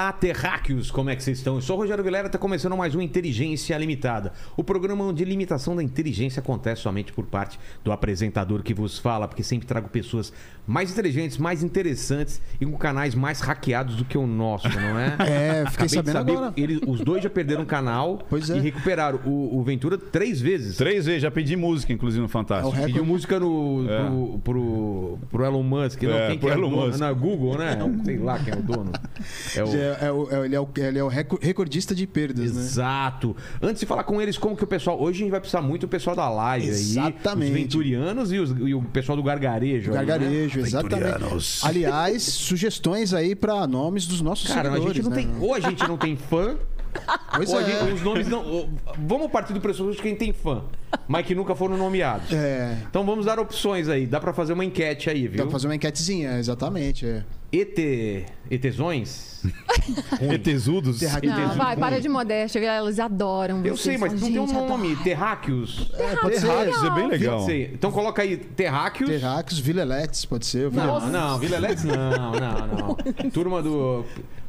Olá, terráqueos, como é que vocês estão? Eu sou o Rogério Vilera, está começando mais um Inteligência Limitada. O programa onde limitação da inteligência acontece somente por parte do apresentador que vos fala, porque sempre trago pessoas mais inteligentes, mais interessantes e com canais mais hackeados do que o nosso, não é? É, fiquei Acabei de sabendo saber, agora. ele- os dois já perderam o canal Pois é. e recuperaram o, o Ventura três vezes. Três vezes, já pedi música, inclusive, no Fantástico. É. Pediu música no, É. pro, pro, pro Elon Musk, não, É, quem que é o Elon dono? Musk. Na Google, né? Sei lá quem é o dono. É o... É, é o- é ele, é o, ele é o reco- recordista de perdas, né? Exato. Antes de falar com eles, como que o pessoal. Hoje a gente vai precisar muito do pessoal da live aí. Exatamente. Os venturianos e, os- e o pessoal do gargarejo. O aí, né? Gargarejo, exatamente. Aliás, sugestões aí pra nomes dos nossos Cara, a gente não né? tem. Ou a gente não tem fã, Pois ou é. gente- os nomes não. Vamos partir do pressuposto de quem tem fã, mas que nunca foram nomeados. É. Então vamos dar opções aí. Dá pra fazer uma enquete aí, Dá viu? pra fazer uma enquetezinha, exatamente. É. ET. ETzões? ETzudos. Não, vai, para de modéstia, eles adoram Eu vocês. sei, mas não tem um "Gente, nome. adoro." Terráqueos. Pode ser, Terráqueos é bem legal. Sei. Então coloca aí Terráqueos. Terráqueos, Vileletes, pode ser. Não, não, Vila não, não, não. Turma do.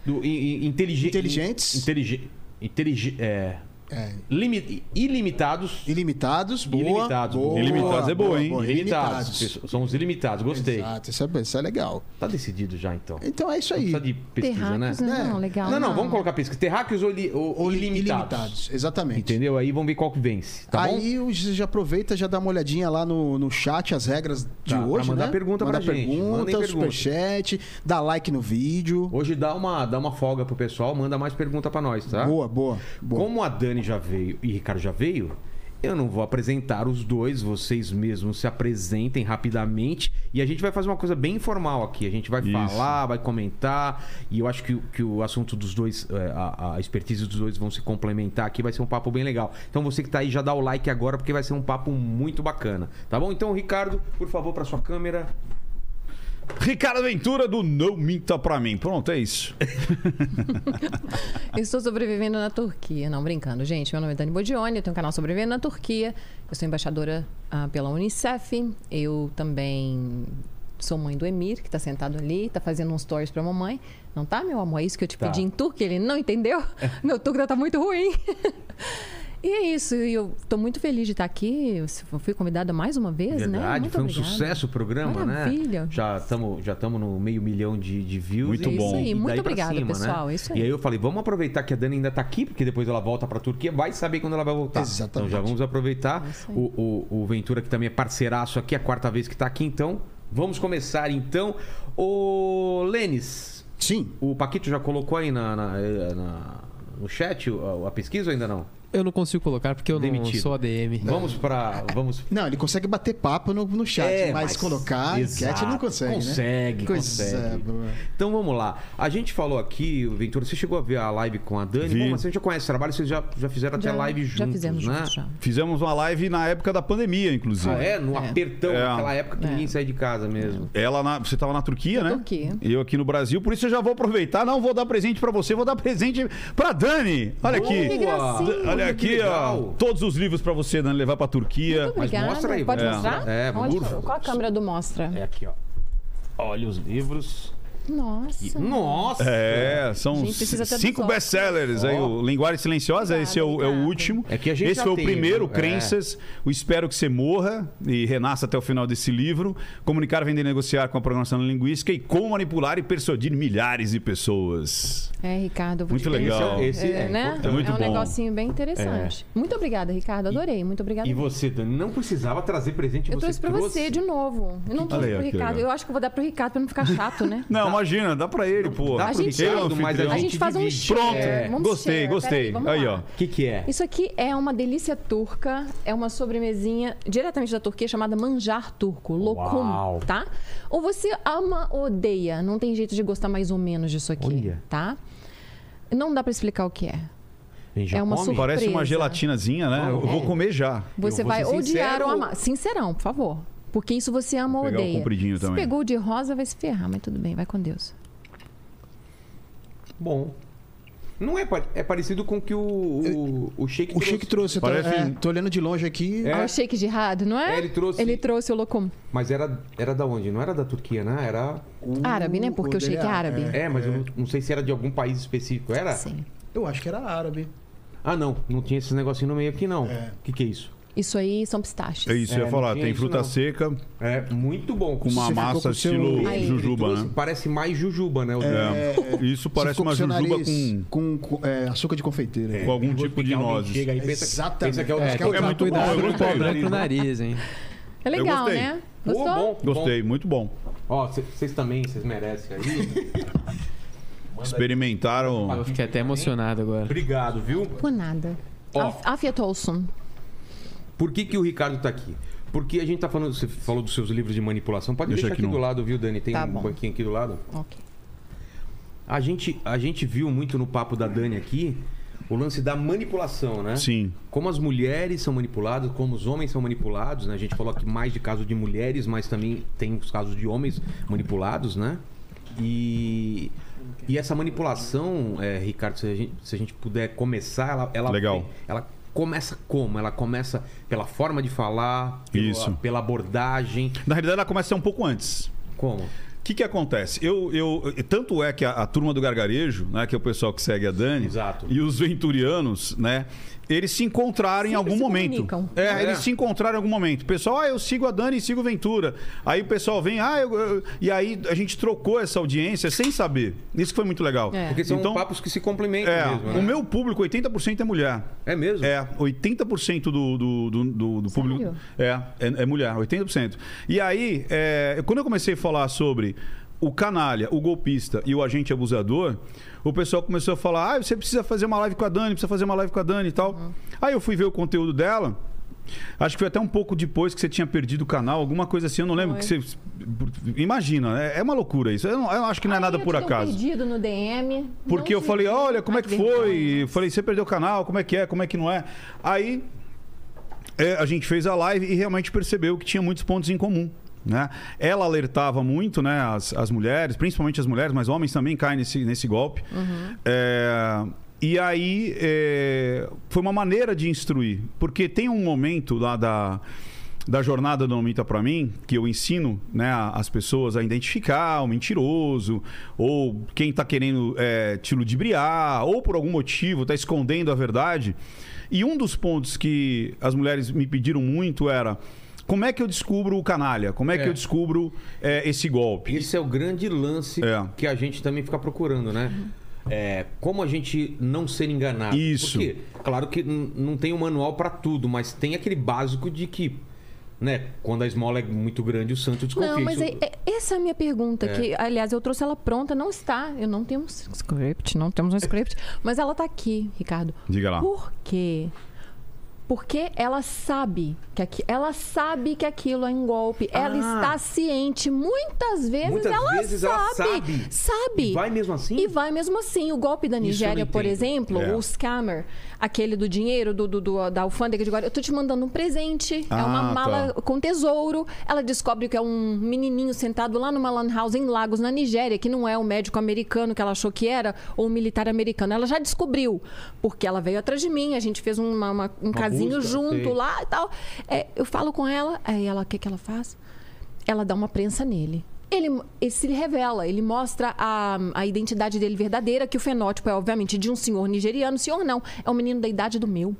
do i- i- intelig- Inteligentes. Intelig, intelig, é, É. limi- ilimitados. Ilimitados, boa. Ilimitados, boa, boa. Ilimitados é boa, hein? Ilimitados. Pessoas- São os ilimitados, gostei. Exato, isso é, isso é legal. Tá decidido já então. Então é isso Não aí. precisa de pesquisa, né? Terráqueos, não, É. legal. Não, não, vamos colocar pesquisa. Terráqueos ou, li- ou- ou ilimitados. exatamente. Entendeu? Aí vamos ver qual que vence. Tá bom? aí você já aproveita, já dá uma olhadinha lá no, no chat, as regras de Tá, pra hoje, mandar né? pergunta pra Manda gente. pergunta, pergunta. superchat, dá like no vídeo. Hoje dá uma, dá uma folga pro pessoal, manda mais pergunta pra nós, tá? Boa, boa, boa. Como a Dani já veio e Ricardo já veio, eu não vou apresentar os dois, vocês mesmos se apresentem rapidamente e a gente vai fazer uma coisa bem informal aqui. A gente vai Isso. falar, vai comentar e eu acho que, o- que o assunto dos dois, é, a, a expertise dos dois vão se complementar aqui, vai ser um papo bem legal. Então você que tá aí já dá o like agora porque vai ser um papo muito bacana, tá bom? Então, Ricardo, por favor, pra sua câmera. Ricardo Ventura do Não Minta Pra Mim. Pronto, é isso. Estou sobrevivendo na Turquia. Não, brincando. Gente, meu nome é Dani Bodioni, eu tenho um canal Sobrevivendo na Turquia. Eu sou embaixadora ah, pela Unicef. Eu também sou mãe do Emir, que está sentado ali, está fazendo uns stories para mamãe. Não tá, meu amor? É isso que eu te Tá. pedi em turco, ele não entendeu? Meu turco tá muito ruim. E é isso, e eu tô muito feliz de estar aqui. Eu fui convidada mais uma vez, né? Verdade, foi um obrigada. sucesso o programa, Maravilha. né? Já estamos já tamo no meio milhão de, de views. Muito e- bom. Isso aí, e muito obrigada, cima, pessoal, Né? isso aí. E aí eu falei, vamos aproveitar que a Dani ainda tá aqui, porque depois ela volta pra Turquia, vai saber quando ela vai voltar. Exatamente. Então já vamos aproveitar. É. O, o, o Ventura, que também é parceiraço aqui, é a quarta vez que tá aqui, então. Vamos começar então. Ô, Lênis, Sim. o Paquito já colocou aí na, na- eh, na- no chat a, a pesquisa ou ainda não? Eu não consigo colocar porque eu Demitido. não sou ADM. Vamos pra. Vamos Não, ele consegue bater papo no, no chat, É, mas, colocar Exato. enquete não consegue, Consegue, né? Consegue. Então vamos lá. A gente falou aqui, o Ventura, você chegou a ver a live com a Dani? Vi. Bom, mas você já conhece o trabalho, vocês já, já fizeram até Já- live juntos, Já fizemos né? juntos, já. Fizemos uma live na época da pandemia, inclusive. Ah, é? No É. apertão, É. naquela época que É. ninguém saía de casa mesmo. Ela na- você estava na Turquia, né? Turquia. Eu aqui no Brasil, por isso eu já vou aproveitar. Não vou dar presente pra você, vou dar presente pra Dani. Olha Boa! aqui. Que gracinha. Olha Que aqui, legal. ó. Todos os livros pra você, Dani, levar pra Turquia. Muito Mas obrigada. mostra aí, Pode é. mostrar? É, Onde- por favor. Qual a câmera do mostra? É aqui, ó. Olha os livros. Nossa. Nossa! É, são cinco best-sellers. aí o Linguagem Silenciosa, esse é o, é o último. É que a gente esse foi tem, o primeiro, viu? Crenças. O Espero que você morra e renasça até o final desse livro. Comunicar, vender e negociar com a programação linguística e como manipular e persuadir milhares de pessoas. É, Ricardo. Muito legal. Esse é É, né? É muito um bom. negocinho bem interessante. Muito obrigada, Ricardo. Adorei. Muito obrigada. E você, Dani, não precisava trazer presente, Eu você trouxe pra você de novo. Eu não trouxe que Ricardo. Eu acho que eu vou dar pro Ricardo pra não ficar chato, né? Não, imagina, dá pra ele, pô. Dá A gente- Ricardo, mas a anfitrião. A gente faz um share. Pronto. É. Vamos Gostei, share. gostei. Peraí, Aí, lá. ó. O que que é? Isso aqui é uma delícia turca, é uma sobremesinha diretamente da Turquia chamada manjar turco, lokum, Uau. tá? Ou você ama ou odeia, não tem jeito de gostar mais ou menos disso aqui, Olha. tá? Não dá pra explicar o que é. É uma come? surpresa. Parece uma gelatinazinha, né? Eu vou É. comer já. Você vou vai odiar sincero. ou amar. Sincerão, por favor. Porque isso você ama ou o odeia. Se também. pegou o de rosa, vai se ferrar, mas tudo bem, vai com Deus. Bom. Não é, é parecido com o que o, o, o Sheik O Sheik trouxe, eu tô, Parece é, tô olhando de longe aqui. É. Ah, o shake de errado, não é? É, ele trouxe- Ele trouxe o locum. Mas era, era da onde? Não era da Turquia, né? Era. Árabe, né? Porque o dele shake é árabe. É, mas eu não, não sei se era de algum país específico. Era? Sim. Eu acho que era árabe. Ah, não. Não tinha esse negocinho no meio aqui, não. O É. que, que é isso? Isso aí são pistaches. É isso, É, eu ia não falar. tinha Tem isso, fruta não. seca É muito bom. com uma Você ficou massa com o seu- estilo Aí. jujuba, Trouxe- né? Parece mais jujuba, né? o É. Isso parece uma jujuba com, com, com, é, açúcar de confeiteira. com algum tipo de alguém nozes. Chega aí, pensa, Exatamente. pensa que é o É, que tem que É muito bom, Cuidado eu com o gostei. nariz, hein? É legal, gostei. né? Pô, Gostou? bom. Gostei, muito bom. Ó, vocês também, vocês merecem aí. Experimentaram. Eu fiquei até emocionado agora. Obrigado, viu? Por nada. Ó. Af- Afia Olson. Por que, que o Ricardo tá aqui? Porque a gente tá falando, você falou dos seus livros de manipulação. Pode Deixa deixar aqui aqui, no- do lado, viu, Dani? Tem Tá um bom. banquinho aqui do lado. Ok. A gente, a gente viu muito no papo da Dani aqui o lance da manipulação, né? Sim. Como as mulheres são manipuladas, como os homens são manipulados, né? A gente falou aqui mais de casos de mulheres, mas também tem os casos de homens manipulados, né? E, e essa manipulação, é, Ricardo, se a, gente, se a gente puder começar, ela, ela, Legal. ela começa como? Ela começa pela forma de falar, Isso. pela abordagem. Na realidade, ela começa um pouco antes. Como? O que, que acontece? Eu, eu, tanto é que a, a turma do gargarejo, né, que é o pessoal que segue a Dani, Exato. e os venturianos, né, eles se encontraram em Sempre algum se momento. É, É. eles se encontraram em algum momento. O pessoal, ah, eu sigo a Dani e sigo o Ventura. Aí o pessoal vem, ah, eu, eu- e aí a gente trocou essa audiência sem saber. Isso que foi muito legal. É. Porque são Então, papos que se complementam é, mesmo, né? o meu público, 80% é mulher. É mesmo? É, 80% do, do, do, do, do público é, é, é mulher, 80%. E aí, é, quando eu comecei a falar sobre o canalha, o golpista e o agente abusador, o pessoal começou a falar: ah, você precisa fazer uma live com a Dani, precisa fazer uma live com a Dani e tal. Uhum. Aí eu fui ver o conteúdo dela. Acho que foi até um pouco depois que você tinha perdido o canal, alguma coisa assim, eu não lembro que você. Imagina, é, é uma loucura isso. Eu, não- eu acho que não é Aí nada por acaso. perdido no DM. Porque eu falei, olha, como é que foi? Eu falei, você perdeu o canal, como é que é, como é que não é? Aí é, a gente fez a live e realmente percebeu que tinha muitos pontos em comum. Né? Ela alertava muito né, as, as mulheres, principalmente as mulheres, mas homens também caem nesse, nesse golpe. É, e aí é, foi uma maneira de instruir, porque tem um momento lá da, da jornada do Nomita para mim que eu ensino né, as pessoas a identificar o mentiroso ou quem está querendo é, te ludibriar ou por algum motivo está escondendo a verdade. E um dos pontos que as mulheres me pediram muito era como é que eu descubro o canalha? Como é, que É. eu descubro é, esse golpe? Esse é o grande lance É. que a gente também fica procurando, né? É, como a gente não ser enganado. Isso. Porque, claro que não tem um manual para tudo, mas tem aquele básico de que, né, quando a esmola é muito grande, o santo desconfia. Não, mas é- é- essa é a minha pergunta, É. que, aliás, eu trouxe ela pronta, não está. Eu não tenho um script, não temos um script, mas ela tá aqui, Ricardo. Diga lá. Por quê? Porque ela sabe que aqui, ela sabe que aquilo é um golpe. Ela Ah. está ciente. Muitas vezes Muitas ela vezes ela sabe. sabe. Sabe. E vai mesmo assim? E vai mesmo assim. O golpe da eu Nigéria, por exemplo, É. o scammer, aquele do dinheiro do, do- do- da alfândega de Guarulhos, eu tô te mandando um presente. é uma Ah, mala tá. com tesouro. Ela descobre que é um menininho sentado lá numa lan house em Lagos, na Nigéria, que não é o médico americano que ela achou que era, ou o militar americano. Ela já descobriu, porque ela veio atrás de mim, a gente fez uma- uma- um casinho busca, junto sei. lá e tal. É, eu falo com ela, aí ela, o que, que ela faz? Ela dá uma prensa nele. Ele, ele se revela, ele mostra a, a identidade dele verdadeira, que o fenótipo é, obviamente, de um senhor nigeriano. Senhor não, é um menino da idade do meu.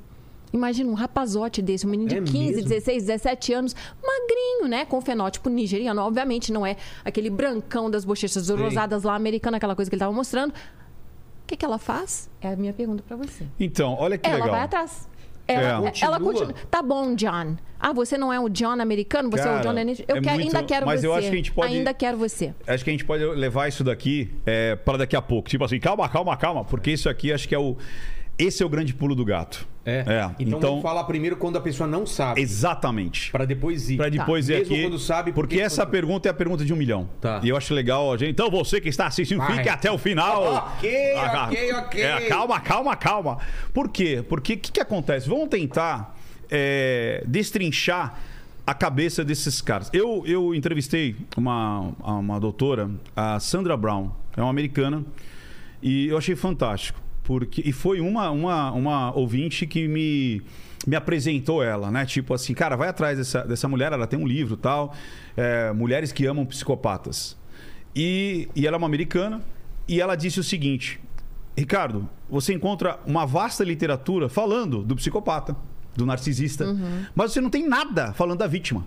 Imagina um rapazote desse, um menino de É 15, mesmo? 16, 17 anos, magrinho, né? Com fenótipo nigeriano. Obviamente, não é aquele brancão das bochechas rosadas lá, americano, aquela coisa que ele estava mostrando. O que, que ela faz? É a minha pergunta para você. Então, olha que ela legal. vai atrás. Ela, É. ela Continua. continua. Tá bom, John. Ah, você não é o John americano? Você é o Cara, John Ennis? Eu é quero- muito- ainda quero mas você. eu acho que a gente pode- Ainda quero você. Acho que a gente pode levar isso daqui é, para daqui a pouco. Tipo assim, calma, calma, calma. Porque isso aqui acho que é o. Esse é o grande pulo do gato. É. Então, Então, vamos falar primeiro quando a pessoa não sabe, exatamente. para depois ir. Para depois ir Mesmo aqui. quando sabe, porque porque- essa pergunta é a pergunta de um milhão. Tá. E eu acho legal, gente. Então você que está assistindo, Vai. fique até o final. Ok, Ah, ok, ok. é, calma, calma, calma. Por quê? Porque o que, que acontece? Vamos tentar é, destrinchar a cabeça desses caras. Eu, eu entrevistei uma, uma doutora, a Sandra Brown, é uma americana, e eu achei fantástico. Porque, e foi uma, uma, uma ouvinte que me, me apresentou ela, né? Tipo assim, cara, vai atrás dessa, dessa mulher, ela tem um livro tal, é, Mulheres que Amam Psicopatas. E, e ela é uma americana, e ela disse o seguinte: Ricardo, você encontra uma vasta literatura falando do psicopata, do narcisista, mas você não tem nada falando da vítima.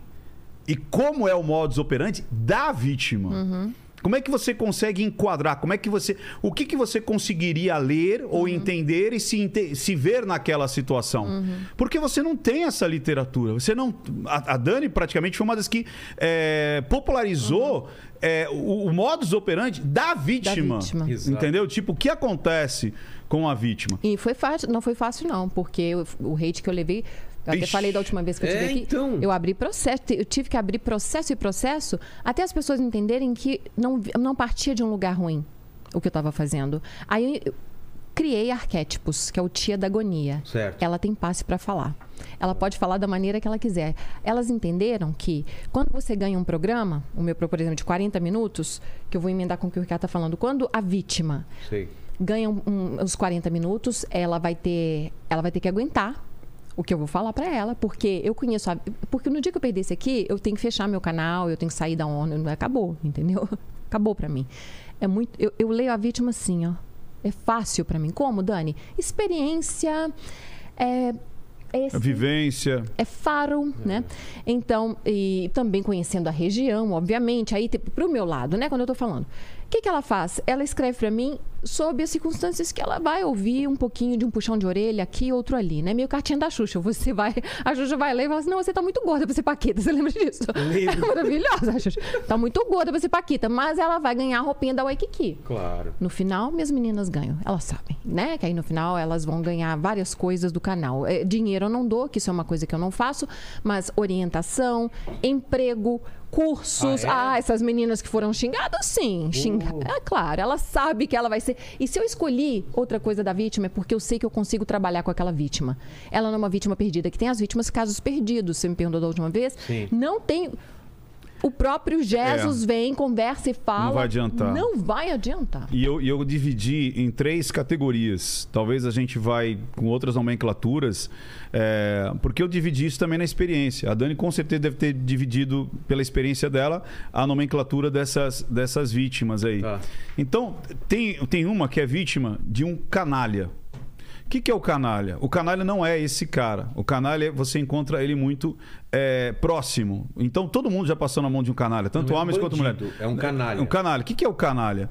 E como é o modus operandi da vítima. Como é que você consegue enquadrar? Como é que você. O que, que você conseguiria ler ou entender e se, se ver naquela situação? Porque você não tem essa literatura. Você não. A, a Dani praticamente foi uma das que é, popularizou é, o, o modus operandi da vítima. vítima. Exato. Entendeu? Tipo, o que acontece com a vítima? E foi fácil, não foi fácil, não, porque o, o hate que eu levei. Eu até Ixi. falei da última vez que eu É, tive aqui. então. Eu abri processo, eu tive que abrir processo e processo até as pessoas entenderem que não, não partia de um lugar ruim o que eu estava fazendo. Aí eu criei arquétipos, que é o tia da agonia. Certo. Ela tem passe para falar. Ela pode falar da maneira que ela quiser. Elas entenderam que quando você ganha um programa, o meu, por exemplo, de 40 minutos, que eu vou emendar com o que o Ricardo está falando, quando a vítima Sei. ganha um- um- os 40 minutos, ela vai ter, ela vai ter que aguentar o que eu vou falar pra ela, porque eu conheço a, porque no dia que eu perder esse aqui, eu tenho que fechar meu canal, eu tenho que sair da ONU, acabou, entendeu? Acabou pra mim. É muito, eu, eu leio a vítima assim, ó. É fácil pra mim. Como, Dani? Experiência é, é A vivência. é faro, né? Então, e também conhecendo a região, obviamente, aí tipo, pro meu lado, né, quando eu tô falando. O que que ela faz? Ela escreve para mim sob as circunstâncias que ela vai ouvir um pouquinho de um puxão de orelha aqui, outro ali, né? Meio cartinha da Xuxa. Você vai, a Xuxa vai ler e fala assim: "Não, você tá muito gorda pra ser paquita". Você lembra disso? É maravilhosa, a Xuxa. Tá muito gorda pra ser paquita, mas ela vai ganhar a roupinha da Waikiki. Claro. No final, minhas meninas ganham. Elas sabem, né? Que aí no final elas vão ganhar várias coisas do canal. É, dinheiro eu não dou, que isso é uma coisa que eu não faço, mas orientação, emprego, cursos. Ah, Ah, é? essas meninas que foram xingadas, sim. Xinga... É claro, ela sabe que ela vai ser. E se eu escolhi outra coisa da vítima, é porque eu sei que eu consigo trabalhar com aquela vítima. Ela não é uma vítima perdida, que tem as vítimas casos perdidos. Você me perguntou da última vez? Sim. Não tem. O próprio Jesus É. vem, conversa e fala. vai adiantar. Não vai adiantar. E eu, eu dividi em três categorias. Talvez a gente vai com outras nomenclaturas, é, porque eu dividi isso também na experiência. A Dani com certeza deve ter dividido pela experiência dela a nomenclatura dessas, dessas vítimas aí. Tá. Então, tem, tem uma que é vítima de um canalha. O que, que é o canalha? O canalha não é esse cara. O canalha, você encontra ele muito é, próximo. Então, todo mundo já passou na mão de um canalha, tanto é homens quanto bandido, mulheres. é um canalha. Um canalha. O que, que é o canalha?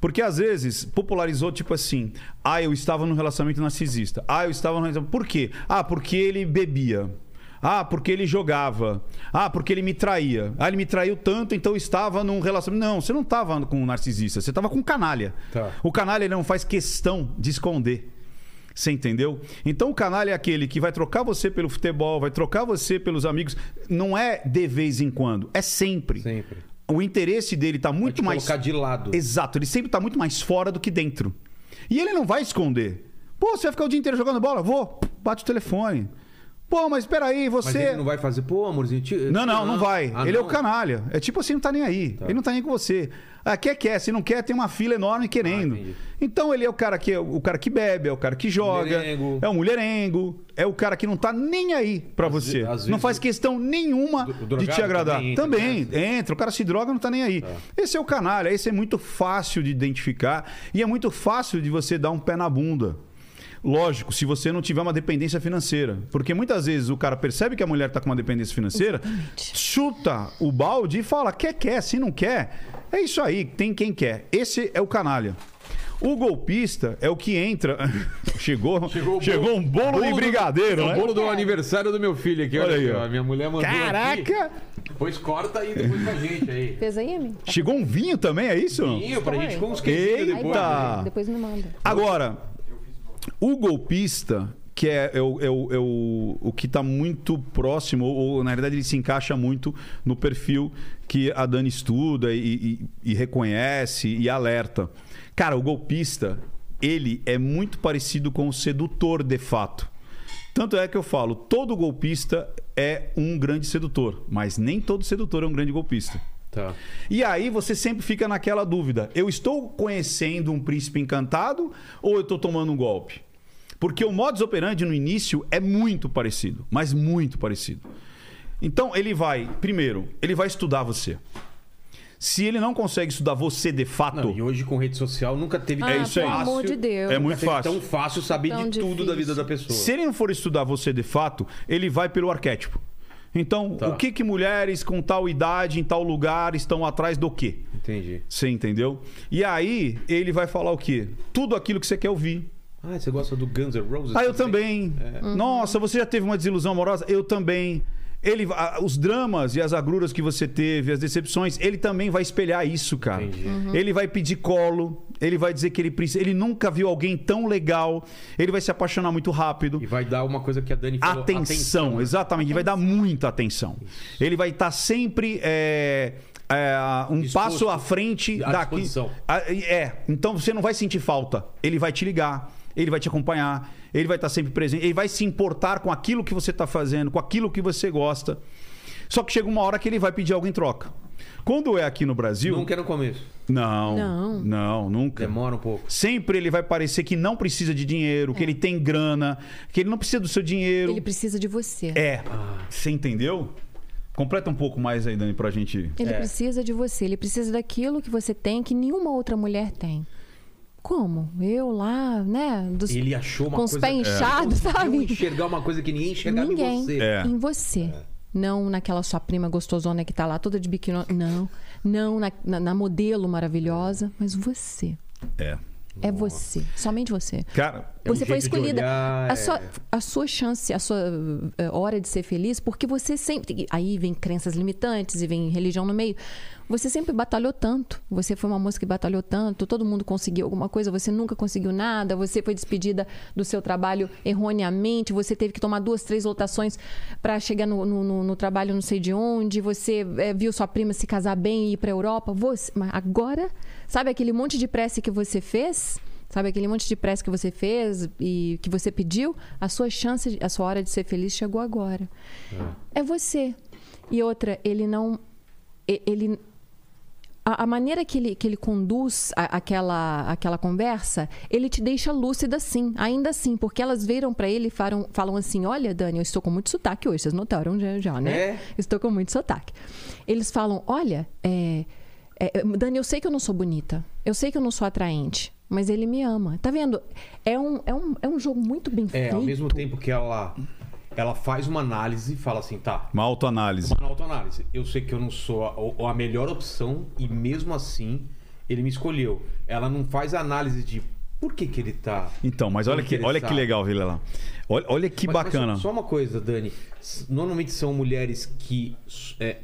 Porque às vezes popularizou tipo assim: ah, eu estava num relacionamento narcisista. Ah, eu estava num relacionamento. Por quê? Ah, porque ele bebia. Ah, porque ele jogava. Ah, porque ele me traía. Ah, ele me traiu tanto, então eu estava num relacionamento. Não, você não estava com um narcisista, você estava com um canalha. Tá. O canalha ele não faz questão de esconder. Você entendeu? Então o canalha é aquele que vai trocar você pelo futebol, vai trocar você pelos amigos. Não é de vez em quando, é sempre. Sempre. O interesse dele tá Vai muito te mais. colocar de lado. Exato, ele sempre tá muito mais fora do que dentro. E ele não vai esconder. Pô, você vai ficar o dia inteiro jogando bola? Vou. Bate o telefone. Pô, mas peraí, Mas você. ele não vai fazer, pô, amorzinho. te- Não, não, não vai. Ah, ele é não? o canalha. É tipo assim, não tá nem aí. Ele não tá nem com você. Ah, quer, quer. Se não quer, tem uma fila enorme querendo. Ah, então ele é o cara que é o cara que bebe, é o cara que joga, Mulherengo. é o mulherengo, é o cara que não tá nem aí pra Às você. ve- às não vezes faz questão nenhuma de te agradar. também entra Também, nessa. entra. O cara se droga, não tá nem aí. Esse é o canalha. Esse é muito fácil de identificar e é muito fácil de você dar um pé na bunda. Lógico, se você não tiver uma dependência financeira. Porque muitas vezes o cara percebe que a mulher está com uma dependência financeira, chuta o balde e fala: quer, quer, se não quer. É isso aí, tem quem quer. Esse é o canalha. O golpista é o que entra. Chegou, Chegou chegou, o bolo- um bolo, de do- brigadeiro, É o né? bolo do aniversário do meu filho aqui. Olha, Olha aí, aqui, ó. A minha mulher mandou aqui. Caraca! Depois corta aí depois com a gente aí. Fez aí, amigo? Chegou um vinho também, é isso? Vinho pra gente com uns Eita! queijinhos depois. Tá. né? Depois me manda. Agora, o golpista, que é, é o, é o- é o- o que está muito próximo, ou, ou, na verdade ele se encaixa muito no perfil que a Dani estuda e, e- e reconhece e alerta. Cara, o golpista, ele é muito parecido com o sedutor de fato. Tanto é que eu falo, todo golpista é um grande sedutor, mas nem todo sedutor é um grande golpista. Tá. E aí você sempre fica naquela dúvida: eu estou conhecendo um príncipe encantado ou eu estou tomando um golpe? Porque o modus operandi no início é muito parecido, mas muito parecido. Então ele vai, primeiro, ele vai estudar você. Se ele não consegue estudar você de fato, Não, e hoje com rede social nunca teve Ah, tão isso aí. pelo amor fácil- de Deus. É muito fácil. tão fácil saber Tão de tudo da vida difícil. da pessoa. Se ele não for estudar você de fato, ele vai pelo arquétipo. Então, Tá. o que que mulheres com tal idade, em tal lugar, estão atrás do quê? Entendi. Você entendeu? E aí, ele vai falar o quê? Tudo aquilo que você quer ouvir. Ah, você gosta do Guns N' Roses? Ah, eu também. Nossa, você já teve uma desilusão amorosa? Eu também. Ele, os dramas e as agruras que você teve, as decepções, ele também vai espelhar isso, cara. Entendi. Ele vai pedir colo, ele vai dizer que ele precisa. Ele nunca viu alguém tão legal, ele vai se apaixonar muito rápido. E vai dar uma coisa que a Dani falou. Atenção, né? exatamente. Ele vai dar muita atenção. Ele vai estar sempre é, é, um Disposto. passo à frente À daqui. É, então você não vai sentir falta. Ele vai te ligar, ele vai te acompanhar, ele vai estar sempre presente, ele vai se importar com aquilo que você está fazendo, com aquilo que você gosta. Só que chega uma hora que ele vai pedir algo em troca. Quando é aqui no Brasil. Nunca é no começo. Não, Não. não, nunca. Demora um pouco. Sempre ele vai parecer que não precisa de dinheiro, que ele tem grana, que ele não precisa do seu dinheiro. Ele precisa de você. É. Você entendeu? Completa um pouco mais aí, Dani, pra gente. Ele É. precisa de você. Ele precisa daquilo que você tem que nenhuma outra mulher tem. Como? Eu lá, né? Dos, Ele achou uma com os coisa... pés inchados, Conseguiu sabe? enxergar uma coisa que ninguém enxergava Ninguém. em você. É. Em você. Não naquela sua prima gostosona que tá lá toda de biquíni. Não. Não na, na- na modelo maravilhosa. Mas você. É. É você. Somente você. Cara, É um você foi escolhida. olhar, a, é. sua, a sua chance, a sua eh, hora de ser feliz, porque você sempre. Aí vem crenças limitantes e vem religião no meio. Você sempre batalhou tanto. Você foi uma moça que batalhou tanto. Todo mundo conseguiu alguma coisa, você nunca conseguiu nada. Você foi despedida do seu trabalho erroneamente. Você teve que tomar duas, três lotações para chegar no, no- no- trabalho, não sei de onde. Você eh, viu sua prima se casar bem e ir para Europa. Você, mas agora, sabe aquele monte de prece que você fez? Sabe aquele monte de prece que você fez e que você pediu? A sua chance, a sua hora de ser feliz chegou agora. É, você. E outra, ele não. Ele. A, a maneira que ele, que ele conduz a- aquela, aquela conversa, ele te deixa lúcida sim, ainda assim, porque elas viram pra ele e falam, falam assim: Olha, Dani, eu estou com muito sotaque hoje, vocês notaram já, já né? É? Estou com muito sotaque. Eles falam: Olha, é, é, Dani, eu sei que eu não sou bonita, eu sei que eu não sou atraente, mas ele me ama. Tá vendo? É um, é um, é um jogo muito bem É, feito. ao mesmo tempo que ela, ela faz uma análise e fala assim, tá, uma autoanálise. uma autoanálise. Eu sei que eu não sou a, a melhor opção e mesmo assim ele me escolheu. Ela não faz a análise de por que que ele tá... Então, mas olha que, olha que legal, Vilela. Olha, olha que Mas- mas bacana. só, só uma coisa, Dani. Normalmente são mulheres que é,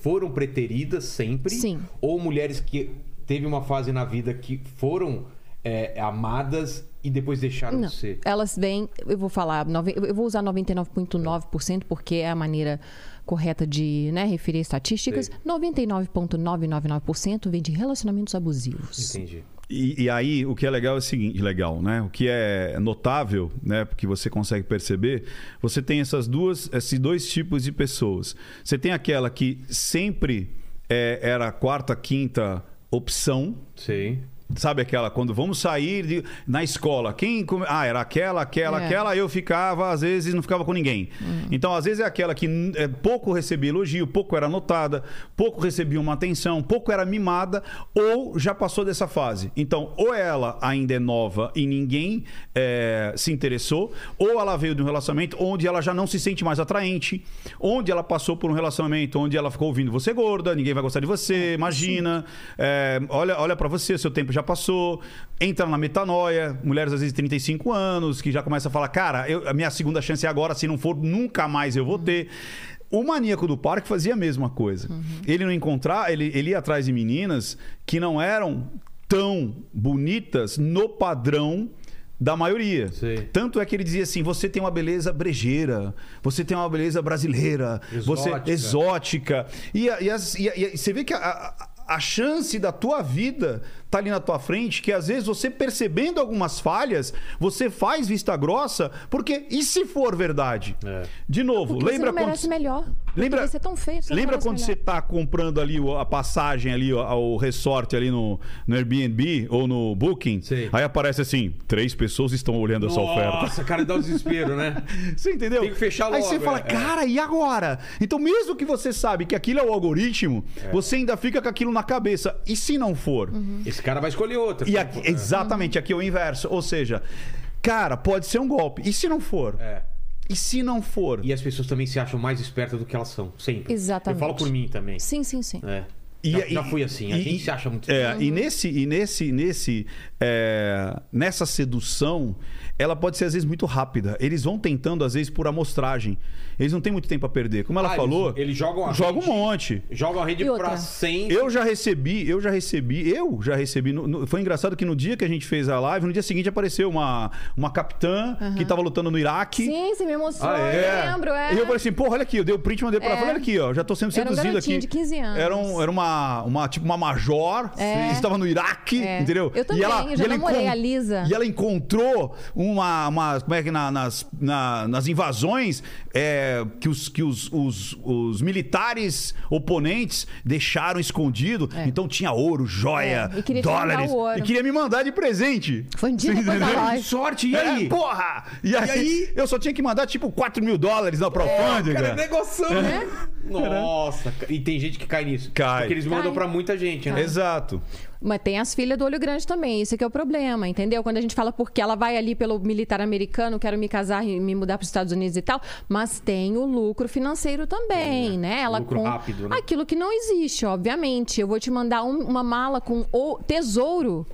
foram preteridas sempre. Sim. Ou mulheres que teve uma fase na vida que foram é, amadas e depois deixaram Não, de ser. elas vêm, eu vou falar, eu vou usar 99,9% porque é a maneira correta de né, referir estatísticas. Sei. 99,999% vem de relacionamentos abusivos. Entendi. E, e aí, o que é legal é o seguinte, legal, né? O que é notável, né? Porque você consegue perceber, você tem essas duas, esses dois tipos de pessoas. Você tem aquela que sempre é, era a quarta, quinta opção, Sei. Sabe aquela, quando vamos sair de- na escola, quem. come- Ah, era aquela, aquela, É. aquela, eu ficava, às vezes não ficava com ninguém. Então, às vezes é aquela que hum, é, pouco recebia elogio, pouco era notada, pouco recebia uma atenção, pouco era mimada, ou já passou dessa fase. Então, ou ela ainda é nova e ninguém é, se interessou, ou ela veio de um relacionamento onde ela já não se sente mais atraente, onde ela passou por um relacionamento onde ela ficou ouvindo você é gorda, ninguém vai gostar de você, imagina, é, olha, olha para você, seu tempo já passou, entra na metanoia, mulheres às vezes de 35 anos, que já começa a falar, cara, eu- a minha segunda chance é agora, se não for, nunca mais eu vou ter. O maníaco do parque fazia a mesma coisa. Ele não encontrar, ele, ele ia atrás de meninas que não eram tão bonitas no padrão da maioria. Sei. Tanto é que ele dizia assim: você tem uma beleza brejeira, você tem uma beleza brasileira, você Exótica. exótica. E, e as- e e você vê que a, a- a chance da tua vida tá ali na tua frente, que às vezes você percebendo algumas falhas, você faz vista grossa, porque e se for verdade? É. De novo, Porque lembra você não merece quando melhor. Lembra, Vai ser tão feio. você lembra quando você melhor. tá comprando ali a passagem ali, o, o resort ali no, no Airbnb ou no Booking? Sei. Aí aparece assim, três pessoas estão olhando essa oferta. Nossa, cara, dá o desespero, né? Você entendeu? Tem que fechar Aí logo, você fala, é. cara, e agora? Então, mesmo que você sabe que aquilo é o algoritmo, É. você ainda fica com aquilo na cabeça. E se não for? Uhum. Esse cara vai escolher outra. E aqui- exatamente, aqui é o inverso. Ou seja, cara, pode ser um golpe. E se não for? É. E se não for? E as pessoas também se acham mais espertas do que elas são, sempre. Exatamente. Eu falo por mim também. Sim, sim, sim. É. E- já, e- já fui assim. A e- gente se acha muito É, e nesse, e nesse, nesse, é, nessa sedução, ela pode ser às vezes muito rápida. Eles vão tentando às vezes por amostragem. Eles não têm muito tempo a perder. Como ela Ah, falou, eles- eles jogam a joga um rede. monte. Joga a rede E pra 100. Eu já recebi, eu já recebi, eu já recebi. no- no- foi engraçado que no dia que a gente fez a live, no dia seguinte apareceu uma, uma capitã que tava lutando no Iraque. Sim, você me mostrou, Ah, é? eu lembro, é. E eu falei assim, porra, olha aqui, eu dei o print, mandei pra ela, É. falei, olha aqui, ó, já tô sendo Era um seduzido aqui. de 15 anos. Era, um- era uma, uma, tipo, uma major, É. estava no Iraque, É. entendeu? Eu também, eu já namorei a Lisa. E ela encontrou uma, uma como é que na- nas, na- nas invasões é, que, os, que os, os, os militares oponentes deixaram escondido, É. então tinha ouro, joia, É, e dólares, o ouro. e queria me mandar de presente. Foi um dia live. Sorte, e aí? É, porra! E aí, aí? eu só tinha que mandar tipo 4 mil dólares na Cara, é Profândica. negoção, né? Nossa, e tem gente que cai nisso. Cai. Porque eles mandam Cai. pra muita gente, né? Exato. Mas tem as filhas do olho grande também, isso que é o problema, entendeu? Quando a gente fala porque ela vai ali pelo militar americano, quero me casar e me mudar para os Estados Unidos e tal, mas tem o lucro financeiro também, né? Ela Lucro com rápido, né? aquilo que não existe, obviamente. Eu vou te mandar um- uma mala com o tesouro.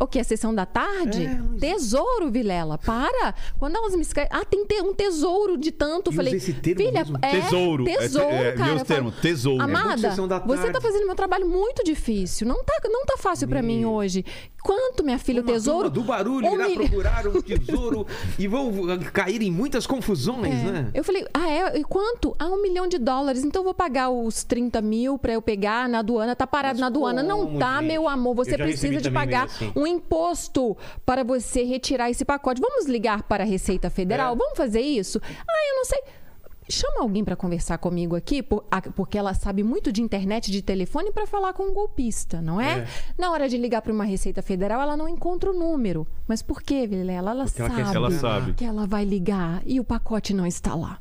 O que? A sessão da tarde? É, tesouro, Vilela. Para! Quando elas me escrevem. Ah, tem te- um tesouro de tanto. Eu falei. esse termo Filha, mesmo? é, Tesouro. É te- Tesouro, é, cara. meus falo, termos, tesouro. É Amada, da você tá fazendo meu trabalho muito difícil. Não tá, não tá fácil pra mim hoje. Quanto, minha filha, o tesouro? do barulho Um irá milhão. procurar um tesouro e vão cair em muitas confusões, né? Eu falei, ah, é? E quanto? Ah, um milhão de dólares. Então eu vou pagar os 30 mil pra eu pegar na aduana. Tá parado Mas na aduana. não como, tá, gente? meu amor. Você precisa de pagar assim. um imposto para você retirar esse pacote. Vamos ligar para a Receita Federal? É. Vamos fazer isso? Ah, eu não sei. Chama alguém para conversar comigo aqui, por- a- porque ela sabe muito de internet, de telefone, para falar com um golpista, não é? É. Na hora de ligar para uma Receita Federal, ela não encontra o número. Mas por quê, Vilela? Ela Porque sabe, Ela sabe. que ela vai ligar e o pacote não está lá.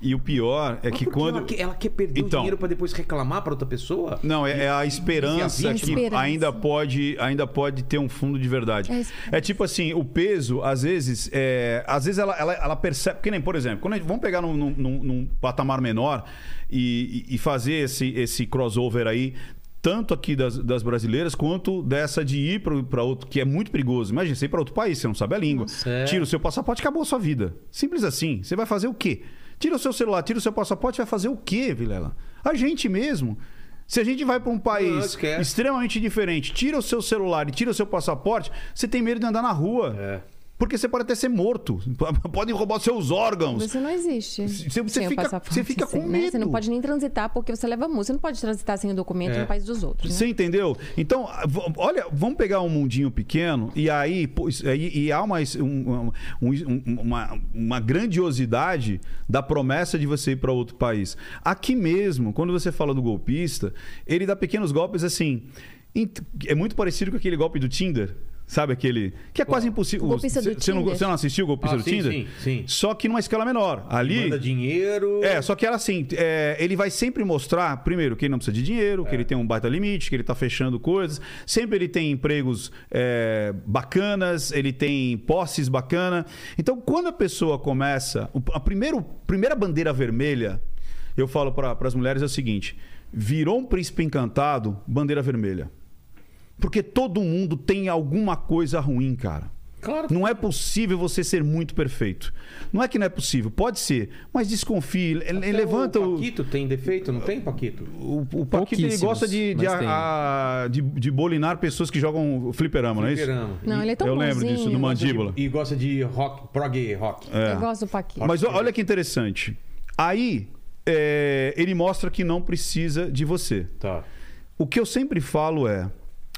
E o pior é Mas que quando. Ela quer, ela quer perder Então. o dinheiro pra depois reclamar pra outra pessoa? Não, é, é a esperança A que esperança. ainda pode, ainda pode ter um fundo de verdade. É É, tipo assim, o peso, às vezes, é, às vezes ela, ela, ela percebe. Que nem, por exemplo, quando a gente, vamos pegar num, num- num- patamar menor e, e- fazer esse, esse crossover aí. Tanto aqui das, das brasileiras quanto dessa de ir para outro, que é muito perigoso. Imagina, você ir para outro país, você não sabe a língua. é. Tira o seu passaporte, acabou a sua vida. Simples assim. Você vai fazer o quê? Tira o seu celular, tira o seu passaporte, vai fazer o quê, Vilela? A gente mesmo. Se a gente vai para um país extremamente diferente, tira o seu celular e tira o seu passaporte, você tem medo de andar na rua. É. Porque você pode até ser morto. Podem roubar seus órgãos. Você não existe. Você- você o fica- você fica com né? Você medo. não pode nem transitar porque você leva multa. Você não pode transitar sem o documento É. no país dos outros. né? Você entendeu? Então, olha, vamos pegar um mundinho pequeno e aí e, e há uma, um- um- um- uma, uma grandiosidade da promessa de você ir para outro país. Aqui mesmo, quando você fala do golpista, ele dá pequenos golpes assim. É muito parecido com aquele golpe do Tinder. Sabe aquele. Que é quase impossível. O golpista do Você- não, Tinder. não assistiu o golpista Ah, do sim, Tinder? sim, sim. Só que numa escala menor. Ali. Manda dinheiro. É, só que era assim, é, ele vai sempre mostrar, primeiro, que ele não precisa de dinheiro, É. que ele tem um baita limite, que ele tá fechando coisas. Sempre ele tem empregos é, bacanas, ele tem posses bacana. Então, quando a pessoa começa. o- A primeiro, primeira bandeira vermelha, eu falo para as mulheres é o seguinte: virou um príncipe encantado, bandeira vermelha. Porque todo mundo tem alguma coisa ruim, cara. Claro. Não é possível você ser muito perfeito. Não é que não é possível, pode ser, mas desconfie, ele- ele levanta o o. Paquito tem defeito, não tem, Paquito? O, o Paquito ele gosta de, de, tem. a- de, de bolinar pessoas que jogam fliperama, não é isso? Fliperama. Não, ele é tão Eu lembro disso, no Mandíbula. E gosta de rock, prog rock. É. Eu gosto do Paquito. Mas o- olha que interessante. Aí é, ele mostra que não precisa de você. Tá. O que eu sempre falo é: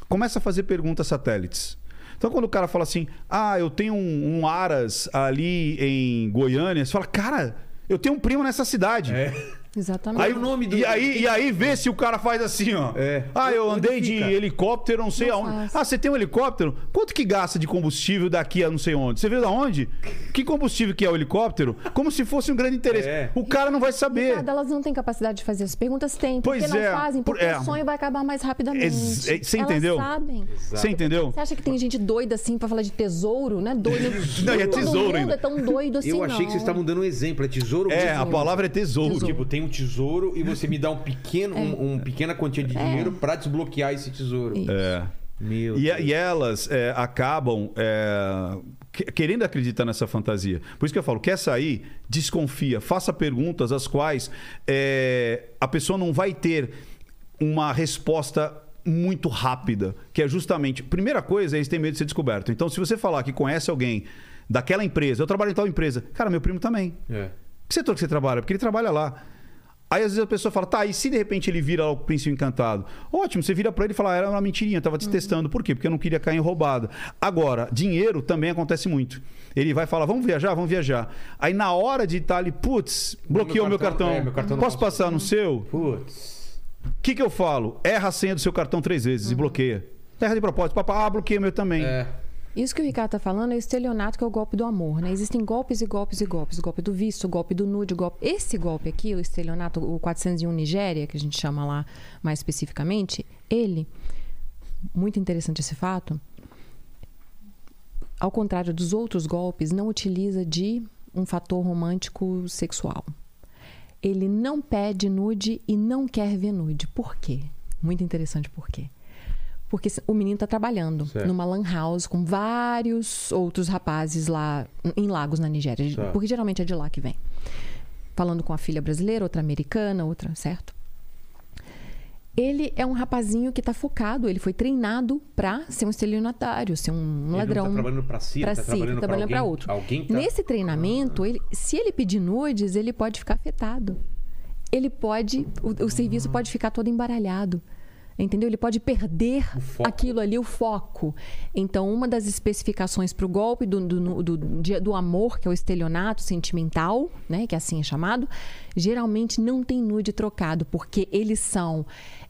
começa a fazer perguntas satélites. Então, quando o cara fala assim, ah, eu tenho um, um Aras ali em Goiânia, você fala, cara, eu tenho um primo nessa cidade. É. Exatamente. Aí o nome do. E aí, e aí vê se o cara faz assim, ó. É. Ah, eu andei de helicóptero, não sei Não aonde. faz. Ah, você tem um helicóptero? Quanto que gasta de combustível daqui a não sei onde? Você viu da onde? Que combustível que é o helicóptero? Como se fosse um grande interesse. É. O cara não vai saber. Ricardo, elas não têm capacidade de fazer as perguntas? Têm. Pois porque é, não fazem? por- Porque é. o sonho vai acabar mais rapidamente. Ex- é, você Elas entendeu? sabem. Você entendeu? Você acha que tem gente doida assim pra falar de tesouro, né? Doido. Não, é Todo tesouro mundo ainda. é tão doido assim, Eu achei que não. vocês estavam dando um exemplo. É tesouro É, mesmo. a palavra é tesouro. Tesouro. Tipo, tem um tesouro e você me dá um pequeno, um, um pequena quantia de dinheiro pra desbloquear esse tesouro. Isso. É. Meu E, Deus. e elas é, acabam é, que- querendo acreditar nessa fantasia. Por isso que eu falo, quer sair, desconfia, faça perguntas às quais é, a pessoa não vai ter uma resposta muito rápida, que é justamente, primeira coisa, eles têm medo de ser descoberto. Então, se você falar que conhece alguém daquela empresa, eu trabalho em tal empresa, cara, meu primo também. É. Que setor que você trabalha? Porque ele trabalha lá. Aí às vezes a pessoa fala, tá, e se de repente ele vira o príncipe encantado? Ótimo, você vira pra ele e fala, ah, era uma mentirinha, tava te testando. Por quê? Porque eu não queria cair em roubada. Agora, dinheiro também acontece muito. Ele vai falar, vamos viajar, vamos viajar. Aí na hora de estar ali, putz, bloqueou meu cartão- cartão. é, meu cartão Posso passar no seu? Putz. O que, que eu falo? Erra a senha do seu cartão três vezes e bloqueia. Erra de propósito. Papá, ah, bloqueia o meu também. É. Isso que o Ricardo tá falando é o estelionato, que é o golpe do amor, né? Existem golpes e golpes e golpes. Golpe do visto, golpe do nude, golpe... Esse golpe aqui, o estelionato, o 401 Nigéria, que a gente chama lá mais especificamente, ele, muito interessante esse fato, ao contrário dos outros golpes, não utiliza de um fator romântico sexual. Ele não pede nude e não quer ver nude. Por quê? Muito interessante por quê. Porque o menino está trabalhando Certo. numa lan house com vários outros rapazes lá em Lagos, na Nigéria. Tá. Porque geralmente é de lá que vem. Falando com a filha brasileira, outra americana, outra, certo? Ele é um rapazinho que está focado, ele foi treinado para ser um estelionatário, ser um Ele ladrão. Não tá trabalhando pra si, Pra tá si, trabalhando, tá trabalhando pra pra alguém. outro. Alguém tá... Nesse treinamento, ele, se ele pedir nudes, ele pode ficar afetado. Ele pode. O, o serviço pode ficar todo embaralhado. Entendeu? Ele pode perder aquilo ali, o foco. Então, uma das especificações para o golpe do, do, do, do amor, que é o estelionato sentimental, né, que assim é chamado, geralmente não tem nude trocado, porque eles são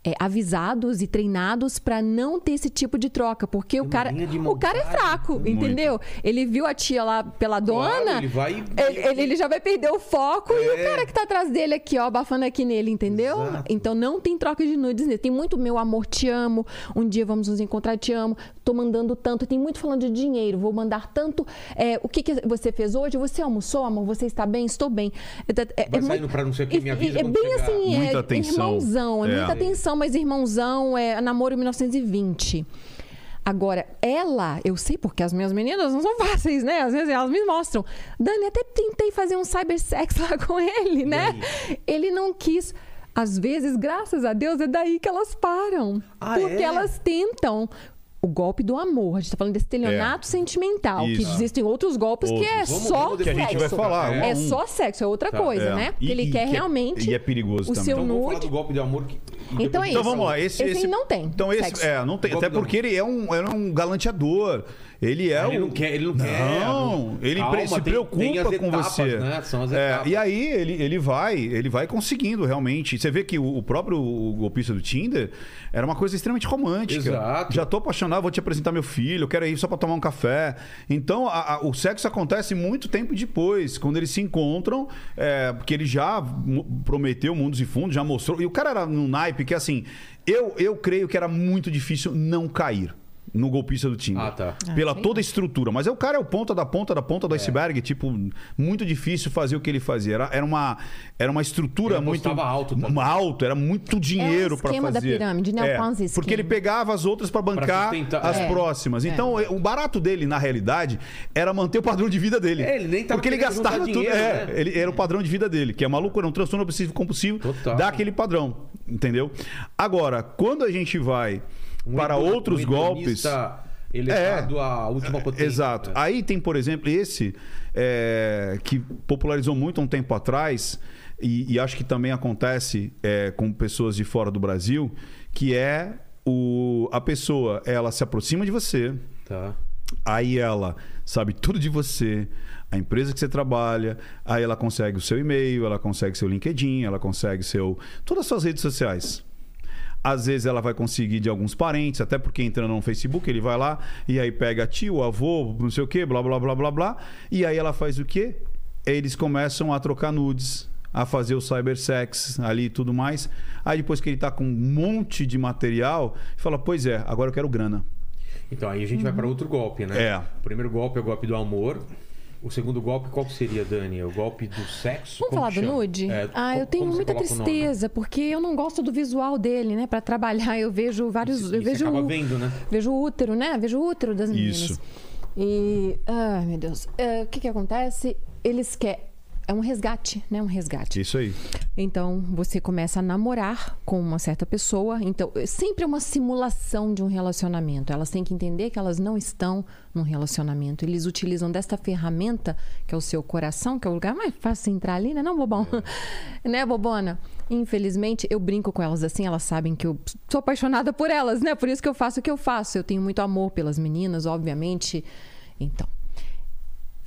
é, avisados e treinados para não ter esse tipo de troca, porque o cara, o cara é fraco, Muito. entendeu? Ele viu a tia lá pela Claro, dona, ele vai- ele, ele- já vai perder o foco e o É. cara que tá atrás dele aqui, ó, abafando aqui nele, entendeu? Exato. Então não tem troca de nudes nele. Tem muito meu amor, te amo. Um dia vamos nos encontrar, te amo. Tô mandando tanto. Tem muito falando de dinheiro. Vou mandar tanto. É, o que, que você fez hoje? Você almoçou, amor? Você está bem? Estou bem. É, é, Vai é saindo muito- pra não que, me avisa É quando bem chegar. assim, Muita é atenção. irmãozão. É, É. muita atenção, mas irmãozão é namoro 1920. Agora, ela, eu sei porque as minhas meninas não são fáceis, né? Às vezes elas me mostram. Dani, até tentei fazer um cybersex lá com ele, né? Ele não quis. Às vezes, graças a Deus, é daí que elas param. Ah, porque é? elas tentam. O golpe do amor. A gente tá falando de estelionato sentimental. Que Isso. existem outros golpes que é Outros. Vamos- só vamos Que a gente vai sexo. falar. É um. só sexo, é outra Tá, coisa, é. né? E- ele e quer que é- realmente e é perigoso o também. seu Então vamos falar nude. do golpe do amor. Que... Então é Então isso. vamos lá, esse, Esse aí não tem Então esse sexo. é, não tem, até porque ele é um, é um galanteador. Ele é Ah, ele um- não quer, ele não quer. Não, ele Calma, se tem- preocupa tem as com etapas, você. né? São as É, e aí ele, ele vai, ele vai conseguindo realmente. Você vê que o, o próprio golpista do Tinder era uma coisa extremamente romântica. Exato. Já tô apaixonado, vou te apresentar meu filho, eu quero ir só para tomar um café. Então a- a- o sexo acontece muito tempo depois, quando eles se encontram, é, porque ele já prometeu mundos e fundos, já mostrou. E o cara era num naipe que assim, eu, eu creio que era muito difícil não cair. No golpista do Tinder. Ah, tá. Pela Ah, sim. toda a estrutura. Mas é o cara é o ponta da ponta da ponta do É. iceberg. Tipo, muito difícil fazer o que ele fazia. Era, era, uma, era uma estrutura Ele muito. alto também. alto, era muito dinheiro para fazer. esquema da pirâmide, né? O É, Ponzi scheme. porque ele pegava as outras para bancar as É. próximas. Então, o barato dele, na realidade, era manter o padrão de vida dele. É, ele nem tava Porque ele gastava tudo. dinheiro, é, né? ele era o padrão de vida dele, que é maluco, era um transtorno obsessivo compulsivo Total. daquele padrão. Entendeu? Agora, quando a gente vai Um para outros um golpes. Elevado à última potência. É. Exato. Aí tem, por exemplo, esse é, que popularizou muito há um tempo atrás, e, e acho que também acontece é, com pessoas de fora do Brasil, que é o, a pessoa, ela se aproxima de você, Tá. Aí ela sabe tudo de você, a empresa que você trabalha, aí ela consegue o seu e-mail, ela consegue seu LinkedIn, ela consegue seu todas as suas redes sociais. Às vezes ela vai conseguir de alguns parentes, até porque entrando no Facebook, ele vai lá e aí pega tio, avô, não sei o quê, blá blá blá blá blá. E aí ela faz o quê? Eles começam a trocar nudes, a fazer o cybersex ali e tudo mais. Aí depois que ele tá com um monte de material, fala: "Pois é, agora eu quero grana". Então aí a gente vai para outro golpe, né? É. O primeiro golpe é o golpe do amor. O segundo golpe, qual que seria, Dani? O golpe do sexo? Vamos Como falar do chama? nude? É, ah, eu tenho muita tristeza, porque eu não gosto do visual dele, né? Pra trabalhar, eu vejo vários. E eu você vejo, acaba vendo, né? vejo o útero, né? Vejo o útero das meninas. Isso. E. Ai, meu Deus. É, O que que acontece? Eles querem. É um resgate, né? Um resgate. Isso aí. Então, você começa a namorar com uma certa pessoa. Então, é sempre uma simulação de um relacionamento. Elas têm que entender que elas não estão num relacionamento. Eles utilizam desta ferramenta, que é o seu coração, que é o lugar mais fácil entrar ali, né? Não, bobão? né, bobona? Infelizmente, eu brinco com elas assim, elas sabem que eu sou apaixonada por elas, né? Por isso que eu faço o que eu faço. Eu tenho muito amor pelas meninas, obviamente. Então,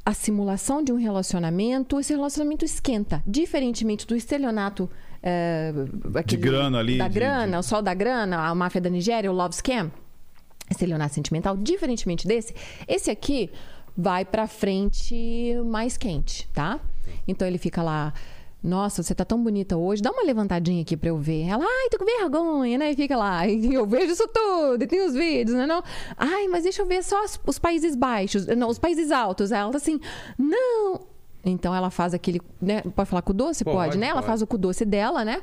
a simulação de um relacionamento, esse relacionamento esquenta. Diferentemente do estelionato. eh, aquele- grana ali, Da de- grana, de- o sol da grana, a máfia da Nigéria, o love scam. Estelionato sentimental. Diferentemente desse, esse aqui vai pra frente mais quente, tá? Então ele fica lá. Nossa, você tá tão bonita hoje. Dá uma levantadinha aqui pra eu ver. Ela, ai, tô com vergonha, né? E fica lá. E eu vejo isso tudo. E tem os vídeos, né? Não? Ai, mas deixa eu ver só os, os países baixos. Não, os países altos. Ela tá assim, não. Então ela faz aquele. Né? Pode falar com o doce? Pode, Pode, né? Ela pode. faz o com doce dela, né?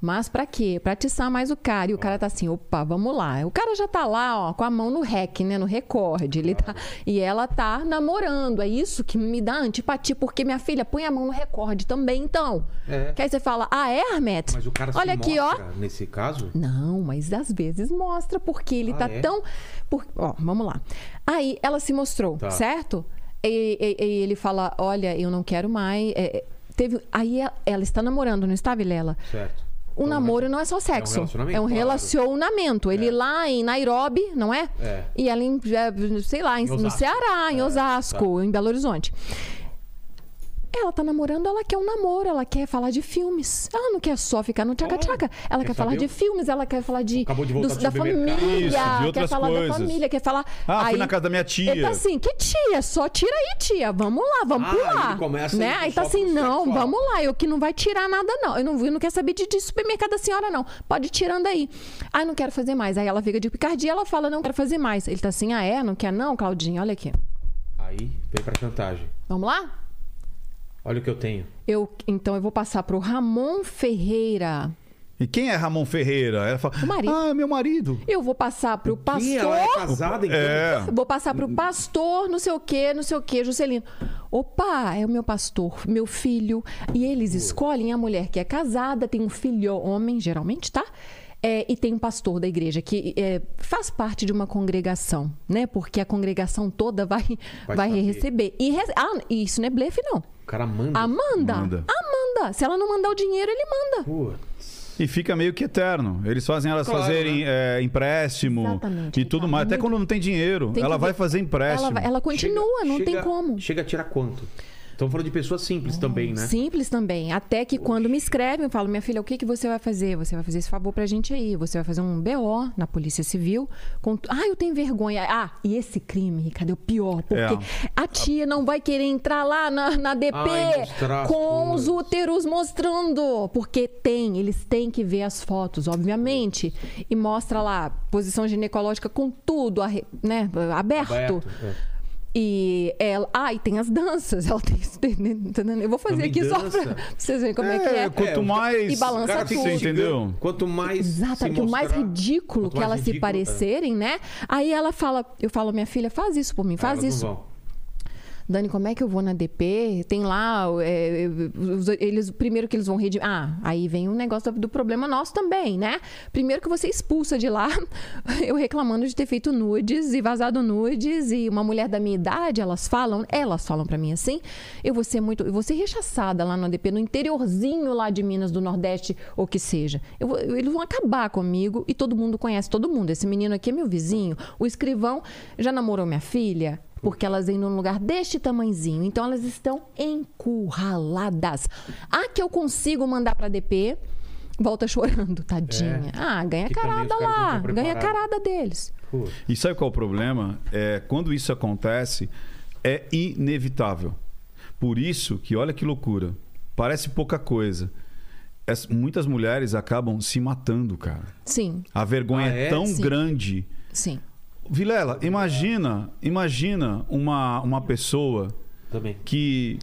Mas pra quê? Pra atiçar mais o cara. E o cara tá assim, opa, vamos lá. O cara já tá lá, ó, com a mão no rec, né? No recorde. Ele tá... E ela tá namorando. É isso que me dá antipatia, porque minha filha põe a mão no recorde também, então. É. Que aí você fala, ah, é, Armete? Mas o cara Olha se aqui, ó. nesse caso? Não, mas às vezes mostra, porque ele Ah, tá é? tão. Por... Ó, vamos lá. Aí ela se mostrou, Tá. certo? E, e- e ele fala: Olha, eu não quero mais. É, é, teve... Aí ela, ela está namorando, não está, Vilela? Certo. O Então, namoro não é só sexo. relacionamento, É um claro. relacionamento. Ele lá em Nairobi, não é? É. E ela em, é, sei lá, em- Em no. Ceará, em É, Osasco, em Belo Horizonte. Ela tá namorando, ela quer um namoro, ela quer falar de filmes. Ela não quer só ficar no tchaca-tchaca. Ela Quer quer falar de o- filmes, ela quer falar de, Acabou de voltar do da família, Isso, de quer falar coisas. da família, quer falar. Ah, fui na casa da minha tia. Ele tá assim, que tia? Só tira aí, tia. Vamos lá, vamos Ah, pular. ele começa né? Aí tá assim, não, sexual. vamos lá, eu que não vai tirar nada, não. Eu não, eu não quero saber de, de supermercado da senhora, não. Pode ir tirando aí. Ah, não quero fazer mais. Aí ela fica de picardia, ela fala, não quero fazer mais. Ele tá assim, ah, é? Não quer não, Claudinha? Olha aqui. Aí vem pra chantagem. Vamos lá? Olha o que eu tenho. Eu, então eu vou passar pro Ramon Ferreira. E quem é Ramon Ferreira? Ela fala: O marido. Ah, meu marido. Eu vou passar pro pastor. ela é casada, então? É. Vou passar pro pastor, não sei o quê, não sei o quê, Juscelino. Opa, é o meu pastor, meu filho. E eles escolhem a mulher que é casada, tem um filho homem, geralmente, tá? É, e tem um pastor da igreja que é, faz parte de uma congregação, né? Porque a congregação toda vai, Vai vai, receber. E re- ah, isso não é blefe, não. O cara manda. Amanda, Manda. Amanda. Se ela não mandar o dinheiro, ele manda. Putz. E fica meio que eterno. Eles fazem elas Claro, fazerem é, empréstimo Exatamente, e tudo mais. Até quando não tem dinheiro, Tem ela vai fazer empréstimo. Ela, vai- ela continua, Chega- não tem chega- como. Chega a tirar quanto? Estamos falando de pessoas simples também, né? Simples também. Até que quando me escrevem, eu falo, minha filha, o que, que você vai fazer? Você vai fazer esse favor pra gente aí. Você vai fazer um BO na Polícia Civil. Com... Ah, eu tenho vergonha. Ah, e esse crime, Ricardo, é o pior. Porque É. a tia não vai querer entrar lá na, na DP Ai, com os úteros mostrando. Porque tem, eles têm que ver as fotos, obviamente. E mostra lá, posição ginecológica com tudo né, aberto. Aberto, é. E ela. Ah, e tem as danças. Ela tem. Eu vou fazer Também aqui só pra vocês verem como é, que é. quanto É, mais. e balança cara tudo. Você entendeu? Quanto mais. Exato, se que o mais ridículo que mais elas se ridículo, parecerem, né? Aí ela fala, eu falo, minha filha, faz isso por mim, é. faz isso. Dani, como é que eu vou na DP? Tem lá, é, eles primeiro que eles vão redimir. Ah, aí vem o negócio do problema nosso também, né? Primeiro que você expulsa de lá, eu reclamando de ter feito nudes e vazado nudes e uma mulher da minha idade, elas falam, elas falam pra mim assim, eu vou ser muito, eu vou ser rechaçada lá no DP, no interiorzinho lá de Minas do Nordeste ou que seja. Eu eles vão acabar comigo e todo mundo conhece todo mundo. Esse menino aqui é meu vizinho, o escrivão já namorou minha filha. Porque elas vêm num lugar deste tamanzinho. Então elas estão encurraladas. A que eu consigo mandar pra DP, volta chorando, tadinha. Ah, ganha É. Que também carada lá. Ganha carada deles. E sabe qual é o problema? É, quando isso acontece, é inevitável. Por isso que, olha que loucura, parece pouca coisa. As- muitas mulheres acabam se matando, cara. Sim, A vergonha Ah, é? é? tão Sim. grande. sim. Vilela, imagina, imagina uma, uma pessoa também. que,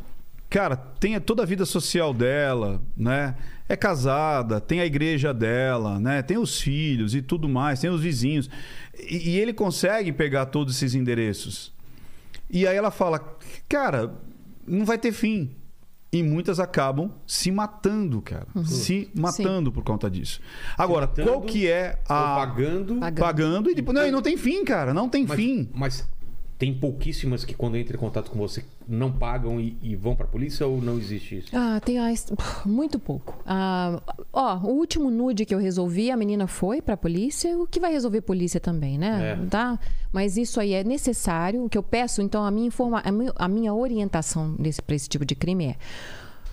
cara, tem toda a vida social dela, né? É casada, tem a igreja dela, né? Tem os filhos e tudo mais, tem os vizinhos. E, e ele consegue pegar todos esses endereços. E aí ela fala, cara, não vai ter fim. E muitas acabam se matando, cara. Se matando por conta disso. Agora, matando qual que é a. pagando. Pagando. Pagando e depois. Não, e não tem fim, cara. Não tem Mas, fim. mas tem pouquíssimas que quando entram em contato com você não pagam e, e vão pra polícia ou não existe isso? Ah, tem ah, muito pouco. Ah, ó, o último nude que eu resolvi, a menina foi pra polícia, o que vai resolver polícia também, né? É. Tá? Mas isso aí é necessário. O que eu peço, então, a minha, informa a minha, a orientação pra esse tipo de crime é.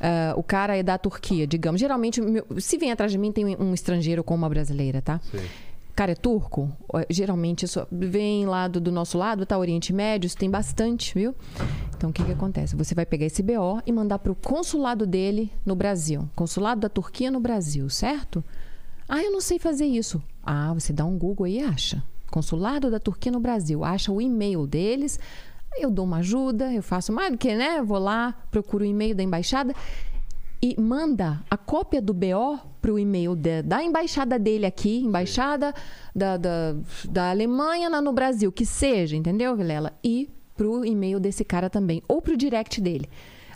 ah, o cara é da Turquia, digamos. Geralmente, meu- se vem atrás de mim, tem um estrangeiro com uma brasileira, tá? Sei. Cara é turco, geralmente isso vem lá do, nosso lado, tá? Oriente Médio, isso tem bastante, viu? Então o que, que acontece? Você vai pegar esse BO e mandar pro consulado dele no Brasil. Consulado da Turquia no Brasil, certo? Ah, eu não sei fazer isso. Ah, você dá um Google aí e acha. Consulado da Turquia no Brasil. Acha o e-mail deles. Eu dou uma ajuda, eu faço mais do que, né? Vou lá, procuro o e-mail da embaixada e manda a cópia do BO para o e-mail da, da embaixada dele aqui, embaixada da, da, da Alemanha no Brasil, que seja, entendeu, Vilela? E pro e-mail desse cara também, ou pro direct dele.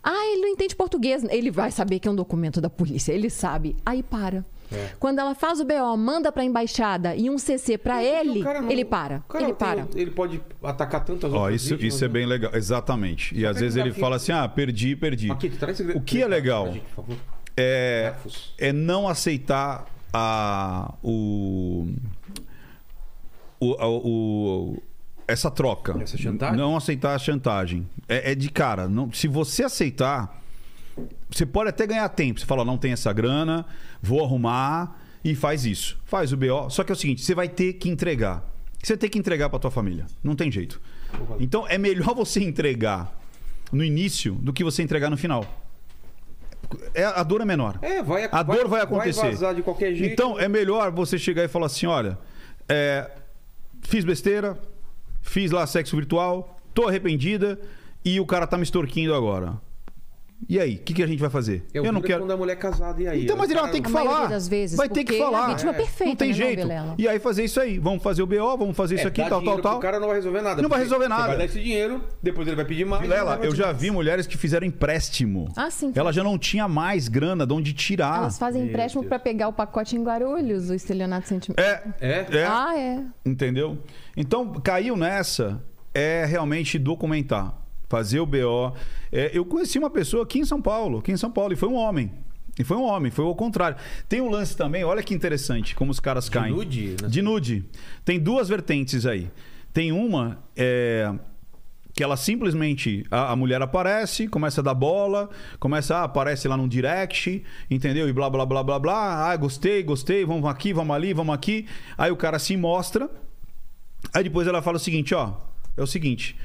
Ah, ele não entende português. Ele vai saber que é um documento da polícia, ele sabe. Aí para. É. Quando ela faz o BO, manda para a embaixada e um CC para ele, não- ele para. o cara ele tem- para. ele pode atacar tantas Ó, outras isso, vítimas, isso é né? bem legal. Exatamente. E às vezes ele garfinho. fala assim: ah, perdi, perdi. Aqui, traz O que é legal gente, por favor. é, é não aceitar a, o, o, a- o- essa troca. Essa chantagem? Não aceitar a chantagem. É, é de cara. Não, se você aceitar, você pode até ganhar tempo. Você fala, não tem essa grana, vou arrumar e faz isso. Faz o BO. Só que é o seguinte, você vai ter que entregar. Você tem que entregar para tua família. Não tem jeito. Então é melhor você entregar no início do que você entregar no final. É, a dor é menor. É, vai A dor vai acontecer. Vai vazar de qualquer jeito. Então é melhor você chegar e falar assim: olha, é, fiz besteira, fiz lá sexo virtual, tô arrependida e o cara tá me extorquindo agora. E aí, o que, que a gente vai fazer? eu não quero. quando a mulher é casada e aí. Então, mas O ele cara- tem que falar. das vezes, vai ter que porque falar. a vítima é perfeita, não tem né, não, jeito. Vilela? e aí fazer isso aí. Vamos fazer o BO, vamos fazer isso É, aqui, dá tal, tal, tal. cara não vai resolver nada. Não vai resolver nada. vai dar esse dinheiro, depois ele vai pedir mais. Vilela, não eu já vi mulheres que fizeram empréstimo. Ah, sim. Ela já não tinha mais grana de onde tirar. Elas fazem Meu empréstimo para pegar o pacote em Guarulhos, o estelionato sentimental. É, É? é. Ah, é. Entendeu? Então, caiu nessa é realmente documentar, fazer o BO. É, eu conheci uma pessoa aqui em São Paulo, aqui em São Paulo, e foi um homem. E foi um homem, foi o contrário. Tem um lance também, olha que interessante como os caras caem. nude? De nude. Tem duas vertentes aí. Tem uma é, que ela simplesmente a, a mulher aparece, começa a dar bola, começa a aparece lá num direct, entendeu? E blá blá blá blá blá. Ah, gostei, gostei, vamos aqui, vamos ali, vamos aqui. Aí o cara se mostra. Aí depois ela fala o seguinte, ó, é o seguinte,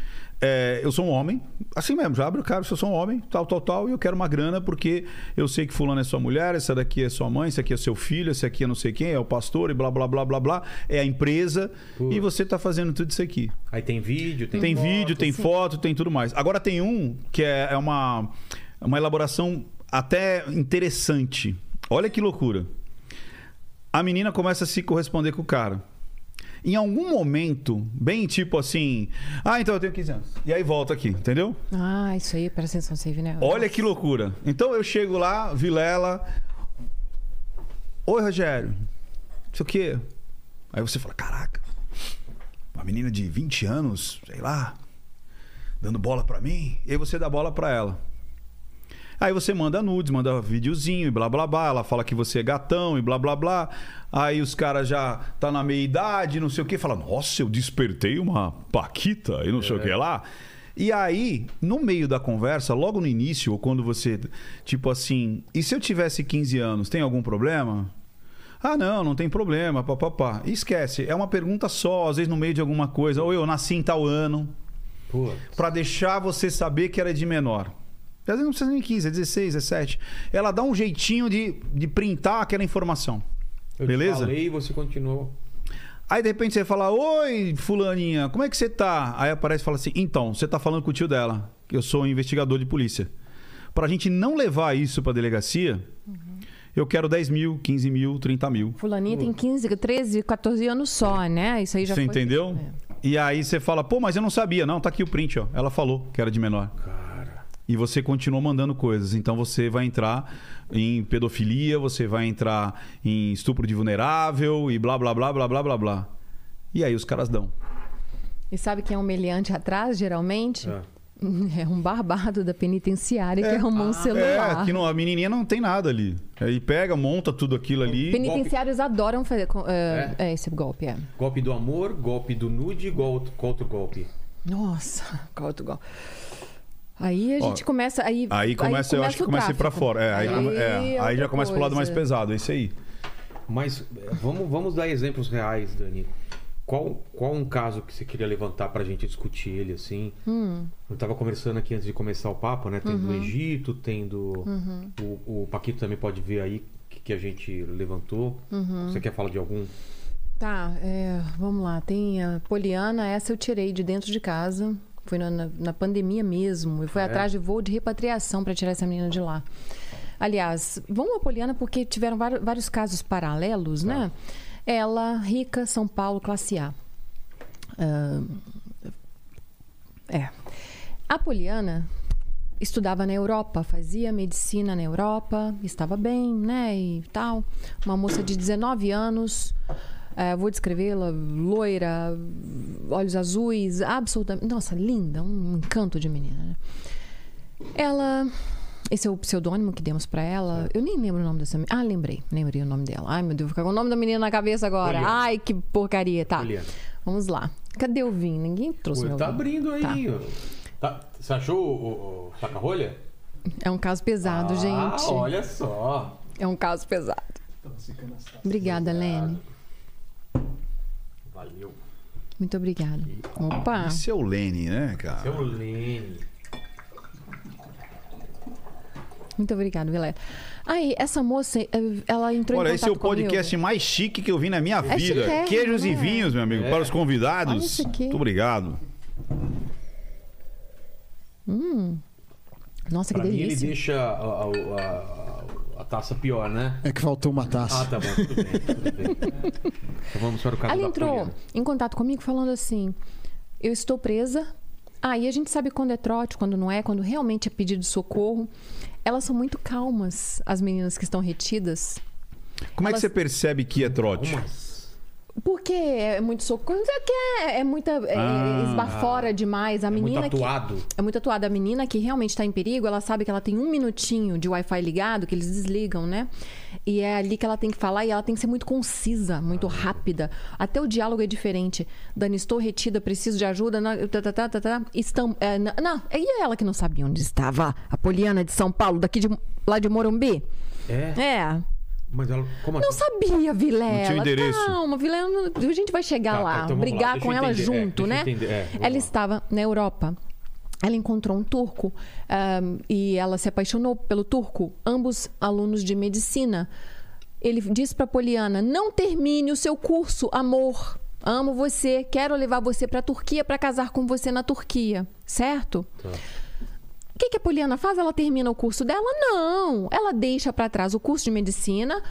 é, eu sou um homem, assim mesmo, já abre o cara, eu sou um homem, tal, tal, tal, e eu quero uma grana porque eu sei que fulano é sua mulher, essa daqui é sua mãe, esse aqui é seu filho, esse aqui é não sei quem, é o pastor e blá, blá, blá, blá, blá, é a empresa, e você tá fazendo tudo isso aqui. Aí tem vídeo, tem. Tem foto. vídeo, tem foto, tem tudo mais. Agora tem um que é, é uma, uma elaboração até interessante. Olha que loucura. A menina começa a se corresponder com o cara. Em algum momento, bem tipo assim, ah, então eu tenho 15 anos. E aí volta aqui, entendeu? Ah, isso aí, presta atenção, Save, né? Olha que loucura. Então eu chego lá, Vilela. Oi, Rogério. Não sei o quê. Aí você fala: caraca, uma menina de 20 anos, sei lá, dando bola pra mim. E aí você dá bola pra ela. Aí você manda nudes, manda videozinho e blá blá blá. Ela fala que você é gatão e blá blá blá. Aí os caras já tá na meia idade, não sei o quê. Fala, nossa, eu despertei uma Paquita e não sei o que lá. E aí, no meio da conversa, logo no início, ou quando você, tipo assim, e se eu tivesse 15 anos, tem algum problema? Ah, não, não tem problema, papapá. Esquece, é uma pergunta só, às vezes no meio de alguma coisa. Ou eu nasci em tal ano, Pô, Pra deixar você saber que era de menor. Às vezes não precisa nem 15, é 16, 17. Ela dá um jeitinho de, de printar aquela informação. eu Beleza? te falei e você continuou. Aí de repente você fala: Oi, Fulaninha, como é que você tá? Aí aparece e fala assim: Então, você tá falando com o tio dela, que eu sou um investigador de polícia. Pra gente não levar isso pra delegacia, eu quero 10 mil, 15 mil, 30 mil. Fulaninha tem 15, 13, 14 anos só, né? Isso aí já Você foi... entendeu? É. E aí você fala: Pô, mas eu não sabia. Não, tá aqui o print, ó. Ela falou que era de menor. Cara. E você continua mandando coisas. Então você vai entrar em pedofilia, você vai entrar em estupro de vulnerável e blá blá blá blá blá blá blá. E aí os caras dão. E sabe quem é um meliante atrás, geralmente? É. É um barbado da penitenciária que arrumou um celular. É, que não, a menininha não tem nada ali. Aí pega, monta tudo aquilo ali. Penitenciários adoram fazer é, é, esse golpe, é. Golpe do amor, golpe do nude, gol- qual outro golpe? Nossa, qual outro golpe? Aí a Ó, gente começa. Aí, Aí começa, eu acho que começa a ir pra fora. É, aí, come- é, aí outra já começa pro lado mais coisa. pesado, é isso aí. Mas é, vamos, vamos dar exemplos reais, Dani. Qual, qual um caso que você queria levantar pra gente discutir ele, assim? Hum. Eu tava conversando aqui antes de começar o papo, né? Tem Uhum. do Egito, tem do... O, o Paquito também pode ver aí que, que a gente levantou. Uhum. Você quer falar de algum? Tá, é, vamos lá. Tem a Poliana, essa eu tirei de dentro de casa. Foi na, na- na pandemia mesmo. Eu fui é? atrás de voo de repatriação para tirar essa menina de lá. Aliás, vamos a Poliana porque tiveram vários, casos paralelos, né? Ela, rica, São Paulo, classe A. Ah, é. A Poliana estudava na Europa, fazia medicina na Europa, estava bem, né? E tal. Uma moça de 19 anos, eh, vou descrevê-la, loira, olhos azuis, absolutamente. Nossa, linda, um encanto de menina, né? Ela. Esse é o pseudônimo que demos pra ela. Eu nem lembro o nome dessa menina. Ah, lembrei. Lembrei o nome dela. Ai, meu Deus, vou ficar com o nome da menina na cabeça agora. Poliana. Ai, que porcaria. Tá. Poliana. Vamos lá. Cadê o vinho? Ninguém trouxe Pô, meu tá vinho. abrindo aí. Tá. ó. Tá- Você achou o, o, o saca-rolha? É um caso pesado, ah, gente. olha só. É um caso pesado. Obrigada, Lene. Valeu. Muito obrigada. Opa! Esse é o Lene, né, cara? Seu Lene. Muito obrigada, Vilela. Aí, essa moça, eh, ela entrou Olha, em esse é o contato comigo. podcast mais chique que eu vi na minha É vida. chiquérrimo, Queijos e né? vinhos, meu amigo, É. para os convidados. Olha isso aqui. Muito obrigado. Nossa, que Pra mim ele delícia. deixa a- a taça pior, né? É que faltou uma taça. Ah, tá bom, tudo bem, tudo bem. Então vamos para o caso Ela entrou em contato comigo falando assim: eu estou presa. Aí a gente sabe quando é trote, quando não é, quando realmente é pedido de socorro. Elas são muito calmas, as meninas que estão retidas. Como é que Elas- você percebe que é trote? Umas- Porque é muito socorro. Não sei o que é, é muita. É, Ah. esbafora demais. A É muito menina que. atuado. É muito atuada. A menina que realmente está em perigo, ela sabe que ela tem um minutinho de Wi-Fi ligado, que eles desligam, né? E é ali que ela tem que falar e ela tem que ser muito concisa, muito rápida. Até o diálogo é diferente. Dani, estou retida, preciso de ajuda. Tá, tá, tá. Estam, é, não, e ela que não sabia onde estava? A Poliana de São Paulo, daqui de, lá de Morumbi? É? É. Mas ela. Como Não assim? sabia, Vilela. Não tinha endereço. Calma, Vilela. não- A gente vai chegar Tá, tá, lá, então vamos lá. brigar com ela entender. É, junto, deixa eu né? É, ela lá. estava na Europa. Ela encontrou um turco ahm, e ela se apaixonou pelo turco, ambos alunos de medicina. Ele disse para Poliana: "Não termine o seu curso, amor. Amo você, quero levar você para a Turquia para casar com você na Turquia, certo?" Tá. O que, que a Poliana faz? Ela termina o curso dela? Não. Ela deixa para trás o curso de medicina.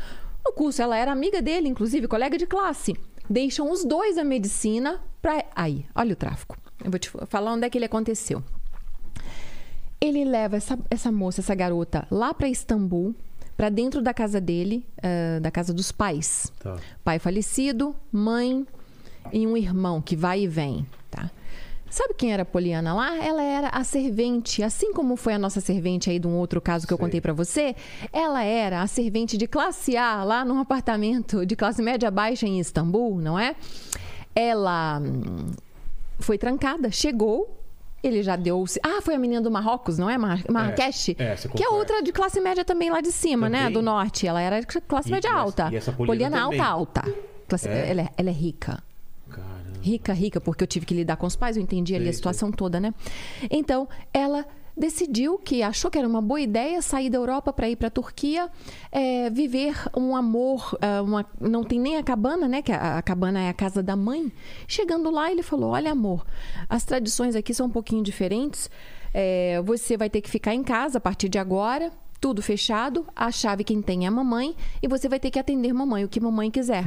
No curso, ela era amiga dele, inclusive, colega de classe. deixam os dois a medicina pra. Aí, olha o tráfico. Eu vou te falar onde é que ele aconteceu. Ele leva essa, essa moça, essa garota, lá para Istambul, para dentro da casa dele, ah, da casa dos pais. Tá. Pai falecido, mãe e um irmão que vai e vem? Sabe quem era a Poliana lá? Ela era a servente, assim como foi a nossa servente aí de um outro caso que eu Sei. contei pra você. Ela era a servente de classe A lá num apartamento de classe média baixa em Istambul, não é? Ela hum, foi trancada, chegou. Ele já deu. Ah, foi a menina do Marrocos, não é? Mar Marrakech? é, você que é outra de classe média também lá de cima, né? Também? Do norte. Ela era de classe E- média essa- alta. e essa Poliana também? alta, alta. Classe- É? Ela, é, ela é rica. Rica, rica, porque eu tive que lidar com os pais, eu entendi ali Sei, a situação toda, né? Então, ela decidiu que achou que era uma boa ideia sair da Europa para ir para a Turquia, é, viver um amor, ah, uma- não tem nem a cabana, né? Que a, a cabana é a casa da mãe. Chegando lá, ele falou: Olha, amor, as tradições aqui são um pouquinho diferentes. É, você vai ter que ficar em casa a partir de agora. Tudo fechado, a chave quem tem é a mamãe e você vai ter que atender mamãe, o que mamãe quiser.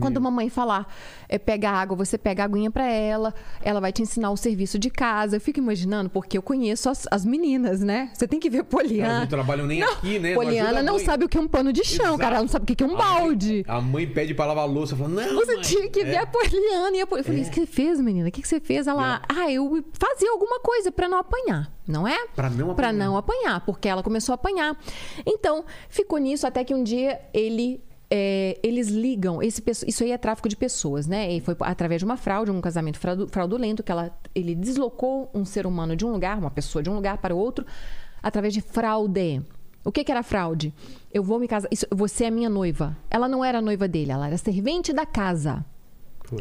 Quando a mamãe falar, é, pega água, você pega a aguinha pra ela, ela vai te ensinar o serviço de casa. Eu fico imaginando, porque eu conheço as, as meninas, né? Você tem que ver Elas Poliana. não trabalham nem aqui, né? Poliana não mãe. sabe o que é um pano de chão, Exato. cara. Ela não sabe o que é um A mãe- balde. A mãe pede pra lavar a louça, fala, não, Você mãe. tinha que ver É. a Poliana. E a Pol- Eu falei, o que você fez, menina? O que você fez? Ela, ah, eu fazia alguma coisa pra não apanhar, não é? Pra não Pra apanhar. não apanhar, porque ela começou a apanhar. Então, ficou nisso até que um dia ele. É, eles ligam, esse, isso aí é tráfico de pessoas, né? E foi através de uma fraude, um casamento fraudu- fraudulento, que ela, ele deslocou um ser humano de um lugar, uma pessoa de um lugar para o outro, através de fraude. O que, que era fraude? Eu vou me casar. isso- você é minha noiva. Ela não era noiva dele, ela era servente da casa.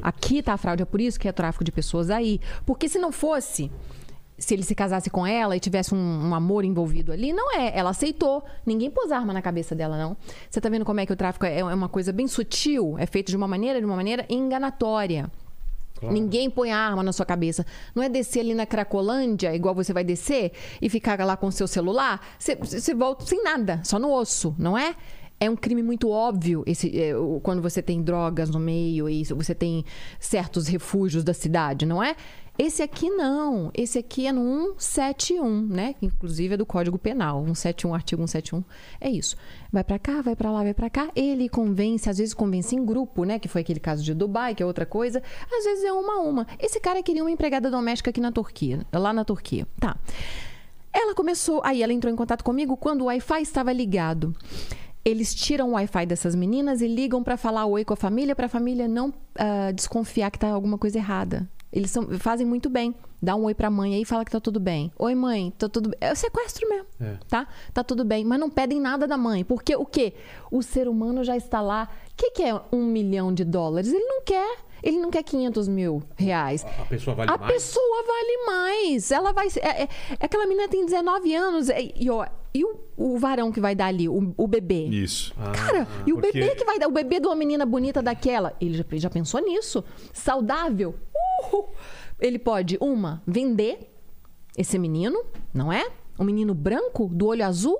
Aqui tá a fraude, é por isso que é tráfico de pessoas aí. Porque se não fosse, se ele se casasse com ela e tivesse um, um amor envolvido ali, não é. Ela aceitou. Ninguém pôs arma na cabeça dela, não. Você tá vendo como é que o tráfico é é uma coisa bem sutil, é feito de uma maneira, de uma maneira enganatória. Ninguém põe a arma na sua cabeça. Não é descer ali na Cracolândia, igual você vai descer, e ficar lá com o seu celular. Você, você volta sem nada, só no osso, não é? É um crime muito óbvio esse, é, quando você tem drogas no meio e você tem certos refúgios da cidade, não é? Esse aqui não. Esse aqui é no 171, né? Inclusive é do Código Penal. 171, artigo 171. É isso. Vai pra cá, vai pra lá, vai pra cá. Ele convence, às vezes convence em grupo, né? Que foi aquele caso de Dubai, que é outra coisa. Às vezes é uma a uma. Esse cara queria uma empregada doméstica aqui na Turquia, lá na Turquia. Tá. Ela começou, aí ela entrou em contato comigo quando o Wi-Fi estava ligado. Eles tiram o Wi-Fi dessas meninas e ligam para falar oi com a família, para a família não ah, desconfiar que tá alguma coisa errada. Eles são- fazem muito bem. Dá um oi pra mãe aí e fala que tá tudo bem. Oi, mãe, tá tudo bem. É o sequestro mesmo, É. tá? Tá tudo bem. Mas não pedem nada da mãe. Porque o quê? O ser humano já está lá. O que, que é um milhão de dólares? Ele não quer. Ele não quer 500 mil reais. A pessoa vale A mais? pessoa vale mais. Ela vai. ser- É, é- aquela menina tem 19 anos. é- E, ó, e o, o varão que vai dar ali, o, o bebê? Isso. Cara, e o porque- bebê que vai dar, o bebê de uma menina bonita daquela, ele já, já pensou nisso? Saudável? Uhul. Ele pode, uma, vender esse menino, não é? Um menino branco, do olho azul,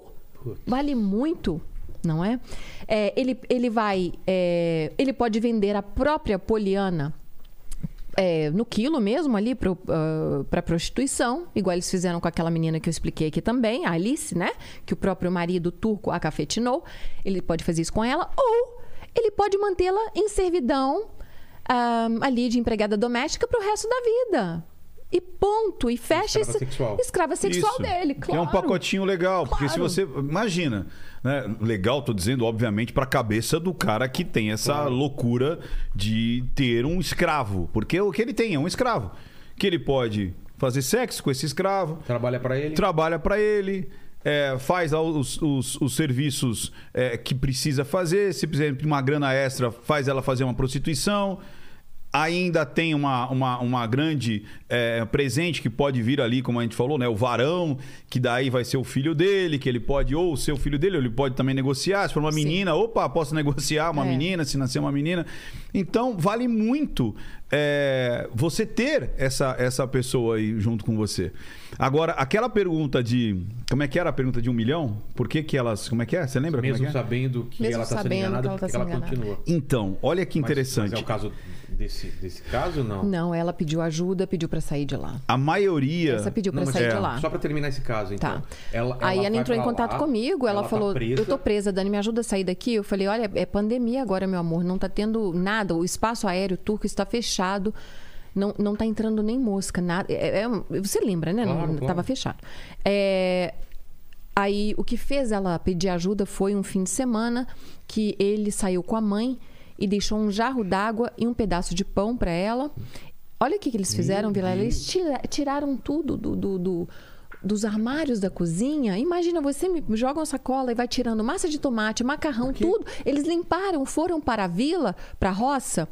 vale muito, não é? É, ele, ele vai. é, ele pode vender a própria Poliana é, no quilo mesmo ali para prostituição, igual eles fizeram com aquela menina que eu expliquei aqui também, a Alice, né? Que o próprio marido turco a cafetinou. Ele pode fazer isso com ela, ou ele pode mantê-la em servidão ah, ali de empregada doméstica para o resto da vida. E ponto. E fecha Escrava esse. sexual. Escrava sexual Isso. dele, Que claro. é um pacotinho legal. Porque se Claro. você. Imagina, né? Legal, tô dizendo, obviamente, pra cabeça do cara que tem essa loucura de ter um escravo. Porque o que ele tem é um escravo. Que ele pode fazer sexo com esse escravo, Trabalha pra ele? trabalha pra ele. é, faz os, os- os serviços é, que precisa fazer. Se precisar de uma grana extra, faz ela fazer uma prostituição. Ainda tem uma, uma, uma grande é, presente que pode vir ali, como a gente falou, né? O varão, que daí vai ser o filho dele, que ele pode ou ser o filho dele, ou ele pode também negociar. Se for uma Sim. menina, opa, posso negociar uma É. menina, se nascer uma menina. Então, vale muito é, você ter essa, essa pessoa aí junto com você. Agora, aquela pergunta de. Como é que era a pergunta de um milhão? Por que, que elas. Como é que é? Você lembra? Mesmo como é que é? sabendo que Mesmo ela está sendo enganada, que ela tá porque ela continua. Então, olha que Mas- interessante. Mas, é o caso desse, desse caso, não? Não, ela pediu ajuda, pediu pra sair de lá. A maioria. Essa pediu mas sair é, de lá. Só pra terminar esse caso, então. Tá. Ela, Aí ela entrou em contato lá, comigo, ela, tá falou: presa. Eu tô presa, Dani, me ajuda a sair daqui. Eu falei: Olha, é pandemia agora, meu amor, não tá tendo nada. O espaço aéreo turco está fechado. Não, não tá entrando nem mosca, nada. É- é- você lembra, né? Claro, não, claro. Tava fechado. É, aí o que fez ela pedir ajuda foi um fim de semana que ele saiu com a mãe e deixou um jarro d'água e um pedaço de pão para ela. Olha o que, que eles fizeram, Vila. Eles tira- tiraram tudo do, do- do- dos armários da cozinha. Imagina, você me joga uma sacola e vai tirando massa de tomate, macarrão, tudo. Eles limparam, foram para a vila, para a roça,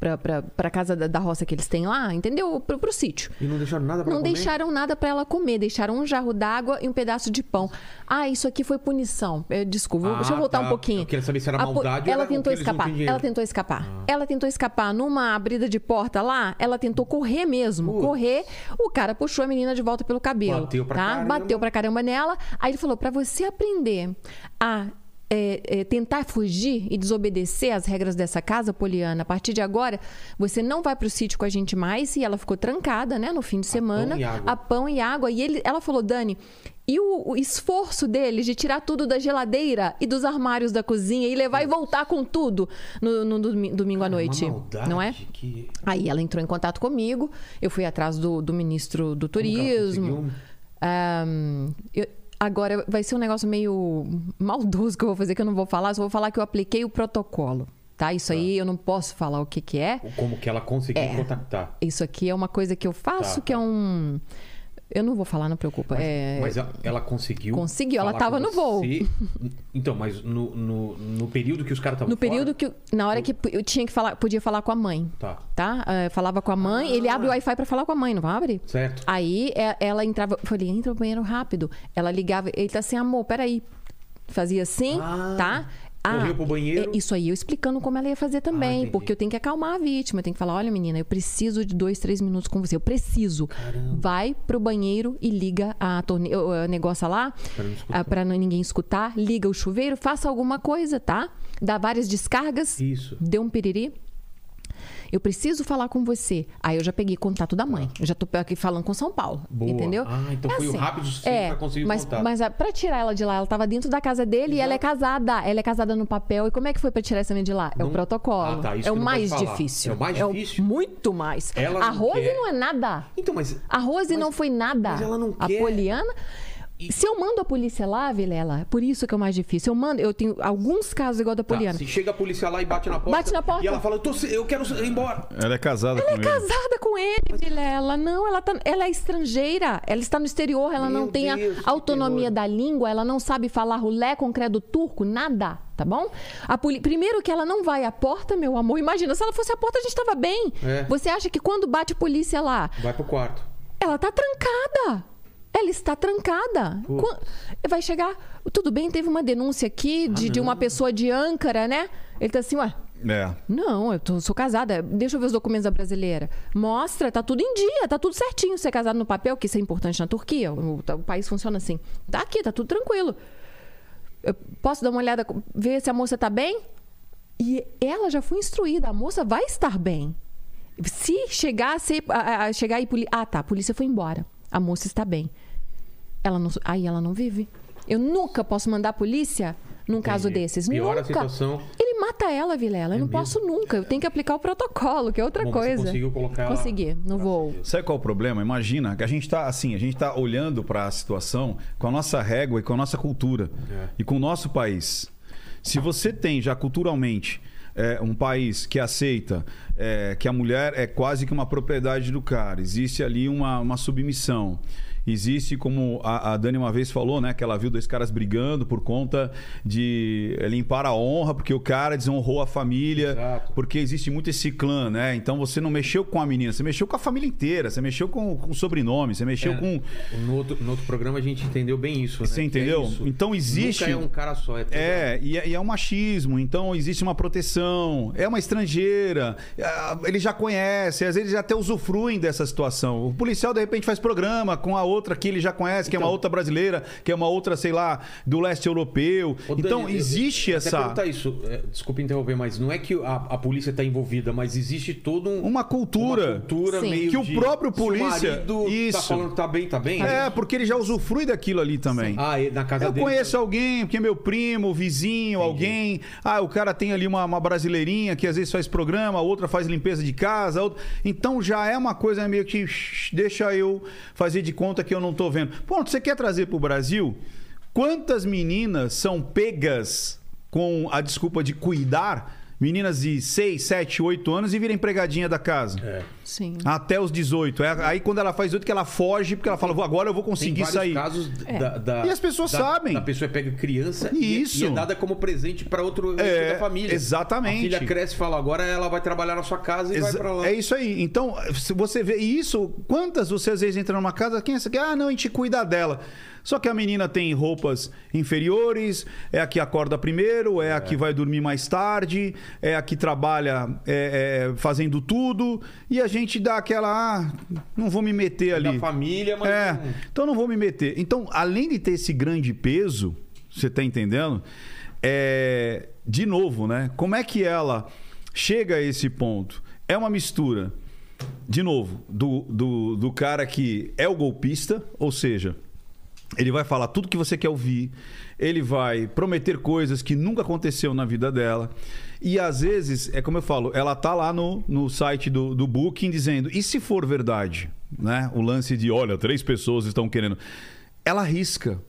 Sei. para a casa da, da roça que eles têm lá, entendeu? Para o sítio. E não deixaram nada pra Não comer? deixaram nada para ela comer, deixaram um jarro d'água e um pedaço de pão. Ah, isso aqui foi punição. Desculpa, Ah, deixa eu voltar tá. um pouquinho. Eu queria saber se era maldade ou Ela era tentou escapar. Ela tentou escapar. Ah. Ela tentou escapar numa abrida de porta lá. Ela tentou correr mesmo, Putz. correr. O cara puxou a menina de volta pelo cabelo. Bateu pra tá? caramba. Bateu pra caramba nela. Aí ele falou: para você aprender a é, é, tentar fugir e desobedecer às regras dessa casa, Poliana, a partir de agora, você não vai pro sítio com a gente mais. E ela ficou trancada, né, no fim de semana. pão e água. A pão e água. E ele, ela falou, Dani, e o, o esforço deles de tirar tudo da geladeira e dos armários da cozinha e levar e voltar com tudo no, no domi- domingo à Cara, noite. Uma maldade não é? Que... Aí ela entrou em contato comigo, eu fui atrás do, do ministro do turismo. Ahn, eu- agora vai ser um negócio meio maldoso que eu vou fazer, que eu não vou falar, só vou falar que eu apliquei o protocolo. Tá? Isso aí eu não posso falar o que, que é. Como que ela conseguiu É. contactar. Isso aqui é uma coisa que eu faço, Tá, que é tá. um. Eu não vou falar, não preocupa. é... Mas ela, ela conseguiu. Conseguiu, ela falar tava com no voo. Então, mas no, no, no período que os caras estavam No período que. eu- Na hora que eu tinha que falar, podia falar com a mãe. Tá. Tá? Eh, falava com a mãe, ele abre o Wi-Fi pra falar com a mãe, não abre? Certo. Aí é, ela entrava, eu falei, entra no banheiro rápido. Ela ligava, ele tá assim, amor, peraí. Fazia assim, Ah, tá? Correu pro banheiro. é Isso aí, eu explicando como ela ia fazer Ah, também. entendi. porque eu tenho que acalmar a vítima. Eu tenho que falar: olha, menina, eu preciso de dois, três minutos com você. Eu preciso. Vai pro banheiro e liga a torne... o negócio lá, Pra não ah, pra ninguém escutar. Liga o chuveiro, faça alguma coisa, tá? Dá várias descargas. Isso. Deu um piriri. Eu preciso falar com você. Aí eu já peguei contato da mãe. Eu já tô aqui falando com São Paulo. Boa. Entendeu? Ah, então foi o rápido o suficiente é, pra conseguir o mas, contato. Mas a- pra tirar ela de lá, ela tava dentro da casa dele e ela é casada. Ela é casada no papel. E como é que foi pra tirar essa menina de lá? É Não- o protocolo. Ah, tá, isso é o mais difícil. É o mais difícil? muito mais. Ela a não Rose quer. não é nada. Então, mas. A Rose Mas- não foi nada. mas ela não a quer. Poliana. Se eu mando a polícia lá, Vilela, por isso que é o mais difícil. Eu mando, eu tenho alguns casos igual da Tá, Poliana. se chega a polícia lá e bate na porta. Bate na porta. E ela fala, eu, tô, eu quero ir embora. Ela é casada com Ela é ele. casada com ele, Vilela. Não, ela, tá, ela é estrangeira. Ela está no exterior, ela Meu não tem Deus, a autonomia da língua, ela não sabe falar rulé com credo turco, nada, tá bom? A poli- Primeiro que ela não vai à porta, meu amor. Imagina, se ela fosse à porta, a gente estava bem. É. Você acha que quando bate polícia lá, Vai pro quarto. ela tá trancada. Ela está trancada. Putz. Quan- Vai chegar. Tudo bem, teve uma denúncia aqui Ah, de, de uma pessoa de Âncara, né? Ele tá assim, ué. É. Não, eu tô- sou casada. Deixa eu ver os documentos da brasileira. Mostra, tá tudo em dia, tá tudo certinho. Ser casado no papel, que isso é importante na Turquia. O, o país funciona assim. Tá aqui, tá tudo tranquilo. Eu posso dar uma olhada, ver se a moça tá bem? E ela já foi instruída, a moça vai estar bem. Se chegar a ser, a, a- chegar e ah tá, a polícia foi embora. A moça está bem. Ela não, aí ela não vive. Eu nunca posso mandar a polícia num caso Entendi. desses. Piora a nunca. situação. Ele mata ela, Vilela. Eu não mesmo? posso nunca. Eu tenho que aplicar o protocolo, que é outra Bom, mas você coisa. conseguiu colocar ela- Consegui, no Graças voo. a Deus. Sabe qual é o problema? Imagina que a gente tá assim, a gente tá olhando para a situação com a nossa régua e com a nossa cultura É. e com o nosso país. Se você tem já culturalmente é, um país que aceita é, que a mulher é quase que uma propriedade do cara, existe ali uma, uma submissão. Existe, como a, a Dani uma vez falou, né? Que ela viu dois caras brigando por conta de limpar a honra, porque o cara desonrou a família. Exato. Porque existe muito esse clã, né? Então você não mexeu com a menina, você mexeu com a família inteira, você mexeu com, com o sobrenome, você mexeu É. com. No outro, no outro programa a gente entendeu bem isso, né? Você é entendeu? isso. Então existe- Nunca é um cara só, é É, e é, e é um machismo, então existe uma proteção, é uma estrangeira, ah, ele já conhece, às vezes até usufruem dessa situação. O policial, de repente, faz programa com a outra que ele já conhece, que é uma Então- outra brasileira, que é uma outra, sei lá, do leste europeu. Dani, então eu- existe eu- eu até essa. perguntar isso, é, desculpa interromper, mas não é que a, a polícia está envolvida, mas existe todo um, Uma cultura. uma cultura Sim. meio Que o de- próprio o polícia- marido tá Isso. falando que tá bem, tá bem. É, porque ele já usufrui daquilo ali também. Ah, e na casa Eu dele. conheço alguém, porque é meu primo, vizinho, alguém. Ah, o cara tem ali uma, uma brasileirinha que às vezes faz programa, a outra faz limpeza de casa. a outra- Então já é uma coisa meio que. Deixa eu fazer de conta que eu não tô vendo. Ponto, você quer trazer pro Brasil? Quantas meninas são pegas com a desculpa de cuidar? Meninas de 6, 7, 8 anos e viram empregadinha da casa. É. Sim. Até os 18. É aí quando ela faz 18 que ela foge, porque ela fala, "Vou- agora eu vou Tem conseguir vários sair. casos É. da, da- E as pessoas da- sabem. Da pessoa pega criança e- Isso. E, é dada como presente para outro É, da família. exatamente. A filha cresce e fala, agora ela vai trabalhar na sua casa e vai Exa- para lá. É isso aí. Então, se você vê e isso, quantas você às vezes entra numa casa, quem é essa? Ah, não, a gente cuida dela. Só que a menina tem roupas inferiores, é a que acorda primeiro, é a que vai dormir mais tarde, é a que trabalha é, é, fazendo tudo, e a gente dá aquela, ah, não vou me meter ali. Da família, mas. É, não- então não vou me meter. Então, além de ter esse grande peso, você tá entendendo? É, de novo, né? Como é que ela chega a esse ponto? É uma mistura, de novo, do, do, do cara que é o golpista, ou seja, ele vai falar tudo que você quer ouvir, ele vai prometer coisas que nunca aconteceu na vida dela. E às vezes, é como eu falo, ela tá lá no, no site do, do Booking dizendo, e se for verdade? Né? O lance de, olha, três pessoas estão querendo. Ela arrisca.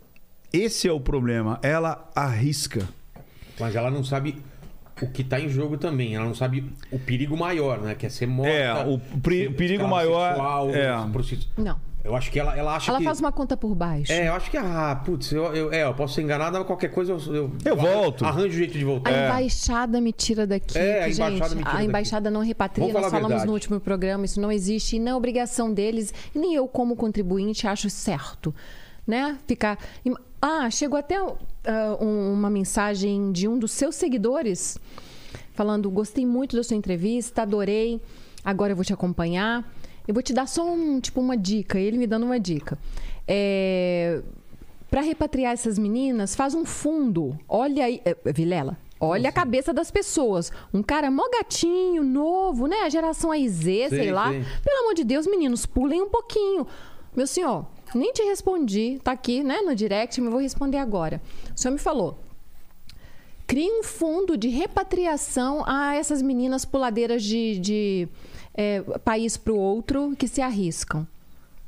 Esse é o problema. Ela arrisca. Mas ela não sabe o que tá em jogo também. Ela não sabe o perigo maior, né? Que é ser morta. É, o pri- ser perigo escrava maior- sexual, é. prostitu- Não. Eu acho que ela, ela acha Ela que. faz uma conta por baixo. É, eu acho que, ah, putz, eu, eu, é, eu posso ser enganado, mas qualquer coisa eu. Eu, Eu volto. Arranjo o jeito de A voltar. embaixada me tira daqui. É, a embaixada gente, me tira a daqui. embaixada não repatria. Vamos Nós falamos verdade. no último programa, isso não existe e não é obrigação deles. E nem eu, como contribuinte, acho certo. Né? Ficar. Ah, chegou até um- uma mensagem de um dos seus seguidores falando: gostei muito da sua entrevista, adorei. Agora eu vou te acompanhar. Eu vou te dar só um, tipo, uma dica. Ele me dando uma dica. É, para repatriar essas meninas, faz um fundo. Olha aí, eh, Vilela. Olha a cabeça das pessoas. Um cara mó gatinho, novo, né? A geração AIZ, sei, Sei, lá. sei. Pelo amor de Deus, meninos, pulem um pouquinho. Meu senhor, nem te respondi. Tá aqui, né, no direct, mas vou responder agora. O senhor me falou. Crie um fundo de repatriação a essas meninas puladeiras de, de eh, país para o outro que se arriscam.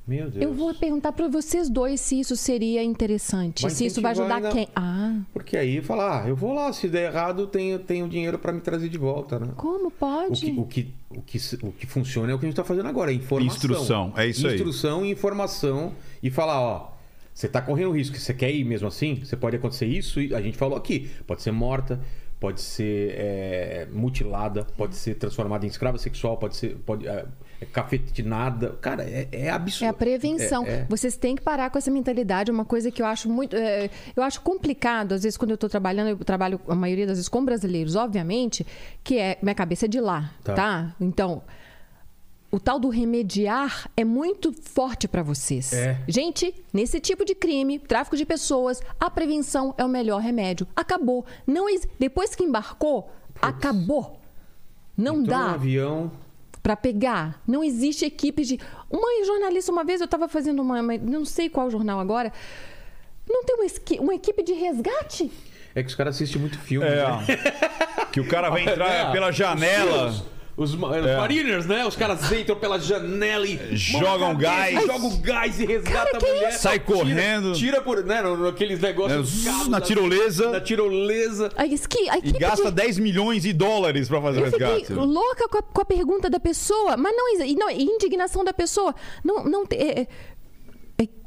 Meu Deus. Eu vou perguntar para vocês dois se isso seria interessante. Vai se isso vai ajudar ainda- quem. Ah, Porque aí falar, ah, eu vou lá, se der errado, tenho, tenho dinheiro pra me trazer de volta, né? como O pode? que, o, que, o, que, o que funciona é o que a gente tá fazendo agora, é informação. Instrução, é isso aí. Instrução e informação. E falar, ó, você tá correndo risco, você quer ir mesmo assim? Você pode acontecer isso, e a gente falou aqui. Pode ser morta, pode ser é, mutilada, pode ser transformada em escrava sexual, pode ser pode, é, é cafetinada. Cara, é, é absurdo. É a prevenção. É- é- Vocês têm que parar com essa mentalidade. Uma coisa que eu acho muito. é, eu acho complicado, às vezes, quando eu estou trabalhando, eu trabalho a maioria das vezes com brasileiros, obviamente, que é. Minha cabeça é de lá, Tá. tá? Então. O tal do remediar é muito forte para vocês. É. Gente, nesse tipo de crime, tráfico de pessoas, a prevenção é o melhor remédio. Acabou. Não Depois que embarcou, acabou. Não Entrou dá no avião. para pegar. Não existe equipe de. Uma jornalista, uma vez eu estava fazendo uma, uma- Não sei qual jornal agora. Não tem uma, esqui- uma equipe de resgate? É que os caras assistem muito filme. É. né? Que o cara vai entrar É, pela janela. Os, É. mariners, né? Os caras entram pela janela e. Jogam gás. Jogam gás e resgata Cara, a mulher. Sai Tira- correndo. Tira, por. Né, É, negócios. zzz, carros na da- tirolesa. Na tirolesa. A, esqui, a E gasta de... 10 milhões de dólares pra fazer o Eu fiquei resgate. louca com a, com a pergunta da pessoa, mas não, e não, indignação da pessoa. Não, não é, é-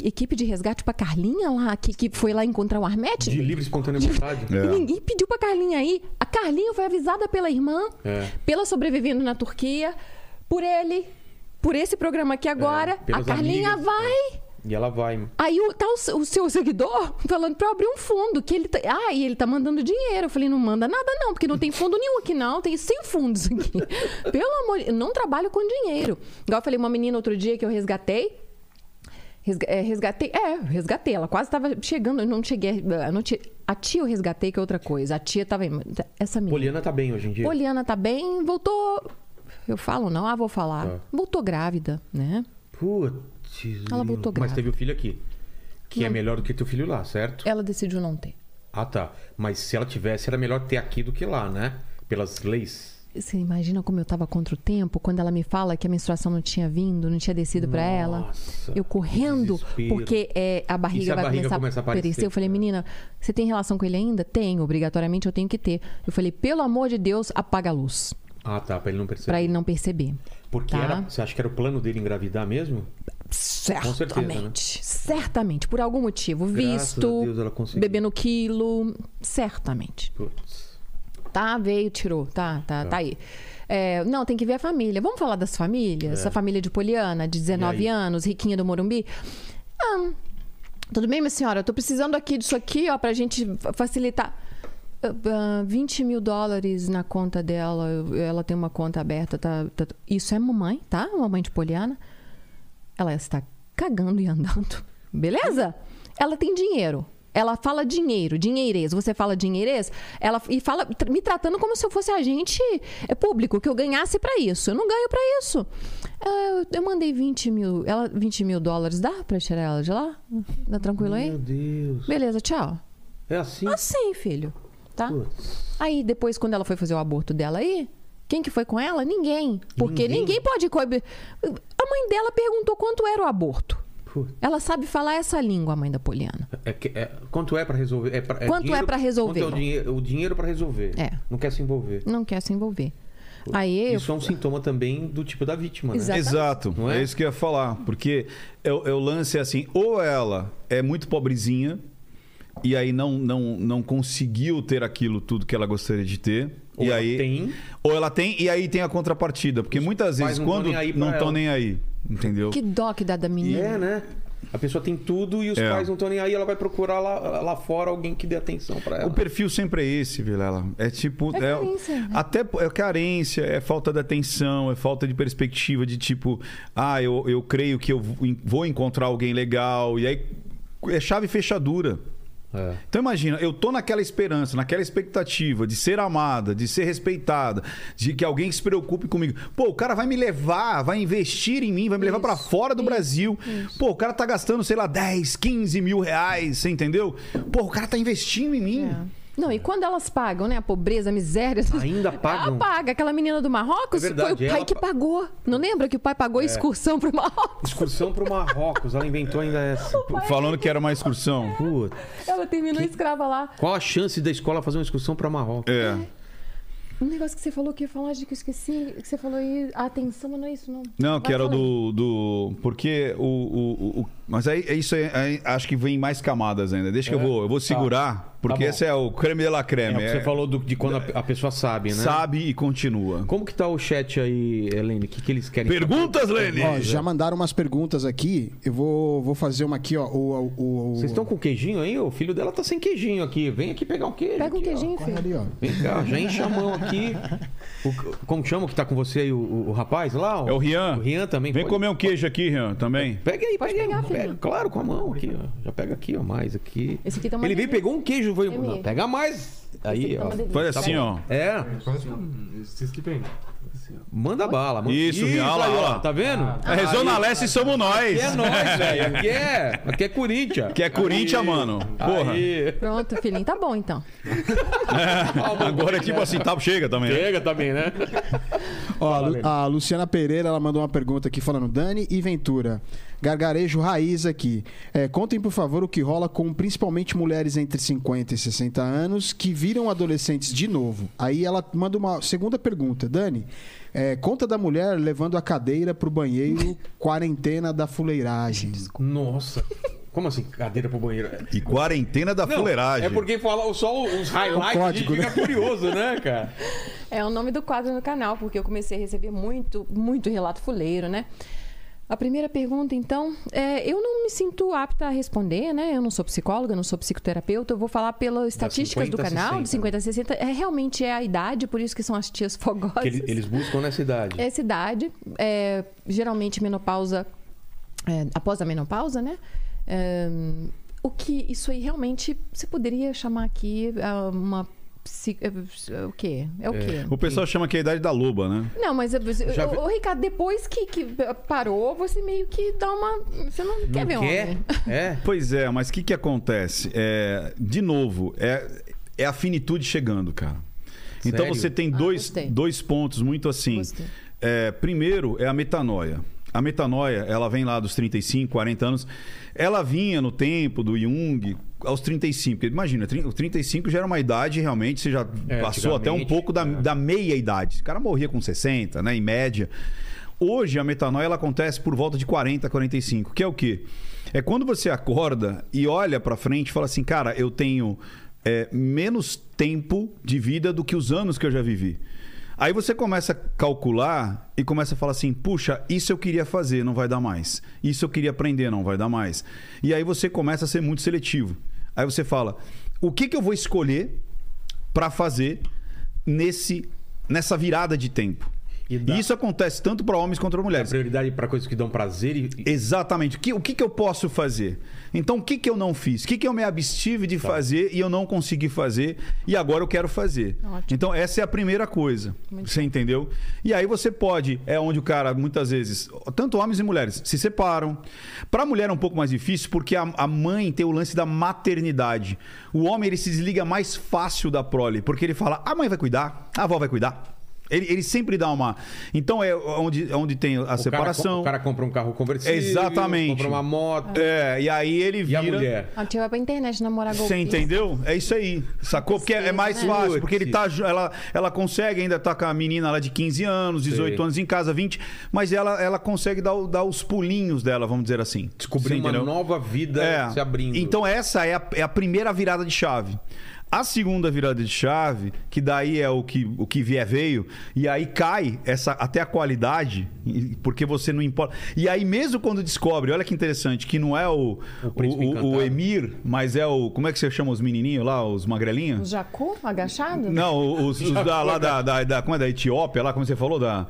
equipe de resgate pra Carlinha lá, que, que foi lá encontrar o Armete. De livre e espontânea vontade. É. E ninguém pediu pra Carlinha ir. A Carlinha foi avisada pela irmã, É. pela sobrevivendo na Turquia, por ele, por esse programa aqui agora. É, a Carlinha amigas. vai. E ela vai. Aí tá o, o seu seguidor falando pra eu abrir um fundo. Que ele tá, ah, e ele tá mandando dinheiro. Eu falei, não manda nada não, porque não tem fundo nenhum aqui não. Tem 100 fundos aqui. Pelo amor de eu não trabalho com dinheiro. Igual eu falei, uma menina outro dia que eu resgatei. É, resgatei, é, resgatei. Ela quase estava chegando, eu não cheguei. eu não tinha- a tia eu resgatei, que é outra coisa. A tia tava. Essa menina. Poliana tá bem hoje em dia. Poliana tá bem, voltou. Eu falo, não, ah, vou falar. Tá. Voltou grávida, né? Putz. Ela voltou Mas grávida. teve o filho aqui. Que é melhor do que teu filho lá, certo? Ela decidiu não ter. Ah, tá. Mas se ela tivesse, era melhor ter aqui do que lá, né? Pelas leis. Você imagina como eu tava contra o tempo quando ela me fala que a menstruação não tinha vindo, não tinha descido pra ela? Eu correndo, porque é, a barriga a vai barriga começar começa a aparecer. aparecer? Eu falei, menina, você tem relação com ele ainda? Tenho, obrigatoriamente eu tenho que ter. Eu falei, pelo amor de Deus, apaga a luz. Ah, tá. Pra ele não perceber. Pra ele não perceber. Porque tá? era, você acha que era o plano dele engravidar mesmo? Certamente. certeza, né? Certamente. Por algum motivo. Graças Visto, a Deus ela conseguiu. bebê no quilo. Certamente. Putz. Tá, veio, tirou. Tá, tá, tá, aí. É, não, tem que ver a família. Vamos falar das famílias? Essa família de Poliana, de 19 É. E aí? anos, riquinha do Morumbi. Ah, tudo bem, minha senhora? Eu tô precisando aqui disso aqui, ó, pra gente fa- facilitar. Ah, ah, 20 mil dólares na conta dela. Ela tem uma conta aberta. Tá, tá- Isso é mamãe, tá? Mamãe de Poliana. Ela está cagando e andando. Beleza? Ela tem dinheiro. Ela fala dinheiro, dinheirês. Você fala dinheirês? Ela e fala me tratando como se eu fosse agente é, público, que eu ganhasse pra isso. Eu não ganho pra isso. Eu- eu mandei 20 mil. Ela, 20 mil dólares dá pra tirar ela de lá? Tá tranquilo aí? Meu Deus. Beleza, tchau. É assim? Assim, filho. Tá? Putz. Aí, depois, quando ela foi fazer o aborto dela aí, quem que foi com ela? Ninguém. Porque Ninguém? ninguém, pode coibir. A mãe dela perguntou quanto era o aborto. Ela sabe falar essa língua, a mãe da Poliana. É que- é- quanto é pra resolver? É pra- é Quanto dinheiro- é pra resolver? Quanto é o dinheiro, o dinheiro para resolver? É. Não quer se envolver. Não quer se envolver. Aí eu. Isso é um sintoma também do tipo da vítima, né? Exato. Exato, Não é? é? isso que eu ia falar. Porque é, o- é o lance é assim, ou ela é muito pobrezinha e aí não, não, não conseguiu ter aquilo tudo que ela gostaria de ter. Ou e ela aí, tem. Ou ela tem e aí tem a contrapartida. Porque muitas vezes, não quando não estão nem aí, entendeu? Que dó que dá da E menina. é, né? A pessoa tem tudo e os É. pais não estão nem aí, ela vai procurar lá, lá fora alguém que dê atenção pra ela. O perfil sempre é esse, Vilela. É tipo. É carência, né? Até é carência, é falta de atenção, é falta de perspectiva de tipo, ah, eu, eu creio que eu vou encontrar alguém legal. E aí é chave e fechadura. É. Então imagina, eu tô naquela esperança, naquela expectativa de ser amada, de ser respeitada, de que alguém se preocupe comigo. Pô, o cara vai me levar, vai investir em mim, vai me levar pra Isso, fora do isso, Brasil. Pô, o cara tá gastando, sei lá, 10, 15 mil reais, você entendeu? Pô, o cara tá investindo em mim. É. Não, e quando elas pagam, né? A pobreza, a miséria. Ainda pagam? Ela paga. Aquela menina do Marrocos É verdade, foi o pai ela que pa- pagou. Não lembra que o pai pagou a excursão pro Marrocos? Excursão pro Marrocos, ela inventou ainda essa. Falando que era uma excursão. Putz. Ela terminou escrava lá. Qual a chance da escola fazer uma excursão pra Marrocos? É. Um negócio que você falou que ia falar, de que eu esqueci, que você falou aí, a atenção, mas não é isso, não. Não, que Vai, era fala aí. do. do porque o. o, o- mas aí é isso aí, aí acho que vem mais camadas ainda. Deixa que eu vou, eu vou segurar, porque bom. esse é o creme de la É, creme. o que você é- falou do- de quando a, a pessoa sabe, né? Sabe e continua. Como que tá o chat aí, Helene? O que, que eles querem Perguntas, saber? Lene? Ó, já mandaram umas perguntas aqui. Eu vou, vou fazer uma aqui, ó. O, o, o- Vocês estão com queijinho aí? O filho dela tá sem queijinho aqui. Vem aqui pegar um queijo. Pega um aqui, ó. queijinho, Corre filho. ali, ó. Vem cá, já enche a mão aqui. O- como chama o que tá com você aí, o, o- o rapaz lá? É o Rian. O Rian também. Vem pode- comer um queijo aqui, Rian, também. Pega aí, Pode pega pegar, aí. filho. Pega, claro, com a mão aqui, ó. Já pega aqui, ó, mais aqui. Esse aqui tá uma Ele veio, pegou um queijo, foi. É Não, pega mais. Aí, tá ó. Tá assim, ó. É, Vocês que bem. Manda bala. Manda... Isso, olha lá, aí, olha ó. lá. Tá vendo? É, Rezou na Leste somos nós. Aqui é nós, velho. Aqui é, aqui é Corinthians. Que é Corinthians, Aí. mano. Porra. Aí. Pronto, filhinho, tá bom então. Agora, tipo assim, tá, chega também. né? Pega também, né? Ó, a Luciana Pereira ela mandou uma pergunta aqui falando: Dani e Ventura, gargarejo raiz aqui. É, contem, por favor, o que rola com principalmente mulheres entre 50 e 60 anos que viram adolescentes de novo. Aí ela manda uma segunda pergunta: Dani, É, conta da mulher levando a cadeira pro banheiro, quarentena da fuleiragem. Nossa. Como assim? Cadeira pro banheiro? E quarentena da Não, fuleiragem. É porque fala só os highlights código, fica curioso, né, cara? É o nome do quadro no canal, porque eu comecei a receber muito, muito relato fuleiro, né? A primeira pergunta, então, é, eu não me sinto apta a responder, né? Eu não sou psicóloga, não sou psicoterapeuta. Eu vou falar pelas estatísticas 50 do canal, 60. de 50 a 60. É, realmente é a idade, por isso que são as tias fogosas. Que eles, eles buscam nessa idade. Essa idade, é, geralmente menopausa, é, após a menopausa, né? É, o que isso aí realmente você poderia chamar aqui ah, uma psi- é, o quê? É o quê? O pessoal chama que é a idade da loba, né? Não, mas Já vi- o, Ricardo, depois que, que parou, você meio que dá uma. Você não, quer ver homem. É. Pois é, mas o que, que acontece? É, de novo, é, é a finitude chegando, cara. Então Sério? você tem Ah, dois, gostei. dois pontos muito assim. Gostei. É, primeiro é a metanoia. A metanoia, ela vem lá dos 35, 40 anos. Ela vinha no tempo do Jung aos 35. Porque, imagina, tri- os 35 já era uma idade realmente, você já É, passou até um pouco da, é. da meia idade. O cara morria com 60, né, em média. Hoje a metanoia ela acontece por volta de 40, 45, que é o quê? É quando você acorda e olha pra frente e fala assim, cara, eu tenho é, menos tempo de vida do que os anos que eu já vivi. Aí você começa a calcular e começa a falar assim: puxa, isso eu queria fazer, não vai dar mais. Isso eu queria aprender, não vai dar mais. E aí você começa a ser muito seletivo. Aí você fala: o que, que eu vou escolher para fazer nesse, nessa virada de tempo? E E, dá- isso acontece tanto para homens quanto para mulheres. prioridade pra coisas que dão prazer e. e- Exatamente. O que, o que, que eu posso fazer? Então, o que, que eu não fiz? O que, que eu me abstive de fazer e eu não consegui fazer e agora eu quero fazer? Ótimo. Então, essa é a primeira coisa. Muito você entendeu? E aí você pode, é onde o cara, muitas vezes, tanto homens e mulheres, se separam. Para a mulher é um pouco mais difícil porque a, a mãe tem o lance da maternidade. O homem, ele se desliga mais fácil da prole, porque ele fala, a mãe vai cuidar, a avó vai cuidar. Ele, ele sempre dá uma. Então é onde, onde tem a o cara separação. com- o cara compra um carro conversível. Exatamente. Compra uma moto. É, e aí ele E vira. a mulher? A tia vai pra internet namorar Você entendeu? É isso aí. Sacou? Porque é é mais fácil. Porque ele tá, ela, ela consegue ainda estar com a menina lá de 15 anos, 18 Sei. anos em casa, 20, mas ela, ela consegue dar, dar os pulinhos dela, vamos dizer assim. Descobrir uma entendeu? nova vida É. se abrindo. Então essa é a, é a primeira virada de chave. A segunda virada de chave, que daí é o que, o que vier veio, e aí cai essa, até a qualidade, porque você não importa. E aí, mesmo quando descobre, olha que interessante, que não é o, O o, o, Emir, mas é o. Como é que você chama os menininhos lá, os O magrelinhos? Jacu, agachado? Não, os, os da, lá da, da, da- Como é da Etiópia, lá, como você falou, da.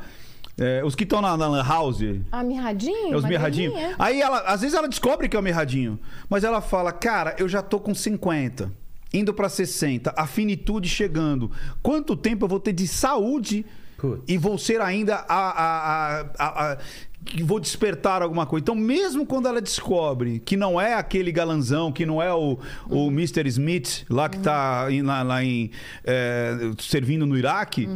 é, os que estão na, na Lan House. Ah, mirradinho? É os mirradinhos. é. Aí ela, às vezes ela descobre que é o mirradinho, mas ela fala: "Cara, eu já tô com 50, indo pra 60, a finitude chegando. Quanto tempo eu vou ter de saúde Putz. e vou ser ainda a, a, a- a- vou despertar alguma coisa. Então, mesmo quando ela descobre que não é aquele galanzão, que não é o, o Mr. Smith lá que tá em- lá, lá em é, servindo no Iraque,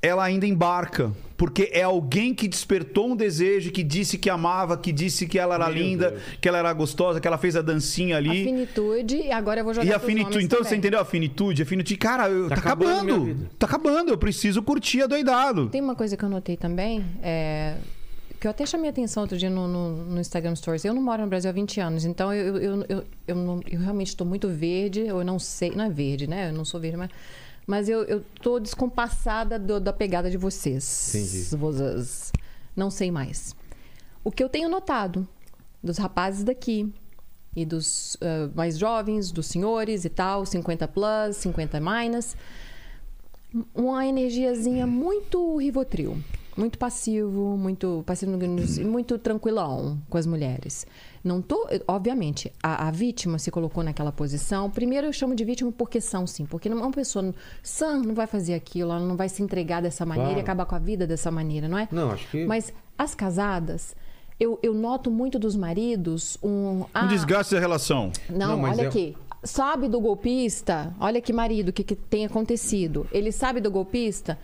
ela ainda embarca. Porque é alguém que despertou um desejo, que disse que amava, que disse que ela era Meu linda, Deus. que ela era gostosa, que ela fez a dancinha A ali. finitude, e agora eu vou jogar E a finitude, então também. você entendeu a finitude? A finitude, cara, eu- Tá tá, acabando. Tá acabando, eu preciso curtir a doidado. Tem uma coisa que eu notei também, é, que eu até chamei atenção outro dia no, no- no Instagram Stories. Eu não moro no Brasil há 20 anos, então eu, eu, eu, eu, não- eu realmente estou muito verde, eu não sei, não é verde, né? Eu não sou verde, mas, mas eu, eu tô descompassada do- da pegada de vocês. Entendi. Vocês. Não sei mais. O que eu tenho notado dos rapazes daqui e dos ah, mais jovens, dos senhores e tal, 50 plus, 50 minus, uma energiazinha muito rivotril. Muito passivo, muito passivo, muito tranquilão com as mulheres. Não tô, obviamente, a, a vítima se colocou naquela posição. Primeiro eu chamo de vítima porque são sim, porque uma pessoa sã não vai fazer aquilo, ela não vai se entregar dessa maneira Claro. e acabar com a vida dessa maneira, não é? Não, acho que. Mas as casadas, eu, eu noto muito dos maridos um. Um ah, desgaste da relação. não, Não, mas olha é- aqui. Sabe do golpista? Olha que marido, o que, que tem acontecido. Ele sabe do golpista?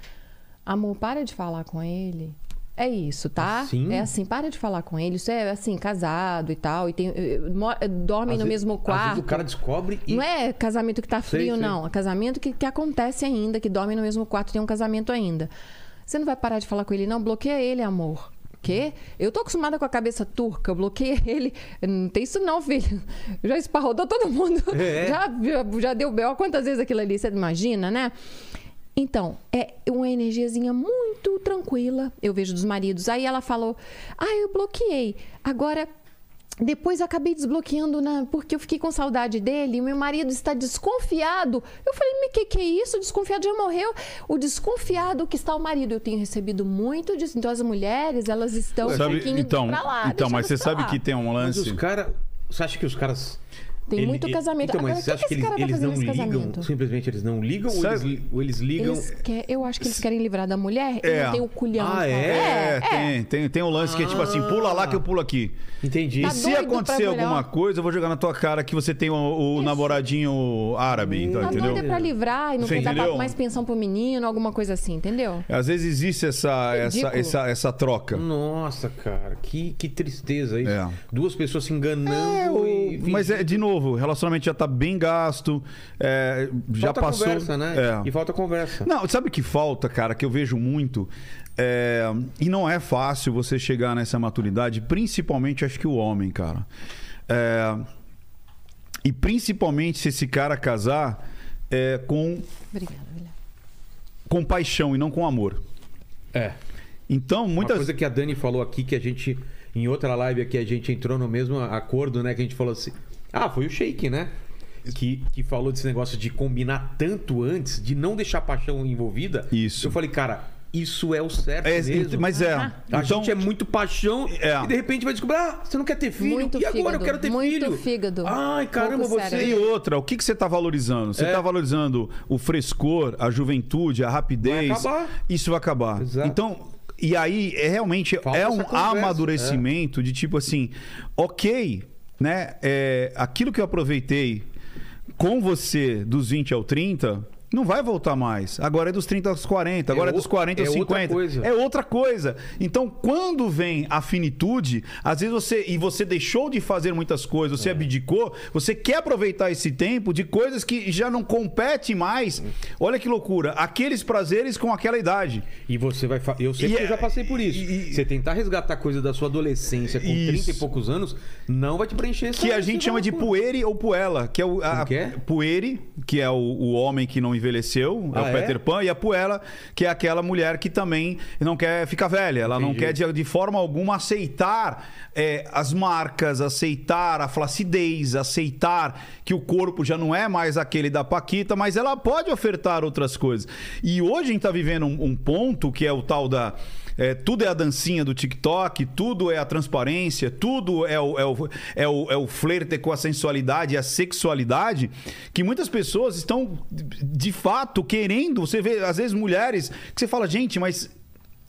Amor, para de falar com ele. É isso, tá? Assim? É assim, para de falar com ele. Isso é assim, casado e tal. E tem, eh, eh, dormem Às no vezes- mesmo às vezes quarto. o cara descobre e. Não é casamento que tá Sei, frio, sei. não. É casamento que, que acontece ainda, que dormem no mesmo quarto, tem um casamento ainda. Você não vai parar de falar com ele, não? Bloqueia ele, amor. Quê? Eu tô acostumada com a cabeça turca, eu bloqueei ele. Não tem isso não, filho. Já esparrodou todo mundo. É. Já, já, já deu B.O. quantas vezes aquilo ali, você imagina, né? Então, é uma energiazinha muito tranquila, eu vejo dos maridos. Aí ela falou: Ah, eu bloqueei. Agora, depois eu acabei desbloqueando na... porque eu fiquei com saudade dele e meu marido está desconfiado. Eu falei, mas que que é isso? O desconfiado já morreu. O desconfiado que está o marido. Eu tenho recebido muito disso. Então as mulheres, elas estão um Sabe, pouquinho então, pra lá. então, mas você sabe pra que lá. tem um Mas lance. os caras. Você acha que os caras. Tem ele- muito casamento. Então, mas Agora, você o acha que, esse eles, cara tá eles fazendo não nesse ligam? casamento? Simplesmente eles não ligam ou eles, ou eles ligam. Eles quer, eu acho que eles querem livrar da mulher e É. não tem o culhão. Ah, é? falar. É, tem, tem, tem um lance que é tipo assim, pula lá que eu pulo aqui. Entendi. Tá E se acontecer alguma coisa, eu vou jogar na tua cara que você tem o, o namoradinho árabe, então, Tá entendeu? doida pra livrar e não Você quer dar mais pensão pro menino, alguma coisa assim, entendeu? Às vezes existe essa, essa, essa, essa troca. Nossa, cara, que, que tristeza isso. É. Duas pessoas se enganando É, o- e. mas é, de novo, o relacionamento já tá bem gasto, é, já falta passou. conversa, né? É. E falta conversa. Não, sabe o que falta, cara, que eu vejo muito? É, e não é fácil você chegar nessa maturidade, principalmente acho que o homem, cara. É, e principalmente se esse cara casar é, com, Obrigada, com paixão e não com amor. É. Então, Uma muitas coisa que a Dani falou aqui, que a gente, em outra live aqui, a gente entrou no mesmo acordo, né? Que a gente falou assim. Ah, foi o Shake, né? Que, que falou desse negócio de combinar tanto antes, de não deixar a paixão envolvida. Isso. Eu falei, cara, isso é o certo É, mesmo. mas é. Ah. A Então, gente é muito paixão É. e de repente vai descobrir, ah, você não quer ter filho? Muito e agora eu quero ter muito filho? fígado. Ai, caramba, Pouco você... cérebro. E outra, o que, que você está valorizando? Você É. está valorizando o frescor, a juventude, a rapidez. Vai acabar. Isso vai acabar. Exato. Então, e aí é realmente Falta é um conversa, amadurecimento de tipo assim, ok, né? É, aquilo que eu aproveitei com você dos 20 ao 30. Não vai voltar mais. Agora é dos 30 aos 40, agora é, É dos o- 40 aos é outra 50. coisa. É outra coisa. Então, quando vem a finitude, às vezes você e você deixou de fazer muitas coisas, É. você abdicou, você quer aproveitar esse tempo de coisas que já não compete mais. Olha que loucura, aqueles prazeres com aquela idade. E você vai. fa- Eu sei E que eu é- já passei por isso. e- Você tentar resgatar coisa da sua adolescência com Isso. 30 e poucos anos, não vai te preencher essa Que a gente chama de puere ou puela, que é o a, que é? puere, que é o, o homem que não envelheceu, é Ah, o é? Peter Pan, e a puela, que é aquela mulher que também não quer ficar velha, ela não Entendi. quer de, de forma alguma aceitar é, as marcas, aceitar a flacidez, aceitar que o corpo já não é mais aquele da Paquita, mas ela pode ofertar outras coisas. E hoje a gente está vivendo um, um ponto que é o tal da é, tudo é a dancinha do TikTok, tudo é a transparência, tudo é o, é o, é o, é o flerte com a sensualidade e a sexualidade, que muitas pessoas estão, de fato, querendo. Você vê, às vezes, mulheres que você fala, gente, mas.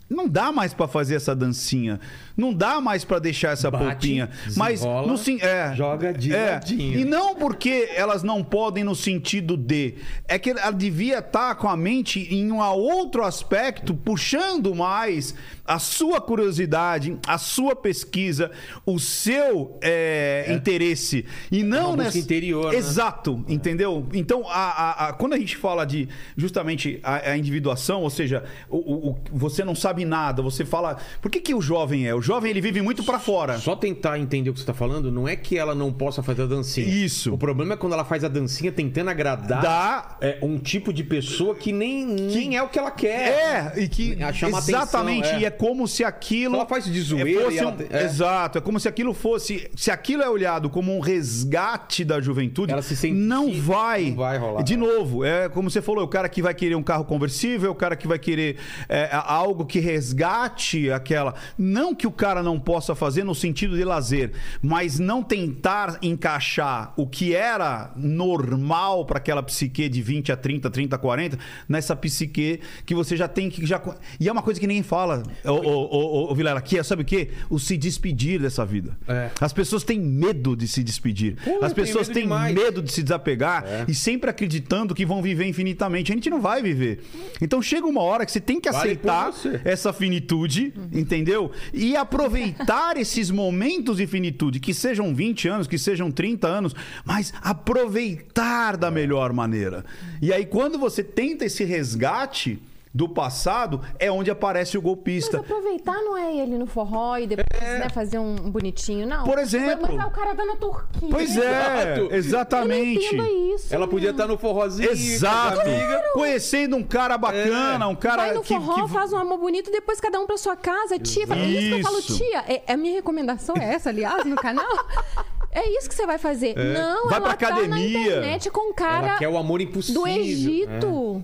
Não dá mais pra fazer essa dancinha. Não dá mais pra deixar essa Bate, polpinha. Mas no sim, é, joga de é. ladinho. E não porque elas não podem no sentido de. É que ela devia estar com a mente em um outro aspecto, puxando mais a sua curiosidade, a sua pesquisa, o seu é, interesse. E não busca nessa. interior, né? Exato, entendeu? Então, a, a- a- quando a gente fala de justamente a, individuação, ou seja, o- o- você não sabe nada, você fala. Por que, que o jovem é? O jovem ele vive muito pra fora. Só tentar entender o que você tá falando, não é que ela não possa fazer a dancinha. Isso. O problema é quando ela faz a dancinha tentando agradar Dá. é, um tipo de pessoa que nem, nem é o que ela quer. É, e que A chamar exatamente, atenção, é. e é como se aquilo Ela faz de zoeira fosse ela um- te- é. Exato, é como se aquilo fosse, se aquilo é olhado como um resgate da juventude, Ela se sente- não vai. não vai rolar. De novo, é como você falou, é o cara que vai querer um carro conversível, é o cara que vai querer é, algo que resgate aquela, não que o cara não possa fazer no sentido de lazer, mas não tentar encaixar o que era normal para aquela psique de 20 a 30, 30 a 40, nessa psique que você já tem que já e é uma coisa que ninguém fala, ô, ô, ô, ô, Vilela, que é, sabe o quê? O se despedir dessa vida. É. As pessoas têm medo de se despedir. Pô, As pessoas medo têm demais. medo de se desapegar É. e sempre acreditando que vão viver infinitamente. A gente não vai viver. Então chega uma hora que você tem que Vale aceitar você. Essa finitude, entendeu? E aproveitar esses momentos de finitude, que sejam 20 anos, que sejam 30 anos, mas aproveitar da melhor maneira. E aí, quando você tenta esse resgate. Do passado, é onde aparece o Mas golpista. aproveitar não é ele no forró e depois né, fazer um bonitinho, não. Por exemplo. Mas é o cara da na Turquia. Pois é, Exato. exatamente. Eu não entendo isso. Ela podia estar no forrozinho. Exato. amiga. Conhecendo um cara bacana, um cara Vai no que, forró, que- faz um amor bonito, depois cada um pra sua casa, tia. É isso que eu falo, Isso. tia. É, a minha recomendação é essa, aliás, no canal. É isso que você vai fazer. Não, Vai ela pra tá na academia. internet com um cara Ela quer o amor impossível. do É. Egito.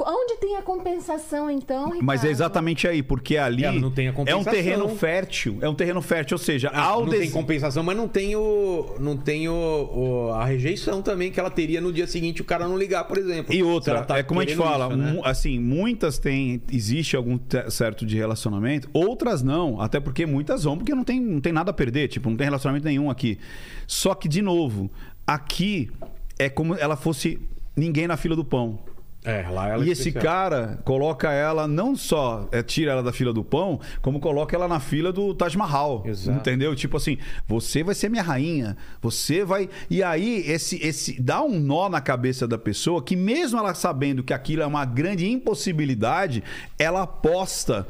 Onde tem a compensação, então, Mas é Ricardo? exatamente aí, porque ali É, não tem a é um terreno fértil. É um terreno fértil, ou seja, Ah, ao não des- tem compensação, mas não tem o. Não tem o, o- a rejeição também que ela teria no dia seguinte o cara não ligar, por exemplo. E outra, tá é como a gente fala, isso, né? assim, muitas têm, existe algum certo de relacionamento, outras não, até porque muitas vão, porque não tem, não tem nada a perder, tipo, não tem relacionamento nenhum aqui. Só que, de novo, aqui é como ela fosse ninguém na fila do pão. É, lá ela é e esse especial. cara coloca ela, não só é, tira ela da fila do pão, como coloca ela na fila do Taj Mahal. Exato. Entendeu? Tipo assim, você vai ser minha rainha, você vai. E aí, esse, esse dá um nó na cabeça da pessoa que, mesmo ela sabendo que aquilo é uma grande impossibilidade, ela aposta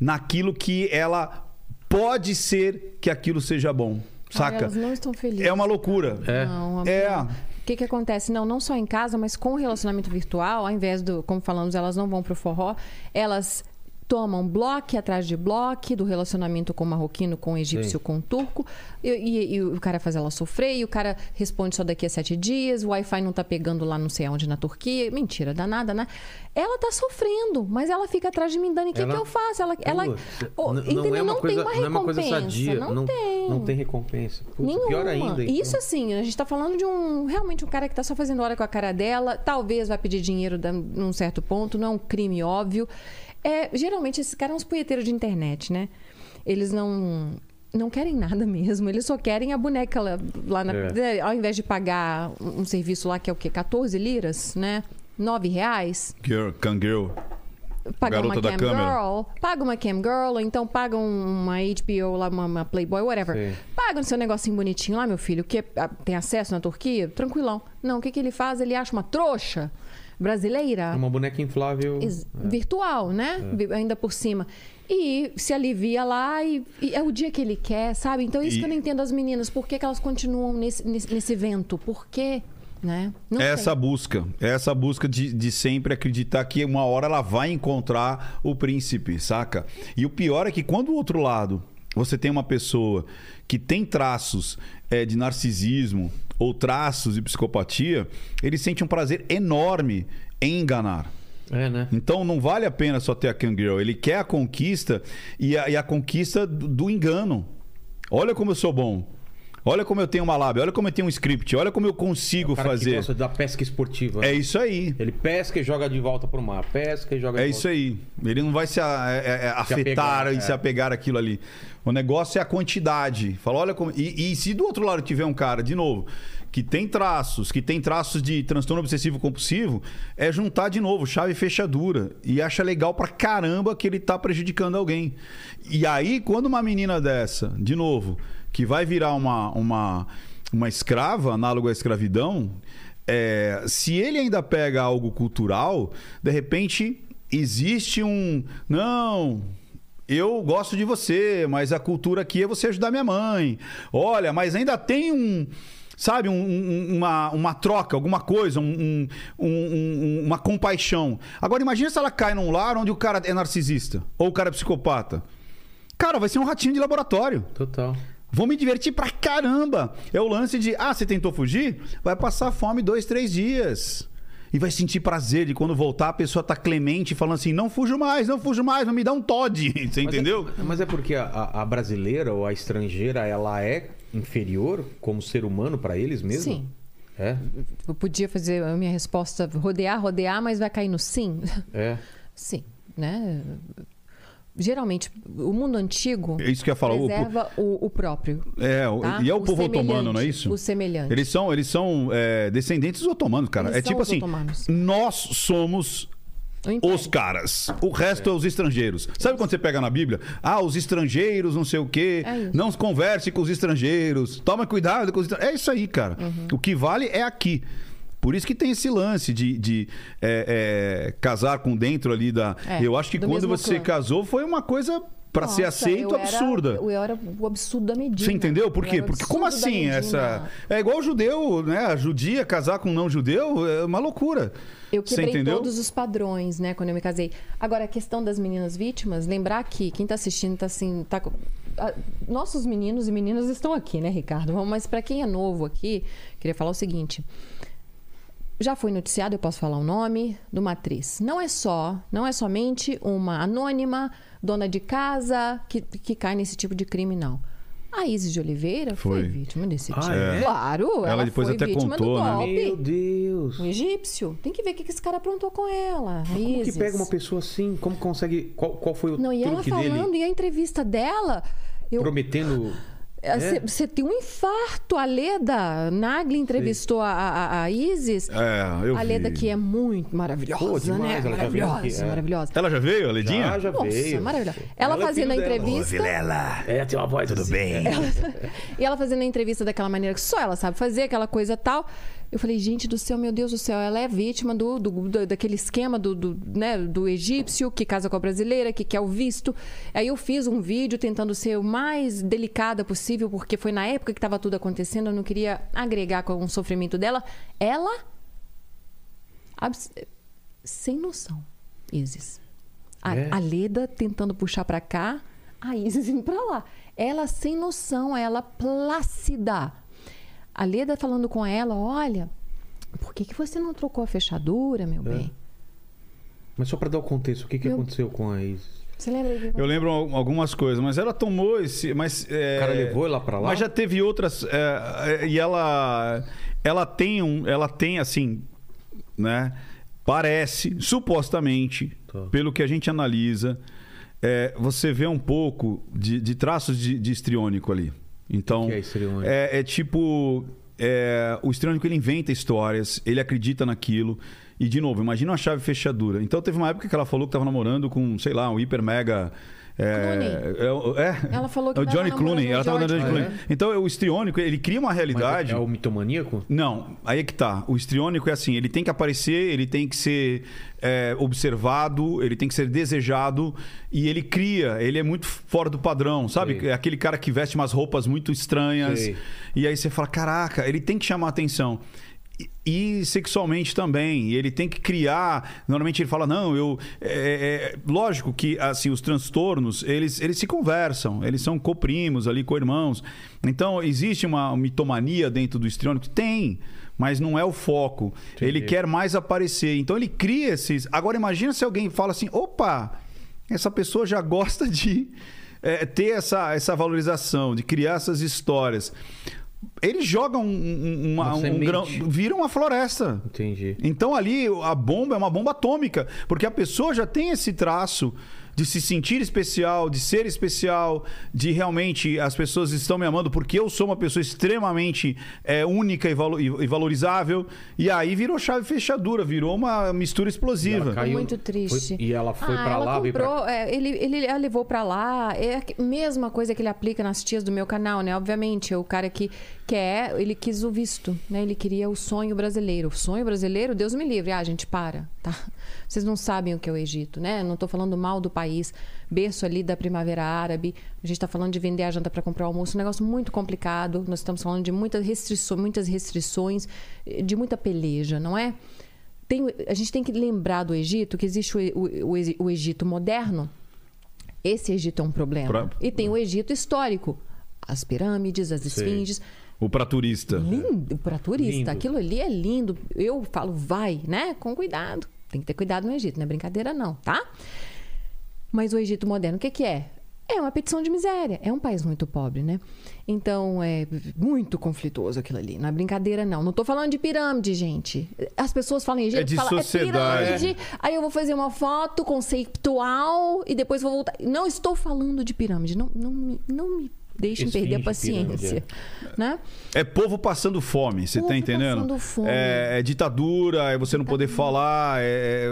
naquilo que ela pode ser que aquilo seja bom. Ai, Saca? elas não estão felizes. É uma loucura. É. Não. É. O que, que acontece? Não, não só em casa, mas com o relacionamento virtual, ao invés do, como falamos, elas não vão pro forró, elas tomam bloco atrás de bloco do relacionamento com o marroquino, com o egípcio, com o turco, e, e- e o cara faz ela sofrer, e o cara responde só daqui a sete dias, o Wi-Fi não tá pegando lá não sei aonde na Turquia. Mentira, danada, né? Ela tá sofrendo, mas ela fica atrás de mim, Dani, o que, que eu faço? Ela, ela, Oh, entendeu? não é uma coisa, tem uma não é uma coisa recompensa, sadia. Não, tem. Não tem recompensa. Putz, Nenhuma. pior ainda. então. Isso assim, a gente tá falando de um realmente um cara que tá só fazendo hora com a cara dela, talvez vai pedir dinheiro num certo ponto, não é um crime óbvio. É, geralmente esses caras são uns punheteiros de internet, né? Eles não não querem nada mesmo, eles só querem a boneca lá, lá na, É. né, ao invés de pagar um serviço lá que é o quê? 14 liras, né? 9 reais Girl, Kangirl. paga Garota uma da cam câmera. girl, paga uma cam girl, ou então paga um- uma HBO lá, uma, uma Playboy, whatever. Sim. Paga no seu negocinho bonitinho lá, meu filho, que ah, tem acesso na Turquia, tranquilão. Não, o que, que ele faz? Ele acha uma trouxa brasileira, Uma boneca inflável. ex- virtual, né? É. Ainda por cima. E se alivia lá e, e é o dia que ele quer, sabe? Então, isso E- que eu não entendo as meninas. Por que, que elas continuam nesse, nesse, nesse vento? Por quê? Né? Não É sei. essa busca, é essa busca de, de sempre acreditar que uma hora ela vai encontrar o príncipe, saca? E o pior é que quando do outro lado você tem uma pessoa que tem traços é, de narcisismo ou traços de psicopatia, ele sente um prazer enorme em enganar. É, né? Então não vale a pena só ter a Kangirl. Ele quer a conquista e a, e a conquista do, do engano. Olha como eu sou bom. Olha como eu tenho uma lábia. Olha como eu tenho um script. Olha como eu consigo O cara que fazer. gosta da pesca esportiva. É isso aí. Ele pesca e joga de volta pro mar. Pesca e joga É de isso aí. Ele não vai se a- é- é- é afetar apegar, e é. se apegar aquilo ali. O negócio é a quantidade. Fala, olha como. E, e se do outro lado tiver um cara, de novo, que tem traços, que tem traços de transtorno obsessivo compulsivo, é juntar de novo, chave e fechadura. E acha legal pra caramba que ele tá prejudicando alguém. E aí, quando uma menina dessa, de novo, que vai virar uma, uma, uma escrava, análogo à escravidão, é, se ele ainda pega algo cultural, de repente existe um. Não. Eu gosto de você, mas a cultura aqui é você ajudar minha mãe. Olha, mas ainda tem um. Sabe, um- um- uma, uma troca, alguma coisa, um- um- um- uma compaixão. Agora, imagina se ela cai num lar onde o cara é narcisista ou o cara é psicopata. Cara, vai ser um ratinho de laboratório. Total. Vou me divertir pra caramba. É o lance de, ah, você tentou fugir? Vai passar fome dois, três dias. E vai sentir prazer de quando voltar a pessoa tá clemente, falando assim: não fujo mais, não fujo mais, não me dá um Todd. Você Mas entendeu? é- mas é porque a, a- brasileira ou a estrangeira, ela é inferior como ser humano pra eles mesmo? Sim. É? Eu podia fazer a minha resposta rodear, rodear, mas vai cair no sim. É. Sim, né? Geralmente, o mundo antigo É isso que eu ia falar. O- preserva o, o próprio. É, tá? e é o, O povo otomano, não é isso? o semelhante. Eles são, eles são é, descendentes dos otomanos, cara. Eles é tipo assim: otomanos. nós somos os caras. O resto é. os estrangeiros. Sabe quando você pega na Bíblia? Ah, os estrangeiros, não sei o quê. É isso. não se converse com os estrangeiros. Toma cuidado com os estrangeiros. É isso aí, cara. Uhum. O que vale é aqui. Por isso que tem esse lance de, de é, é, casar com dentro ali da. É, eu acho que do quando você clã. casou foi uma coisa para ser aceito eu era- absurda. eu era o absurdo da medida. Você entendeu? Por quê? Porque como assim essa. É igual o judeu, né? A judia casar com um não judeu é uma loucura. Eu quebrei todos os padrões, né, quando eu me casei. Agora, a questão das meninas vítimas, lembrar que quem tá assistindo tá assim. Tá... Nossos meninos e meninas estão aqui, né, Ricardo? Mas para quem é novo aqui, queria falar o seguinte. Já foi noticiado, eu posso falar o nome, de uma atriz. Não é só, não é somente uma anônima, dona de casa, que, que cai nesse tipo de crime, não. A Isis de Oliveira foi, Foi. vítima desse Ah, tipo. é? Claro, ela, Ela depois foi até vítima contou, do né? golpe. Meu Deus. Um egípcio. Tem que ver o que que esse cara aprontou com ela. a Como que Isis. pega uma pessoa assim? Como consegue. Qual, qual foi o Não, e ela falando, dele? e a entrevista dela. Eu, Prometendo. É? Você tem um infarto. A Leda Nagli entrevistou a, a, a Isis. É, eu a Leda vi. que é muito maravilhosa, Pô, demais, né? ela já veio Maravilhosa, é. maravilhosa. Ela já veio, a Ledinha? Já, já Nossa, veio. maravilhosa. Ela, Ela é fazendo a entrevista. Vilela. É, tem uma voz Tudo bem. E ela fazendo a entrevista daquela maneira que só ela sabe fazer, aquela coisa tal. Eu falei, gente do céu, meu Deus do céu, ela é vítima do, do- do- daquele esquema do, do, né, do egípcio que casa com a brasileira, que quer o visto. Aí eu fiz um vídeo tentando ser o mais delicada possível, porque foi na época que estava tudo acontecendo, eu não queria agregar com o sofrimento dela. Ela. abs- Sem noção, Isis. A, É? a Leda tentando puxar pra cá, a Isis indo pra lá. Ela sem noção, ela plácida. A Leda falando com ela, olha, por que, que você não trocou a fechadura, meu bem? Mas só pra dar o contexto, o que, que Meu- aconteceu com a Isis? Você lembra? Eu lembro al- algumas coisas, mas ela tomou esse. Mas, é, O cara levou ela pra lá? Mas já teve outras. é, é, e ela. Ela tem um. Ela tem, assim. Né? Parece, supostamente, Tá. pelo que a gente analisa, é, você vê um pouco de, de traços de, de histriônico ali. Então. Que é histriônico? É, é tipo. é, o histriônico ele inventa histórias, ele acredita naquilo. E, de novo, imagina uma chave fechadura. Então, teve uma época que ela falou que estava namorando com, sei lá, um hiper mega. É, é, é, Ela falou que é o Johnny Clooney. Ela namorando Johnny Clooney. Então, o histriônico, ele cria uma Mas realidade. é o mitomaníaco? Não, aí é que tá. O histriônico é assim, ele tem que aparecer, ele tem que ser é, observado, ele tem que ser desejado e ele cria, ele é muito fora do padrão, sabe? Sei. É aquele cara que veste umas roupas muito estranhas Sei. e aí você fala, caraca, ele tem que chamar atenção. E, sexualmente também, ele tem que criar. Normalmente ele fala, não, eu. é, é, lógico que assim os transtornos eles, eles se conversam, eles são coprimos ali, co-irmãos. Então existe uma mitomania dentro do histriônico? Tem, mas não é o foco. Ele quer mais aparecer. Então ele cria esses. Agora imagina se alguém fala assim: opa, essa pessoa já gosta de é, ter essa, essa valorização, de criar essas histórias. Eles jogam um, um- uma, um grão. Viram uma floresta. Entendi. Então ali a bomba é uma bomba atômica, porque a pessoa já tem esse traço de se sentir especial, de ser especial, de realmente as pessoas estão me amando porque eu sou uma pessoa extremamente é, única e, valo- e- e valorizável. E aí virou chave fechadura, virou uma mistura explosiva. Ela caiu- Muito triste. foi- e ela foi ah, pra ela lá, veio pra comprou, é, ele, ele a levou pra lá. É a mesma coisa que ele aplica nas tias do meu canal, né? Obviamente, é o cara que quer, ele quis o visto, né? Ele queria o sonho brasileiro. O sonho brasileiro, Deus me livre. Ah, gente, para, tá? Vocês não sabem o que é o Egito, né? Não tô falando mal do país. Berço ali da Primavera Árabe. A gente tá falando de vender a janta para comprar o almoço. Um negócio muito complicado. Nós estamos falando de muitas restrições, muitas restrições, de muita peleja, não é? Tem, a gente tem que lembrar do Egito que existe o, o- o Egi- o Egito moderno. Esse Egito é um problema. Pra- E tem o Egito histórico. As pirâmides, as esfinges. O pra turista. Lindo para turista. Lindo. Aquilo ali é lindo. Eu falo, vai, né? Com cuidado. Tem que ter cuidado no Egito, não é brincadeira, não, tá? Mas o Egito moderno, o que, que é? É uma petição de miséria. É um país muito pobre, né? Então, é muito conflituoso aquilo ali. Não é brincadeira, não. Não tô falando de pirâmide, gente. As pessoas falam em Egito, É de falam, sociedade. é pirâmide. Aí eu vou fazer uma foto conceitual e depois vou voltar. Não estou falando de pirâmide. Não, não, me, não me Deixem Esfinge, perder a paciência. Né? É povo passando fome, você tá Povo entendendo? passando fome. É, é ditadura, é você não poder falar, é, é,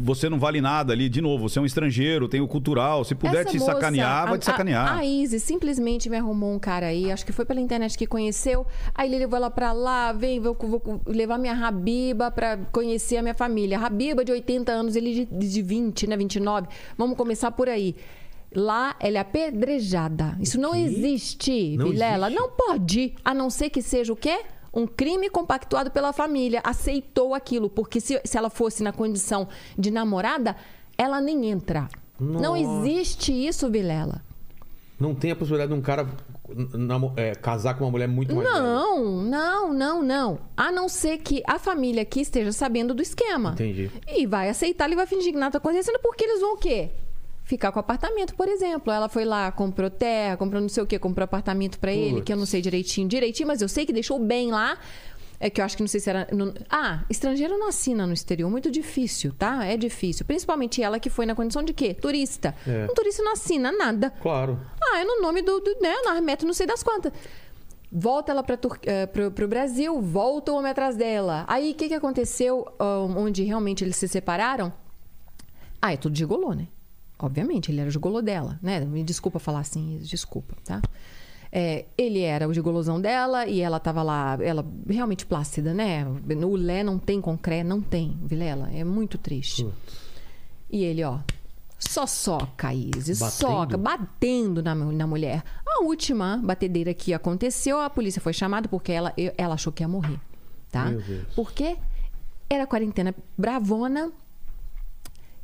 você não vale nada ali. De novo, você é um estrangeiro, tem o cultural. Se puder Essa te moça, sacanear, vai te a- sacanear. A, a Isis simplesmente me arrumou um cara aí, acho que foi pela internet que conheceu. Aí ele levou ela pra lá, vem, vou, vou levar minha Rabiba pra conhecer a minha família. Rabiba de 80 anos, ele de, de 20, né, 29. Vamos começar por aí. Lá ela é apedrejada. Isso não existe, Não Vilela. existe? Não pode, a não ser que seja o quê? Um crime compactuado pela família. Aceitou aquilo, porque se, se ela fosse na condição de namorada, ela nem entra. Não Nossa. existe isso, Vilela. Não tem a possibilidade de um cara é, casar com uma mulher muito mais velha. Não, não, não, não. A não ser que a família aqui esteja sabendo do esquema. Entendi. E vai aceitar, ele vai fingir que nada está acontecendo, porque eles vão o quê? Ficar com o apartamento, por exemplo. Ela foi lá, comprou terra, comprou não sei o quê, comprou apartamento para ele, que eu não sei direitinho, direitinho, mas eu sei que deixou bem lá. É que eu acho que não sei se era. não- Ah, estrangeiro não assina no exterior. Muito difícil, tá? É difícil. Principalmente ela que foi na condição de quê? Turista. É. Um turista não assina nada. Claro. Ah, é no nome do, do né, na meta não sei das quantas. Volta ela para pro, pro Brasil, volta o homem atrás dela. Aí o que, que aconteceu ah, onde realmente eles se separaram? Ah, é tudo gigolô, né? Obviamente, ele era o gigolô dela, né? Me desculpa falar assim, desculpa, tá? É, ele era o gigolosão dela e ela tava lá, ela realmente plácida, né? O Lé não tem concreto, não tem, Vilela. É muito triste. E ele, ó, só soca, Isis, Batendo? soca, batendo na, na mulher. A última batedeira que aconteceu, a polícia foi chamada porque ela, ela achou que ia morrer, tá? Porque era quarentena bravona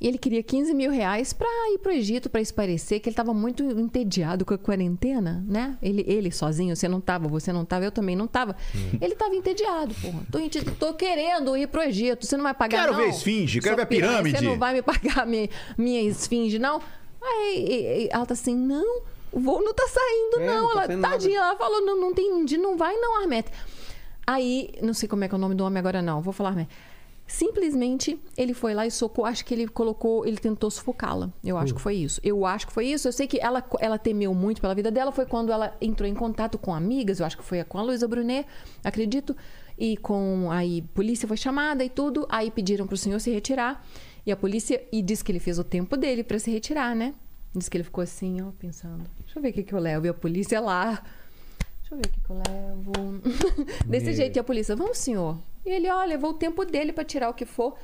e ele queria 15 mil reais pra ir pro Egito, pra esparecer, que ele tava muito entediado com a quarentena, né? Ele, ele sozinho, você não tava, você não tava, eu também não tava. Hum. Ele tava entediado, porra. Tô, tô querendo ir pro Egito, você não vai pagar Quero não? ver a esfinge, quero ver a pirâmide. Você não vai me pagar minha, minha esfinge, não? Aí ela tá assim, não, o voo não tá saindo, É, não. não tá ela, tadinha, ela falou, não, não entendi, não vai não, Armete. Aí, não sei como é que é o nome do homem agora, não. Vou falar, Armete. Simplesmente ele foi lá e socou. Acho que ele colocou, ele tentou sufocá-la. Eu acho que foi isso. Eu acho que foi isso. Eu sei que ela, ela temeu muito pela vida dela. Foi quando ela entrou em contato com amigas. Eu acho que foi com a Luísa Brunet, acredito. E com. Aí, polícia foi chamada e tudo. Aí pediram pro senhor se retirar. E a polícia. E disse que ele fez o tempo dele para se retirar, né? Diz que ele ficou assim, ó, pensando. Deixa eu ver o que, que eu levo. E a polícia lá. Deixa eu ver o que, que eu levo. Desse Meu. jeito, e a polícia, vamos, senhor. E ele, ó, levou o tempo dele pra tirar o que for.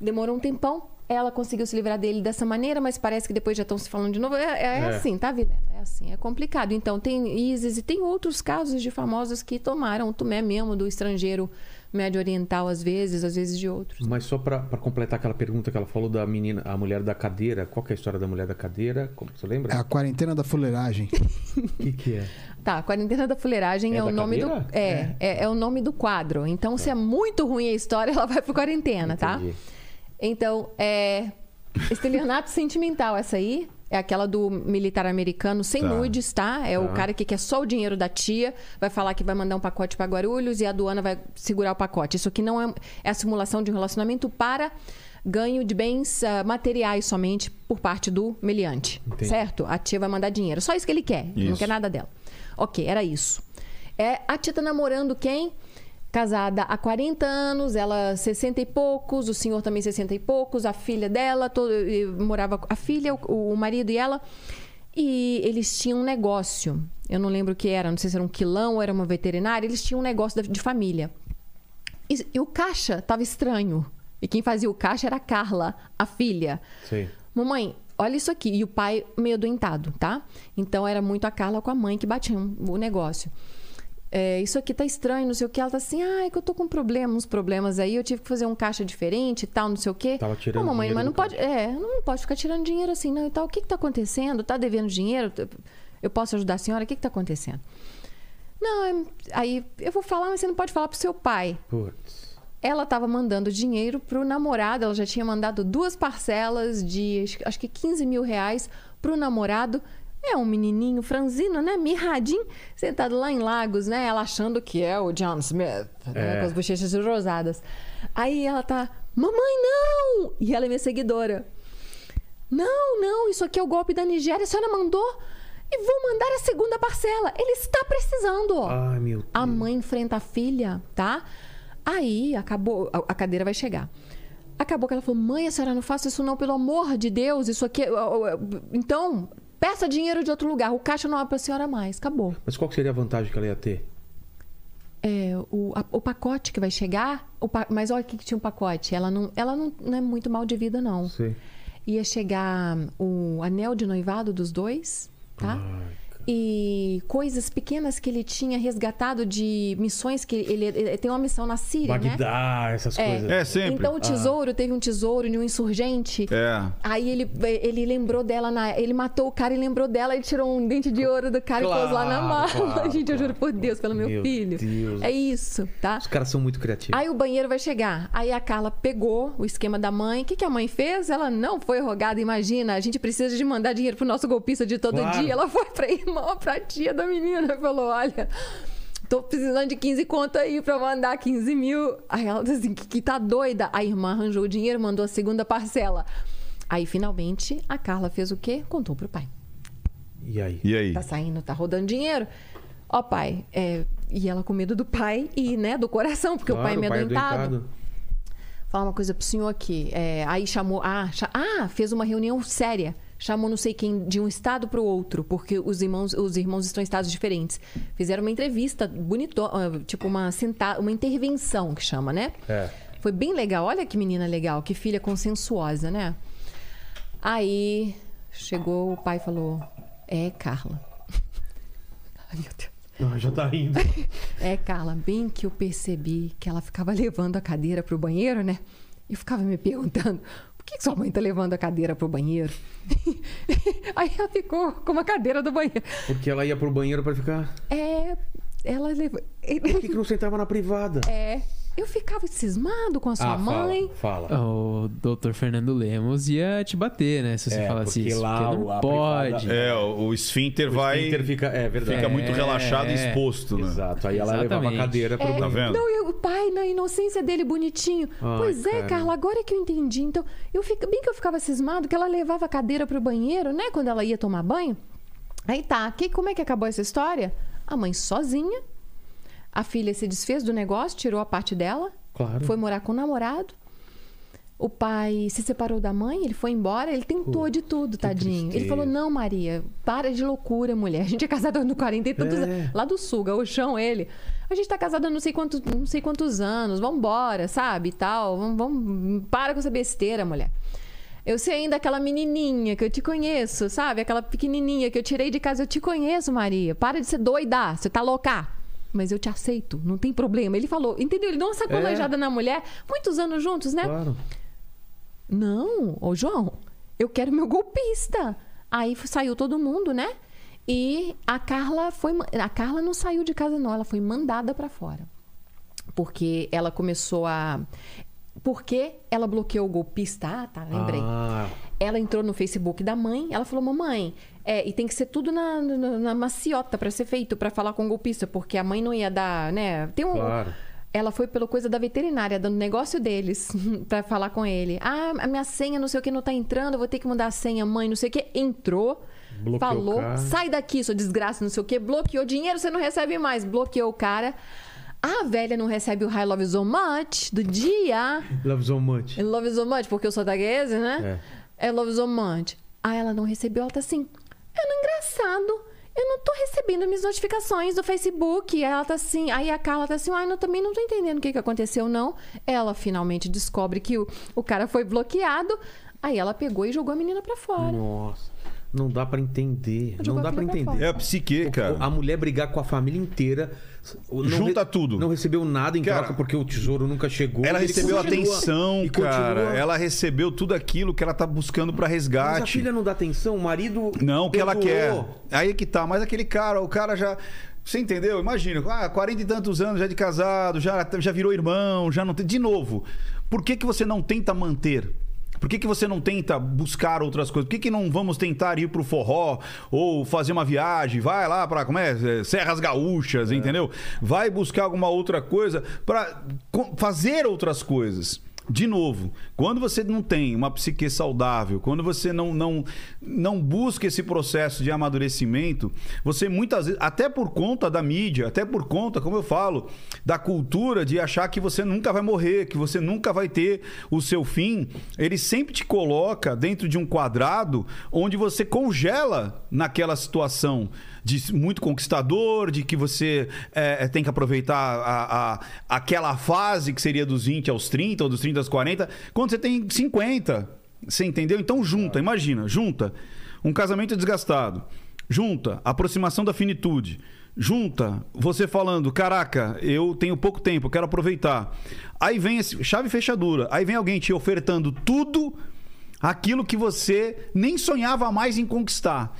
Demorou um tempão. Ela conseguiu se livrar dele dessa maneira, mas parece que depois já estão se falando de novo. É, é É. assim, tá, Vilela? É assim, é complicado. Então, tem Isis e tem outros casos de famosos que tomaram o Tomé mesmo do estrangeiro médio oriental, às vezes, às vezes de outros. Mas só pra, pra completar aquela pergunta que ela falou da menina, a mulher da cadeira. Qual que é a história da mulher da cadeira? Como, você lembra? É a quarentena da fuleiragem. O que, que é? Tá, Quarentena da Fuleiragem É é, o da nome do. cadeira? É, é, é o nome do quadro. Então, se é muito ruim a história, ela vai pro quarentena, tá? Entendi. Então, é. Estelionato sentimental, essa aí. É aquela do militar americano sem Tá. nudes, tá? É o cara que quer só o dinheiro da tia, vai falar que vai mandar um pacote para Guarulhos e a aduana vai segurar o pacote. Isso aqui não é, é a simulação de um relacionamento para ganho de bens ah, materiais somente por parte do meliante. Entendi. Certo? A tia vai mandar dinheiro. Só isso que ele quer. Não Isso. quer nada dela. Ok, era isso. É, a tia tá namorando quem? Casada há 40 anos, ela 60 e poucos, o senhor também 60 e poucos, a filha dela, todo, morava a filha, o, o marido e ela. E eles tinham um negócio. Eu não lembro o que era, não sei se era um quilão ou era uma veterinária, eles tinham um negócio de família. E, e o caixa tava estranho. E quem fazia o caixa era a Carla, a filha. Sei. Mamãe, olha isso aqui. E o pai meio adoentado, tá? Então era muito a Carla com a mãe que batiam o negócio. É, isso aqui tá estranho, não sei o que. Ela tá assim, ai, que eu tô com problema, uns problemas aí, eu tive que fazer um caixa diferente e tal, não sei o quê. Tava tirando Não, mamãe, mas não pode. É, não pode ficar tirando dinheiro assim, não. E tal. O que que tá acontecendo? Tá devendo dinheiro? Eu posso ajudar a senhora? O que que tá acontecendo? Não, é- aí eu vou falar, mas você não pode falar pro seu pai Putz. Ela estava mandando dinheiro pro namorado. Ela já tinha mandado duas parcelas de acho- que 15 mil reais pro namorado. É um menininho franzino, né? Mirradinho, sentado lá em Lagos, né? Ela achando que é o John Smith, né? É. com as bochechas rosadas. Aí ela tá, mamãe, não! E ela é minha seguidora. Não, não, isso aqui é o golpe da Nigéria. A senhora mandou e vou mandar a segunda parcela. Ele está precisando. Ai, meu Deus. A mãe enfrenta a filha, tá? Aí acabou, a, a cadeira vai chegar. Acabou que ela falou: mãe, a senhora não faça isso não, pelo amor de Deus. Isso aqui. é- Então, peça dinheiro de outro lugar. O caixa não abre pra senhora mais. Acabou. Mas qual seria a vantagem que ela ia ter? É, o, a- o pacote que vai chegar. pa- mas olha o que, que tinha um pacote. Ela, não, ela não, não é muito mal de vida, não. Sei. Ia chegar o anel de noivado dos dois, tá? E coisas pequenas que ele tinha resgatado de missões que ele, ele tem uma missão na Síria, né? Bagdá, essas É. coisas. É, sempre. Então o tesouro teve um tesouro de um insurgente. É. Aí ele, ele lembrou dela, na, ele matou o cara e lembrou dela e tirou um dente de ouro do cara e pôs lá na Claro, mala. claro, Gente, eu claro. juro por Deus, pelo meu, Meu filho. Deus. É isso, tá? Os caras são muito criativos. Aí o banheiro vai chegar. Aí a Carla pegou o esquema da mãe. O que, que a mãe fez? Ela não foi rogada. Imagina, a gente precisa de mandar dinheiro pro nosso golpista de todo Claro. dia. Ela foi pra irmã, pra tia da menina e falou: Olha, tô precisando de 15 conto aí pra mandar 15 mil. Aí ela disse assim: que, que tá doida. A irmã arranjou o dinheiro, mandou a segunda parcela. Aí finalmente a Carla fez o quê? Contou pro pai. E aí? E aí? Tá saindo, tá rodando dinheiro. Ó, pai, é, e ela com medo do pai e, né, do coração, porque o pai é meio adoentado. Falar uma coisa pro senhor aqui. É, aí chamou. Ah, cha- ah, fez uma reunião séria. Chamou não sei quem de um estado para o outro, porque os irmãos, os irmãos estão em estados diferentes. Fizeram uma entrevista bonito, ah, tipo uma senta, uma intervenção que chama, né? É. Foi bem legal. Olha que menina legal, que filha consensuosa, né? Aí chegou o pai e falou: "É, Carla". Ai, meu Deus. Ah, já tá rindo. É, Carla, bem que eu percebi que ela ficava levando a cadeira pro banheiro, né? E eu ficava me perguntando, que que sua mãe tá levando a cadeira pro banheiro? Aí ela ficou com uma cadeira do banheiro. Porque ela ia pro banheiro pra ficar. É, ela levou. Por que, que não sentava na privada? É, eu ficava cismado com a sua ah, mãe. fala. fala. O doutor Fernando Lemos ia te bater, né? Se você É, falasse porque isso. lá porque não pode. privada- É, o, o esfíncter O vai. esfíncter fica, é verdade. Fica muito É, relaxado e é. exposto, né? Exato. Aí ela levava a Exatamente. cadeira pro É, Tá vendo? Não, e o pai, na inocência dele, bonitinho. Ai, pois é, cara. Carla, agora é que eu entendi. Então, eu fico, bem que eu ficava cismado que ela levava a cadeira pro banheiro, né? Quando ela ia tomar banho. Aí tá, que, como é que acabou essa história? A mãe sozinha. A filha se desfez do negócio, tirou a parte dela. Claro. Foi morar com o namorado. O pai se separou da mãe, ele foi embora, ele tentou de tudo, tadinho. Ele tristeza. falou: Não, Maria, para de loucura, mulher. A gente é casada no 40 e tantos É. anos. Lá do sul, gauchão, ele. A gente tá casada há não sei quantos, não sei quantos anos, vambora, sabe? E tal. Vamos, vamos, para com essa besteira, mulher. Eu sei ainda aquela menininha que eu te conheço, sabe? Aquela pequenininha que eu tirei de casa. Eu te conheço, Maria. Para de ser doida. Você tá louca. Mas eu te aceito, não tem problema. Ele falou, entendeu? Ele deu uma sacolejada na mulher. Muitos anos juntos, né? Claro. Não, ô João, eu quero meu golpista. Aí saiu todo mundo, né? E a Carla foi. A Carla não saiu de casa, não. Ela foi mandada pra fora. Porque ela começou a. Porque ela bloqueou o golpista. Ah, tá, lembrei. Ah, Ela entrou no Facebook da mãe, ela falou: Mamãe, é, e tem que ser tudo na, na, na maciota pra ser feito, pra falar com o golpista, porque a mãe não ia dar, né? Tem um. Claro. Ela foi pela coisa da veterinária, dando negócio deles, pra falar com ele. Ah, a minha senha, não sei o que, não tá entrando, eu vou ter que mudar a senha, mãe, não sei o que. Entrou, Bloqueou falou, sai daqui, sua desgraça, não sei o que, bloqueou dinheiro, você não recebe mais, bloqueou o cara. A velha não recebe o I love so much do dia. love so much. Love so much, porque eu sou taguese, né? É. love you so much. Aí ela não recebeu, ela tá assim, é engraçado. Eu não tô recebendo minhas notificações do Facebook. Ela tá assim, aí a Carla tá assim, ai, eu também não tô entendendo o que, que aconteceu, não. Ela finalmente descobre que o, o cara foi bloqueado. Aí ela pegou e jogou a menina pra fora. Nossa. Não dá pra entender. Não dá pra entender. É a psique, cara. A mulher brigar com a família inteira. Junta re- tudo. Não recebeu nada em Cara, troca porque o tesouro nunca chegou. Ela recebeu atenção, e cara. continua- Ela recebeu tudo aquilo que ela tá buscando pra Mas a resgate. filha não dá atenção, o marido. Não, o que ela quer. Aí é que tá. Mas aquele cara, o cara já. Você entendeu? Imagina, ah, 40 e tantos anos já de casado, já, já virou irmão, já não tem. De novo, por que, que você não tenta manter? Por que, que você não tenta buscar outras coisas? Por que, que não vamos tentar ir pro forró ou fazer uma viagem? Vai lá para como é? É, Serras Gaúchas, entendeu? Vai buscar alguma outra coisa para fazer outras coisas. De novo, quando você não tem uma psique saudável, quando você não, não, não busca esse processo de amadurecimento, você muitas vezes, até por conta da mídia, até por conta, como eu falo, da cultura de achar que você nunca vai morrer, que você nunca vai ter o seu fim, ele sempre te coloca dentro de um quadrado onde você congela naquela situação de muito conquistador, de que você é, tem que aproveitar a, a, aquela fase que seria dos 20 aos 30, ou dos 30 aos 40, quando você tem 50. Você entendeu? Então junta, imagina, junta um casamento desgastado, junta aproximação da finitude, junta você falando, caraca, eu tenho pouco tempo, quero aproveitar. Aí vem esse, chave fechadura, aí vem alguém te ofertando tudo aquilo que você nem sonhava mais em conquistar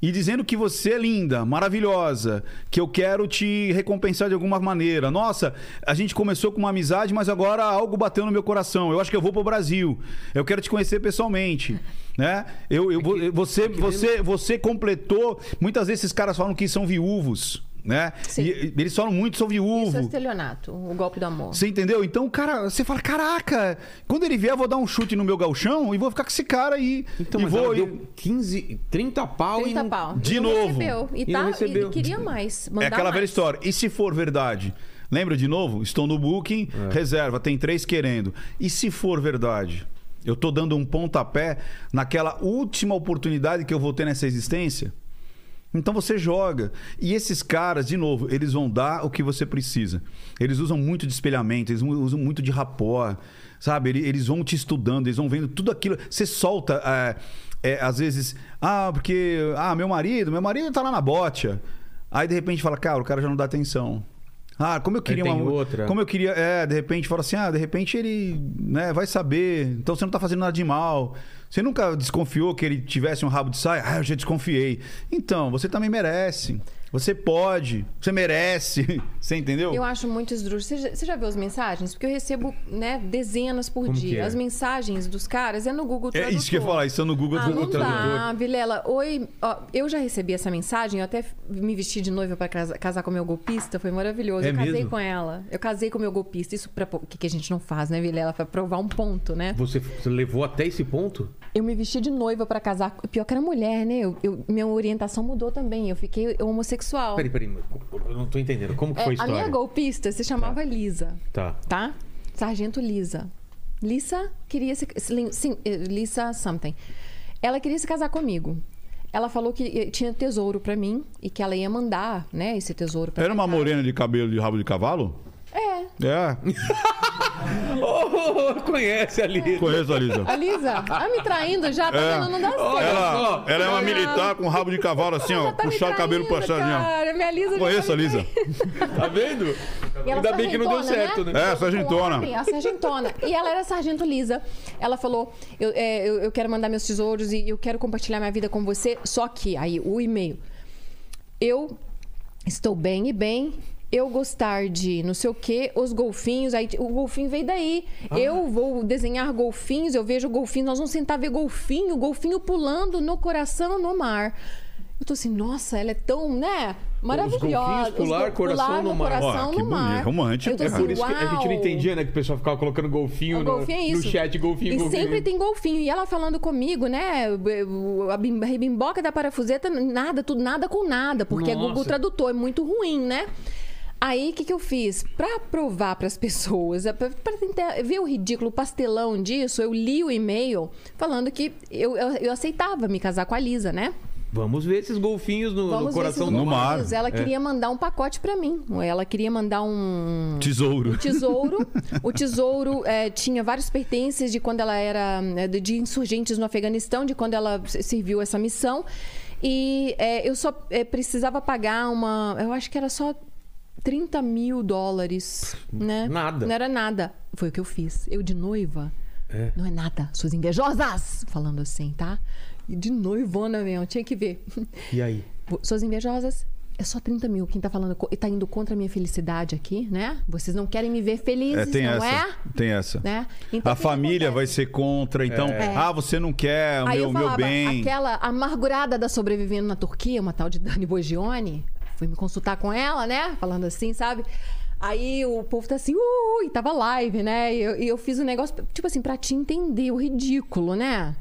e dizendo que você é linda, maravilhosa, que eu quero te recompensar de alguma maneira. Nossa, a gente começou com uma amizade, mas agora algo bateu no meu coração. Eu acho que eu vou pro Brasil. Eu quero te conhecer pessoalmente, né? Eu, eu, É você, é você, você completou. Muitas vezes esses caras falam que são viúvos, né? Sim. E, eles falam muito, são Isso é estelionato, o golpe do amor. Você entendeu? Então, cara, você fala, caraca, quando ele vier, eu vou dar um chute no meu galchão e vou ficar com esse cara aí. Então, e mas vou. ela deu 15, 30 pau 30 e pau. De E novo. Recebeu. E, E tá, não recebeu. e queria mais. É aquela velha mais. história. E se for verdade? Lembra de novo? Estou no booking, É. reserva, tem três querendo. E se for verdade? Eu tô dando um pontapé naquela última oportunidade que eu vou ter nessa existência? Então você joga. E esses caras, de novo, eles vão dar o que você precisa. Eles usam muito de espelhamento, eles usam muito de rapó, sabe? Ele- Eles vão te estudando, eles vão vendo tudo aquilo. Você solta, é, é, às vezes, ah, porque, ah, meu marido, meu marido tá lá na botia. Aí de repente fala, cara, o cara já não dá atenção. Ah, como eu queria uma outra. Como eu queria, é, de repente fala assim, ah, de repente ele, né, vai saber. Então você não tá fazendo nada de mal. Você nunca desconfiou que ele tivesse um rabo de saia? Ah, eu já desconfiei. Então, você também merece. Você pode. Você merece. Você entendeu? Eu acho muito esdrúxulo. Você já, você já viu as mensagens? Porque eu recebo né, dezenas por Como dia. é? As mensagens dos caras é no Google É Tradutor. isso que eu ia falar, isso é no Google Ah, Google não Tradutor. dá, Vilela. Oi, ó, eu já recebi essa mensagem, eu até me vesti de noiva pra casa- casar com meu golpista, foi maravilhoso. É eu casei mesmo? com ela. Eu casei com meu golpista. Isso pra o que, que a gente não faz, né, Vilela? Pra provar um ponto, né? Você, você levou até esse ponto? Eu me vesti de noiva pra casar. Pior que era mulher, né? Eu, eu- minha orientação mudou também. Eu fiquei homossexual. Peraí, peraí. Eu não tô entendendo. Como que É, foi a a história? minha golpista se chamava Lisa. Tá. tá? Sargento Lisa. Lisa queria se. Sim, eh, Lisa something. Ela queria se casar comigo. Ela falou que eh, tinha tesouro pra mim e que ela ia mandar, né, esse tesouro pra Era uma casa. morena de cabelo de rabo de cavalo? É. É, Oh, conhece ali. conheço a Lisa. A Lisa, ah, me traindo já, tá É. vendo? Não dá certo. Ela, ela é uma militar com rabo de cavalo assim, ó. Tá puxar o cabelo pra trás, assim, cara. Minha Lisa Conheço tá a Lisa. Tá vendo? E Ainda bem que não deu sargentona, certo, né? É, sargentona. A sargentona. E ela era sargento Lisa. Ela falou: eu, é, eu, eu quero mandar meus tesouros e eu quero compartilhar minha vida com você. Só que, aí, o e-mail. Eu estou bem e bem. Eu gostar de não sei o que, os golfinhos, aí o golfinho veio daí. Ah. Eu vou desenhar golfinhos, eu vejo golfinhos, nós vamos sentar ver golfinho, golfinho pulando no coração, no mar. Eu tô assim, nossa, ela é tão, né? Maravilhosa. golfinhos pular, Os go- coração pular no mar. coração que no mar. bonito, romântico. Eu tô É assim, Por isso que a gente não entendia, né? Que o pessoal ficava colocando golfinho, O no, golfinho é no chat, golfinho, e golfinho. sempre tem golfinho. E ela falando comigo, né? A bim- a rebimboca da parafuseta, nada, tudo, nada com nada. Porque é Nossa. Google Tradutor, é muito ruim, né? Aí, o que, que eu fiz? Pra provar pras pessoas, é pra tentar ver o ridículo, o pastelão disso, eu li o e-mail falando que eu, eu, eu aceitava me casar com a Lisa, né? Vamos ver esses golfinhos no, no coração do mar. Ela É. queria mandar um pacote pra mim. Ela queria mandar um Tesouro. o tesouro. O tesouro é, tinha vários pertences de quando ela era é, de- insurgentes no Afeganistão, de quando ela serviu essa missão. E é, eu só é, precisava pagar uma. Eu acho que era só 30 mil dólares, né? Nada. Não era nada. Foi o que eu fiz. Eu de noiva. É. Não é nada, suas invejosas! Falando assim, tá? E de noivona mesmo, tinha que ver. E aí? Suas invejosas, é só 30 mil. Quem tá falando, tá indo contra a minha felicidade aqui, né? Vocês não querem me ver feliz, É, tem não essa. é? Tem essa. Né? Então, A que família vai ser contra, então, É. ah, você não quer o Aí meu, eu meu falava, bem. aquela amargurada da sobrevivendo na Turquia, uma tal de Dani Bogione, fui me consultar com ela, né? Falando assim, sabe? Aí o povo tá assim, e tava live, né? E eu, eu fiz um negócio, tipo assim, pra te entender o ridículo, né?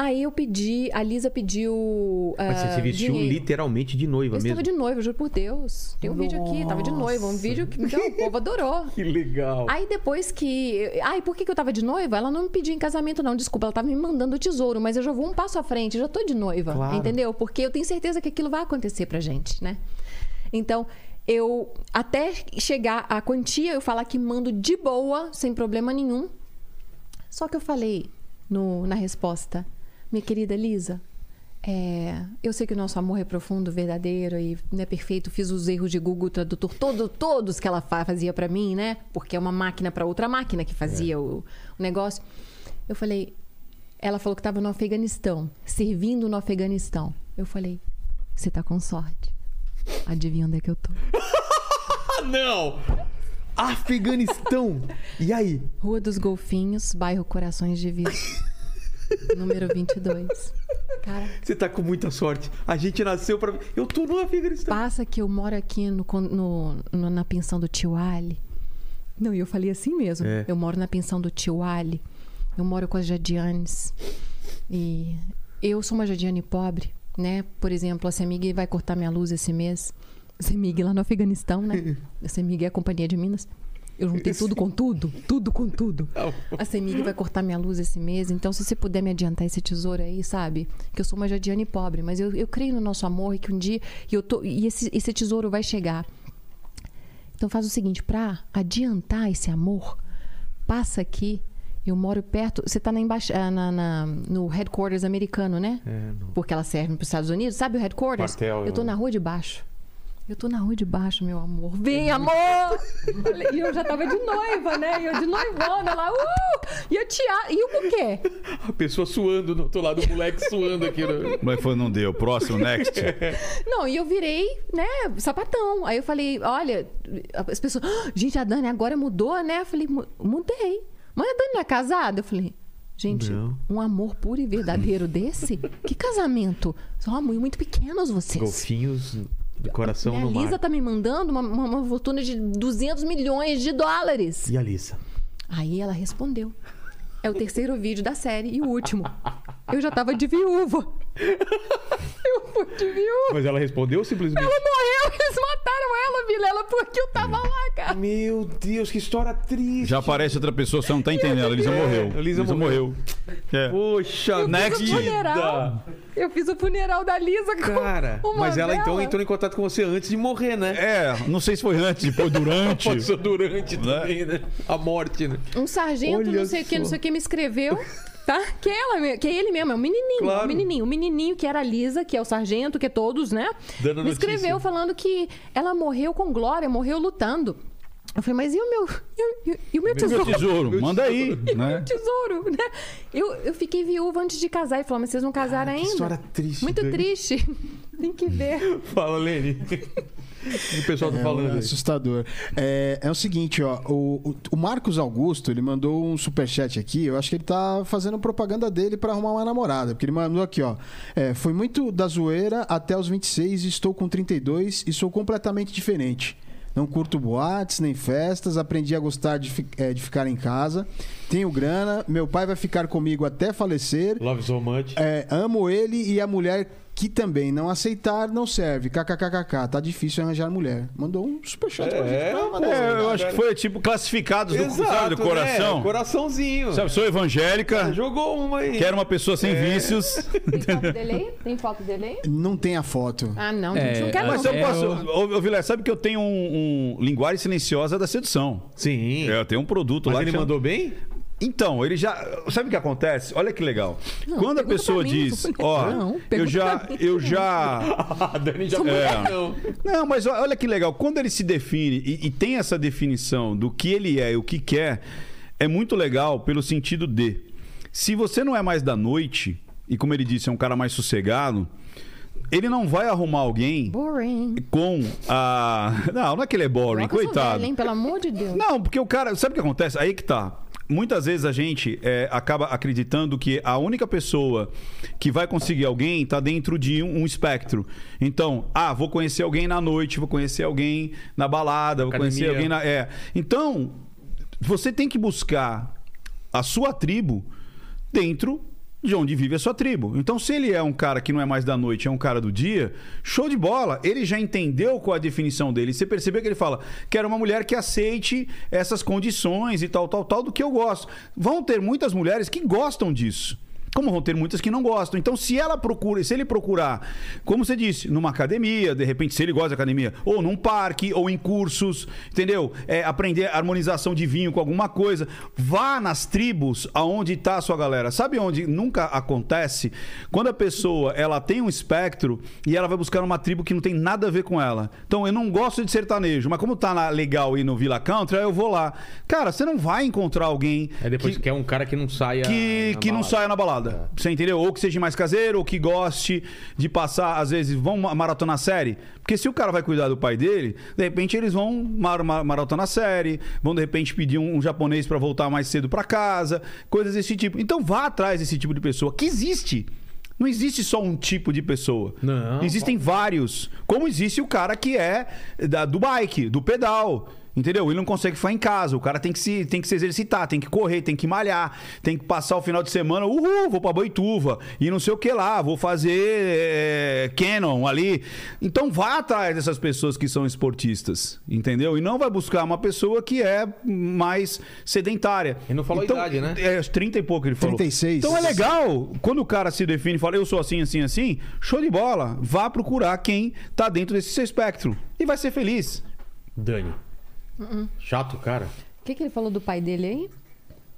Aí eu pedi, a Lisa pediu. Mas você se vestiu dinheiro. literalmente de noiva Eu mesmo. estava de noiva, juro por Deus. Tem um vídeo aqui, tava de noiva. Um vídeo que então, o povo adorou. Que legal. Aí depois que. Ai, por que, que eu tava de noiva? Ela não me pediu em casamento, não. Desculpa, ela tava me mandando o tesouro, mas eu já vou um passo à frente, eu já tô de noiva. Claro. Entendeu? Porque eu tenho certeza que aquilo vai acontecer pra gente, né? Então, eu. Até chegar a quantia, eu falar que mando de boa, sem problema nenhum. Só que eu falei no, na resposta, minha querida Lisa, é, eu sei que o nosso amor é profundo, verdadeiro e não é perfeito. Fiz os erros de Google Tradutor, todo, todos que ela fa- fazia pra mim, né? Porque é uma máquina pra outra máquina que fazia o, o negócio. Eu falei, ela falou que estava no Afeganistão, servindo no Afeganistão. Eu falei, você tá com sorte. Adivinha onde é que eu tô? Não! Afeganistão! E aí? Rua dos Golfinhos, bairro Corações de Vida. Número 22. Cara, Você tá com muita sorte. A gente nasceu pra. Eu tô no Afeganistão. passa que eu moro aqui no, no- no- na pensão do tio Ali. Não, e eu falei assim mesmo. É. Eu moro na pensão do tio Ali. Eu moro com as Jadianes. E eu sou uma Jadiane pobre, né? Por exemplo, a Semig vai cortar minha luz esse mês. Semig lá no Afeganistão, né? A Semig é a companhia de Minas. Eu juntei tudo com tudo, tudo com tudo. A Semig vai cortar minha luz esse mês, então se você puder me adiantar esse tesouro aí, sabe? Que eu sou uma Jadiane pobre, mas eu, eu creio no nosso amor e que um dia e eu tô e esse, esse tesouro vai chegar. Então faz o seguinte, pra adiantar esse amor, passa aqui. Eu moro perto. Você tá na embaixa, ah, na, na- no headquarters americano, né? É. Porque ela serve para os Estados Unidos. Sabe o headquarters? Quartel, eu tô eu- na rua de baixo. Eu tô na rua de baixo, meu amor. Vem, amor! e eu já tava de noiva, né? E eu de noivona lá, uh! E eu te... a- E o buquê? A pessoa suando no outro lado, o moleque suando aqui. No... Mas foi, não deu. Próximo, next. Não, e eu virei, né, sapatão. Aí eu falei, olha, as pessoas, "Ah, gente, a Dani agora mudou, né? Eu falei, "Mu- mudei. Mas a Dani não é casada? Eu falei, gente, Não. um amor puro e verdadeiro desse? Que casamento? São muito pequenos vocês. Golfinhos do coração Minha no mar. Lisa tá me mandando uma, uma, uma fortuna de 200 milhões de dólares. E a Lisa? Aí ela respondeu. É o terceiro vídeo da série e o último. Eu já tava de viúva. Eu fui de viúva. Mas ela respondeu ou simplesmente. Ela morreu, eles mataram ela, Vilela, porque eu tava lá, cara. Meu Deus, que história triste. Já aparece outra pessoa, você não tá entendendo. A Lisa morreu. a Lisa morreu. É. Poxa, Next. Fiz o funeral. Eu fiz o funeral da Lisa com Cara, uma mas ela então vela. entrou em contato com você antes de morrer, né? É, não sei se foi antes, depois, durante. Pode ser durante também, né? A morte, né? Um sargento, Olha não sei o que, não sei o que, me escreveu. Tá? Que, é ela, me- que é ele mesmo, é o menininho. Claro. O menininho. O menininho que era a Lisa, que é o sargento, que é todos, né? Dando me notícia. escreveu falando que ela morreu com glória, morreu lutando. Eu falei, mas e o meu, e, o- e o meu E meu tesouro? tesouro, manda aí, E o né? meu tesouro, né? Eu, eu fiquei viúva antes de casar. Ele falou, mas vocês não casaram que ainda? história triste, Muito Dani. triste. Tem que ver. Fala, Lene. O pessoal tá É, falando é assustador. É, é o seguinte, ó. O, o- Marcos Augusto, ele mandou um superchat aqui. Eu acho que ele tá fazendo propaganda dele pra arrumar uma namorada. Porque ele mandou aqui, ó. É, foi muito da zoeira até os 26, estou com 32 e sou completamente diferente. Não curto boates nem festas, aprendi a gostar de, fi- é, de ficar em casa. Tenho grana, meu pai vai ficar comigo até falecer. Love so much. É, amo ele e a mulher que também não aceitar não serve. KKKKK. Tá difícil arranjar mulher. Mandou um superchat pra gente. É, pra mandar. É, eu acho que foi tipo classificados do, sabe, do né? coração. Coraçãozinho. Sabe, sou evangélica, Jogou uma aí. quero uma pessoa sem É. vícios. Tem foto dele aí? Tem foto dele aí? Não tem a foto. Ah, não, É, gente, não quero Mas não. eu É, posso. Ô, ô sabe que eu tenho um, um linguagem silenciosa da sedução. Sim. É, Eu tenho um produto Mas lá ele que chama- mandou bem? Então, ele já. Sabe o que acontece? Olha que legal. Não, Quando a pessoa mim, diz, não. ó, Não, eu já, eu já. A Dani já É. não. Não, mas olha que legal. Quando ele se define e, e tem essa definição do que ele é e o que quer, é muito legal pelo sentido de. Se você não é mais da noite, e como ele disse, é um cara mais sossegado, ele não vai arrumar alguém Boring. com a. Não, não é que ele é boring, Coloca coitado. velha, hein? Pelo amor de Deus. Não, porque o cara. Sabe o que acontece? Aí que tá. Muitas vezes a gente é, acaba acreditando que a única pessoa que vai conseguir alguém está dentro de um, um espectro. Então, ah, vou conhecer alguém na noite, vou conhecer alguém na balada, vou conhecer alguém na. É. Então, você tem que buscar a sua tribo dentro de onde vive a sua tribo. Então, se ele é um cara que não é mais da noite, é um cara do dia, show de bola. Ele já entendeu qual a definição dele. Você percebeu que ele fala: quero uma mulher que aceite essas condições e tal, tal, tal, do que eu gosto. Vão ter muitas mulheres que gostam disso. Como vão ter muitas que não gostam. Então, se ela procura, se ele procurar, como você disse, numa academia, de repente, se ele gosta de academia, ou num parque, ou em cursos, entendeu? É, aprender harmonização de vinho com alguma coisa. Vá nas tribos aonde está a sua galera. Sabe onde nunca acontece? Quando a pessoa ela tem um espectro e ela vai buscar uma tribo que não tem nada a ver com ela. Então, eu não gosto de sertanejo, mas como tá na, legal ir no Villa Country, aí eu vou lá. Cara, você não vai encontrar alguém É depois que, que é um cara que não saia. que, que não saia na balada. Você entendeu? Ou que seja mais caseiro, ou que goste de passar, às vezes, vão ma- maratonar série. Porque se o cara vai cuidar do pai dele, de repente eles vão mar mar maratonar série, vão de repente pedir um, um japonês pra voltar mais cedo pra casa, coisas desse tipo. Então vá atrás desse tipo de pessoa, que existe. Não existe só um tipo de pessoa. Não, Existem vários. Como existe o cara que é da- do bike, do pedal. Entendeu? Ele não consegue ficar em casa. O cara tem que, se, tem que se exercitar, tem que correr, tem que malhar, tem que passar o final de semana. Uhul, vou pra Boituva. E não sei o que lá, vou fazer é, Canon ali. Então vá atrás dessas pessoas que são esportistas. Entendeu? E não vai buscar uma pessoa que é mais sedentária. Ele não falou a então, idade, né? É, 30 e pouco ele falou. 36. Então é legal. Quando o cara se define e fala, eu sou assim, assim, assim, show de bola. Vá procurar quem tá dentro desse seu espectro. E vai ser feliz. Dani. Chato, cara. O que, que ele falou do pai dele aí?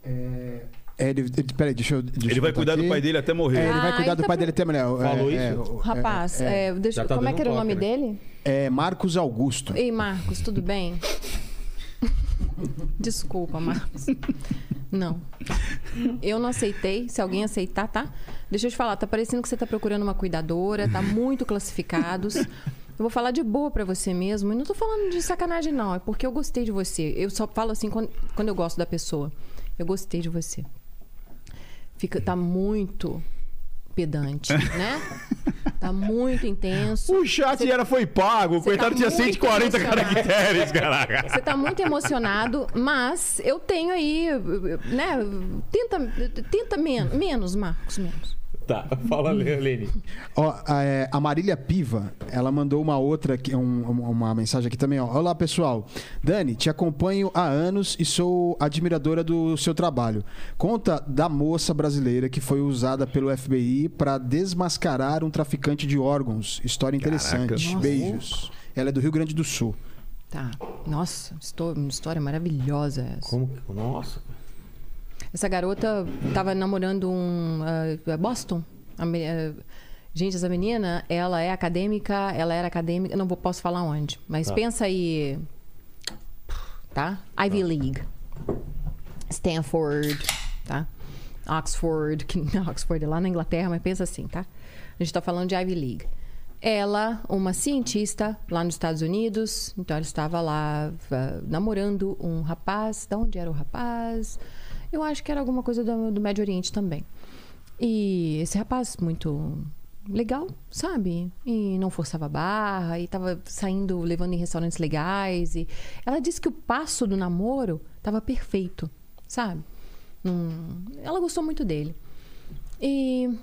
É, ele, ele- peraí, deixa eu. deixa Ele eu vai cuidar do aqui. pai dele até morrer. É, ele vai Ah, cuidar ele do tá pai pro- dele até mulher. Falou isso? O rapaz, é, deixa- tá como é que era o nome né? dele? É Marcos Augusto. Ei, Marcos, tudo bem? Desculpa, Marcos. Não. Eu não aceitei. Se alguém aceitar, tá? Deixa eu te falar, tá parecendo que você tá procurando uma cuidadora, tá muito classificados. Eu vou falar de boa pra você mesmo. E não tô falando de sacanagem, não. É porque eu gostei de você. Eu só falo assim quando, quando eu gosto da pessoa. Eu gostei de você. Fica, tá muito pedante, né? Tá muito intenso. O chat era foi pago, o Você coitado tá tinha muito 140 emocionado. caracteres, caraca. Você tá muito emocionado, mas eu tenho aí, né? Tenta, tenta men menos, Marcos, menos. Tá, fala, Lene. Ó, a, é, a Marília Piva, ela mandou uma outra, aqui, um- uma mensagem aqui também. Ó. Olá, pessoal. Dani, te acompanho há anos e sou admiradora do seu trabalho. Conta da moça brasileira que foi usada pelo FBI para desmascarar um traficante de órgãos. História interessante. Beijos. Ela é do Rio Grande do Sul. Tá. Nossa, estou- uma história maravilhosa essa. Como que. Nossa. Essa garota tava namorando um. ah, Boston? A ah, gente, essa menina, ela é acadêmica, ela era acadêmica, não vou, posso falar onde, mas Tá. pensa aí. Tá? Ivy League. Stanford, tá? Oxford, que Oxford é lá na Inglaterra, mas pensa assim, tá? A gente tá falando de Ivy League. Ela, uma cientista lá nos Estados Unidos, então ela estava lá ah, namorando um rapaz. De onde era o rapaz? Eu acho que era alguma coisa do, do Médio Oriente também. E esse rapaz muito legal, sabe? E não forçava barra, e tava saindo, levando em restaurantes legais. E ela disse que o passo do namoro tava perfeito, sabe? Hum, ela gostou muito dele. E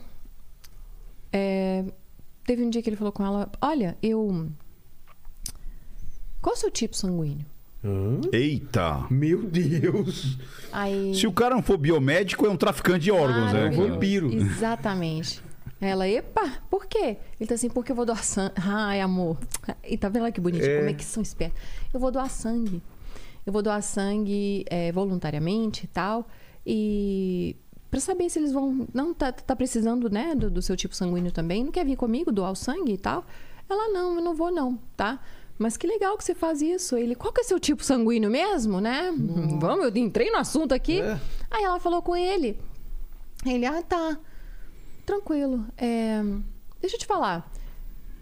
é, teve um dia que ele falou com ela: Olha, eu. Qual é o seu tipo sanguíneo? Hã? Eita. Meu Deus. Aí. Se o cara não for biomédico, é um traficante de órgãos, né? Maravilhoso. vampiro. Exatamente. Ela, epa, por quê? Ele tá assim, porque eu vou doar sangue. Ai, amor. E tá vendo lá que bonitinho, É. como é que são espertos? Eu vou doar sangue. Eu vou doar sangue é, voluntariamente e tal. E pra saber se eles vão. Não, tá, tá precisando, né, do, do seu tipo sanguíneo também. Não quer vir comigo doar o sangue e tal? Ela, não, eu não vou, não, tá? Mas que legal que você faz isso. Ele, qual que é seu tipo sanguíneo mesmo, né? Vamos, eu entrei no assunto aqui. É. Aí ela falou com ele. Ele, ah, tá. Tranquilo. É, deixa eu te falar.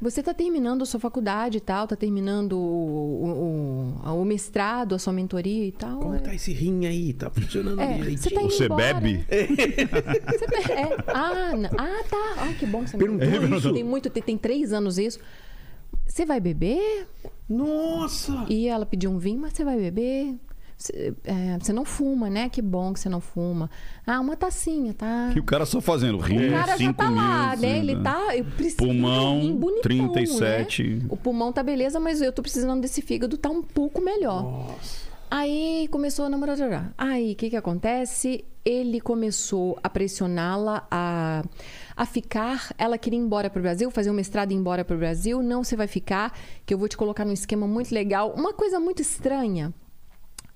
você tá terminando a sua faculdade e tal, tá terminando o, o, o- o mestrado, a sua mentoria e tal. Como é. tá esse rim aí? Tá funcionando É, direitinho? você tá Você embora, bebe? né? Você be- é. Ah, ah, tá. Ah, que bom que você me Perguntou perguntou. isso? Tem muito, tem, tem três anos isso. Você vai beber? Nossa! E ela pediu um vinho, mas você vai beber? Você, é, não fuma, né? Que bom que você não fuma. Ah, uma tacinha, tá? E o cara só fazendo rim, O cara já tá lá, né? Ele tá. Eu preciso Pulmão, de um bonitão, 37. Né? O pulmão tá beleza, mas eu tô precisando desse fígado tá um pouco melhor. Aí começou a namorar. namorar. Aí o que que acontece? Ele começou a pressioná-la a, a ficar. Ela queria ir embora para o Brasil, fazer um mestrado e ir embora para o Brasil. Não, você vai ficar, que eu vou te colocar num esquema muito legal. Uma coisa muito estranha.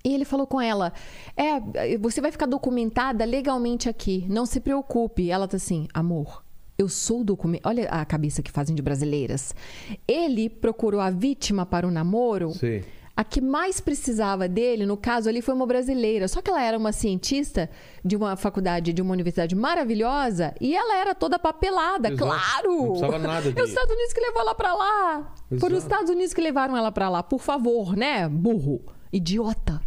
E ele falou com ela: É, você vai ficar documentada legalmente aqui. Não se preocupe. Ela tá assim, amor. Eu sou documento. Olha a cabeça que fazem de brasileiras. Ele procurou a vítima para o namoro. Sei. A que mais precisava dele, no caso ali, foi uma brasileira. Só que ela era uma cientista de uma faculdade, de uma universidade maravilhosa, e ela era toda papelada, Exato. claro! Não precisava nada É os Estados Unidos que levou ela pra lá. Foram os Exato. Estados Unidos que levaram ela pra lá. Por favor, né? Burro. Idiota.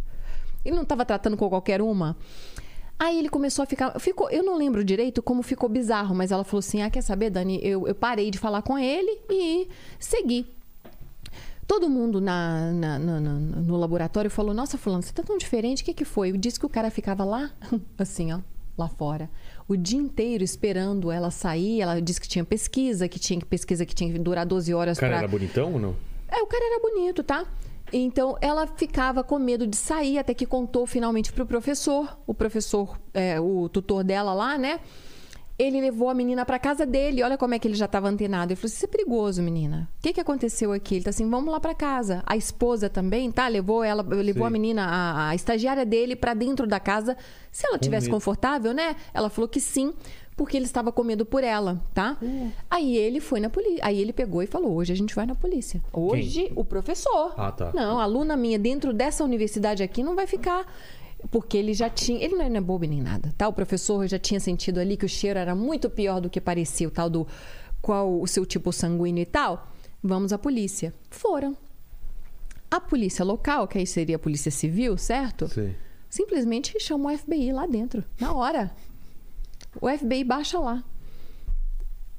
Ele não estava tratando com qualquer uma. Aí ele começou a ficar. Ficou, eu não lembro direito como ficou bizarro, mas ela falou assim: Ah, quer saber, Dani? Eu, eu parei de falar com ele e segui. Todo mundo na, na- na- no laboratório falou: Nossa, Fulano, você tá tão diferente, o que, que foi? Eu disse que o cara ficava lá, assim, ó, lá fora, o dia inteiro esperando ela sair. Ela disse que tinha pesquisa, que tinha pesquisa que tinha que durar 12 horas O cara pra- era bonitão ou não? é, o cara era bonito, tá? Então ela ficava com medo de sair, até que contou finalmente pro professor. O professor, é, o tutor dela lá, né? Ele levou a menina pra casa dele. Olha como é que ele já estava antenado. Ele falou: Isso é perigoso, menina. O que, que aconteceu aqui? Ele tá assim: Vamos lá pra casa. A esposa também, tá? Levou ela, levou Sim. a menina, a, a estagiária dele, pra dentro da casa. Se ela tivesse medo. confortável, né? Ela falou que sim, porque ele estava com medo por ela, tá? Aí ele foi na polícia. Aí ele pegou e falou: Hoje a gente vai na polícia. Hoje o professor. Ah, tá. Não, a aluna minha dentro dessa universidade aqui não vai ficar. Porque ele já tinha. Ele não é- não é bobo nem nada, tá? O professor já tinha sentido ali que o cheiro era muito pior do que parecia, o tal do qual o seu tipo sanguíneo e tal. Vamos à polícia. Foram. A polícia local, que aí seria a polícia civil, certo? Sei. Simplesmente chamou o FBI lá dentro, na hora. O FBI baixa lá.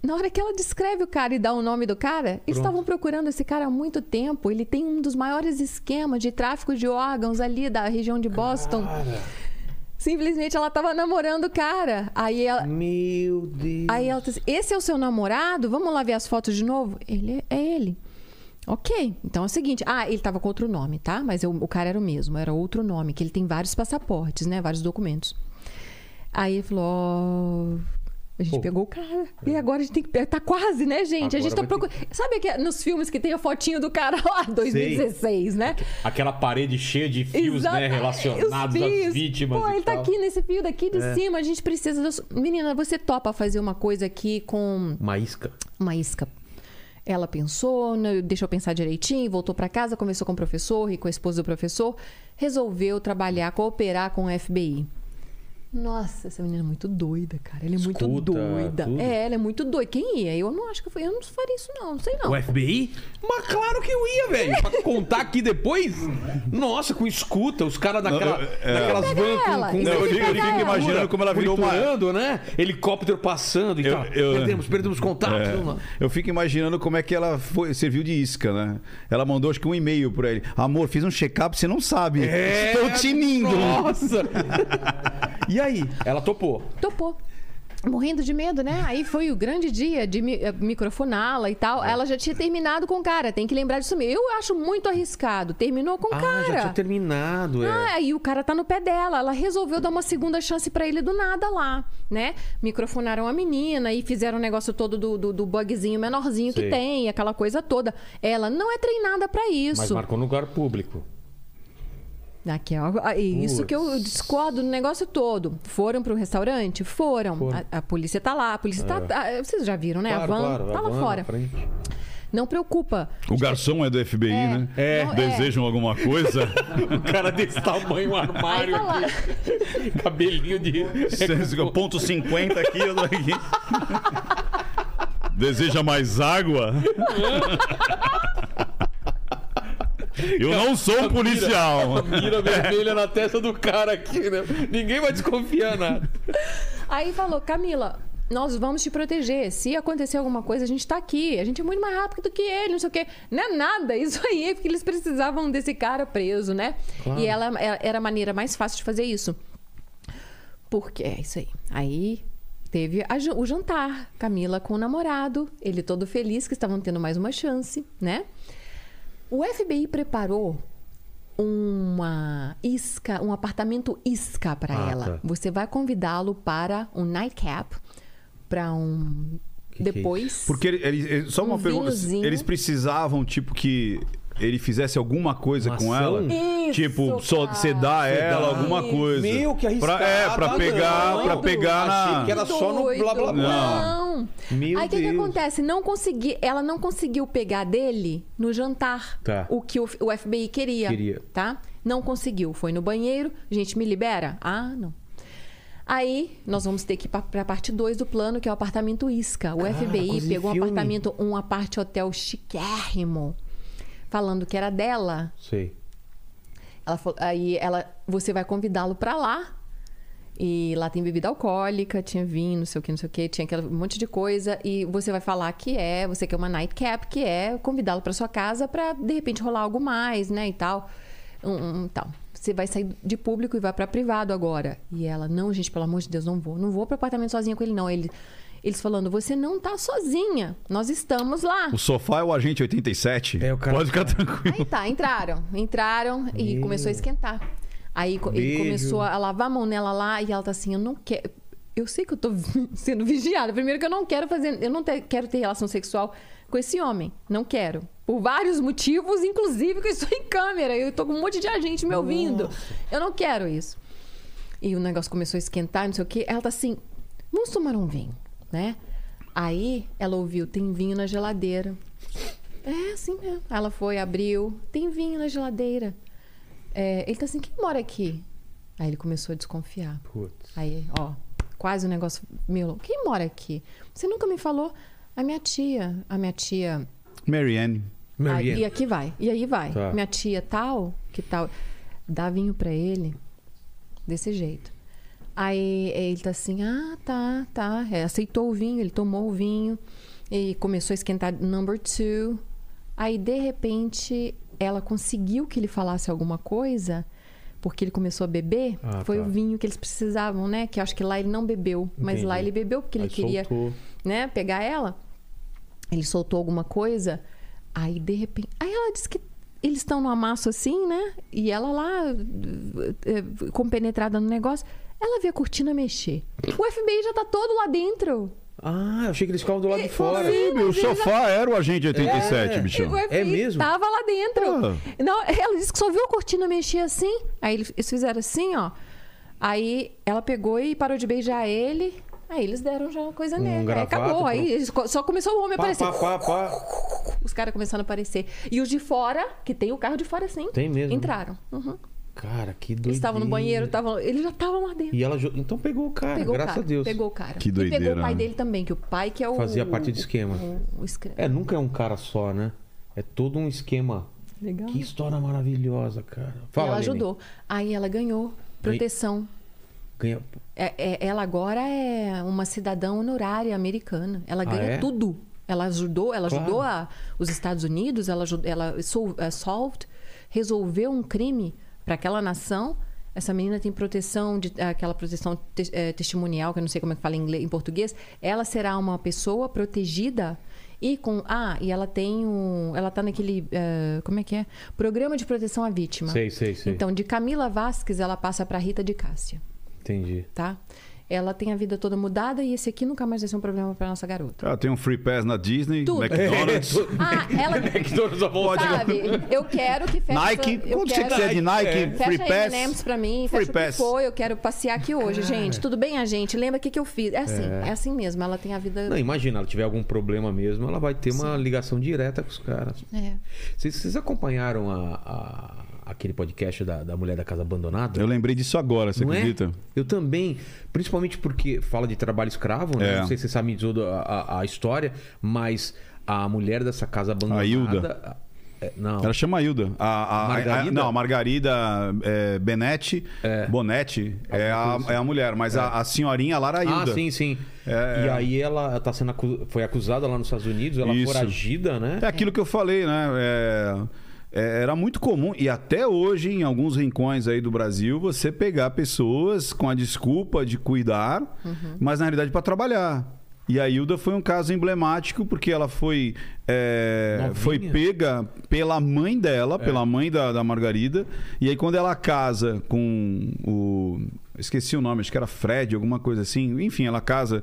Na hora que ela descreve o cara e dá o nome do cara, eles Pronto. estavam procurando esse cara há muito tempo. Ele tem um dos maiores esquemas de tráfico de órgãos ali da região de Boston. Simplesmente ela estava namorando o cara. Aí ela, Meu Deus. Aí ela disse: Esse é o seu namorado? Vamos lá ver as fotos de novo? Ele é ele. Ok, então é o seguinte. Ah, ele tava com outro nome, tá? Mas eu- o cara era o mesmo, era outro nome, que ele tem vários passaportes, né? Vários documentos. Aí ele falou: Ó. A gente Pô. pegou o cara. E agora a gente tem que. Tá quase, né, gente? a gente tá Agora procurando. Sabe que nos filmes que tem a fotinho do cara lá, 2016, né? Aquela parede cheia de fios, Exato. né? Relacionados Os às vítimas. Pô, ele tá tal. É. aqui nesse fio daqui de cima. A gente precisa. Menina, você topa fazer uma coisa aqui com Uma isca. uma isca. Ela pensou, né, deixa eu pensar direitinho, voltou para casa, conversou com o professor e com a esposa do professor, resolveu trabalhar, cooperar com o FBI. Nossa, essa menina é muito doida, cara. Ela é muito Escuta doida. tudo. É, ela é muito doida. Quem ia? Eu não acho que eu, eu não faria isso, não. Não sei, não. O FBI? Mas claro que eu ia, velho. Pra contar aqui depois. Nossa, com escuta, os caras daquela, é- daquelas vans com, ela, com Não, eu eu fico imaginando como ela virou uma. né? Helicóptero passando e Eu- tal. eu- Perdemos, perdemos contato. É, eu fico imaginando como é que ela foi, serviu de isca, né? Ela mandou acho que um e-mail pra ele. Amor, fiz um check-up, você não sabe. É, Estou tinindo. Nossa! e aí? Ela topou. Topou. Morrendo de medo, né? Aí foi o grande dia de mi- eh, microfoná-la e tal. Ela já tinha terminado com o cara. Tem que lembrar disso mesmo. Eu acho muito arriscado. Terminou com o Ah, cara. já tinha terminado, é. Ah, aí o cara tá no pé dela. Ela resolveu dar uma segunda chance pra ele do nada lá, né? Microfonaram a menina e fizeram o negócio todo do, do, do bugzinho menorzinho Sei. que tem, aquela coisa toda. Ela não é treinada pra isso. Mas marcou no lugar público. Ó. Ah, Isso que eu discordo no negócio todo. Foram pro restaurante? Foram. Foram. A, a polícia tá lá. A polícia tá, tá- Vocês já viram, né? Claro, a van claro, tá lá van fora. Não preocupa. O garçom é do FBI, né? É. Não, Desejam alguma coisa? O cara desse tamanho, um armário Aí tá aqui. Cabelinho de. Ponto 50 aqui, eu aqui. Deseja mais água? Eu não sou um policial. Mira vermelha na testa do cara aqui, né? Ninguém vai desconfiar nada. Aí falou, Camila, nós vamos te proteger. Se acontecer alguma coisa, a gente tá aqui. A gente é muito mais rápido do que ele, não sei o quê. Não é nada, isso aí é porque eles precisavam desse cara preso, né? Claro. E ela ela- era a maneira mais fácil de fazer isso. Porque é isso aí. Aí teve a o jantar, Camila com o namorado, ele todo feliz que estavam tendo mais uma chance, né? O FBI preparou uma isca, um apartamento isca para Ah, ela. tá. Você vai convidá-lo para um nightcap, para um Que que é depois. Porque ele, ele- só uma Um pergunta. vinhozinho. Eles precisavam, tipo, que ele fizesse alguma coisa Uma com ação? ela? Isso, tipo, só cara. sedar ela, Sedar. alguma coisa. Meu, que arriscado. Pra, é, pra Ah, pegar, não. pra pegar Achei na. que era só no blá, blá, blá. Não. Meu Aí o que, que acontece? Não consegui, ela não conseguiu pegar dele no jantar. Tá. O que o, o FBI queria. Queria. Tá? Não conseguiu. Foi no banheiro. Gente, me libera? Ah, não. Aí, nós vamos ter que ir pra, pra parte 2 do plano, que é o apartamento Isca. O Cara, FBI pegou um apartamento, um aparte hotel chiquérrimo, falando que era dela. Sei. Ela falou, aí ela, você vai convidá-lo pra lá. E lá tem bebida alcoólica, tinha vinho, não sei o que, não sei o que, tinha aquele monte de coisa. E você vai falar que é, você quer uma nightcap, que é convidá-lo pra sua casa pra de repente rolar algo mais, né, e tal. Um, um, tal. Você vai sair de público e vai pra privado agora. E ela, não, gente, pelo amor de Deus, não vou. Não vou pro apartamento sozinha com ele, não. Ele, eles falando, você não tá sozinha. Nós estamos lá. O sofá é o agente 87. É, o cara- Pode ficar tranquilo. Aí tá, entraram. Entraram e Meu. começou a esquentar. Aí co- ele Beijo. começou a lavar a mão nela lá e ela tá assim, eu não quero. Eu sei que eu tô sendo vigiada. Primeiro que eu não quero fazer. Eu não te- quero ter relação sexual com esse homem. Não quero. Por vários motivos, inclusive que eu estou em câmera. Eu tô com um monte de agente me ouvindo. Eu não quero isso. E o negócio começou a esquentar, não sei o quê. Ela tá assim, vamos tomar um vinho, né? Aí ela ouviu, tem vinho na geladeira. É, assim mesmo. Ela foi, abriu, tem vinho na geladeira. É, ele tá assim, quem mora aqui? Aí ele começou a desconfiar. Putz. Aí, ó, quase o negócio meu. Quem mora aqui? Você nunca me falou? A minha tia. A minha tia. Marianne. Aí, Marianne. e aqui vai. E aí vai. Tá. Minha tia tal, que tal. Dá vinho pra ele. Desse jeito. Aí ele tá assim, ah, tá, tá. É, aceitou o vinho, ele tomou o vinho. E começou a esquentar number two. Aí, de repente, ela conseguiu que ele falasse alguma coisa, porque ele começou a beber. Ah, Foi tá. o vinho que eles precisavam, né? Que acho que lá ele não bebeu. Mas lá Entendi. ele bebeu porque ele Aí queria soltou. né, pegar ela. Ele soltou alguma coisa. Aí, de repente. Aí ela disse que eles estão no amasso assim, né? E ela lá, eh, compenetrada no negócio. Ela vê a cortina mexer. O FBI já tá todo lá dentro. Ah, eu achei que eles ficavam do lado de fora. Sim, mas ele já- sofá era o agente 87, É. bichão. O FBI É mesmo? tava lá dentro. Ah. Não, ela disse que só viu a cortina mexer assim. Aí eles fizeram assim, ó. Aí ela pegou e parou de beijar ele. Aí eles deram já uma coisa Um nele. Aí acabou. Aí eles co- só começou o homem a Pá, aparecer. pá, pá, pá. Os caras começaram a aparecer. E os de fora, que tem o carro de fora sim. Tem mesmo? Entraram. Uhum. Cara, que doideira. Eles estavam no banheiro, estavam, eles já estavam lá dentro. E ela... Então pegou o cara, Pegou o graças cara, a Deus. Pegou o cara. Que e pegou doideira, o pai né? dele também, que o pai que é o... Fazia parte do esquema. O, o escra- É, nunca é um cara só, né? É todo um esquema. Legal. Que história maravilhosa, cara. Fala, ela Lene. ajudou. Aí ela ganhou proteção. Ganha... É- é- ela agora é uma cidadã honorária americana. Ela Ah, ganha é? tudo. Ela ajudou, ela Claro. ajudou a, os Estados Unidos, ela, ela sol, solved, resolveu um crime para aquela nação. Essa menina tem proteção, de, aquela proteção te- testemunial, que eu não sei como é que fala em, inglês, em português. Ela será uma pessoa protegida e com. Ah, e ela tem um. Ela tá naquele. eh, como é que é? Programa de proteção à vítima. Sei, sei, sei. Então, de Camila Vasques, ela passa para Rita de Cássia Entendi. tá? Ela tem a vida toda mudada e esse aqui nunca mais vai ser um problema para nossa garota. Ah, tem um free pass na Disney, Tudo. McDonald's. Ah, ela McDonald's a volta. sabe? Eu quero que feche Nike, eu quando você quero- quiser de Nike, É. free Fecha pass. M&M's pra mim, Free fecha o pass. que for, eu quero passear aqui hoje, gente. Tudo bem, a gente? Lembra o que, que eu fiz? É assim, é. assim mesmo, ela tem a vida... Não, imagina, ela tiver algum problema mesmo, ela vai ter uma ligação direta com os caras. É. Vocês, vocês acompanharam a, a, aquele podcast da, da mulher da casa abandonada. Eu lembrei disso agora, você Não é? acredita? Eu também, principalmente porque fala de trabalho escravo, né? É. Não sei se você sabe toda a, a- a história, mas a mulher dessa casa abandonada. Hilda. É, não. Ela chama a Hilda. A, a- a- Margarida? não, a Margarida é, Benetti, Bonetti é a, é a mulher, mas a, a senhorinha Lara Ah, Hilda. sim, sim. É, e é. aí ela tá sendo acu- foi acusada lá nos Estados Unidos, ela Isso. foragida, né? É aquilo que eu falei, né? É, é, era muito comum, e até hoje, em alguns rincões aí do Brasil, você pegar pessoas com a desculpa de cuidar, mas na realidade para trabalhar. E a Hilda foi um caso emblemático porque ela foi, é, foi pega pela mãe dela, pela mãe da, da Margarida. E aí, quando ela casa com o. Esqueci o nome, acho que era Fred, alguma coisa assim. Enfim, ela casa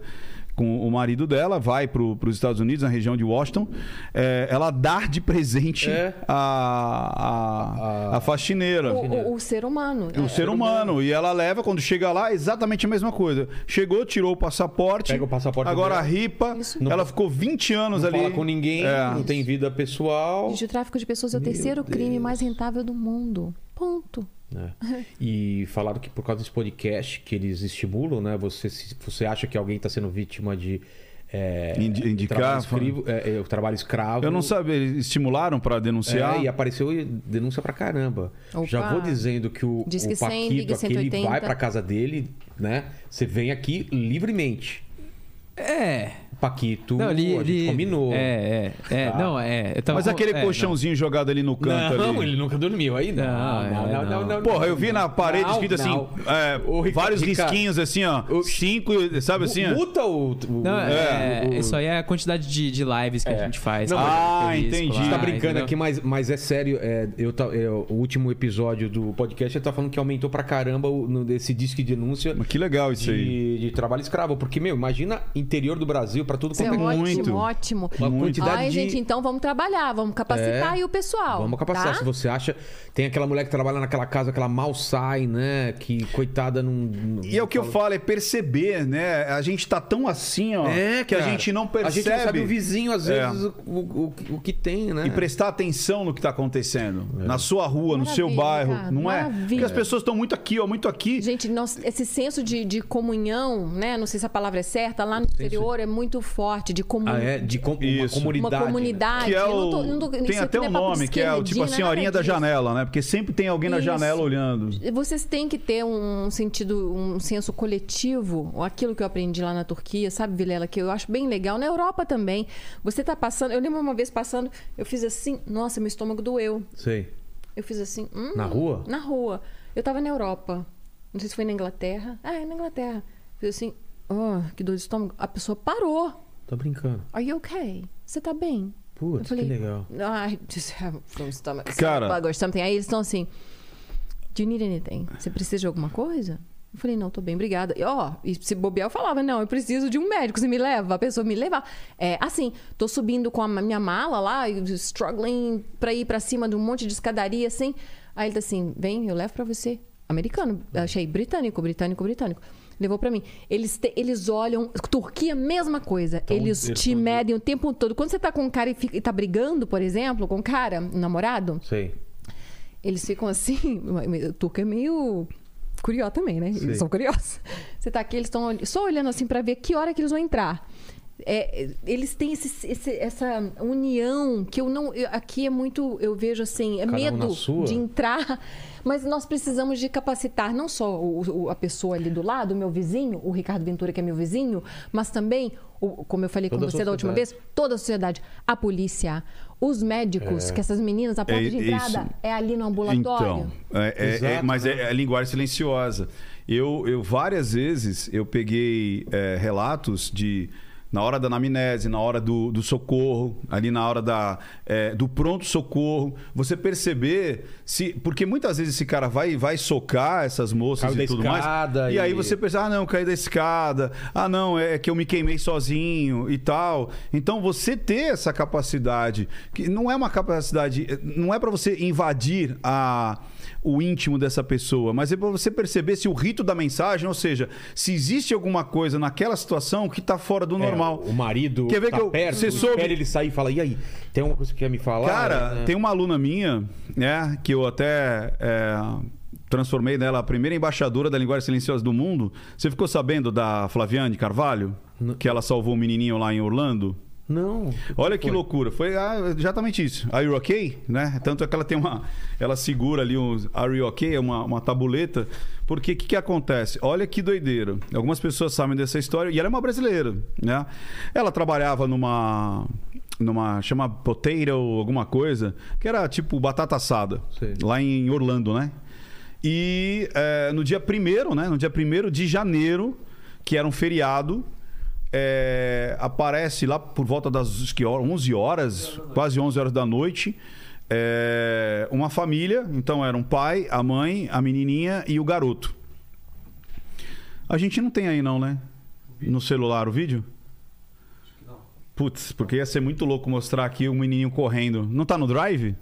com o marido dela, vai para os Estados Unidos, na região de Washington. É, ela dá de presente É. a, a, a faxineira. O, o- o ser humano. O ser humano. E ela leva, quando chega lá, exatamente a mesma coisa. Chegou, tirou o passaporte. Pega o passaporte Agora dela. a ripa. Isso. Ela ficou 20 anos Não ali. fala com ninguém, É. não tem vida pessoal. Gente, o tráfico de pessoas é o terceiro crime mais rentável do mundo. Ponto. Né? E falaram que por causa desse podcast que eles estimulam, né? Você, se você acha que alguém está sendo vítima de. É, Indi- indicar, trabalho, escrivo- é, é, o trabalho escravo. Eu não sabia, eles estimularam pra denunciar. É, e apareceu denúncia pra caramba. Opa. Já vou dizendo que o, Diz que o 100, Paquito liga aqui, ele 180. vai pra casa dele, né? Você vem aqui livremente. É. Paquito, Não, ele, a gente ele- combinou. É, é, é. Tá. Não, é. eu tava Mas com- aquele é, colchãozinho jogado ali no canto Não, ali. ele nunca dormiu aí, não. Não, é, não. Porra, eu vi na parede Não, escrito assim, não. é, O Rica- vários risquinhos assim, ó. O- Cinco, sabe assim? ó? Multa o. o- Não, é, o- isso aí é a quantidade de, de lives que É. a gente faz. Não, ah, entendi. A gente tá brincando aqui, mas, mas é sério. É, eu, tá- é, o último episódio do podcast ele tá falando que aumentou pra caramba esse disque de denúncia Mas que legal isso aí. de, de trabalho escravo. Porque, meu, imagina interior do Brasil pra tudo é quanto é ótimo, muito. ótimo. Uma quantidade Ai, de- gente, então vamos trabalhar, vamos capacitar É. aí o pessoal. Vamos capacitar. tá? Se você acha. Tem aquela mulher que trabalha naquela casa que ela mal sai, né? Que coitada não. não- E é o que eu falo, é perceber, né? A gente tá tão assim, ó, É, que a cara. gente não A percebe. gente não sabe o vizinho, às É. vezes, o, o, o que tem, né? E prestar atenção no que tá acontecendo. É. Na sua rua, no seu Maravilha, bairro. cara, não é? maravilha. Porque as pessoas estão muito aqui, ó, muito aqui. Gente, nós- esse senso de, de comunhão, né? Não sei se a palavra é certa, lá no exterior é muito forte, de comunhão. Ah, é? De com, uma comunidade. Uma né? comunidade. Que é Eu não o... tô- não tô- tem até um é papo nome, que é o tipo a esquerdinha, senhorinha nada da janela, né? Porque sempre tem alguém na Isso. janela olhando. Vocês têm que ter um sentido, um senso coletivo, ou aquilo que eu aprendi lá na Turquia, sabe, Vilela, que eu acho bem legal. Na Europa também. Você tá passando, eu lembro uma vez passando, eu fiz assim, nossa, meu estômago doeu. Sei. Eu fiz assim, hum, Na rua? Na rua. Eu tava na Europa. Não sei se foi na Inglaterra. Ah, é na Inglaterra. Fiz assim, oh, que dor de estômago. A pessoa parou. Tô brincando. Are you okay? Você tá bem? Putz, Eu falei, que legal. I just have some stomach Cara. bug or something. Aí eles estão assim, do you need anything? Você precisa de alguma coisa? Eu falei, não, tô bem, obrigada. E, ó, e se bobear, eu falava, não, eu preciso de um médico, você me leva? A pessoa me levar. É, assim, tô subindo com a minha mala lá, e struggling pra ir pra cima de um monte de escadaria, assim. Aí ele tá assim, vem, eu levo pra você. Americano, achei britânico, britânico, britânico. Levou pra mim. Eles, te- eles olham. Turquia, mesma coisa. eles eles te medem o tempo todo. Quando você tá com um cara e, fica, e tá brigando, por exemplo, com um cara, um namorado, Sei. eles ficam assim. O turco é meio curioso também, né? Sim. Eles são curiosos. Você tá aqui, eles estão só olhando assim pra ver que hora que eles vão entrar. É, eles têm esse- esse- essa união que eu não. eu- aqui é muito. Eu vejo assim, é Cada um medo sua. de entrar. Mas nós precisamos de capacitar não só o- o- a pessoa ali do lado, o meu vizinho, o Ricardo Ventura, que é meu vizinho, mas também, o- como eu falei Toda com você da última vez, toda a sociedade, a polícia, os médicos, que essas meninas, a porta É de isso. entrada é ali no ambulatório. Então, é- é- é- Exato, mas né? é, é linguagem silenciosa. Eu, eu várias vezes eu peguei é, relatos de na hora da anamnese, na hora do, do socorro, ali na hora da, é, do pronto socorro, você perceber se porque muitas vezes esse cara vai vai socar essas moças Caiu e tudo mais. E... e- aí você pensa, ah não, caí da escada, ah não, é que eu me queimei sozinho e tal. Então você ter essa capacidade que não é uma capacidade, não é para você invadir a o íntimo dessa pessoa, mas é para você perceber se o rito da mensagem, ou seja, se existe alguma coisa naquela situação que está fora do normal. normal. O marido Quer ver tá que eu- perto, você soube- ele sair e fala, e aí, tem alguma coisa que quer me falar? Cara, Né? tem uma aluna minha, né, que eu até é, transformei nela a primeira embaixadora da linguagem silenciosa do mundo. Você ficou sabendo da Flaviane Carvalho? Que ela salvou o menininho lá em Orlando? Não. Olha que foi? loucura. Foi ah, exatamente isso. Are you okay? Né? Tanto é que ela tem uma. Ela segura ali um Are you okay? Uma, uma tabuleta. Porque o que, que acontece? Olha que doideira. Algumas pessoas sabem dessa história. E ela é uma brasileira. Né? Ela trabalhava numa. Numa. chama potato, alguma coisa. Que era tipo batata assada. Sei. Lá em Orlando, né? E é, no dia primeiro, né? No dia primeiro de janeiro, que era um feriado, é, aparece lá por volta das que hora- 11 horas, quase 11 horas da noite, é, uma família. Então era um pai, a mãe, a menininha e o garoto. A gente não tem aí não, né? No celular o vídeo? Putz, porque ia ser muito louco mostrar aqui o menininho correndo. Não tá no drive?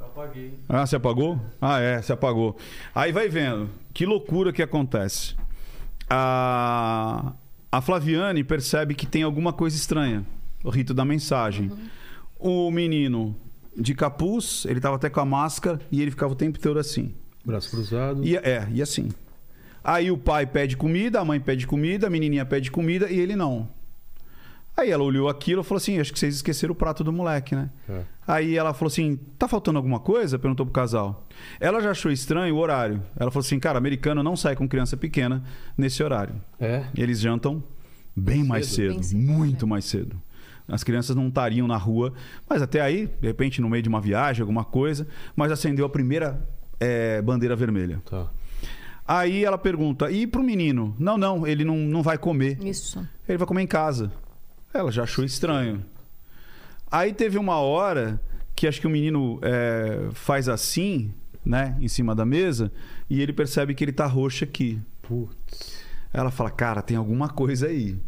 apaguei. Ah, você apagou? Ah, é, você apagou. Aí vai vendo. Que loucura que acontece. A, a Flaviane percebe que tem alguma coisa estranha. O rito da mensagem. O menino de capuz, ele tava até com a máscara e ele ficava o tempo todo assim. Braço cruzado. E, é, e assim. Aí o pai pede comida, a mãe pede comida, a menininha pede comida e ele não. Aí ela olhou aquilo e falou assim: Acho que vocês esqueceram o prato do moleque, né? É. Aí ela falou assim: Tá faltando alguma coisa? Perguntou pro casal. Ela já achou estranho o horário. Ela falou assim: Cara, americano não sai com criança pequena nesse horário. É. Eles jantam bem mais cedo, Bem cedo, muito é. mais cedo. As crianças não estariam na rua, mas até aí, de repente, no meio de uma viagem, alguma coisa, mas acendeu a primeira eh, bandeira vermelha. Tá. Aí ela pergunta: e pro menino? Não, não, ele não, não vai comer. Isso. Ele vai comer em casa. Ela já achou estranho. Aí teve uma hora que acho que o menino é, faz assim, né, em cima da mesa, e ele percebe que ele tá roxo aqui. Putz. Ela fala, cara, tem alguma coisa aí.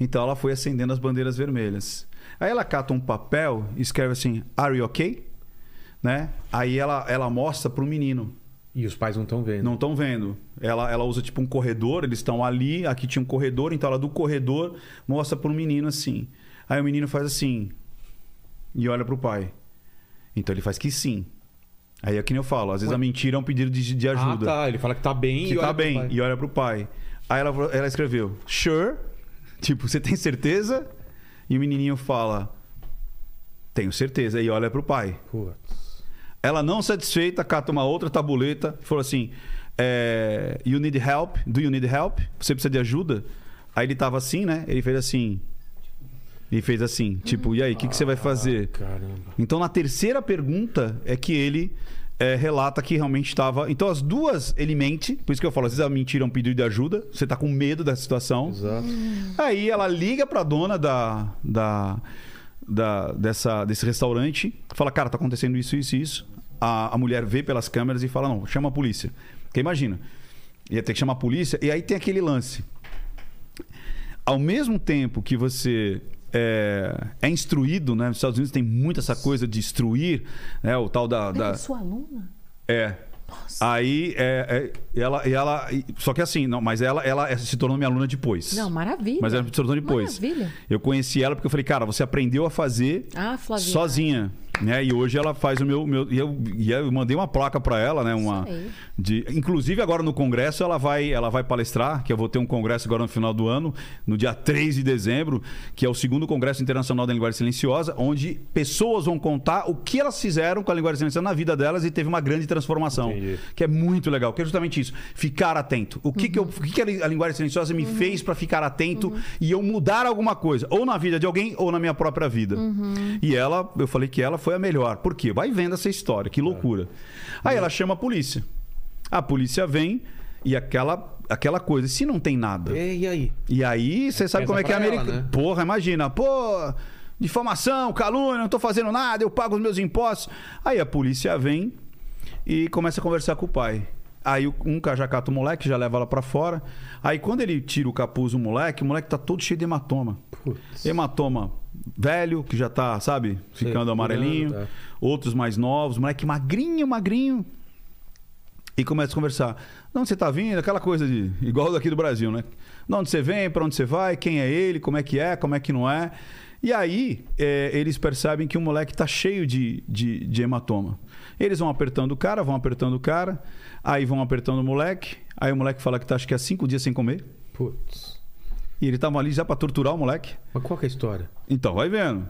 Então ela foi acendendo as bandeiras vermelhas. Aí ela cata um papel e escreve assim, Are you okay? Né? Aí ela, ela mostra pro menino. E os pais não estão vendo. Não estão vendo. Ela, ela usa tipo um corredor, eles estão ali, aqui tinha um corredor, então ela do corredor mostra pro menino assim. Aí o menino faz assim e olha pro pai. Então ele faz que sim. Aí é que nem eu falo, às vezes Ué? a mentira é um pedido de, de Ah, ajuda. tá. Ele fala que tá bem Que e tá bem, e olha pro pai. Aí ela, ela escreveu, sure, tipo, você tem certeza? E o menininho fala, tenho certeza, e olha pro pai. Putz. Ela não satisfeita, cata uma outra tabuleta e falou assim: é, You need help? Do you need help? Você precisa de ajuda? Aí ele tava assim, né? Ele fez assim. E fez assim, tipo, e aí, o que, que você vai fazer? Caramba. Então, na terceira pergunta é que ele é, relata que realmente estava. Então, as duas ele mente, por isso que eu falo, às vezes a mentira um pedido de ajuda, você tá com medo da situação. Exato. Aí ela liga pra dona da, da, da- dessa, desse restaurante, fala, cara, tá acontecendo isso, isso e isso. A, a mulher vê pelas câmeras e fala, não, chama a polícia. Porque imagina, ia ter que chamar a polícia, e aí tem aquele lance. Ao mesmo tempo que você é, é instruído, né? Nos Estados Unidos tem muito essa coisa de instruir, né? O tal da... da sua aluna? é. Aí, é, é, ela, ela. Só que assim, não, mas ela, ela se tornou minha aluna depois. Não, maravilha. Mas ela se tornou depois. Maravilha. Eu conheci ela porque eu falei, cara, você aprendeu a fazer Ah, sozinha. Né? E hoje ela faz o meu. meu e, eu, e eu mandei uma placa para ela, né? Uma, de, inclusive, agora no congresso, ela vai, ela vai palestrar, que eu vou ter um congresso agora no final do ano, no dia 3 de dezembro, que é o segundo Congresso Internacional da Linguagem Silenciosa, onde pessoas vão contar o que elas fizeram com a linguagem silenciosa na vida delas e teve uma grande transformação. Entendi. Que é muito legal, que é justamente isso. Ficar atento. O que, que, eu, o que, que a linguagem silenciosa me fez para ficar atento e eu mudar alguma coisa, ou na vida de alguém, ou na minha própria vida. E ela, eu falei que ela foi a melhor. Por quê? Vai vendo essa história, que loucura. Aí ela chama a polícia. A polícia vem e aquela, aquela coisa, se não tem nada. E, e aí? E aí, você sabe como é que é americano. né? Porra, imagina, pô, difamação, calúnia, não tô fazendo nada, eu pago os meus impostos. Aí a polícia vem e começa a conversar com o pai. Aí o- um já cata o moleque, já leva ela pra fora. Aí quando ele tira o capuz do moleque, o moleque tá todo cheio de hematoma. Putz. Hematoma velho, que já tá, sabe, ficando Sei, amarelinho. é. Outros mais novos, moleque magrinho, magrinho. E começa a conversar. De onde você tá vindo? Aquela coisa de. igual daqui do Brasil, né? De onde você vem, para onde você vai, quem é ele, como é que é, como é que não é. E aí, é, eles percebem que o moleque tá cheio de, de, de hematoma. Eles vão apertando o cara, vão apertando o cara, aí vão apertando o moleque. Aí o moleque fala que tá acho que há cinco dias sem comer. Putz. E ele tava ali já pra torturar o moleque. Mas qual que é a história? Então, vai vendo.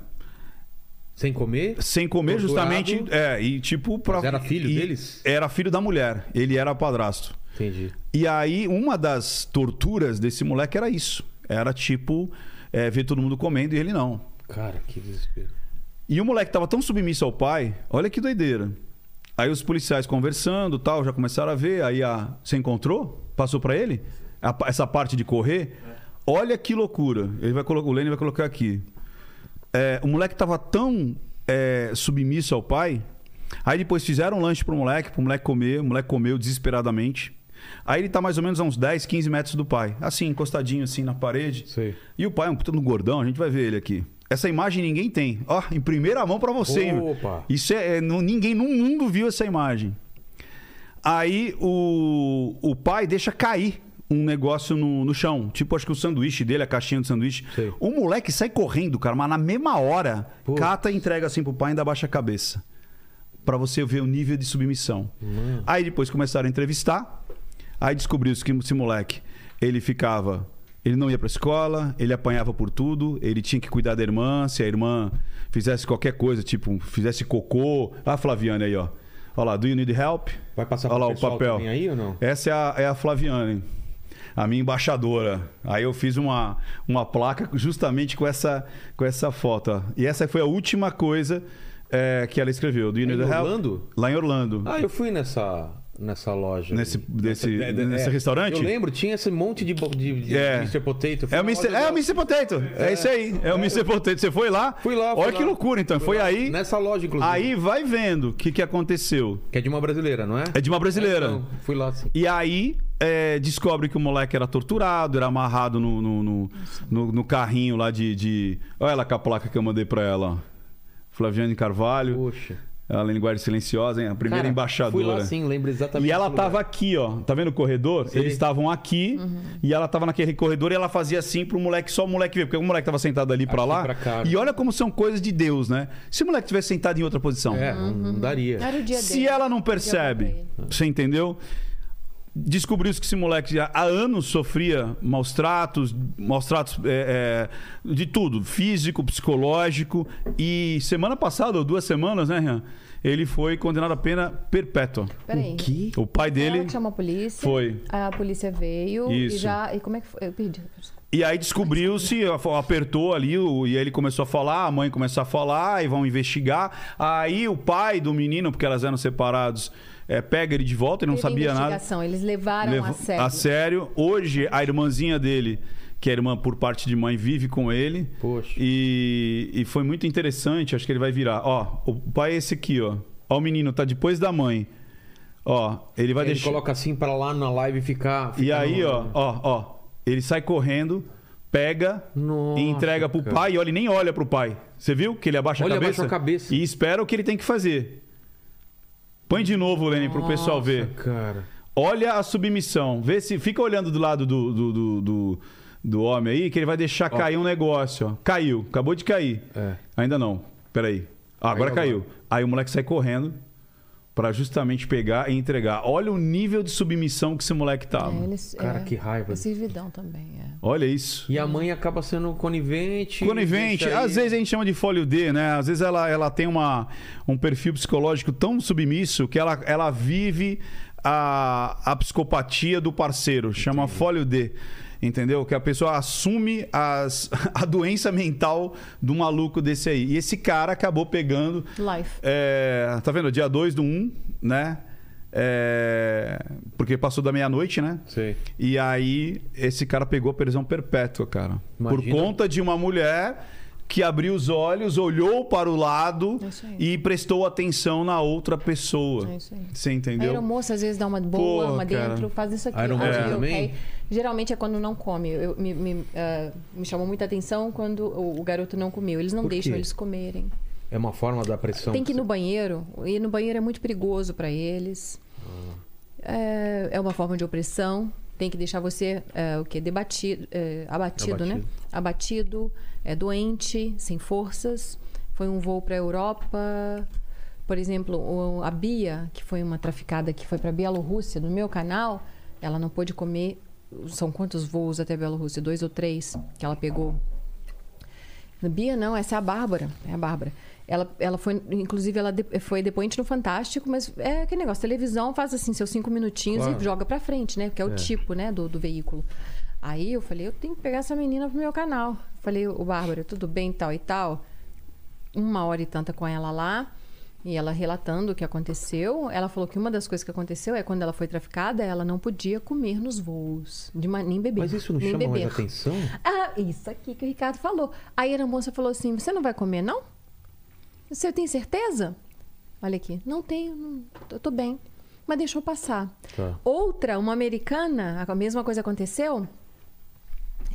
Sem comer? Sem comer, Torturado. justamente. É, e tipo. Pra, Mas era filho deles? Era filho da mulher. Ele era padrasto. Entendi. E aí, uma das torturas desse moleque era isso. Era tipo, é, ver todo mundo comendo e ele não. Cara, que desespero. E o moleque tava tão submisso ao pai, olha que doideira. Aí os policiais conversando tal, já começaram a ver. Aí a. Você encontrou? Passou pra ele? A- essa parte de correr? Olha que loucura. Ele vai colocar, o Lênin vai colocar aqui. É, o moleque tava tão é, submisso ao pai. Aí depois fizeram um lanche pro moleque, pro moleque comer. O moleque comeu desesperadamente. Aí ele tá mais ou menos a uns 10, 15 metros do pai. Assim, encostadinho assim na parede. Sei. E o pai é um puta no gordão, a gente vai ver ele aqui. Essa imagem ninguém tem. Ó, em primeira mão pra você? Opa. Isso é, é, ninguém no mundo viu essa imagem. Aí o, o pai deixa cair um negócio no, no chão. Tipo, acho que o sanduíche dele, a caixinha do sanduíche. Sei. O moleque sai correndo, cara, mas na mesma hora, Putz. cata e entrega assim pro pai e ainda baixa a cabeça. Pra você ver o nível de submissão. Aí depois começaram a entrevistar. Aí descobriu-se que esse moleque, ele ficava. Ele não ia pra escola, ele apanhava por tudo, ele tinha que cuidar da irmã. Se a irmã fizesse qualquer coisa, tipo, fizesse cocô. Ah, a Flaviane aí, ó. Olha lá, do you need help? Vai passar Olha lá o papel. aí ou não? Essa é a, é a Flaviane, a minha embaixadora. Aí eu fiz uma, uma placa justamente com essa, com essa foto. ó. E essa foi a última coisa é, que ela escreveu. Do you Em need help? Orlando? Lá em Orlando. Ah, eu fui nessa, nessa loja. Nesse- aí. desse- é, nesse restaurante? Eu lembro, tinha esse monte de, bo- de, de É. Mr. Potato. Foi É o uma Mr. loja É o legal. Mr. Potato. É, isso aí. É o Mr. Potato. Você foi lá? Fui lá. fui Olha que lá. loucura, então. Foi lá. aí. Nessa loja, inclusive. Aí vai vendo o que, que aconteceu. Que é de uma brasileira, não é? É de uma brasileira. É, não, fui lá, sim. E aí é, descobre que o moleque era torturado, era amarrado no, no, no, no- no carrinho lá de, de. Olha ela com a placa que eu mandei pra ela. ó. Flaviane Carvalho. Poxa. Ela em linguagem silenciosa, hein? A primeira Cara, embaixadora. Fui lá sim, lembro exatamente. E ela desse lugar. tava aqui, ó. Tá vendo o corredor? Sei. Eles estavam aqui e ela tava naquele corredor e ela fazia assim pro moleque, só o moleque ver. Porque o moleque tava sentado ali pra Aqui lá. pra cá. E olha como são coisas de Deus, né? Se o moleque tivesse sentado em outra posição. É, não, não daria. Era o dia Se dele. ela não percebe, você entendeu? Descobriu-se que esse moleque já há anos sofria maus tratos, maus tratos é, é, de tudo, físico, psicológico. E semana passada, ou duas semanas, né, Rian? Ele foi condenado a pena perpétua. Peraí. Que? O pai Ela dele. que chamou a polícia. Foi. A polícia veio e Isso. já. E como é que foi? Eu perdi. E aí descobriu-se, apertou ali, o- e aí ele começou a falar, a mãe começou a falar, e vão investigar. Aí o pai do menino, porque elas eram separados, é, pega ele de volta, ele não Teve sabia nada. Eles levaram a sério. a sério. Hoje, a irmãzinha dele, que é irmã por parte de mãe, vive com ele. Poxa. E, e foi muito interessante, acho que ele vai virar. Ó, o pai é esse aqui, ó. Ó, o menino tá depois da mãe. Ó, ele vai Ele deixar. coloca assim pra lá na live ficar. E ficar aí, no- ó, ó, ó. Ele sai correndo, pega Nossa, e entrega pro cara. pai. E olha, ele nem olha pro pai. Você viu que ele abaixa Olha, a cabeça? abaixou a cabeça. E espera o que ele tem que fazer. Põe de novo, Lenny, pro pessoal ver. cara. Olha a submissão. Vê se. Fica olhando do lado do, do, do, do- do homem aí, que ele vai deixar cair um negócio, ó. Caiu, acabou de cair. É. Ainda não. Peraí. Ah, agora Caiu caiu. Aí o moleque sai correndo pra justamente pegar e entregar. Olha o nível de submissão que esse moleque tava. É, eles, Cara, é, que raiva. É servidão também, é. Olha isso. E a mãe acaba sendo conivente. Conivente, às vezes a gente chama de folho D, né? Às vezes ela, ela tem uma, um perfil psicológico tão submisso que ela, ela vive a, a psicopatia do parceiro, chama folho D. Entendeu? Que a pessoa assume as, a doença mental do maluco desse aí. E esse cara acabou pegando. Life. é, tá vendo? Dia 2 do 1, um, né? É, porque passou da meia-noite, né? Sei. E aí, esse cara pegou a prisão perpétua, cara. Por Imagina. conta de uma mulher que abriu os olhos, olhou para o lado É e prestou atenção na outra pessoa. É isso aí. Você A entendeu? aeromoça às vezes dá uma boa, Porra, uma cara. dentro, faz isso aqui. Aeromoça aquilo, também? geralmente é quando não come. Eu, me, me, ah, me chamou muita atenção quando o, o garoto não comeu. Eles não Por deixam quê? eles comerem. É uma forma da pressão. Tem que ir no banheiro. Ir no banheiro é muito perigoso para eles. É, é uma forma de opressão. Tem que deixar você é, o quê? Debatido, é, abatido, né? Abatido. É, doente, sem forças. Foi um voo para a Europa. Por exemplo, a Bia, que foi uma traficada que foi para a Bielorrússia, no meu canal, ela não pôde comer. São quantos voos até a Bielorrússia? Dois ou três que ela pegou. Bia não, essa é a Bárbara. É a Bárbara. Ela, ela foi, inclusive, ela de- foi depoente no Fantástico, mas é aquele negócio, televisão faz assim, seus cinco minutinhos Claro. e joga pra frente, né? Porque é o tipo, né, do, do veículo. Aí eu falei, eu tenho que pegar essa menina pro meu canal. Falei, o Bárbara, tudo bem, tal e tal. Uma hora e tanta com ela lá. E ela relatando o que aconteceu, ela falou que uma das coisas que aconteceu é quando ela foi traficada, ela não podia comer nos voos, de ma- nem beber. Mas isso não chama mais beber. atenção? Ah, isso aqui que o Ricardo falou. Aí a moça falou assim: Você não vai comer, não? Você tem certeza? Olha aqui, não tenho, não, eu tô bem. Mas deixou passar. Tá. Outra, uma americana, a mesma coisa aconteceu.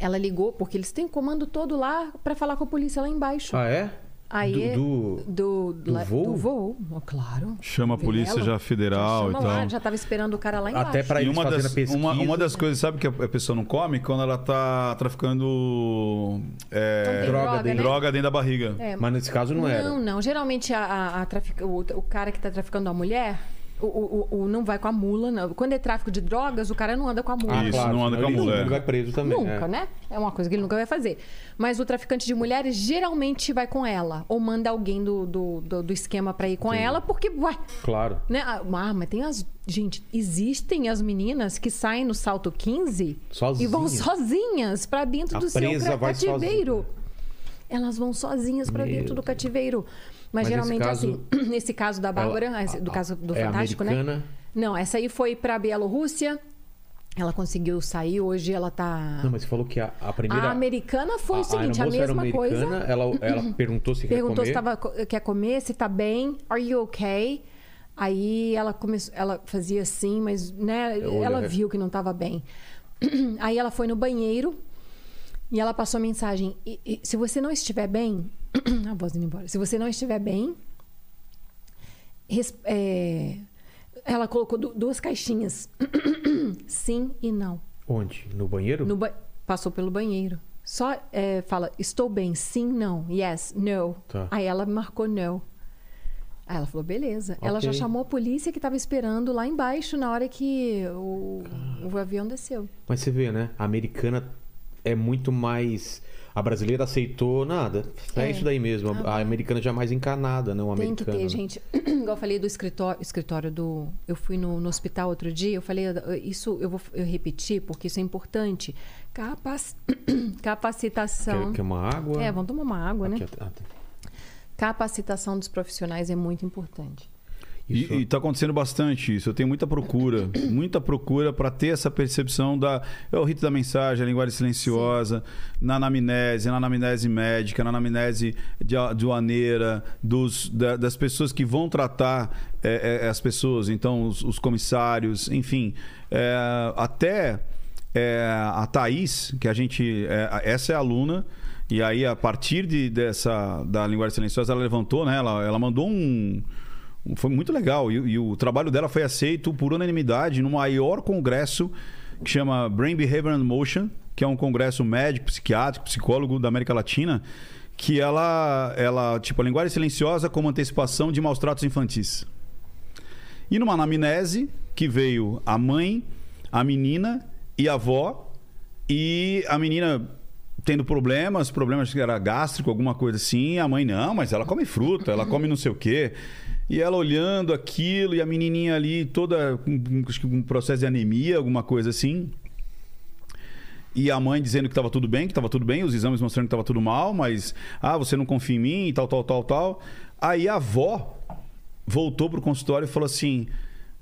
Ela ligou, porque eles têm o comando todo lá para falar com a polícia lá embaixo. Ah, é? Aí, do, do- do, do lá- voo? do voo, claro. Chama a polícia Vilela. já federal já e chama lá, tal. já tava esperando o cara lá embaixo. Até pra E eles uma fazendo das, pesquisa. uma, uma das coisas, sabe, que a pessoa não come? Quando ela tá traficando é, Não tem droga droga, dentro- né? droga dentro da barriga. É, Mas nesse caso não, era. Não, não. Geralmente a, a- a trafica- o, o cara que está traficando a mulher, o, o- o- não vai com a mula, não. Quando é tráfico de drogas, o cara não anda com a mula. Ah, Isso, claro, não anda com a ele mulher. vai preso também. Nunca, é. né? É uma coisa que ele nunca vai fazer. Mas o traficante de mulheres geralmente vai com ela. Ou manda alguém do, do, do- do esquema para ir com ela, porque, ué, Claro. né? Ah, mas tem as. Gente, existem as meninas que saem no salto 15 e vão Sozinhas. para dentro A do seu cativeiro. Elas vão sozinhas para dentro do cativeiro. Mas, Mas geralmente, nesse caso- assim, nesse caso da Bárbara, Ela- do a- caso do é Fantástico, né? americana? Não, essa aí foi pra Bielorrússia. Ela conseguiu sair, hoje ela tá. Não, mas você falou que a, a primeira. A americana foi a- o seguinte, a, era mesma coisa. Ela, ela perguntou se Perguntou quer se comer. tava, quer comer, se tá bem, are you okay? Aí ela começou, ela fazia assim, mas né, ela é. viu que não estava bem. Aí ela foi no banheiro e ela passou a mensagem: "E- e se você não estiver bem, a voz indo embora. Se você não estiver bem, res- é, ela colocou du- duas caixinhas, sim e não. Onde? No banheiro? No ba- Passou pelo banheiro. Só é, fala, estou bem, sim, não. Yes, no. Tá. Aí ela marcou no. Aí ela falou, beleza. Ela já chamou a polícia que estava esperando lá embaixo na hora que o, o avião desceu. Mas você vê, né? A americana é muito mais. A brasileira aceitou nada. É, É. isso daí mesmo. A americana já é mais encanada, não a Tem que americana. ter, né? gente. Igual eu falei do escritório, escritório do. Eu fui no, no hospital outro dia, eu falei, isso eu vou eu repetir, porque isso é importante. Capac... Capacitação. Quer, quer uma água? É, vamos tomar uma água, né? Aqui, ah, tá. Capacitação dos profissionais é muito importante. Isso- E, e tá acontecendo bastante isso. Eu tenho muita procura, muita procura para ter essa percepção da é o rito da mensagem, a linguagem silenciosa, na anamnese, na anamnese médica, na anamnese de aduaneira, dos, da- das pessoas que vão tratar é, é, as pessoas, então os, os comissários, enfim, É, até é, a Thaís, que a gente, é, essa é a aluna. E aí, a partir de, dessa da linguagem silenciosa, ela levantou, né? Ela, ela mandou um, foi muito legal. E, e o trabalho dela foi aceito por unanimidade no maior congresso que chama Brain Behavior and Motion, que é um congresso médico, psiquiátrico, psicólogo da América Latina, que ela, ela tipo, a linguagem silenciosa como antecipação de maus tratos infantis. E numa anamnese que veio a mãe, a menina e a avó, e a menina tendo problemas, problemas que era gástrico, alguma coisa assim, a mãe não, mas ela come fruta, ela come não sei o quê. E ela olhando aquilo, e a menininha ali toda com, um processo de anemia, alguma coisa assim. E a mãe dizendo que estava tudo bem, que estava tudo bem, os exames mostrando que estava tudo mal, mas ah, você não confia em mim e tal, tal, tal, tal. Aí a avó voltou pro consultório e falou assim: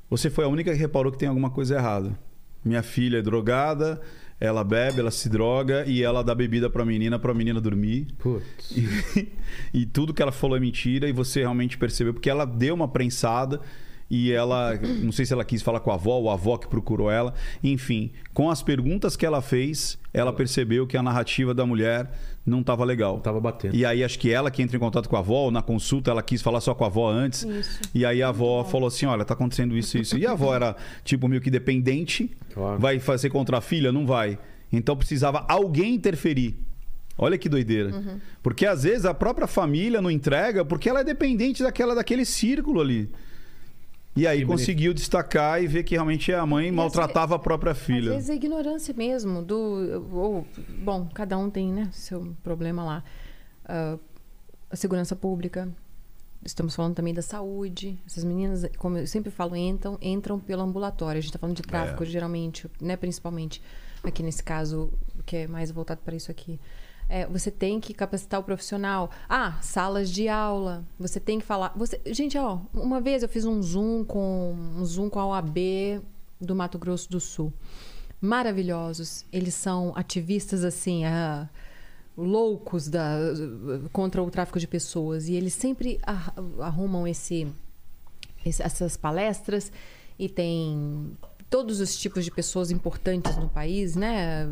Você foi a única que reparou que tem alguma coisa errada. Minha filha é drogada, ela bebe, ela se droga e ela dá bebida pra menina, pra menina dormir. Putz. E, e tudo que ela falou é mentira e você realmente percebeu, porque ela deu uma prensada e ela, não sei se ela quis falar com a avó ou a avó que procurou ela, enfim, com as perguntas que ela fez, ela percebeu que a narrativa da mulher não estava legal. Tava batendo. E aí acho que ela que entra em contato com a avó, ou na consulta ela quis falar só com a avó antes. Isso. E aí a avó falou assim: olha, tá acontecendo isso e isso. E a avó era, tipo, meio que dependente. Claro. Vai fazer contra a filha? Não vai. Então precisava alguém interferir. Olha que doideira. Uhum. Porque às vezes a própria família não entrega porque ela é dependente daquela, daquele círculo ali. E aí Que conseguiu destacar e ver que realmente a mãe maltratava a própria Às filha. vezes é ignorância mesmo do. Ou, bom, cada um tem, né, seu problema lá. Ah, a segurança pública. Estamos falando também da saúde. Essas meninas, como eu sempre falo, entram, entram pelo ambulatório. A gente está falando de tráfico, geralmente, né, principalmente aqui nesse caso, que é mais voltado para isso aqui. É, você tem que capacitar o profissional. Ah, salas de aula. Você tem que falar. Você, gente, ó, uma vez eu fiz um zoom com um zoom com a OAB do Mato Grosso do Sul. Maravilhosos. Eles são ativistas assim, ah, loucos da, contra o tráfico de pessoas e eles sempre ar- arrumam esse- essas palestras e tem todos os tipos de pessoas importantes no país, né?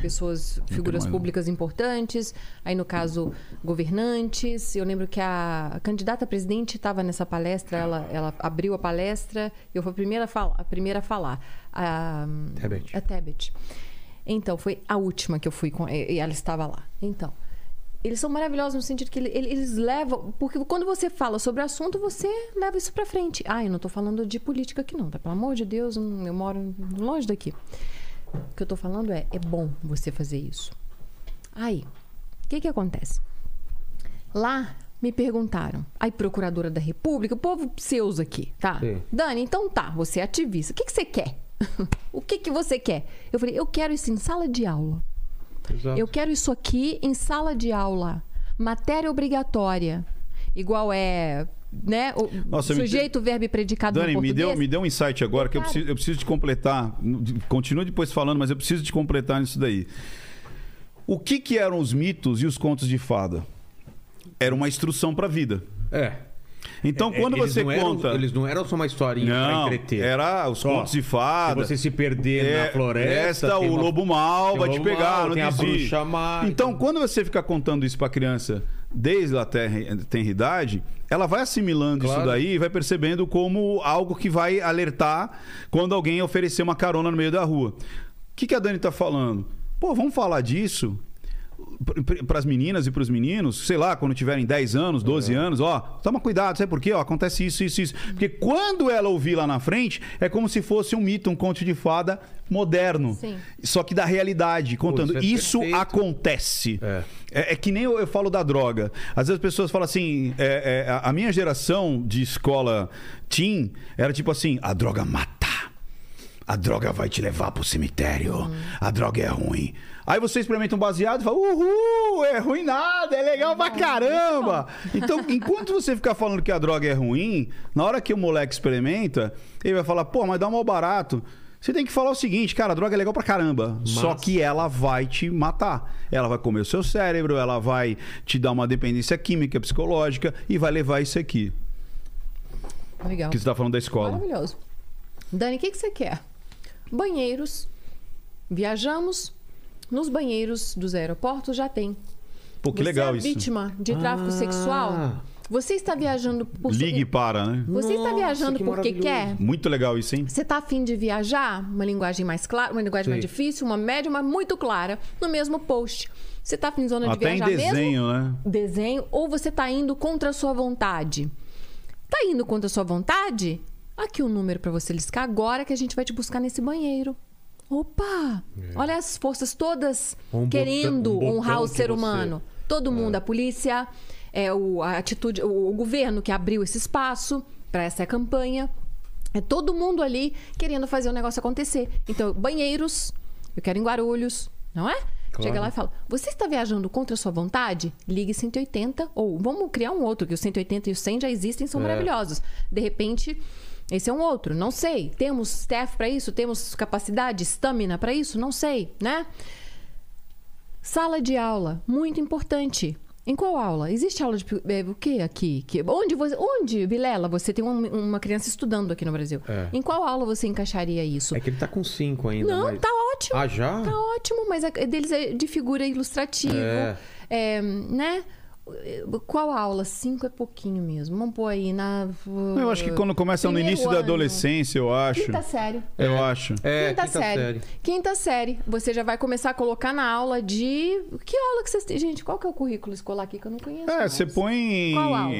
Pessoas, figuras mais um. públicas importantes, aí no caso governantes. Eu lembro que a candidata a presidente estava nessa palestra, ela, ela abriu a palestra, eu fui a primeira a falar, a primeira a falar. A, Tebet. a Tebet. Então, foi a última que eu fui com e ela estava lá. Então, eles são maravilhosos no sentido que ele- ele- eles levam. Porque quando você fala sobre o assunto, você leva isso pra frente. Ah, eu não tô falando de política aqui, não, tá? Pelo amor de Deus, hum, eu moro longe daqui. O que eu tô falando é: é bom você fazer isso. Aí, o que que acontece? Lá me perguntaram, aí, procuradora da República, o povo seus aqui, tá? Sim. Dani, então tá, você é ativista. O que, que você quer? o que, que você quer? Eu falei, eu quero isso em sala de aula. Exato. Eu quero isso aqui em sala de aula. Matéria obrigatória. Igual é, né? O Nossa, me sujeito, verbo e predicado Dani, me deu, me deu um insight agora que eu preciso, eu preciso te completar. Continua depois falando, mas eu preciso te completar nisso daí. O que, que eram os mitos e os contos de fada? Era uma instrução para a vida. É. Então, É, quando eles você não eram- conta. eles não eram só uma historinha pra não, entreter. era os Só. contos de Se fada. você se perder É, na floresta. tem o uma- lobo mal vai te pegar, mau, não tem bruxa má. Então, quando você fica contando isso pra criança desde a idade, ela vai assimilando Claro. isso daí e vai percebendo como algo que vai alertar quando alguém oferecer uma carona no meio da rua. O que, que a Dani tá falando? Pô, vamos falar disso para as meninas e para os meninos, sei lá, quando tiverem 10 anos, 12 É. anos, ó, toma cuidado, sabe por quê? Ó, acontece isso, isso, isso. Porque quando ela ouvir lá na frente, é como se fosse um mito, um conto de fada moderno. Sim. Só que da realidade, contando. isso é isso acontece. É. É, é que nem eu, eu falo da droga. Às vezes as pessoas falam assim: é, é, a- a minha geração de escola teen era tipo assim: a droga mata. A droga vai te levar pro cemitério. A droga é ruim. Aí você experimenta um baseado e fala: Uhul, é ruim nada, é legal pra caramba. Então, enquanto você ficar falando que a droga é ruim, na hora que o moleque experimenta, ele vai falar: pô, mas dá mal barato. Você tem que falar o seguinte, cara, a droga é legal pra caramba. Só que ela vai te matar. Ela vai comer o seu cérebro, ela vai te dar uma dependência química, psicológica e vai levar isso aqui. Legal. Que você tá falando da escola. Maravilhoso. Dani, o que, que você quer? Banheiros. Viajamos. Nos banheiros dos aeroportos já tem. Pô, que você legal é isso. vítima de tráfico Ah. sexual? Você está viajando por Ligue para, né? Você está Nossa, viajando que porque quer? Muito legal isso, hein? Você está afim de viajar? Uma linguagem mais clara, uma linguagem mais Sim. difícil, uma média, mas muito clara, no mesmo post. Você está afim de zona de Até em viajar mesmo? desenho, né? desenho ou você está indo contra a sua vontade? Tá indo contra a sua vontade? Aqui o número para você liscar agora que a gente vai te buscar nesse banheiro. Opa! Olha as forças todas Um botão- querendo um honrar o ser você- humano. Todo mundo, a polícia, é, o, a atitude, o, o governo que abriu esse espaço para essa campanha. É todo mundo ali querendo fazer o negócio acontecer. Então, banheiros, eu quero em Guarulhos, não é? Claro. Chega lá e fala: Você está viajando contra a sua vontade? Ligue 180. Ou vamos criar um outro, que o 180 e o 100 já existem, são É. maravilhosos. De repente, esse é um outro. Não sei. Temos staff para isso? Temos capacidade, estamina para isso? Não sei, né? Sala de aula, muito importante. Em qual aula? Existe aula de é, o que aqui? Que, onde, você, onde, Vilela, você tem uma, uma criança estudando aqui no Brasil? É. Em qual aula você encaixaria isso? É que ele tá com cinco ainda. Não, mas... tá ótimo. Ah, já? Tá ótimo, mas a deles é de figura ilustrativa. É. É, né? Qual aula? Cinco é pouquinho mesmo. Vamos pôr aí na. Eu acho que quando começa no início da ano. adolescência, eu acho. Quinta série. Eu acho. É, quinta, série. Quinta série. Você já vai começar a colocar na aula de. Que aula que vocês têm? Gente, qual que é o currículo escolar aqui que eu não conheço? É, mais? você põe. Qual aula?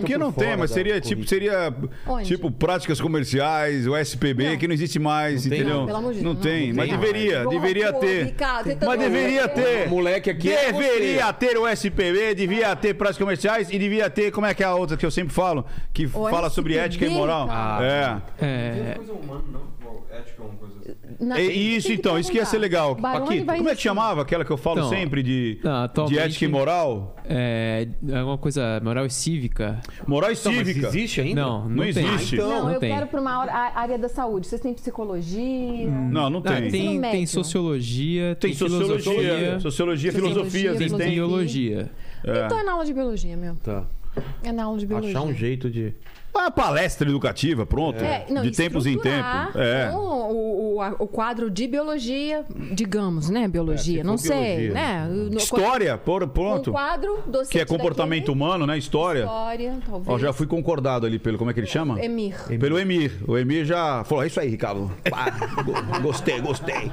Aqui não tem, mas da seria tipo, seria Onde? tipo práticas comerciais, o SPB, Não. que não existe mais, Não tem? entendeu? Não, pelo amor de Não Deus, tem, não mas tem. deveria, Pô, deveria pô, ter. Tá Mas deveria ter. Moleque aqui é Deveria ter o SPB, devia ter práticas comerciais e devia ter, como é que é a outra que eu sempre falo, que fala sobre ética e moral. cara. É. É, coisa humana, não? Ética é uma coisa assim. Na- É tem isso, então, isso que ia ser legal. Paquito, vai como é que chamava aquela que eu falo Então, sempre de, não, de ética e moral? é alguma coisa moral e cívica. Moral e Então, mas cívica. existe ainda? Não, não, Não tem. existe. então. Não, não eu tem. quero para uma área da saúde. Vocês têm psicologia? Não, não Ah, tem. tem, Ensino tem médio. sociologia, Tem sociologia, sociologia, Sociologia, filosofia, vocês tem têm. biologia. É. Então é na aula de biologia, meu. Tá. É na aula de biologia. Achar um jeito de. Uma palestra educativa, pronto. É, não, de tempos em tempos. É. O, o, o, quadro de biologia, digamos, né? Biologia, É, se não sei, biologia. né? História, por- Um pronto. quadro docente Que é comportamento daquele, humano, né? História. História, talvez. Ó, já fui concordado ali pelo. Como é que ele chama? Emir. Pelo Emir. O Emir já falou: é isso aí, Ricardo. Ah, go- gostei, gostei.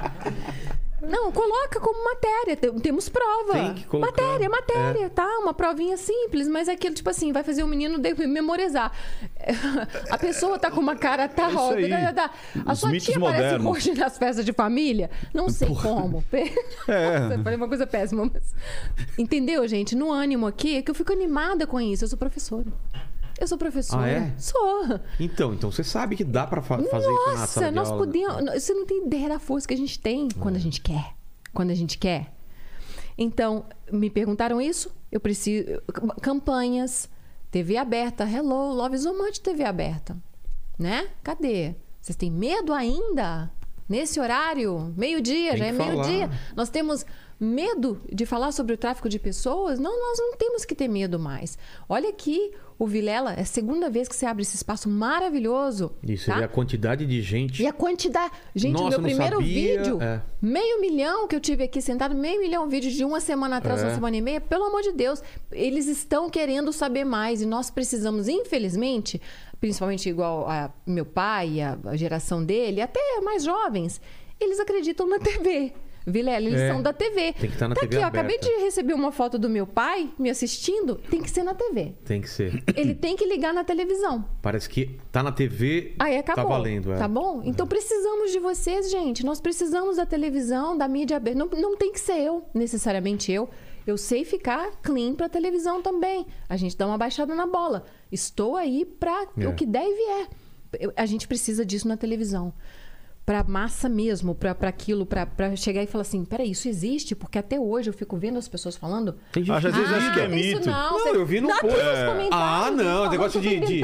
Não, coloca como matéria. Tem- Temos prova. Tem que colocar. Matéria, matéria, tá? Uma provinha simples, mas é aquilo, tipo assim, vai fazer o menino memorizar. A pessoa tá com uma cara tal. É tá, tá, tá. A Os sua tia modernos. aparece hoje nas festas de família? Não sei como. É. Nossa, falei uma coisa péssima, mas... Entendeu, gente? No ânimo aqui, é que eu fico animada com isso. Eu sou professora. Eu sou professora. Ah, é? Sou. Então, então você sabe que dá pra fa- fazer isso na Nossa, sala nós aula. né? podíamos. Você não tem ideia da força que a gente tem quando a gente quer. Quando a gente quer. Então, me perguntaram isso. Eu preciso. Campanhas, TV aberta. Hello, Love is so much TV aberta. Né? Cadê? Vocês têm medo ainda? Nesse horário? Meio-dia, já é meio-dia. Nós temos medo de falar sobre o tráfico de pessoas? Não, nós não temos que ter medo mais. Olha aqui, o Vilela, é a segunda vez que você abre esse espaço maravilhoso. Isso, tá? e a quantidade de gente. E a quantidade. Gente, Nossa, o meu primeiro sabia. vídeo, É. meio milhão que eu tive aqui sentado, meio milhão de vídeos de uma semana atrás, É. uma semana e meia. Pelo amor de Deus, eles estão querendo saber mais e nós precisamos, infelizmente, principalmente igual a meu pai, a, a geração dele, até mais jovens, eles acreditam na TV. Vilela, eles É. são da TV. Tem que estar na tá TV aqui, ó, acabei de receber uma foto do meu pai me assistindo. Tem que ser na TV. Tem que ser. Ele tem que ligar na televisão. Parece que tá na TV. Aí acabou. Tá valendo, é. Tá bom? Então precisamos de vocês, gente. Nós precisamos da televisão, da mídia aberta. Não, não tem que ser eu, necessariamente eu. Eu sei ficar clean pra televisão também. A gente dá uma baixada na bola. Estou aí pra É. o que der e vier. Eu- A gente precisa disso na televisão. Pra massa mesmo, pra, pra aquilo, pra, pra chegar e falar assim: peraí, isso existe? Porque até hoje eu fico vendo as pessoas falando. Tem gente às que vezes, acho que é não mito. Isso não, Não, Você- eu vi no post. É. Ah, não, negócio de- de-.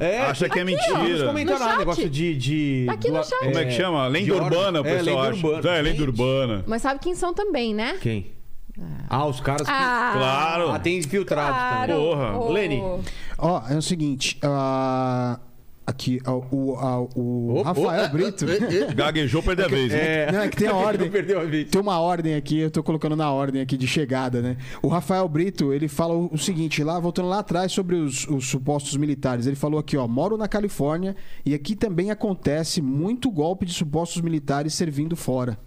É, Acha que é mentira. Comentários No lá, chat. negócio de. de aqui no chat. Como é que chama? Lenda urbana, o É, pessoal lenda acha. urbana. É, lenda urbana. Mas sabe quem são também, né? Quem? Ah, os caras que. Ah, Claro. Ah, tem infiltrados claro. também. Porra. Oh. Lenny. Ó, é o seguinte. ah, aqui, ó, o, a- o Rafael Brito. Gaguejou, perdeu a vez. hein? É. Não, é que tem a ordem. Perdeu a vez. Tem uma ordem aqui, eu tô colocando na ordem aqui de chegada, né? O Rafael Brito, ele fala o, o seguinte, lá, voltando lá atrás sobre os, os supostos militares, ele falou aqui, ó, moro na Califórnia e aqui também acontece muito golpe de supostos militares servindo fora.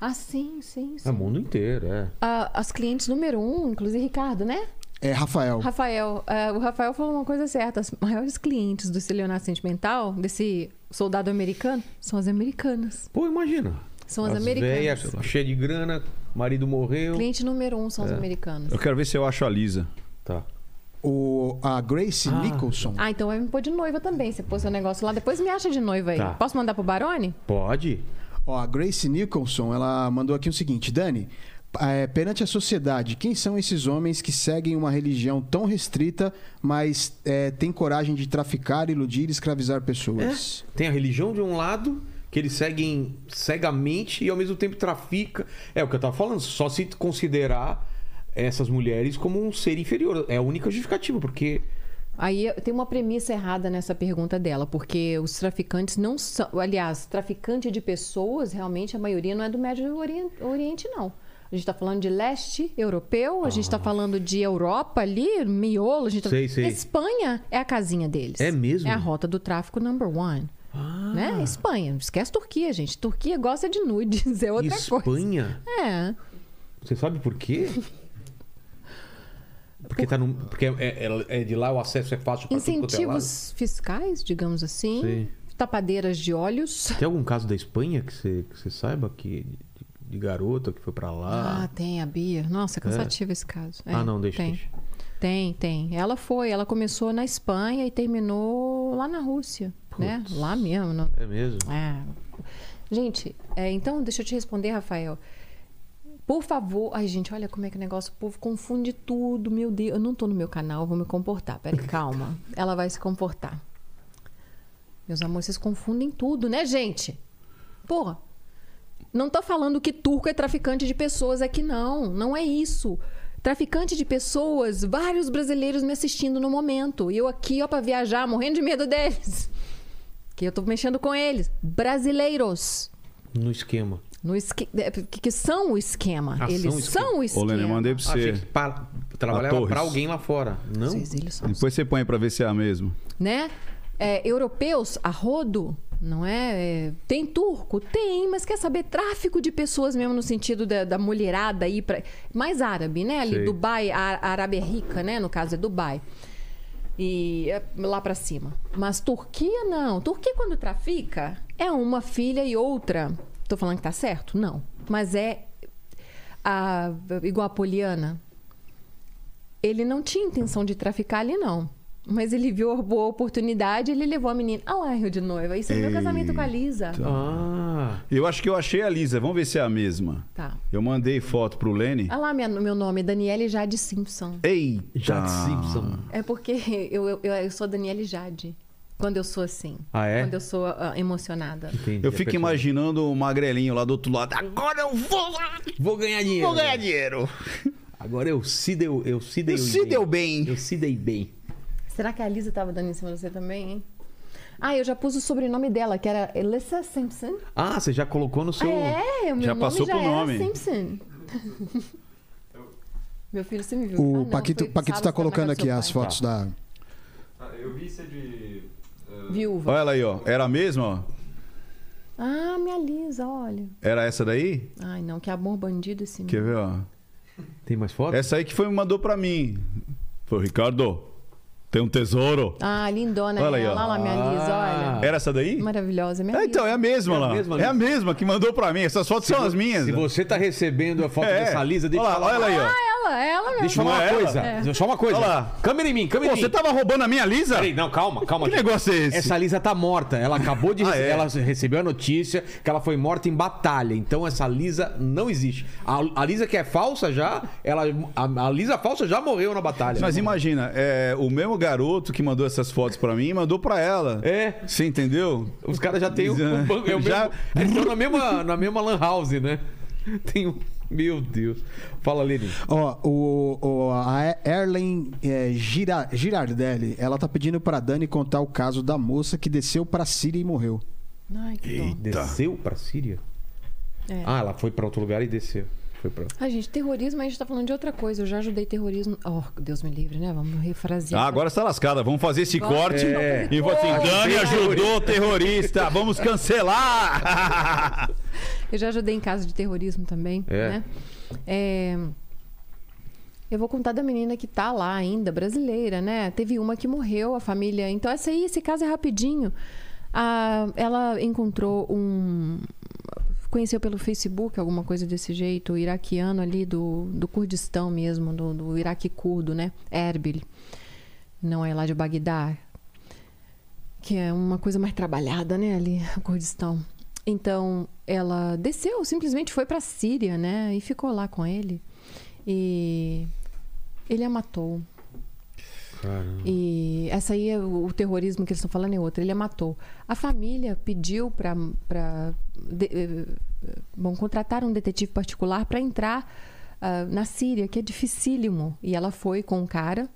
Ah, sim, sim, sim. É o mundo inteiro, é. Ah, as clientes número um, inclusive Ricardo, né? É, Rafael. Rafael, ah, o Rafael falou uma coisa certa. As maiores clientes do estelionato sentimental, desse soldado americano, são as americanas. Pô, imagina. São as americanas. velhas, cheia de grana, marido morreu. Cliente número um É. são as americanas. Eu quero ver se eu acho a Lisa. Tá. O, a Grace Nicholson. Ah, então vai me pôr de noiva também. Você pôs seu negócio lá, depois me acha de noiva aí. Tá. Posso mandar pro Barone? Pode? Ó, a Grace Nicholson, ela mandou aqui o seguinte, Dani, é, perante a sociedade, quem são esses homens que seguem uma religião tão restrita, mas é, têm coragem de traficar, iludir e escravizar pessoas? Tem a religião de um lado, que eles seguem cegamente e ao mesmo tempo trafica. É o que eu tava falando, só se considerar essas mulheres como um ser inferior. É a única justificativa, porque. Aí tem uma premissa errada nessa pergunta dela, porque os traficantes não são. Aliás, traficante de pessoas, realmente a maioria não é do Médio Orien- Oriente, não. A gente está falando de leste europeu, a gente está falando de Europa ali, miolo. A gente tá... Ah. Sei, sei. Espanha é a casinha deles. É mesmo? É a rota do tráfico number one. Ah. Né? Espanha. Esquece Turquia, gente. Turquia gosta de nudes, é outra coisa. Espanha? É. Você sabe por quê? Porque, tá no, porque é, é- é de lá o acesso é fácil para é. Incentivos fiscais, digamos assim. Sei. Tapadeiras de olhos. Tem algum caso da Espanha que você, que você saiba que de, garota que foi pra Ah, lá? tem a Bia. Nossa, cansativo esse caso. É, ah, não, deixa, tem. deixa. Tem, tem. Ela foi, ela começou na Espanha e terminou lá na Rússia, né? Lá mesmo. no- É mesmo? É. Gente, é, então deixa eu te responder, Rafael. Por favor, ai gente, olha como é que o negócio, o povo confunde tudo, meu Deus. Eu não tô no meu canal, vou me comportar. Peraí, calma. Ela vai se comportar. Meus amores, vocês confundem tudo, né, gente? Porra. Não tô falando que turco é traficante de pessoas aqui, não. Não é isso. Traficante de pessoas, vários brasileiros me assistindo no momento. E eu aqui, ó, pra viajar, morrendo de medo deles. Que eu tô mexendo com eles. Brasileiros. No esquema. No esque... é, que, que são o esquema. Ah, eles são o esquema. são o Ô, esquema. Lene, eu mandei pra Achei você. que pa- trabalhava pra alguém lá fora. Não? Depois você põe pra ver se é a mesma. né? É, europeus, a rodo, não é? É, Tem turco? Tem, mas quer saber? Tráfico de pessoas mesmo no sentido da, da mulherada aí para mais árabe, né? Ali, Sei. Dubai, a, a Arábia Rica, né? No caso é Dubai. E é lá pra cima. Mas Turquia não. Turquia quando trafica é uma filha e outra. Tô falando que tá certo? Não. Mas é a, igual a Poliana. Ele não tinha intenção de traficar ali, não. Mas ele viu a boa oportunidade ele levou a menina. Ah lá, Rio de Noiva. Isso é meu casamento com a Lisa. Ah, Eu acho que eu achei a Lisa. Vamos ver se é a mesma. Tá. Eu mandei foto pro Lene. Ah lá, minha- meu nome é Daniele Jade Simpson. Eita! Jade Simpson. É porque eu, eu, eu sou Daniele Jade. Quando eu sou assim. Ah, é? Quando eu sou ah, emocionada. entendi. Eu A fico imaginando o magrelinho lá do outro lado. Agora eu vou, Vou ganhar dinheiro. vou ganhar dinheiro. Agora eu se deu, eu se dei Eu se deu bem. Eu se dei bem. Será que a Lisa tava dando em cima de você também, hein? Ah, eu já pus o sobrenome dela, que era Elissa Simpson. Ah, você já colocou no seu. É, o meu Já nome passou já pro era nome. Simpson. meu filho, você me viu? Ah, O não, Paquito, Paquito tá colocando aqui as fotos da. Ah, eu vi ser de. eh, Viúva. Olha ela aí, ó. Era a mesma, ó. Ah, minha Lisa, olha. Era essa daí? Ai, não, que amor bandido esse Quer ver, ó? Tem mais fotos? Essa aí que foi me mandou pra mim. Foi, Ricardo, tem um tesouro. Ah, lindona Olha aí, ó. Olha lá, minha Lisa, Ah. olha. Era essa daí? Maravilhosa, minha É, então, é a mesma É a lá. mesma, é a Lisa. mesma que mandou pra mim. Essas fotos são as minhas. Se você tá recebendo a foto É. dessa Lisa, deixa olha eu lá, falar. olha ela aí, ó. Ela, ela mesmo. Deixa eu falar é uma coisa. É. Deixa eu falar uma coisa. Olha lá. Câmera em mim, câmera Pô, em mim. você tava roubando a minha Lisa? Peraí, não, calma, calma. Que gente. negócio é esse? Essa Lisa tá morta. Ela acabou de. Ah, é? Ela recebeu a notícia que ela foi morta em batalha. Então essa Lisa não existe. A, a Lisa que é falsa já. Ela, a, a Lisa falsa já morreu na batalha. Mas imagina, é, o mesmo garoto que mandou essas fotos pra mim mandou pra ela. É. Você entendeu? Os caras já têm o, o banco. É o Já- mesmo, eles estão na mesma, na mesma Lan House, né? Tem um. Meu Deus. Fala, Leni. Ó, o, o, a Erlen é, Gira, Girardelli, ela tá pedindo pra Dani contar o caso da moça que desceu pra Síria e morreu. Ai, que dó. Desceu pra Síria? É. Ah, ela foi pra outro lugar e desceu. Foi pra... Gente, terrorismo, a gente tá falando de outra coisa. Eu já ajudei terrorismo. Oh, Deus me livre, né? Vamos refrasear. Ah, agora está lascada. Vamos fazer esse corte É. e vou assim, Dani ajudou terrorista. Vamos cancelar. Eu já ajudei em caso de terrorismo também, É. né? É, Eu vou contar da menina que tá lá ainda, brasileira, né? Teve uma que morreu, a família. Então, essa aí, esse caso é rapidinho. Ah, ela encontrou um. Conheceu pelo Facebook, alguma coisa desse jeito, iraquiano ali do, do Kurdistão mesmo, do, do Iraque curdo, né? Erbil. Não é lá de Bagdá. Que é uma coisa mais trabalhada, né? Ali, o Kurdistão. Então, ela desceu, simplesmente foi pra Síria, né? E ficou lá com ele. E ele a matou. Caramba. E essa aí é o, o terrorismo que eles estão falando é outra. Ele a matou. A família pediu para bom contratar um detetive particular para entrar ah, na Síria, que é dificílimo. E ela foi com um cara,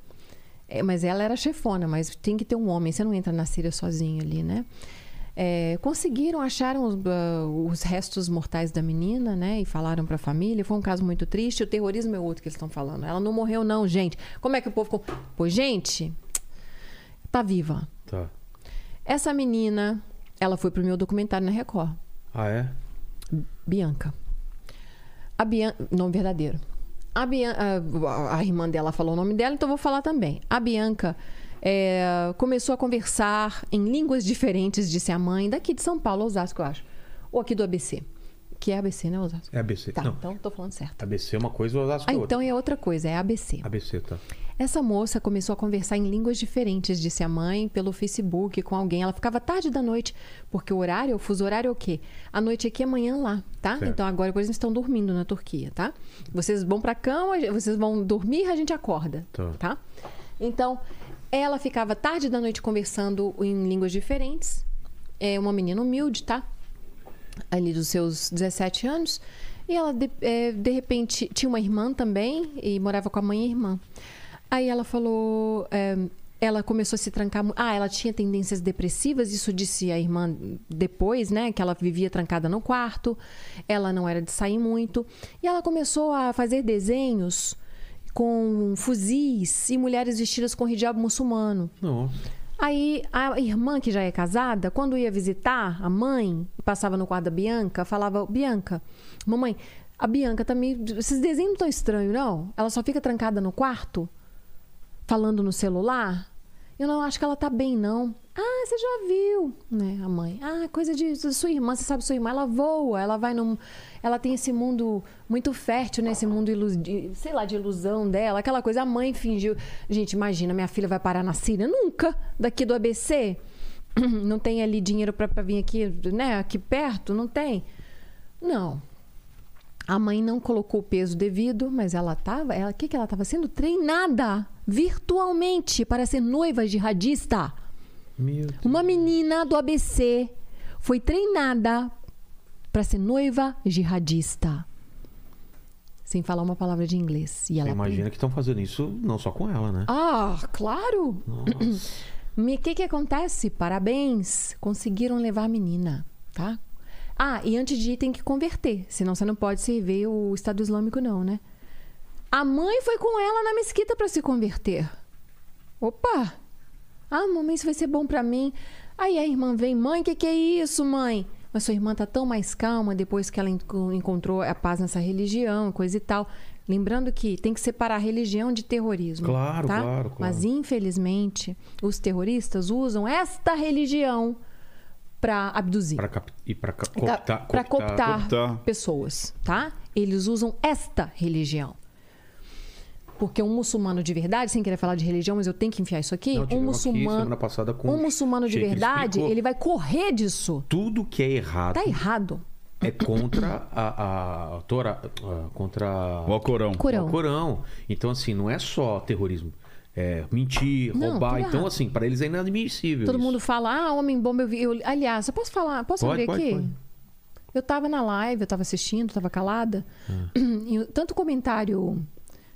é, mas ela era chefona, mas tem que ter um homem, você não entra na Síria sozinho ali, né? É, conseguiram, acharam os, ah, os restos mortais da menina, né? E falaram para a família. Foi um caso muito triste. O terrorismo é outro que eles estão falando. Ela não morreu, não, gente. Como é que o povo. ficou? Pois, gente, tá viva. Tá. Essa menina, ela foi pro meu documentário na Record. Ah, é? Bianca. A Bianca. Nome verdadeiro. A, Bian... a, a irmã dela falou o nome dela, então vou falar também. A Bianca é, começou a conversar em línguas diferentes, disse a mãe, daqui de São Paulo, Osasco, eu acho. Ou aqui do ABC. Que é ABC, né, Osasco? É ABC. Tá, Não. então tô falando certo. ABC é uma coisa, Osasco Ah, é outra. então é outra coisa, é ABC. ABC, tá. Essa moça começou a conversar em línguas diferentes, disse a mãe, pelo Facebook com alguém. Ela ficava tarde da noite, porque o horário, o fuso horário é o quê? A noite aqui, amanhã lá, tá? Certo. Então agora eles estão dormindo na Turquia, tá? Vocês vão pra cama, vocês vão dormir, a gente acorda, Tá. tá? Então, ela ficava tarde da noite conversando em línguas diferentes. É uma menina humilde, tá? ali dos seus 17 anos. E ela, de, eh, de repente, tinha uma irmã também e morava com a mãe e a irmã. Aí ela falou. eh, ela começou a se trancar. Ah, ela tinha tendências depressivas, isso disse a irmã depois, né? Que ela vivia trancada no quarto, ela não era de sair muito. E ela começou a fazer desenhos com fuzis e mulheres vestidas com hijab muçulmano. Nossa. Aí a irmã, que já é casada, quando ia visitar a mãe, passava no quarto da Bianca, falava: Bianca, mamãe, a Bianca tá meio. Esses desenhos não tão estranhos, não? Ela só fica trancada no quarto, falando no celular? Eu não acho que ela tá bem, não. Ah, você já viu, né, a mãe? Ah, coisa de sua irmã, você sabe sua irmã, ela voa, ela vai num. Ela tem esse mundo muito fértil, né? Mundo, ilu... de- sei lá, de ilusão dela, aquela coisa. A mãe fingiu. Gente, imagina, minha filha vai parar na Síria? Nunca! Daqui do ABC. Não tem ali dinheiro pra vir aqui, né? Aqui perto? Não tem. Não. A mãe não colocou o peso devido, mas ela estava. Ela, que, que ela estava sendo? Treinada virtualmente para ser noiva jihadista. Meu Deus. Uma menina do ABC foi treinada para ser noiva jihadista. Sem falar uma palavra de inglês. E ela imagina que estão fazendo isso não só com ela, né? Ah, claro! O que que acontece? Parabéns! Conseguiram levar a menina, tá? Ah, e antes de ir tem que converter, senão você não pode servir o Estado Islâmico não, né? A mãe foi com ela na mesquita para se converter. Opa! Ah, mamãe, isso vai ser bom para mim. Aí a irmã vem, mãe, que que é isso, mãe? Mas sua irmã tá tão mais calma depois que ela enco- encontrou a paz nessa religião, coisa e tal. Lembrando que tem que separar religião de terrorismo. Claro, tá? claro, claro. Mas infelizmente, os terroristas usam esta religião para abduzir. Pra cap... E pra ca- Para cooptar, cooptar, cooptar. pessoas, tá? Eles usam esta religião. Porque um muçulmano de verdade, sem querer falar de religião, mas eu tenho que enfiar isso aqui, Não, um aqui muçulmano, passada com um muçulmano de verdade, explicou. ele vai correr disso. Tudo que é errado Tá errado. é contra a, a a- contra O Alcorão. Corão. o Corão. Então, assim, não é só terrorismo. É mentir, Não, roubar. Então, assim, para eles é inadmissível. Todo isso. mundo fala, ah, homem bomba, eu vi. Eu, aliás, eu posso falar? Posso Pode, abrir pode, aqui? pode. Eu tava na live, eu tava assistindo, tava calada. Ah. E tanto comentário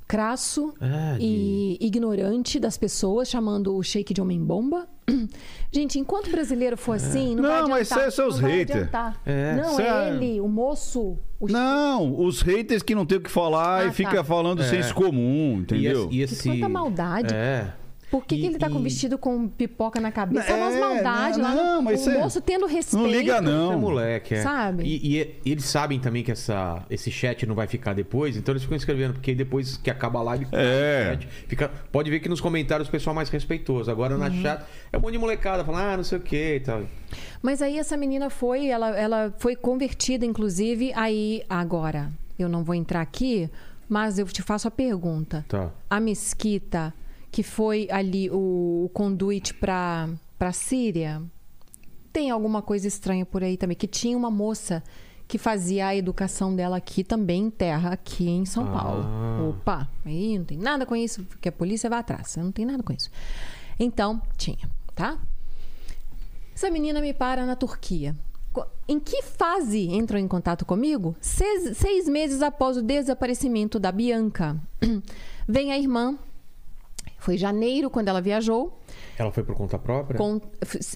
crasso É, de- e ignorante das pessoas, chamando o shake de homem-bomba. Gente, enquanto brasileiro for assim, não, Não, vai adiantar. mas é seus não vai hater. adiantar. É. Não, é é- ele, o moço. O Não, os haters que não tem o que falar Ah, e tá. fica falando É. senso comum, entendeu? E esse, e esse... quanta maldade. É. Por que, que E- ele tá com e- vestido com pipoca na cabeça? É, É, umas maldades não, lá. não, no- mas o é- moço tendo respeito. Não liga, não. É moleque, é. Sabe? E, e eles sabem também que essa, esse chat não vai ficar depois, então eles ficam escrevendo, porque depois que acaba a live, É. o chat fica, pode ver que nos comentários o pessoal é mais respeitoso. Agora Uhum. na chat é um monte de molecada falando, ah, não sei o que e tal. Mas aí essa menina foi, ela, ela foi convertida, inclusive, aí agora. Eu não vou entrar aqui, mas eu te faço a pergunta. Tá. A mesquita que foi ali o, o conduíte para para Síria, tem alguma coisa estranha por aí também? Que tinha uma moça que fazia a educação dela aqui também em terra, aqui em São Ah. Paulo. Opa, aí não tem nada com isso, porque a polícia vai atrás. Não tem nada com isso. Então, tinha, tá? Essa menina me para na Turquia. Em que fase entrou em contato comigo? Seis, seis meses após o desaparecimento da Bianca. Vem a irmã. Foi janeiro quando ela viajou. Ela foi por conta própria? Com-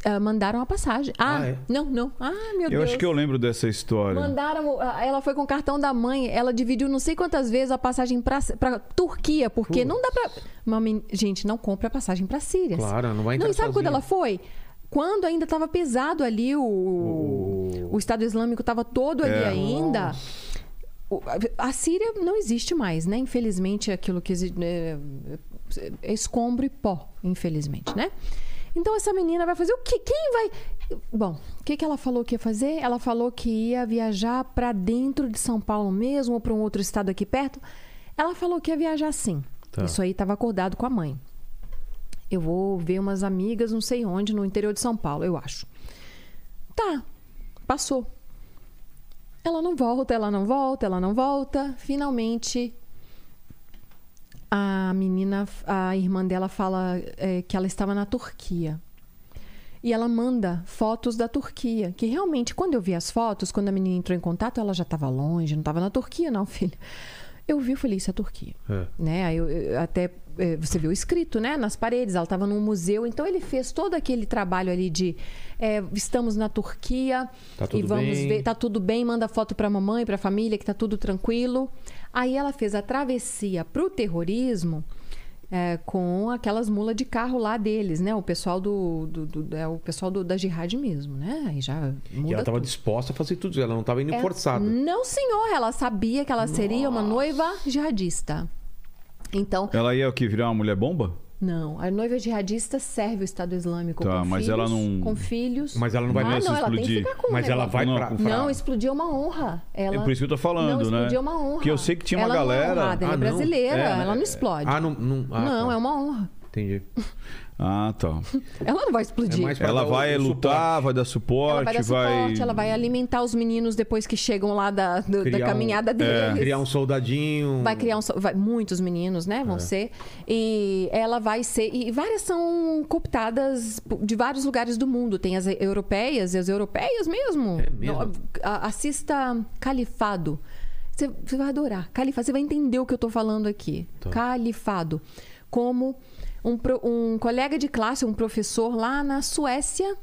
ah, mandaram a passagem. Ah, Ah, é? não, não. Ah, meu Eu Deus. acho que eu lembro dessa história. Mandaram. ah, Ela foi com o cartão da mãe. Ela dividiu não sei quantas vezes a passagem pra, pra Turquia, porque não dá pra. Uma men- gente, não compra passagem pra Síria. Claro, não vai entrar Não, e sabe quando sozinha. ela foi? Quando ainda estava pesado ali, o, o... Estado Islâmico estava todo ali É. ainda. O- a- A Síria não existe mais, né? Infelizmente, aquilo que existe. É, é escombro e pó, infelizmente, né? Então essa menina vai fazer o quê? Quem vai. Bom, o que, que ela falou que ia fazer? Ela falou que ia viajar para dentro de São Paulo mesmo ou para um outro estado aqui perto. Ela falou que ia viajar sim. Tá. Isso aí estava acordado com a mãe. Eu vou ver umas amigas, não sei onde, no interior de São Paulo, eu acho. Tá, passou. Ela não volta, ela não volta, ela não volta. Finalmente, a menina, a irmã dela fala é, que ela estava na Turquia. E ela manda fotos da Turquia. Que realmente, quando eu vi as fotos, quando a menina entrou em contato, ela já estava longe, não estava na Turquia, não, filha. Eu vi e falei, isso é Turquia. É. Né? Eu- eu- até eh, você viu escrito, né? Nas paredes, ela estava num museu. Então ele fez todo aquele trabalho ali de eh, estamos na Turquia Tá e vamos bem. ver, tá tudo bem, manda foto para a mamãe, para a família, que tá tudo tranquilo. Aí ela fez a travessia para o terrorismo eh, com aquelas mulas de carro lá deles, né? O pessoal do, do, do- é o pessoal do- da jihad mesmo, né? Aí já muda E ela estava disposta a fazer tudo. Ela não estava indo É, forçada. Não, senhor. Ela sabia que ela seria uma noiva jihadista. Então, Ela ia o que? Virar uma mulher bomba? Não. A noiva jihadista serve o Estado Islâmico Tá, com mas filhos, ela não- com filhos. Mas ela não vai ah, mais não, ela tem explodir. que ficar com o Mas ela vai Não, pra. com pra- Não, explodir é uma honra. Ela... É por isso que eu tô falando, não, né? explodir é uma honra. Porque eu sei que tinha uma ela galera- Não é, honrada, ela Ah, é não? brasileira, É, ela não explode. Ah, não. Não, ah, não, tá. é uma honra. Entendi. Ah, tá. Ela não vai explodir. É Ela vai o lutar, vai dar suporte, Ela vai dar suporte, ela vai alimentar os meninos depois que chegam lá da, do- da Criar um- caminhada deles. Criar um soldadinho. Vai criar um, vai- muitos meninos, né? É. Vão ser. E ela vai ser. E várias são cooptadas de vários lugares do mundo. Tem as europeias e as europeias mesmo. É mesmo? No- a- assista Califado. Você, você vai adorar. Califado. Você vai entender o que eu tô falando aqui. Tá. Califado. Como um, pro- um colega de classe, um professor lá na Suécia.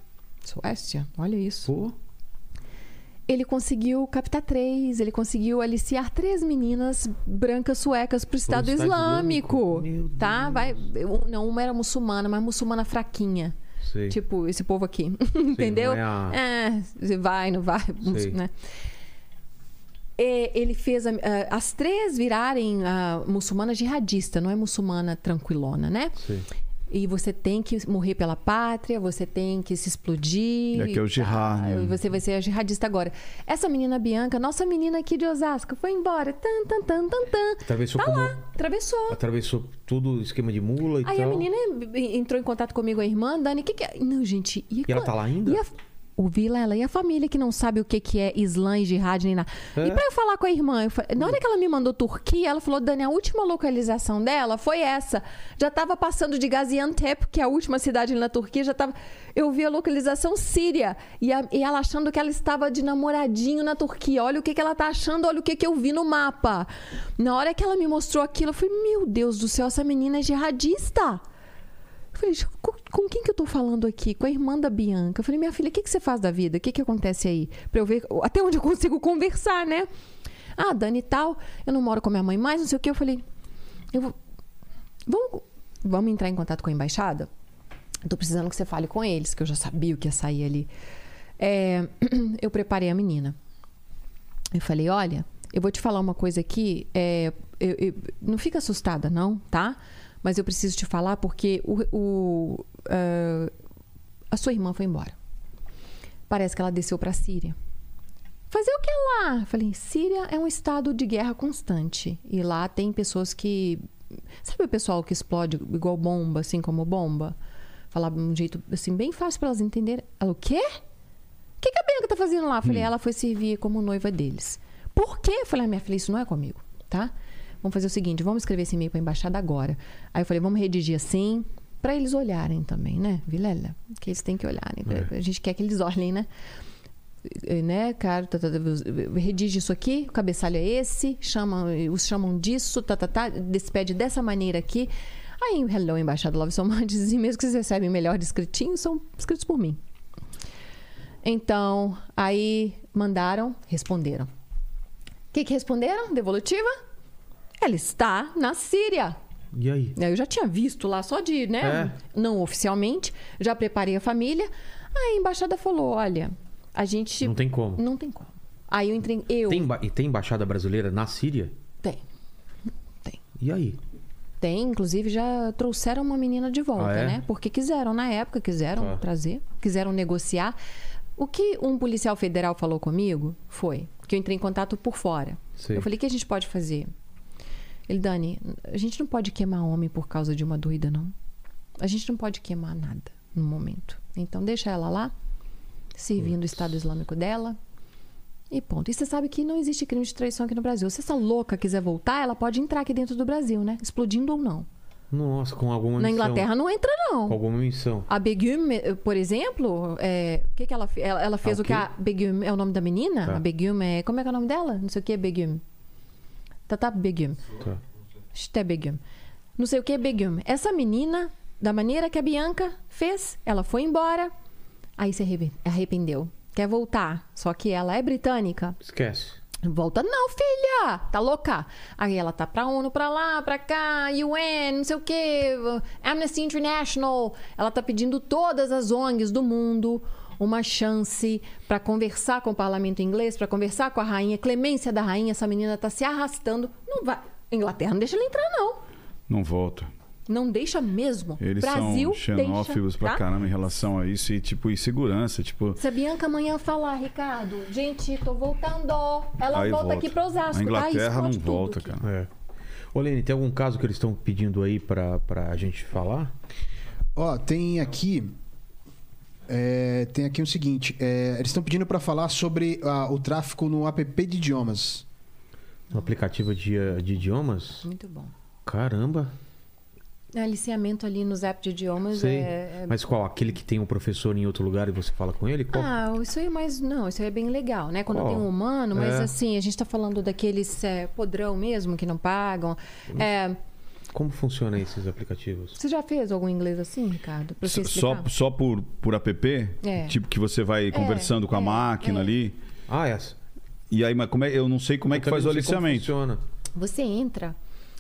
Suécia? Olha isso Pô. ele conseguiu captar três, ele conseguiu aliciar três meninas brancas suecas para o Estado, Islâmico. Islâmico. Meu Tá? Vai, eu- não, uma era muçulmana, mas muçulmana fraquinha. Sei. Tipo, esse povo aqui. Entendeu? não é a- É, você vai, não vai. Sei. Né? E ele fez a- a- as três virarem a muçulmana jihadista, não é muçulmana tranquilona, né? Sei. E você tem que morrer pela pátria, você tem que se explodir. É que é o jihad, tal. né? Você vai ser a jihadista agora. Essa menina Bianca, nossa menina aqui de Osasco, foi embora. Tan, tan, tan, tan, tan. Atravessou Tá como- lá, atravessou. Atravessou tudo esquema de mula e Aí tal. a menina entrou em contato comigo, a irmã, Dani, o que, que é? Não, gente. E, E ela tá lá ainda? E a, o Vilela e a família que não sabe o que, que é Islã e jihad nem nada. É? E pra eu falar com a irmã, eu fa- na hora que ela me mandou Turquia, ela falou: Dani, a última localização dela foi essa. Já tava passando de Gaziantep, que é a última cidade na Turquia, já tava. Eu vi a localização Síria. E, a- e ela achando que ela estava de namoradinho na Turquia. Olha o que, que ela tá achando, olha o que, que eu vi no mapa. Na hora que ela me mostrou aquilo, eu falei: Meu Deus do céu, essa menina é jihadista. Eu falei, "Gente, com, com quem que eu tô falando aqui? Com a irmã da Bianca. Eu falei, minha filha, o que, que você faz da vida? O que, que acontece aí? Pra eu ver até onde eu consigo conversar, né? Ah, Dani tal, eu não moro com minha mãe mais, não sei o que. Eu falei, eu vou. Vamos, vamos entrar em contato com a embaixada? Eu tô precisando que você fale com eles, que eu já sabia o que ia sair ali. É, eu preparei a menina. Eu falei, olha, eu vou te falar uma coisa aqui. é, eu- eu- não fica assustada, não, tá? Mas eu preciso te falar porque o, o, ah, a sua irmã foi embora. Parece que ela desceu para a Síria. Fazer o que lá? Falei, Síria é um estado de guerra constante. E lá tem pessoas que. Sabe o pessoal que explode igual bomba, assim como bomba? Falar de um jeito assim, bem fácil para elas entenderem. Ela, o quê? O que, que a Bianca tá fazendo lá? Falei, ela foi servir como noiva deles. Por quê? Falei, "Ah, minha filha, isso não é comigo, tá? Vamos fazer o seguinte, vamos escrever esse e-mail pra embaixada agora. Aí eu falei, vamos redigir assim, para eles olharem também, né, Vilela? Que eles têm que olharem. A gente quer que eles olhem, né? né, cara, tá, tá, tá, redige isso aqui, o cabeçalho é esse, chama, os chamam disso, tá, tá, tá, despede dessa maneira aqui. Aí, hello, embaixada Love So Much, e mesmo que vocês recebem melhor escritinho, são escritos por mim. Então, aí mandaram, responderam. O que, que responderam? Devolutiva? Ela está na Síria. E aí? Eu já tinha visto lá só de, né? Não oficialmente. Já preparei a família. Aí a embaixada falou: olha, a gente. Não tem como. Não tem como. Aí eu entrei. Eu. Tem, e tem embaixada brasileira na Síria? Tem. Tem. E aí? Tem, inclusive já trouxeram uma menina de volta, Ah, é? né? Porque quiseram, na época, quiseram Tá. trazer, quiseram negociar. O que um policial federal falou comigo foi que eu entrei em contato por fora. Sei. Eu falei: o que a gente pode fazer? Ele, Dani, a gente não pode queimar homem por causa de uma doida, não. A gente não pode queimar nada no momento. Então, deixa ela lá, servindo o Estado Islâmico dela. E ponto. E você sabe que não existe crime de traição aqui no Brasil. Se essa louca quiser voltar, ela pode entrar aqui dentro do Brasil, né? Explodindo ou não. Nossa, com alguma Na missão. Inglaterra não entra, não. Com alguma missão. A Begum, por exemplo, é, o que, que ela fez? Ela, ela fez Ah, o que o a Begum é o nome da menina? Tá. A Begum é. Como é que é o nome dela? Não sei o que é Begum. Tata Begum. Tá. Shté Begum. Não sei o que Begum. Essa menina, da maneira que a Bianca fez, ela foi embora. Aí se arrepe- arrependeu. Quer voltar. Só que ela é britânica. Esquece. Volta não, filha! Tá louca? Aí ela tá pra ONU, pra lá, pra cá, UN, não sei o quê, Amnesty International. Ela tá pedindo todas as ONGs do mundo uma chance pra conversar com o parlamento inglês, pra conversar com a rainha, clemência da rainha. Essa menina tá se arrastando. Não vai. Inglaterra não deixa ela entrar, não. Não volta. Não deixa mesmo. Eles Brasil são xenófobos deixa, pra tá? caramba em relação a isso e, tipo, insegurança. Tipo, Se a Bianca amanhã falar, Ricardo, gente, tô voltando. Ela aí volta, volta. aqui pra Osasco. A Inglaterra não volta, aqui. cara. É. Ô, Lene, tem algum caso que eles estão pedindo aí pra, pra gente falar? Ó, tem aqui. É, tem aqui o seguinte: é, eles estão pedindo para falar sobre ah, o tráfico no app de idiomas. No aplicativo de, de idiomas? Muito bom. Caramba. É, aliciamento ali nos apps de idiomas é. é- Mas qual? Aquele que tem um professor em outro lugar e você fala com ele? Qual? Ah, isso aí é mais. Não, isso aí é bem legal, né? Quando Qual? tem um humano, mas É. assim, a gente tá falando daqueles é, podrão mesmo que não pagam. É, Como funcionam esses aplicativos? você já fez algum inglês assim, Ricardo? Só, só por, por app? É. Tipo que você vai conversando com a é, máquina é. ali. Ah, essa. E aí, mas como é, eu não sei como é que faz o aliciamento. Funciona. Você entra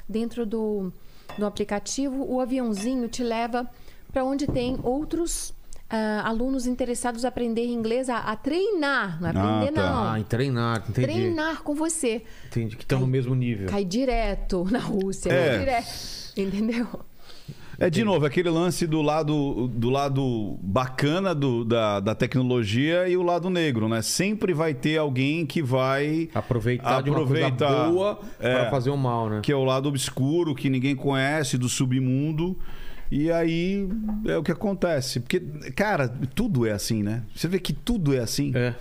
dentro do, do aplicativo, o aviãozinho te leva para onde tem outros ah, alunos interessados em aprender inglês, a, a treinar, não é Ah, aprender, tá. não. Ah, em treinar, entendi. Treinar com você. Entendi. Que estão no mesmo nível. Cai direto na Rússia, É. cai direto. Entendeu? É de novo aquele lance do lado do lado bacana do- da, da tecnologia e o lado negro, né? Sempre vai ter alguém que vai Aproveitar, de uma coisa Aproveitar. boa É. pra fazer o mal, né? que é o lado obscuro que ninguém conhece do submundo. E aí é o que acontece. Porque, cara, tudo é assim, né? Você vê que tudo é assim. É.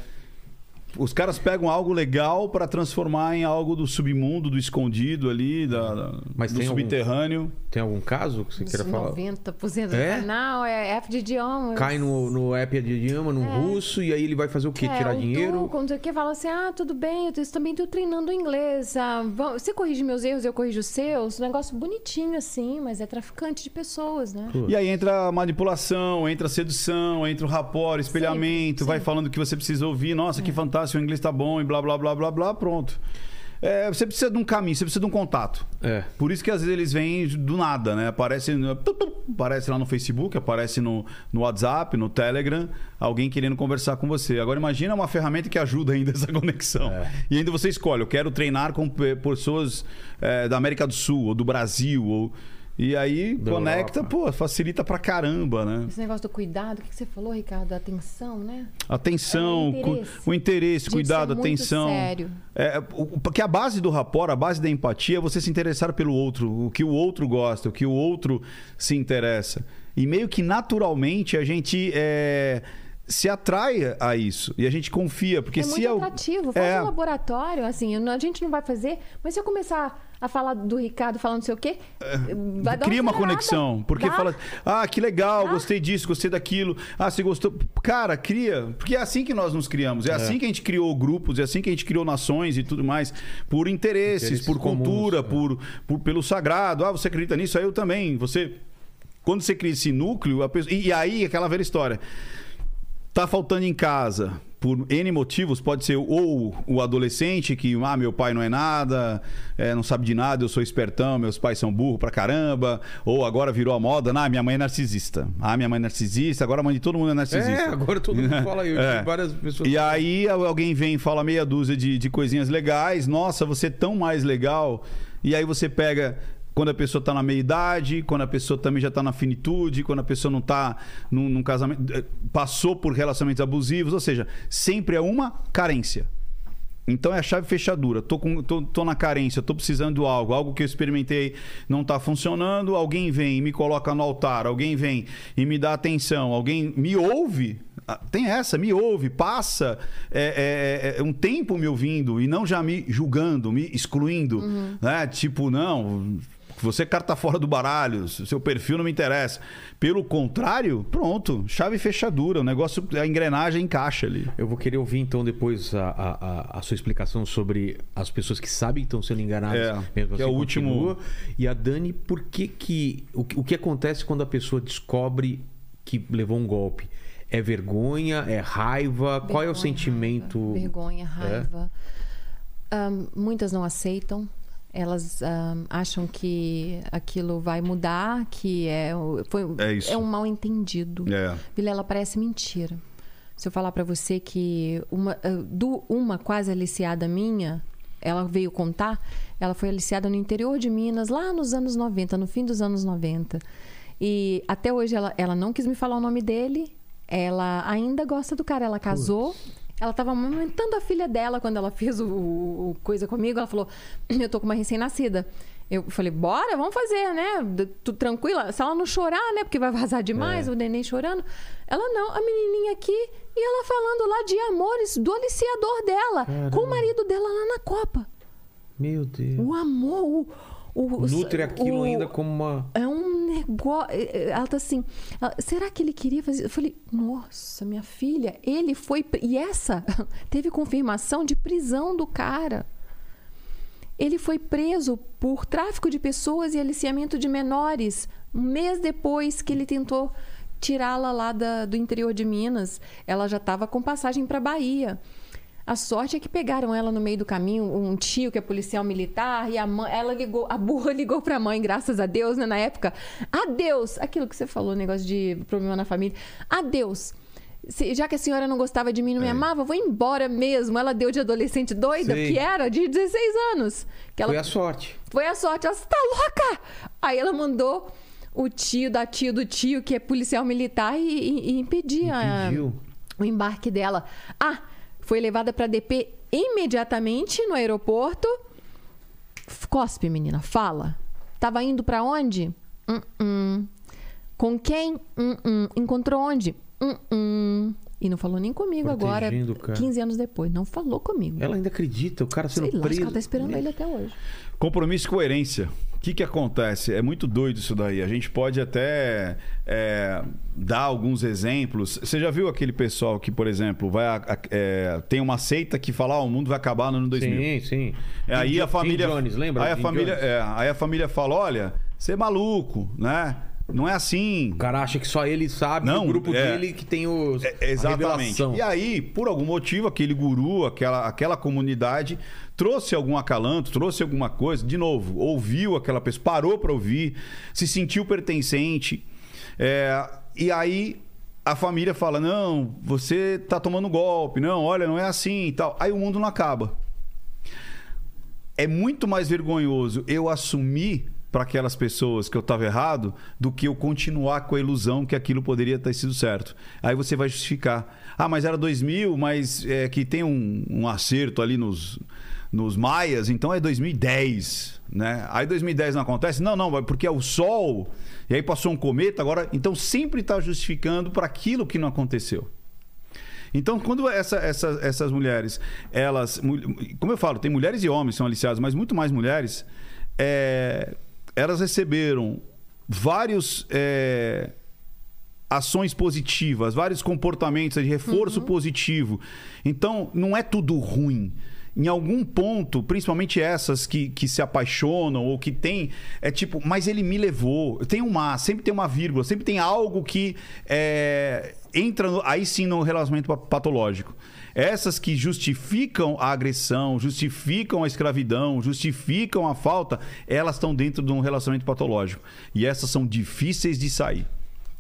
Os caras pegam algo legal pra transformar em algo do submundo, do escondido ali, da, da- Mas do tem algum- subterrâneo. Tem algum caso que você queira falar? 90% do É? canal é F de idiomas. Cai no, no app de idioma, no russo, e aí ele vai fazer o quê? É, Tirar o dinheiro? Tu, quando você quer fala assim, ah, tudo bem, eu tô- também estou treinando inglês. Ah, você corrige meus erros, eu corrijo os seus. Um negócio bonitinho assim, mas é traficante de pessoas, né? E aí entra a manipulação, entra a sedução, entra o rapport, espelhamento, Sempre, vai sempre. falando o que você precisa ouvir. Nossa, que fantástico, o inglês tá bom e blá, blá, blá, blá, blá, pronto. É, você precisa de um caminho, você precisa de um contato. É. Por isso que às vezes eles vêm do nada, né? Aparece, aparece lá no Facebook, aparece no, no WhatsApp, no Telegram, alguém querendo conversar com você. Agora imagina uma ferramenta que ajuda ainda essa conexão. E ainda você escolhe, eu quero treinar com pe- pessoas é, da América do Sul ou do Brasil. Ou... E aí Da conecta, Europa. pô, facilita pra caramba, né? Esse negócio do cuidado, o que você falou, Ricardo? Da atenção, né? Atenção, É, o cu- interesse. o interesse, Gente, cuidado, é atenção. sério. É, porque a base do rapport, a base da empatia é você se interessar pelo outro, o que o outro gosta, o que o outro se interessa. E meio que naturalmente a gente é, se atrai a isso e a gente confia, porque é se muito al- atrativo. Faz é, um laboratório, assim, a gente não vai fazer, mas se eu começar a falar do Ricardo, falando não sei o quê. Vai dar Cria uma acelerada. conexão. Porque Dá. fala, ah, que legal, gostei disso, gostei daquilo. Ah, você gostou. Cara, cria. Porque é assim que nós nos criamos. É, assim que a gente criou grupos, é assim que a gente criou nações e tudo mais. Por interesses, Interesses por comuns, cultura, é. por, por- pelo sagrado. Ah, você acredita nisso? Aí eu também. Você. Quando você cria esse núcleo, a pessoa- e, e aí aquela velha história. Tá faltando em casa por N motivos, pode ser ou o adolescente que, ah, meu pai não é nada, é, não sabe de nada, eu sou espertão, meus pais são burros pra caramba, ou agora virou a moda, ah, minha mãe é narcisista. Ah, minha mãe é narcisista, agora a mãe de todo mundo é narcisista. É, agora todo mundo fala eu. É. Várias pessoas. E aí alguém vem e fala meia dúzia de, de coisinhas legais. Nossa, você é tão mais legal. E aí você pega quando a pessoa tá na meia idade, quando a pessoa também já tá na finitude, quando a pessoa não tá num, num casamento. eh, passou por relacionamentos abusivos. Ou seja, sempre é uma carência. Então é a chave fechadura. Tô, com, tô, tô na carência, tô precisando de algo, algo que eu experimentei não tá funcionando. Alguém vem e me coloca no altar, alguém vem e me dá atenção, alguém me ouve. Ah, Tem essa, me ouve, passa é, é, é, um tempo me ouvindo e não já me julgando, me excluindo. Né? Tipo, não, você é carta fora do baralho, seu perfil não me interessa. Pelo contrário, pronto, chave fechadura, o negócio, a engrenagem encaixa ali. Eu vou querer ouvir então depois a, a, a- sua explicação sobre as pessoas que sabem que estão sendo enganadas. É, mesmo que assim, é o último-. E a Dani, por que que o, que o que acontece quando a pessoa descobre que levou um golpe? É vergonha? É raiva? Qual é o Vergonha, sentimento? raiva. Vergonha, raiva. Ahn, muitas não aceitam. Elas ahn, acham que aquilo vai mudar, que é, foi, É isso. um mal entendido. É. Vilela, parece mentira. Se eu falar pra você que uma, ah, du- uma quase aliciada minha, ela veio contar, ela foi aliciada no interior de Minas, lá nos anos 90, no fim dos anos 90. E até hoje ela, ela não quis me falar o nome dele, ela ainda gosta do cara, ela casou. Ela estava amamentando a filha dela quando ela fez o, o- coisa comigo. Ela falou: Eu tô com uma recém-nascida. Eu falei: Bora, vamos fazer, né? Tu tranquila. Se ela não chorar, né? Porque vai vazar demais, o neném chorando. Ela não, a menininha aqui. E ela falando lá de amores do aliciador dela, com o marido dela lá na Copa. Meu Deus. O amor, o. o Nutre aquilo o- ainda como uma. é um negócio. Ela tá assim. ela- será que ele queria fazer? Eu falei, nossa, minha filha, ele foi. E essa teve confirmação de prisão do cara. Ele foi preso por tráfico de pessoas e aliciamento de menores um mês depois que ele tentou tirá-la lá da- do interior de Minas. Ela já estava com passagem para Bahia. A sorte é que pegaram ela no meio do caminho, um tio que é policial militar, e a mãe, ela ligou, a burra ligou pra mãe, graças a Deus, né, na época. Adeus! Aquilo que você falou, negócio de problema na família. Adeus! Se- já que a senhora não gostava de mim, não me amava, vou embora mesmo. Ela deu de adolescente doida, Sei. que era de 16 anos. Que ela Foi a sorte. foi a sorte. Ela, você tá louca? Aí ela mandou o tio da tio do tio, que é policial militar, e, e- e a- o embarque dela. Ah, foi levada pra DP imediatamente no aeroporto. Cospe, menina, fala. Tava indo pra onde? Hum, hum. Com quem? Hum. Encontrou onde? E não falou nem comigo agora, Protegendo o cara. 15 anos depois. Não falou comigo. Ela ainda acredita, o cara sendo Sei lá, acho preso. que ela tá esperando ele até hoje. Compromisso e coerência. O que, que acontece? É muito doido isso daí. A gente pode até é, dar alguns exemplos. Você já viu aquele pessoal que, por exemplo, vai a- a- é, tem uma seita que fala: "Ah, o mundo vai acabar no ano 2000. Sim, sim. É, aí a família. Jim Jones, lembra? Aí a Jim família, é, aí a família fala: olha, você é maluco, né? Não é assim. O cara acha que só ele sabe, Não, o grupo é. dele que tem os, É, exatamente. E aí, por algum motivo, aquele guru, aquela, aquela comunidade trouxe algum acalanto, trouxe alguma coisa, de novo, ouviu aquela pessoa, parou para ouvir, se sentiu pertencente. É, e aí a família fala: não, você tá tomando golpe, não, olha, não é assim e tal. Aí o mundo não acaba. É muito mais vergonhoso eu assumir para aquelas pessoas que eu estava errado do que eu continuar com a ilusão que aquilo poderia ter sido certo. Aí você vai justificar. Ah, mas era 2000, mas é que tem um, um acerto ali nos, nos maias, então é 2010, né? Aí 2010 não acontece? Não, não, porque é o sol, e aí passou um cometa, agora... Então sempre está justificando para aquilo que não aconteceu. Então, quando essa- essa- essas mulheres, elas, como eu falo, tem mulheres e homens que são aliciados, mas muito mais mulheres, é, elas receberam vários é, ações positivas, vários comportamentos de reforço positivo. Então, não é tudo ruim. Em algum ponto, principalmente essas que, que se apaixonam ou que tem, é tipo, mas ele me levou. Tem um mas, sempre tem uma vírgula, sempre tem algo que é, entra no- aí sim no relacionamento pa- patológico. Essas que justificam a agressão, justificam a escravidão, justificam a falta, elas estão dentro de um relacionamento patológico. E essas são difíceis de sair.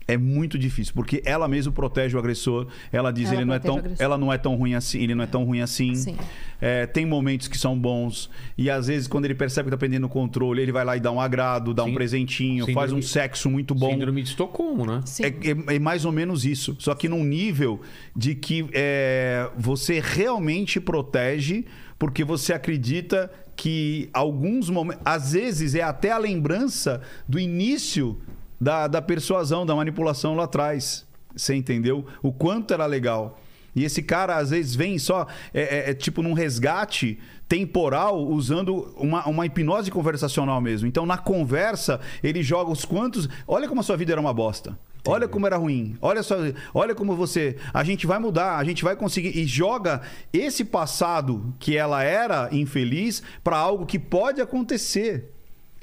É muito difícil, porque ela mesmo protege o agressor. Ela diz Ela ele não é tão, ela não é tão ruim assim, ele não é tão ruim assim. Sim. É, tem momentos que são bons e às vezes quando ele percebe que tá perdendo o controle, ele vai lá e dá um agrado, dá um Sim. presentinho, Síndrome- faz um sexo muito bom. Síndrome de Estocolmo, né? Sim. É, é- é mais ou menos isso. Só que num nível de que é, você realmente protege porque você acredita que alguns momentos. Às vezes é até a lembrança do início da, da persuasão, da manipulação lá atrás. Você entendeu? O quanto era legal. E esse cara, às vezes, vem só, é, é- é tipo num resgate temporal, usando uma, uma hipnose conversacional mesmo. Então, na conversa, ele joga os quantos. Olha como a sua vida era uma bosta. Olha como era ruim. Olha só, olha como você. A gente vai mudar, a gente vai conseguir. E joga esse passado que ela era infeliz para algo que pode acontecer.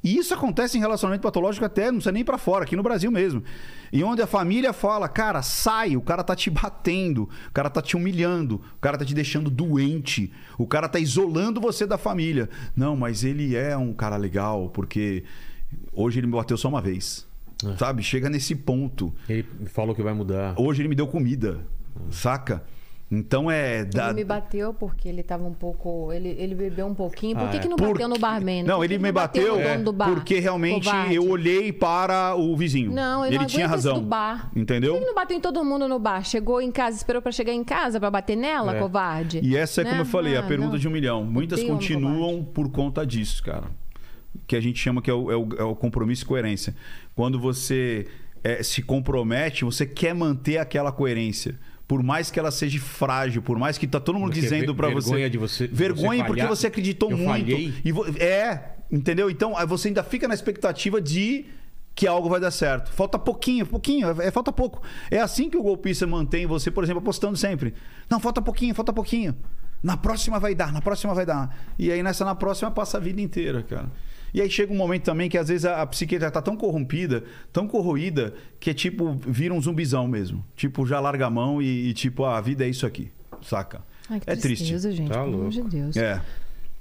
E isso acontece em relacionamento patológico até, não precisa nem pra fora, aqui no Brasil mesmo. E onde a família fala, cara, sai, o cara tá te batendo, o cara tá te humilhando, o cara tá te deixando doente, o cara tá isolando você da família. Não, mas ele é um cara legal, porque hoje ele me bateu só uma vez. Sabe? Chega nesse ponto. Ele falou que vai mudar. Hoje ele me deu comida, saca? Então é. da- Ele me bateu porque ele tava um pouco. Ele, ele bebeu um pouquinho. Por Ah, que, é. que não Por- bateu no barman? Não, Por que ele que me bateu do bar? porque realmente Covarde. eu olhei para o vizinho. Não, ele, ele não tinha razão. do bar. Entendeu? Ele não bateu em todo mundo no bar. Chegou em casa, esperou pra chegar em casa pra bater nela, É. covarde. E essa é como Né? eu falei, a Ah, pergunta não. de um milhão. Muitas continuam por conta disso, cara. Que a gente chama que é o, é o- é o compromisso e coerência. Quando você é, se compromete, você quer manter aquela coerência. Por mais que ela seja frágil, por mais que tá todo mundo Porque dizendo pra você. vergonha de você- Vergonha você porque falhar. você acreditou muito. falhei. E vo- é, entendeu? Então você ainda fica na expectativa de que algo vai dar certo. Falta pouquinho, pouquinho, é, é- falta pouco. É assim que o golpista mantém você, por exemplo, apostando sempre. Não, falta pouquinho, falta pouquinho. Na próxima vai dar, na próxima vai dar. E aí nessa na próxima passa a vida inteira, cara. E aí chega um momento também que às vezes a, a psique já tá tão corrompida, tão corroída, que é tipo, vira um zumbizão mesmo. Tipo, já larga a mão e, e, tipo, ah, a vida é isso aqui, saca? Ai, que é triste. tristeza, gente. Tá pelo amor de Deus. É.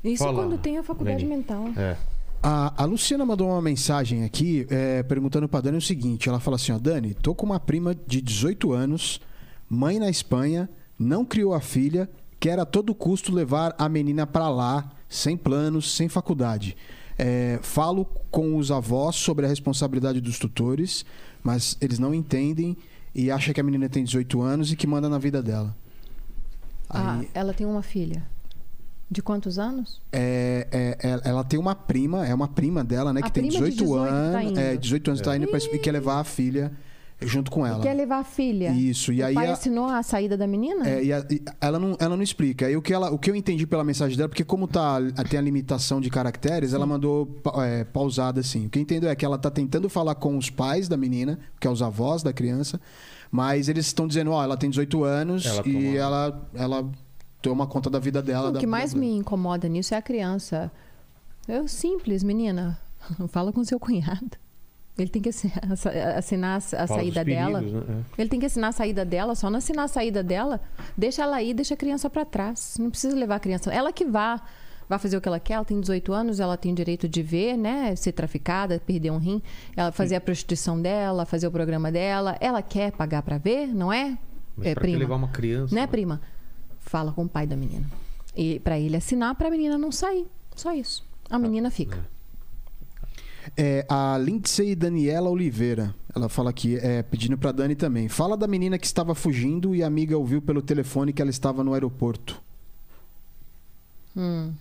Isso Fala, quando tem a faculdade Leni. mental. É. A, a Luciana mandou uma mensagem aqui é, perguntando pra Dani o seguinte: ela fala assim, ó, Dani, tô com uma prima de 18 anos, mãe na Espanha, não criou a filha, quer a todo custo levar a menina pra lá, sem planos, sem faculdade. É, falo com os avós sobre a responsabilidade dos tutores, mas eles não entendem e acham que a menina tem 18 anos e que manda na vida dela. Ah, Aí, ela tem uma filha. De quantos anos? é, é, é- ela tem uma prima, é uma prima dela, né? A Que tem prima de 18, 18 tá anos. indo. é, 18 anos tá indo e quer levar a filha junto com ela. Quer levar a filha? Isso, e o aí pai a- assinou a saída da menina? É, e a- e ela, não, ela não explica. Aí o que, ela, o que eu entendi pela mensagem dela, porque como tá, tem a limitação de caracteres, ela mandou é, pausada assim. O que eu entendo é que ela tá tentando falar com os pais da menina, que é os avós da criança, mas eles estão dizendo, ó, ela tem 18 anos Ela e toma- ela, ela toma conta da vida dela. o da- que mais me incomoda nisso é a criança. É simples, menina. Fala com seu cunhado. Ele tem que assi- assi- assinar a a Fala saída dela. né? Ele tem que assinar a saída dela, só não assinar a saída dela, deixa ela aí, deixa a criança pra trás. Não precisa levar a criança. Ela que vá, vai fazer o que ela quer, ela tem 18 anos, ela tem direito de ver, né? Ser traficada, perder um rim, ela fazer a prostituição dela, fazer o programa dela. Ela quer pagar pra ver, não é? Mas é pra que prima. levar uma criança? Né, né? prima? Fala com o pai da menina. E para ele assinar, pra menina não sair. Só isso. A menina fica. É, a Lindsay Daniela Oliveira. Ela fala aqui, é, pedindo pra Dani também. Fala da menina que estava fugindo e a amiga ouviu pelo telefone que ela estava no aeroporto. Hum.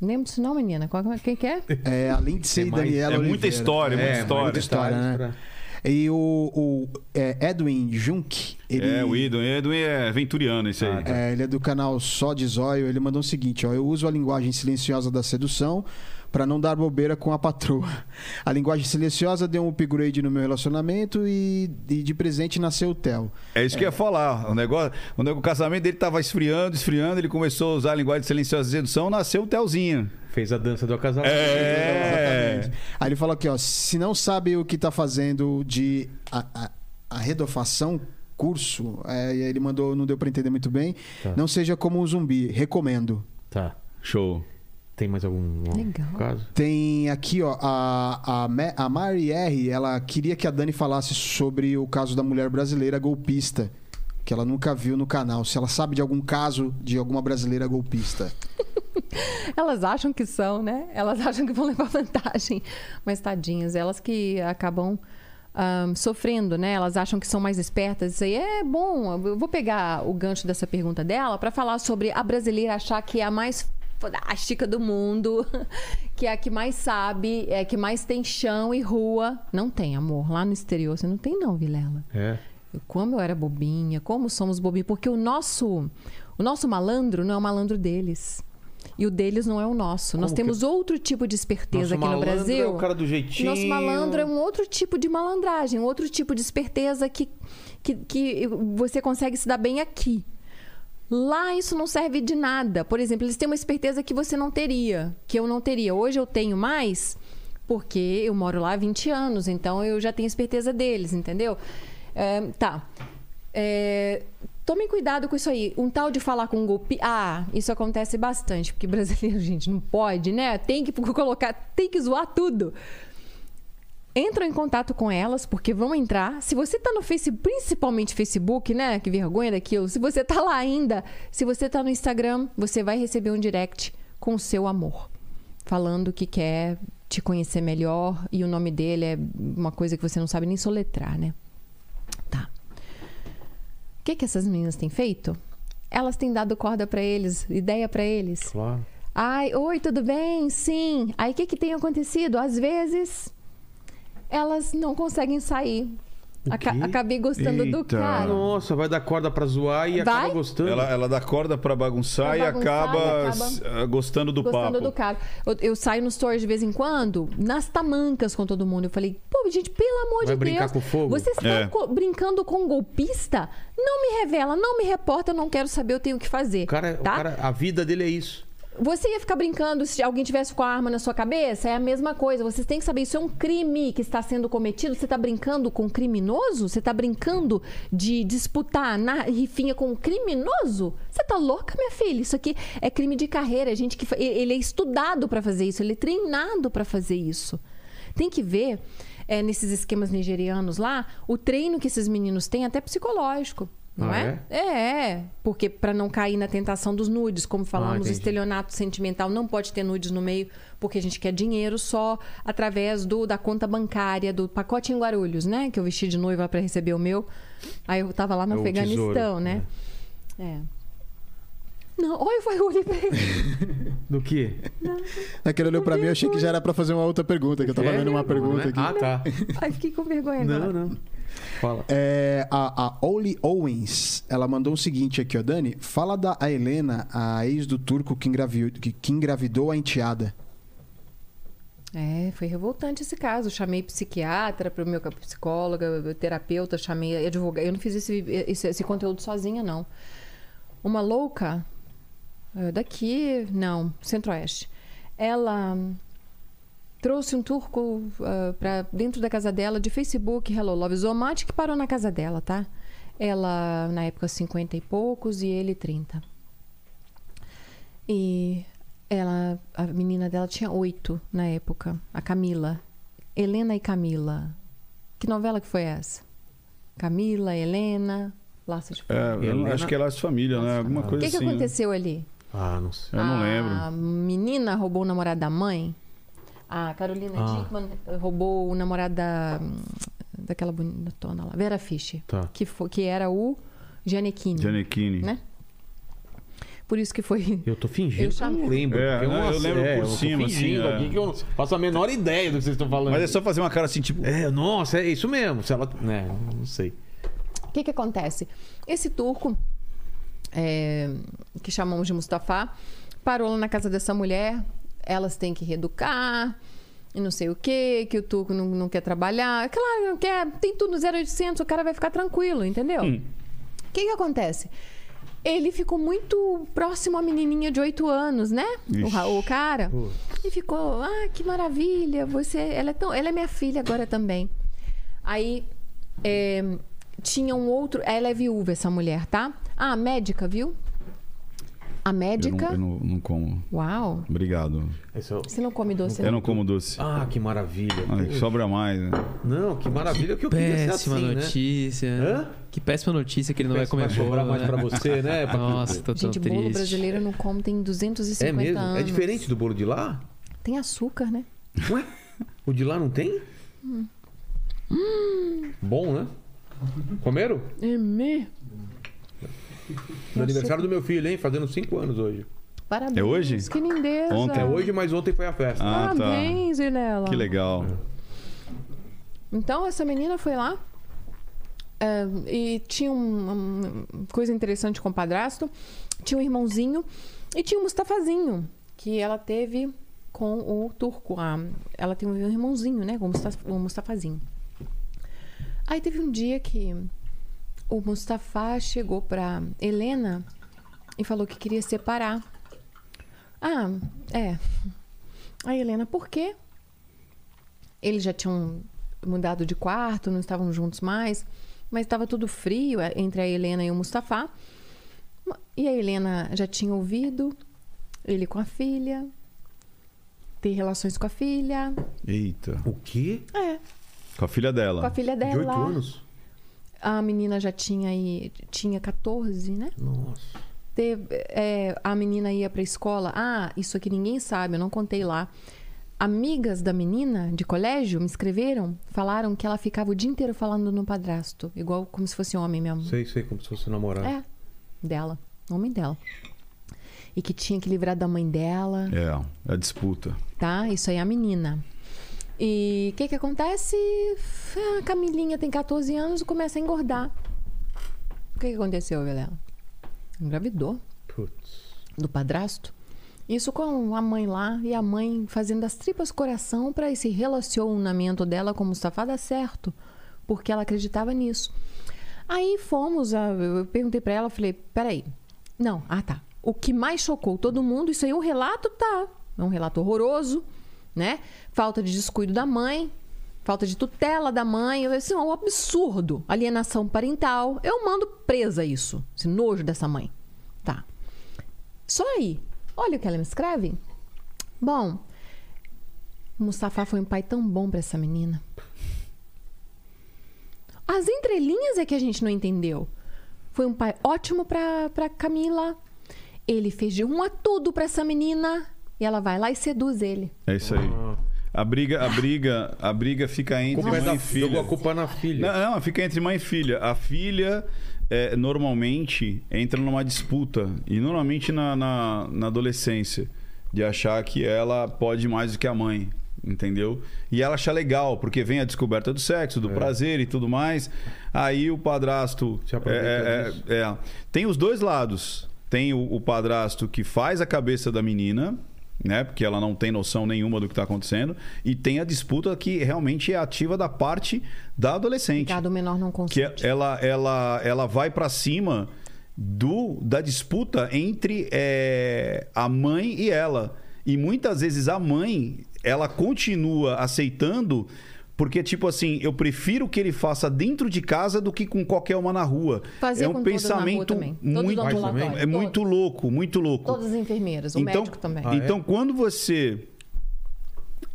Lembra disso não, menina? Qual, quem que é? É a Lindsay É mais- Daniela é Oliveira. muita história, muita história. muita história, né? pra- E o, o, é, Edwin Junk, ele É, o Edwin. Edwin é venturiano, esse aí. Ah, É, ele é do canal Só de Zóio. Ele mandou o seguinte: ó, eu uso a linguagem silenciosa da sedução pra não dar bobeira com a patroa. A linguagem silenciosa deu um upgrade no meu relacionamento e, e de presente nasceu o Theo. É isso que eu ia falar. O negócio, o, negócio- o casamento dele tava esfriando, esfriando, ele começou a usar a linguagem silenciosa de sedução, nasceu o Telzinho. Fez a dança do acasalamento. É. Exatamente. Aí ele falou aqui, ó, se não sabe o que tá fazendo de a, a, arredofação, curso, é, aí ele mandou, não deu pra entender muito bem, Tá. não seja como um zumbi, recomendo. Tá. Show. Tem mais algum Legal. caso? Tem aqui, ó, a, a, a Mari R, ela queria que a Dani falasse sobre o caso da mulher brasileira golpista, que ela nunca viu no canal. Se ela sabe de algum caso de alguma brasileira golpista. Elas acham que são, né? Elas acham que vão levar vantagem. Mas tadinhas, elas que acabam ahn, sofrendo, né? Elas acham que são mais espertas. Isso aí é bom. Eu vou pegar o gancho dessa pergunta dela para falar sobre a brasileira achar que é a mais fantástica do mundo, que é a que mais sabe, é a que mais tem chão e rua. Não tem, amor. Lá no exterior você não tem, não, Vilela. É. Como eu era bobinha, como somos bobinhos, porque o nosso, o nosso malandro não é o malandro deles. E o deles não é o nosso. Nós Como temos outro tipo de esperteza Nosso aqui no Brasil. é o cara do jeitinho. Nosso malandro é um outro tipo de malandragem, um outro tipo de esperteza que, que, que você consegue se dar bem aqui. Lá isso não serve de nada. Por exemplo, eles têm uma esperteza que você não teria, que eu não teria. Hoje eu tenho mais porque eu moro lá há 20 anos, então eu já tenho esperteza deles, entendeu? É, tá. É, tomem cuidado com isso aí. Um tal de falar com golpe. Ah, isso acontece bastante, porque brasileiro, gente, não pode, né? Tem que colocar, tem que zoar tudo entram em contato com elas, porque vão entrar. Se você tá no Facebook, principalmente Facebook, né? Que vergonha daquilo. Se você tá lá ainda, se você tá no Instagram, você vai receber um direct com o seu amor. Falando que quer te conhecer melhor e o nome dele é uma coisa que você não sabe nem soletrar, né? Tá. O que, que essas meninas têm feito? Elas têm dado corda pra eles, ideia pra eles. Claro. Ai, oi, tudo bem? Sim. Aí o que, que tem acontecido? Às vezes elas não conseguem sair. O Aca- acabei gostando do Eita. cara. Nossa, vai dar corda pra zoar e Vai? acaba gostando. Ela, ela dá corda pra bagunçar, Pra e, bagunçar acaba, e acaba s- ah, gostando do Gostando papo. do cara. Eu, eu saio nos stories de vez em quando, nas tamancas com todo mundo. Eu falei, pô, gente, pelo amor Vai de brincar Deus. com fogo? Você está É. co- brincando com um golpista? Não me revela, não me reporta, eu não quero saber, eu tenho o que fazer. O cara, o tá? cara, a vida dele é isso. Você ia ficar brincando se alguém tivesse com a arma na sua cabeça? É a mesma coisa. Vocês têm que saber, isso é um crime que está sendo cometido. Você está brincando com um criminoso? Você está brincando de disputar na rifinha com um criminoso? Você tá louca, minha filha? Isso aqui é crime de carreira. É gente que ele é estudado para fazer isso, ele é treinado para fazer isso. Tem que ver é, nesses esquemas nigerianos lá o treino que esses meninos têm, até psicológico. Não Ah, é? É, porque para não cair na tentação dos nudes, como falamos, Ah, entendi. estelionato sentimental não pode ter nudes no meio, porque a gente quer dinheiro só através do da conta bancária, do pacote em Guarulhos, né? Que eu vesti de noiva para receber o meu. Aí eu tava lá no É o Afeganistão, tesouro, né? É. Não, olha, foi eu olhei pra ele. Do quê? Naquele olhou pra mim, eu achei que já era pra fazer uma outra pergunta, que eu tava É? vendo uma pergunta Não é? aqui. Ah, tá. Ai, fiquei com vergonha agora. Não, não. Fala. É, a, a Oli Owens, ela mandou o seguinte aqui, ó, Dani. Fala da a Helena, a ex do turco que engravidou, que, que engravidou a enteada. É, foi revoltante esse caso. Chamei psiquiatra, para o meu psicóloga, terapeuta, chamei advogado. Eu não fiz esse, esse, esse conteúdo sozinha, não. Uma louca eh, daqui, não, Centro-Oeste. Ela trouxe um turco para dentro da casa dela de Facebook, Hello Love Zomate, que parou na casa dela, tá? Ela, na época, 50 e poucos e ele 30. E ela, a menina dela tinha oito na época, a Camila. Helena e Camila. Que novela que foi essa? Camila, Helena, Laços de É, eu Helena- acho que é Laço de Família, né? Alguma O coisa que, que assim. né? aconteceu ali? Ah, não sei. Eu não a lembro. menina roubou o namorado da mãe. A Carolina Ah. Dickman roubou o namorado da, daquela bonitona lá, Vera Fischer. Tá. Que, foi, que era o Gianecchini. Gianecchini. Né? Por isso que foi. Eu tô fingindo Eu eu chamo- não lembro. É, não, eu lembro é, por cima, assim, é. aqui que eu não faço a menor ideia do que vocês estão falando. Mas é só fazer uma cara assim, tipo. É, nossa, é isso mesmo. Se ela... É, não sei. O que, que acontece? Esse turco, é, que chamamos de Mustafa, parou lá na casa dessa mulher. Elas têm que reeducar e não sei o quê, que o Tuco não, não quer trabalhar. Claro que não quer, tem tudo no 0800, o cara vai ficar tranquilo, entendeu? Hum. O que que acontece? Ele ficou muito próximo à menininha de 8 anos, né? O, Ixi. o cara. E ficou, ah, que maravilha, você, ela é tão, ela é minha filha agora também. Aí é, tinha um outro, ela é viúva essa mulher, tá? Ah, médica, viu? A Eu médica. não, eu não, não como. Uau. Obrigado. Esse é o- Você não come doce? Eu não? não como doce. Ah, que maravilha. Ai, sobra mais, né? Não, que maravilha que eu queria ser Péssima assim, né? notícia. Hã? Que péssima notícia que ele não vai Vai comer sobrar bolo, mais né? pra você, né? Paquito? Nossa, tô tão Gente, triste. bolo brasileiro eu não como tem 250 É mesmo? anos. É diferente do bolo de lá? Tem açúcar, né? Ué? O de lá não tem? Hum. Bom, né? Comeram? É mesmo? No aniversário do meu filho, hein? Fazendo 5 anos hoje. Parabéns. É hoje? Que lindeza. Ontem. É hoje, mas ontem foi a festa. Ah, tá. Parabéns, Vilela. Que legal. Então, essa menina foi lá é, e tinha um- uma coisa interessante com o padrasto. Tinha um irmãozinho e tinha um Mustafazinho que ela teve com o turco. A- ela tem um irmãozinho, né? Com o Mustafazinho. Aí teve um dia que o Mustafa chegou pra Helena e falou que queria separar. Ah, é. Aí, Helena, por quê? Eles já tinham mudado de quarto, não estavam juntos mais, mas estava tudo frio eh, entre a Helena e o Mustafa. E a Helena já tinha ouvido ele com a filha, ter relações com a filha. Eita. O quê? É, Com a filha dela. com a filha De 8 dela. anos? A menina já tinha aí, tinha 14, né? Nossa. Teve- é, a menina ia pra escola. Ah, isso aqui ninguém sabe, eu não contei lá. Amigas da menina de colégio me escreveram, falaram que ela ficava o dia inteiro falando no padrasto, igual como se fosse homem mesmo. Sei, sei, como se fosse namorado. É, dela, homem dela. E que tinha que livrar da mãe dela, É, a disputa. tá? Isso aí é a menina. E o que que acontece? Ah, A Camilinha tem 14 anos e começa a engordar. O que que aconteceu, Vilela? Engravidou Putz. do padrasto. Isso com a mãe lá e a mãe fazendo as tripas coração para esse relacionamento dela com o Mustafa dar certo, porque ela acreditava nisso. Aí fomos, a- eu perguntei para ela, falei, peraí, não, ah tá. O que mais chocou todo mundo, isso aí, o relato tá, é um relato horroroso, né? Falta de descuido da mãe, falta de tutela da mãe, assim, é um absurdo. Alienação parental, eu mando presa isso, esse nojo dessa mãe. Tá. Só aí. Olha o que ela me escreve. Bom, Mustafa foi um pai tão bom pra essa menina. As entrelinhas é que a gente não entendeu. Foi um pai ótimo pra Camila. Ele fez de um a tudo pra essa menina. E ela vai lá e seduz ele. É isso aí. A briga, a briga, a briga fica entre é mãe da, e filha. jogou a culpa na filha. Não, não, fica entre mãe e filha. A filha é, normalmente entra numa disputa, e normalmente na, na, na adolescência, de achar que ela pode mais do que a mãe. Entendeu? E ela acha legal, porque vem a descoberta do sexo, do prazer e tudo mais. Aí o padrasto. É, é, disso. é. Tem os dois lados. Tem o, o padrasto que faz a cabeça da menina, né? Porque ela não tem noção nenhuma do que está acontecendo. E tem a disputa que realmente é ativa da parte da adolescente. Cada menor não Que é- consente. ela, ela, ela vai para cima do da disputa entre é, a mãe e ela. E muitas vezes a mãe, ela continua aceitando porque, tipo assim, eu prefiro que ele faça dentro de casa do que com qualquer uma na rua. Fazia é um pensamento muito, é muito todos. louco, muito louco. Todas as enfermeiras, o Então- médico também. Ah, é? Então, quando você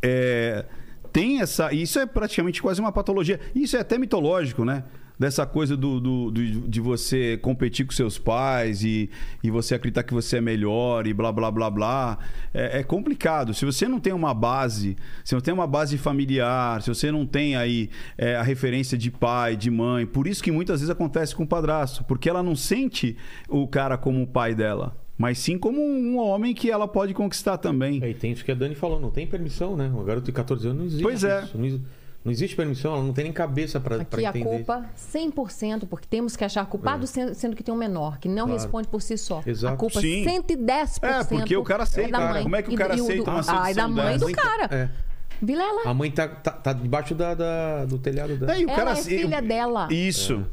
é, tem essa. Isso é praticamente quase uma patologia. Isso é até mitológico, né? Dessa coisa do, do- do- de você competir com seus pais e, e você acreditar que você é melhor e blá blá blá blá. É, é complicado. Se você não tem uma base, se não tem uma base familiar, se você não tem aí é, a referência de pai, de mãe, por isso que muitas vezes acontece com o padrasto, porque ela não sente o cara como o pai dela. Mas sim como um homem que ela pode conquistar também. E tem isso que a Dani falou, não tem permissão, né? Um garoto de 14 anos não existe. Pois é. Isso. Não, exi- Não existe permissão, ela não tem nem cabeça pra, pra Aqui a entender. culpa 100%, porque temos que achar culpado sendo, sendo que tem um menor, que não Claro. responde por si só. Exato. A culpa Sim. 110% É, porque o cara aceita, é da cara. mãe. Como é que o cara e aceita do, uma Ai, sedição da mãe dessa? do cara. É. Vilela. A mãe tá, tá, tá debaixo da, da- do telhado dela. É, e o Ela cara é ace- filha dela. Isso.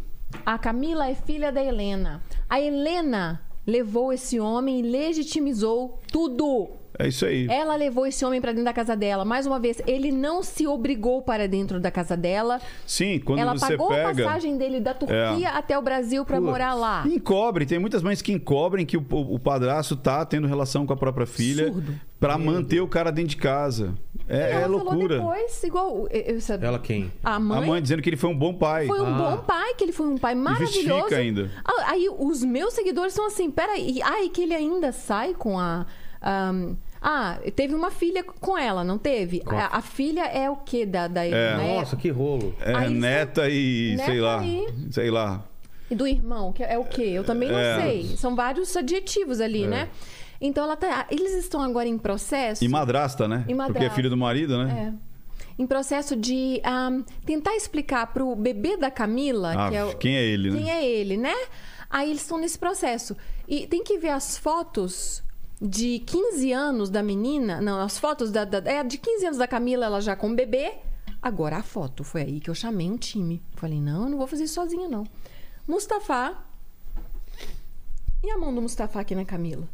A Camila é filha da Helena. A Helena levou esse homem e legitimizou tudo. É isso aí. Ela levou esse homem pra dentro da casa dela. Mais uma vez, ele não se obrigou para dentro da casa dela. Sim, quando Ela você pagou a pega. É. passagem dele da Turquia até o Brasil pra Putz. morar lá. Encobre, tem muitas mães que encobrem que o, o, o padrasto tá tendo relação com a própria filha Absurdo. pra manter o cara dentro de casa. É, é ela loucura. falou depois, igual. eu- eu Ela quem? A A mãe, mãe dizendo que ele foi um bom pai. foi um Ah. bom pai, que ele foi um pai justifica maravilhoso. ainda. Ah, Aí os meus seguidores são assim, peraí, ai, que ele ainda sai com a. ahm, ah, teve uma filha com ela, não teve? A, a filha é o quê da, da É. né? Nossa, que rolo. É, Aí neta e Neta sei lá. e- Sei lá. E do irmão, que é o quê? Eu também não É. sei. São vários adjetivos ali, né? Então ela tá. Eles estão agora em processo. E madrasta, né? E madrasta. Porque é filho do marido, né? É. Em processo de ahm, tentar explicar pro bebê da Camila, Ah, que é o, quem é ele, né? quem é ele, né? Aí eles estão nesse processo. E tem que ver as fotos de 15 anos da menina. Não, as fotos da, da- é, de 15 anos da Camila, ela já com bebê. Agora a foto. Foi aí que eu chamei um time. Falei, não, eu não vou fazer isso sozinha, não. Mustafa. E a mão do Mustafa aqui na Camila?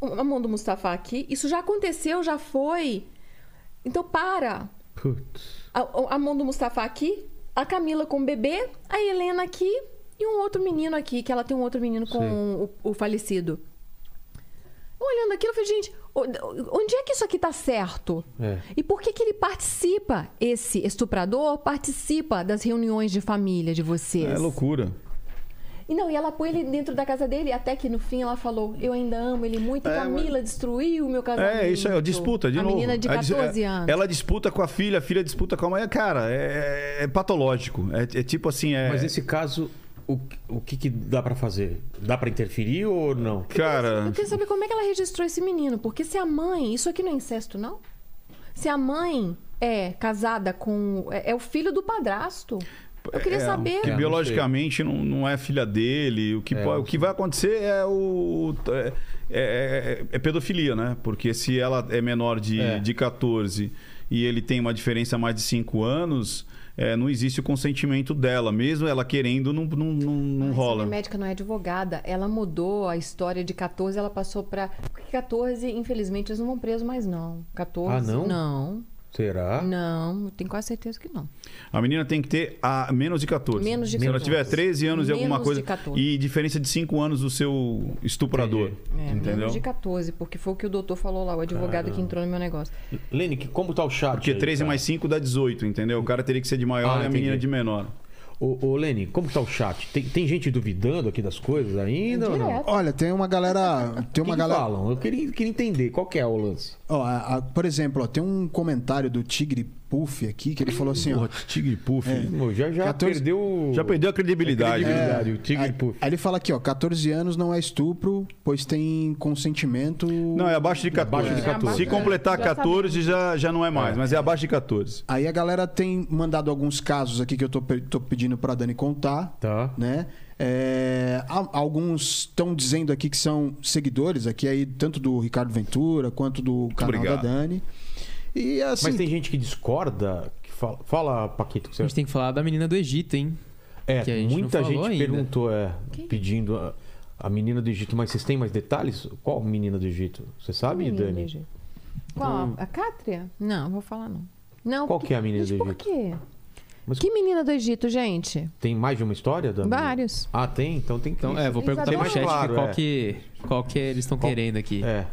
A mão do Mustafa aqui. Isso já aconteceu, já foi. Então para. Putz. A, a mão do Mustafa aqui, a Camila com o bebê, a Helena aqui e um outro menino aqui, que ela tem um outro menino com o, o falecido. Olhando aquilo, eu falei, gente, onde é que isso aqui tá certo? É. E por que que ele participa, esse estuprador, participa das reuniões de família de vocês? É loucura. E não, e ela põe ele dentro da casa dele, até que no fim ela falou: Eu ainda amo ele muito, É, Camila destruiu o meu casamento. É, isso é disputa, de a novo. menina de A dis- 14 é, anos. Ela disputa com a filha, a filha disputa com a mãe. Cara, é, é patológico. É, é tipo assim, é. Mas nesse caso, o, o que, que dá pra fazer? Dá pra interferir ou não? Cara. Eu queria saber como é que ela registrou esse menino. Porque se a mãe. Isso aqui não é incesto, não? Se a mãe é casada com. É, é o filho do padrasto. Eu queria é, saber. Que É, não biologicamente não, não é filha dele. O que, É, o que vai acontecer é o. É, é- é pedofilia, né? Porque se ela é menor de, É. de 14 e ele tem uma diferença mais de 5 anos. É, não existe o consentimento dela, mesmo ela querendo, não, não, não, não Mas rola. Minha médica não é advogada. Ela mudou a história de 14, ela passou pra. Porque 14, infelizmente, eles não vão presos mais, não. 14. Ah, não? Não. Será? Não, tenho quase certeza que não. A menina tem que ter a menos de 14. Menos de Se ela 14. tiver 13 anos e alguma Menos coisa. de 14. E diferença de 5 anos do seu estuprador. É, Entendeu? menos de 14, porque foi o que o doutor falou lá, o advogado que entrou no meu negócio. Lene, como tá o chat? Porque aí, 13 cara? mais 5 dá 18, entendeu? O cara teria que ser de maior Ah, e a menina de menor. Ô, ô Lene, como tá o chat? Tem, tem gente duvidando aqui das coisas ainda ou não? Olha, tem uma galera. Tem que uma que galera. falam? Eu queria, queria entender qual que é o lance. Ó, a- a- por exemplo, ó, tem um comentário do Tigre Puff aqui que ele falou assim, ó. Porra, tigre puff. Pô, Já, já 14 perdeu... Já perdeu a credibilidade. A credibilidade. o Tigre aí, Puff. aí ele fala aqui, ó, 14 anos não é estupro, pois tem consentimento. Não, é abaixo de 14. Abaixo de 14. Se completar Já 14 já, já não é mais, mas é abaixo de 14. Aí a galera tem mandado alguns casos aqui que eu tô, tô pedindo pra Dani contar. Tá. né? É, alguns estão dizendo aqui que são seguidores aqui aí tanto do Ricardo Ventura quanto do canal obrigado. da Dani. E assim, Mas tem gente que discorda, que fala... Fala, Paquito, que A você... gente tem que falar da menina do Egito, hein? É, que a gente muita não falou gente ainda. perguntou, é, Quem? pedindo a, a menina do Egito, mas vocês têm mais detalhes? Qual menina do Egito? Você sabe, Menina do Dani? Egito. Qual? A Cátria? Não, vou falar não. Não. Qual porque- que é a menina do Por Egito? quê? Mas- Que menina do Egito, gente? Tem mais de uma história? Da menina? Vários. Ah, tem? Então tem que... Então, é, vou perguntar pro chat Claro, qual, é. que, qual que eles estão Qual- querendo aqui. É.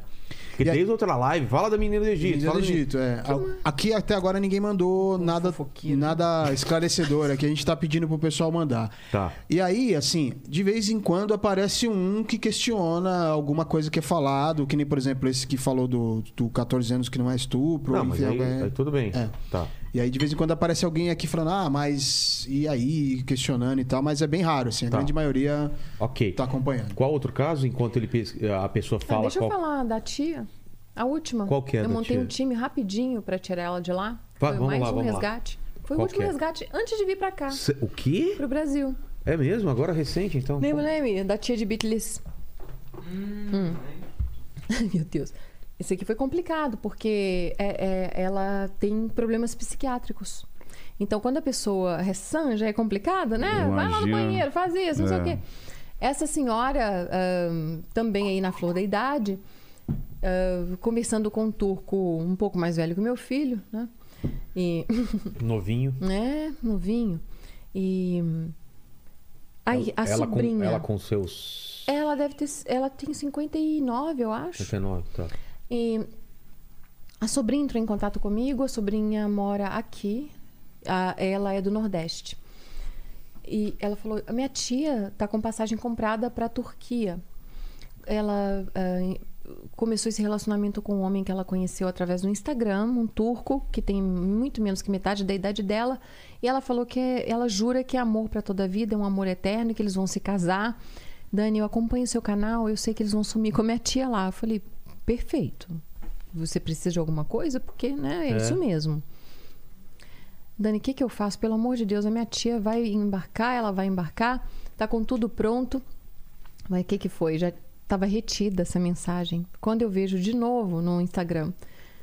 Porque E desde outra live, fala da menina do Egito. Menina fala do Egito, é. A- Aqui até agora ninguém mandou nada, fofoqueiro. nada esclarecedor. Aqui a gente tá pedindo pro pessoal mandar. Tá. E aí, assim, de vez em quando aparece um que questiona alguma coisa que é falado, que nem, por exemplo, esse que falou do, do 14 anos que não é estupro. Não, mas enfim, aí, alguém- aí tudo bem. É. Tá. E aí, de vez em quando, aparece alguém aqui falando, ah, mas e aí? Questionando e tal, mas é bem raro, assim. A Tá. grande maioria Ok. tá acompanhando. Qual outro caso, enquanto ele a pessoa Ah, fala deixa qual... eu falar da tia. A última. Qual que é Eu montei tia? um time rapidinho pra tirar ela de lá. Va- Foi vamos mais lá, um vamos lá. resgate. Foi Qual o último é? resgate antes de vir pra cá, Cê- O quê? pro Brasil. É mesmo? Agora recente, então? Lembra, né? Da tia de Beatles. Hum. Ai, Meu Deus. Esse aqui foi complicado, porque é- é- ela tem problemas psiquiátricos. Então, quando a pessoa é sã, já é complicado, né? Vai lá no banheiro, faz isso, não sei o É. quê. Essa senhora, ahn, também aí na flor da idade, ah, conversando com um turco um pouco mais velho que o meu filho, né? E Novinho. é, novinho. E. Aí, a ela sobrinha. Com, ela com seus. Ela deve ter. Ela tem 59, eu acho. 59, tá. E a sobrinha entrou em contato comigo. A sobrinha mora aqui. A- ela é do Nordeste. E ela falou: a minha tia tá com passagem comprada para a Turquia. Ela ah, começou esse relacionamento com um homem que ela conheceu através do Instagram, um turco que tem muito menos que metade da idade dela. E ela falou que ela jura que é amor para toda a vida, é um amor eterno, que eles vão se casar. Dani, eu acompanho o seu canal, eu sei que eles vão sumir com a minha tia lá. Eu falei, perfeito. Você precisa de alguma coisa? Porque, né, é, É. isso mesmo. Dani, o que, que eu faço? Pelo amor de Deus, a minha tia vai embarcar, ela vai embarcar, tá com tudo pronto. Mas o que, que foi? Já estava retida essa mensagem. Quando eu vejo de novo no Instagram,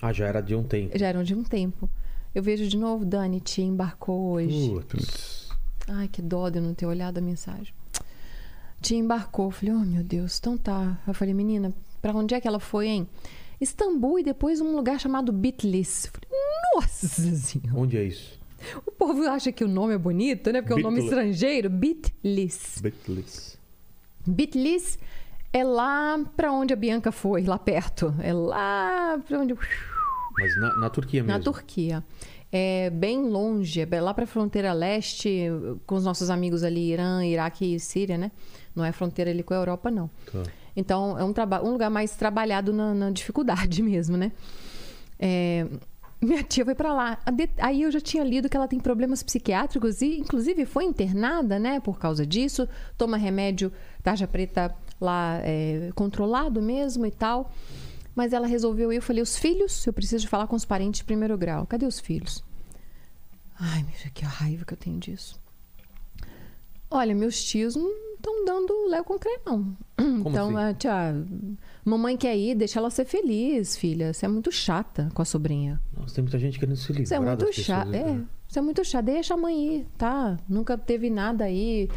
Ah, já era de um tempo. já era de um tempo. Eu vejo de novo, Dani, tia embarcou hoje. Putz. Ai, que dó de eu não ter olhado a mensagem. Tia embarcou. Falei, oh meu Deus, então tá. Eu falei, menina, pra onde é que ela foi, hein? Istambul e depois um lugar chamado Bitlis. Falei, nossa senhora. Onde é isso? O povo acha que o nome é bonito, né? Porque é um nome estrangeiro. Bitlis. Bitlis. Bitlis é lá pra onde a Bianca foi, lá perto. É lá pra onde. Mas na, na Turquia mesmo. Na Turquia. É bem longe, é lá pra fronteira leste, com os nossos amigos ali, Irã, Iraque e Síria, né? Não é fronteira ali com a Europa, não. Tá. Então, é um, um lugar mais trabalhado na, na dificuldade mesmo, né? É, minha tia foi pra lá. Aí eu já tinha lido que ela tem problemas psiquiátricos e, inclusive, foi internada, né? Por causa disso. Toma remédio tarja preta lá é, controlado mesmo e tal. Mas ela resolveu ir. Eu falei, os filhos? Eu preciso falar com os parentes de primeiro grau. Cadê os filhos? Ai, meu Deus, que raiva que eu tenho disso. Olha, meus tios não estão dando Léo com crê, não. então, assim? ah, tia, mamãe quer ir, deixa ela ser feliz, filha. Você é muito chata com a sobrinha. Nossa, tem muita gente querendo se livrar Você é muito pessoas, chato. É, né? você é muito chato. Deixa a mãe ir, tá? Nunca teve nada aí.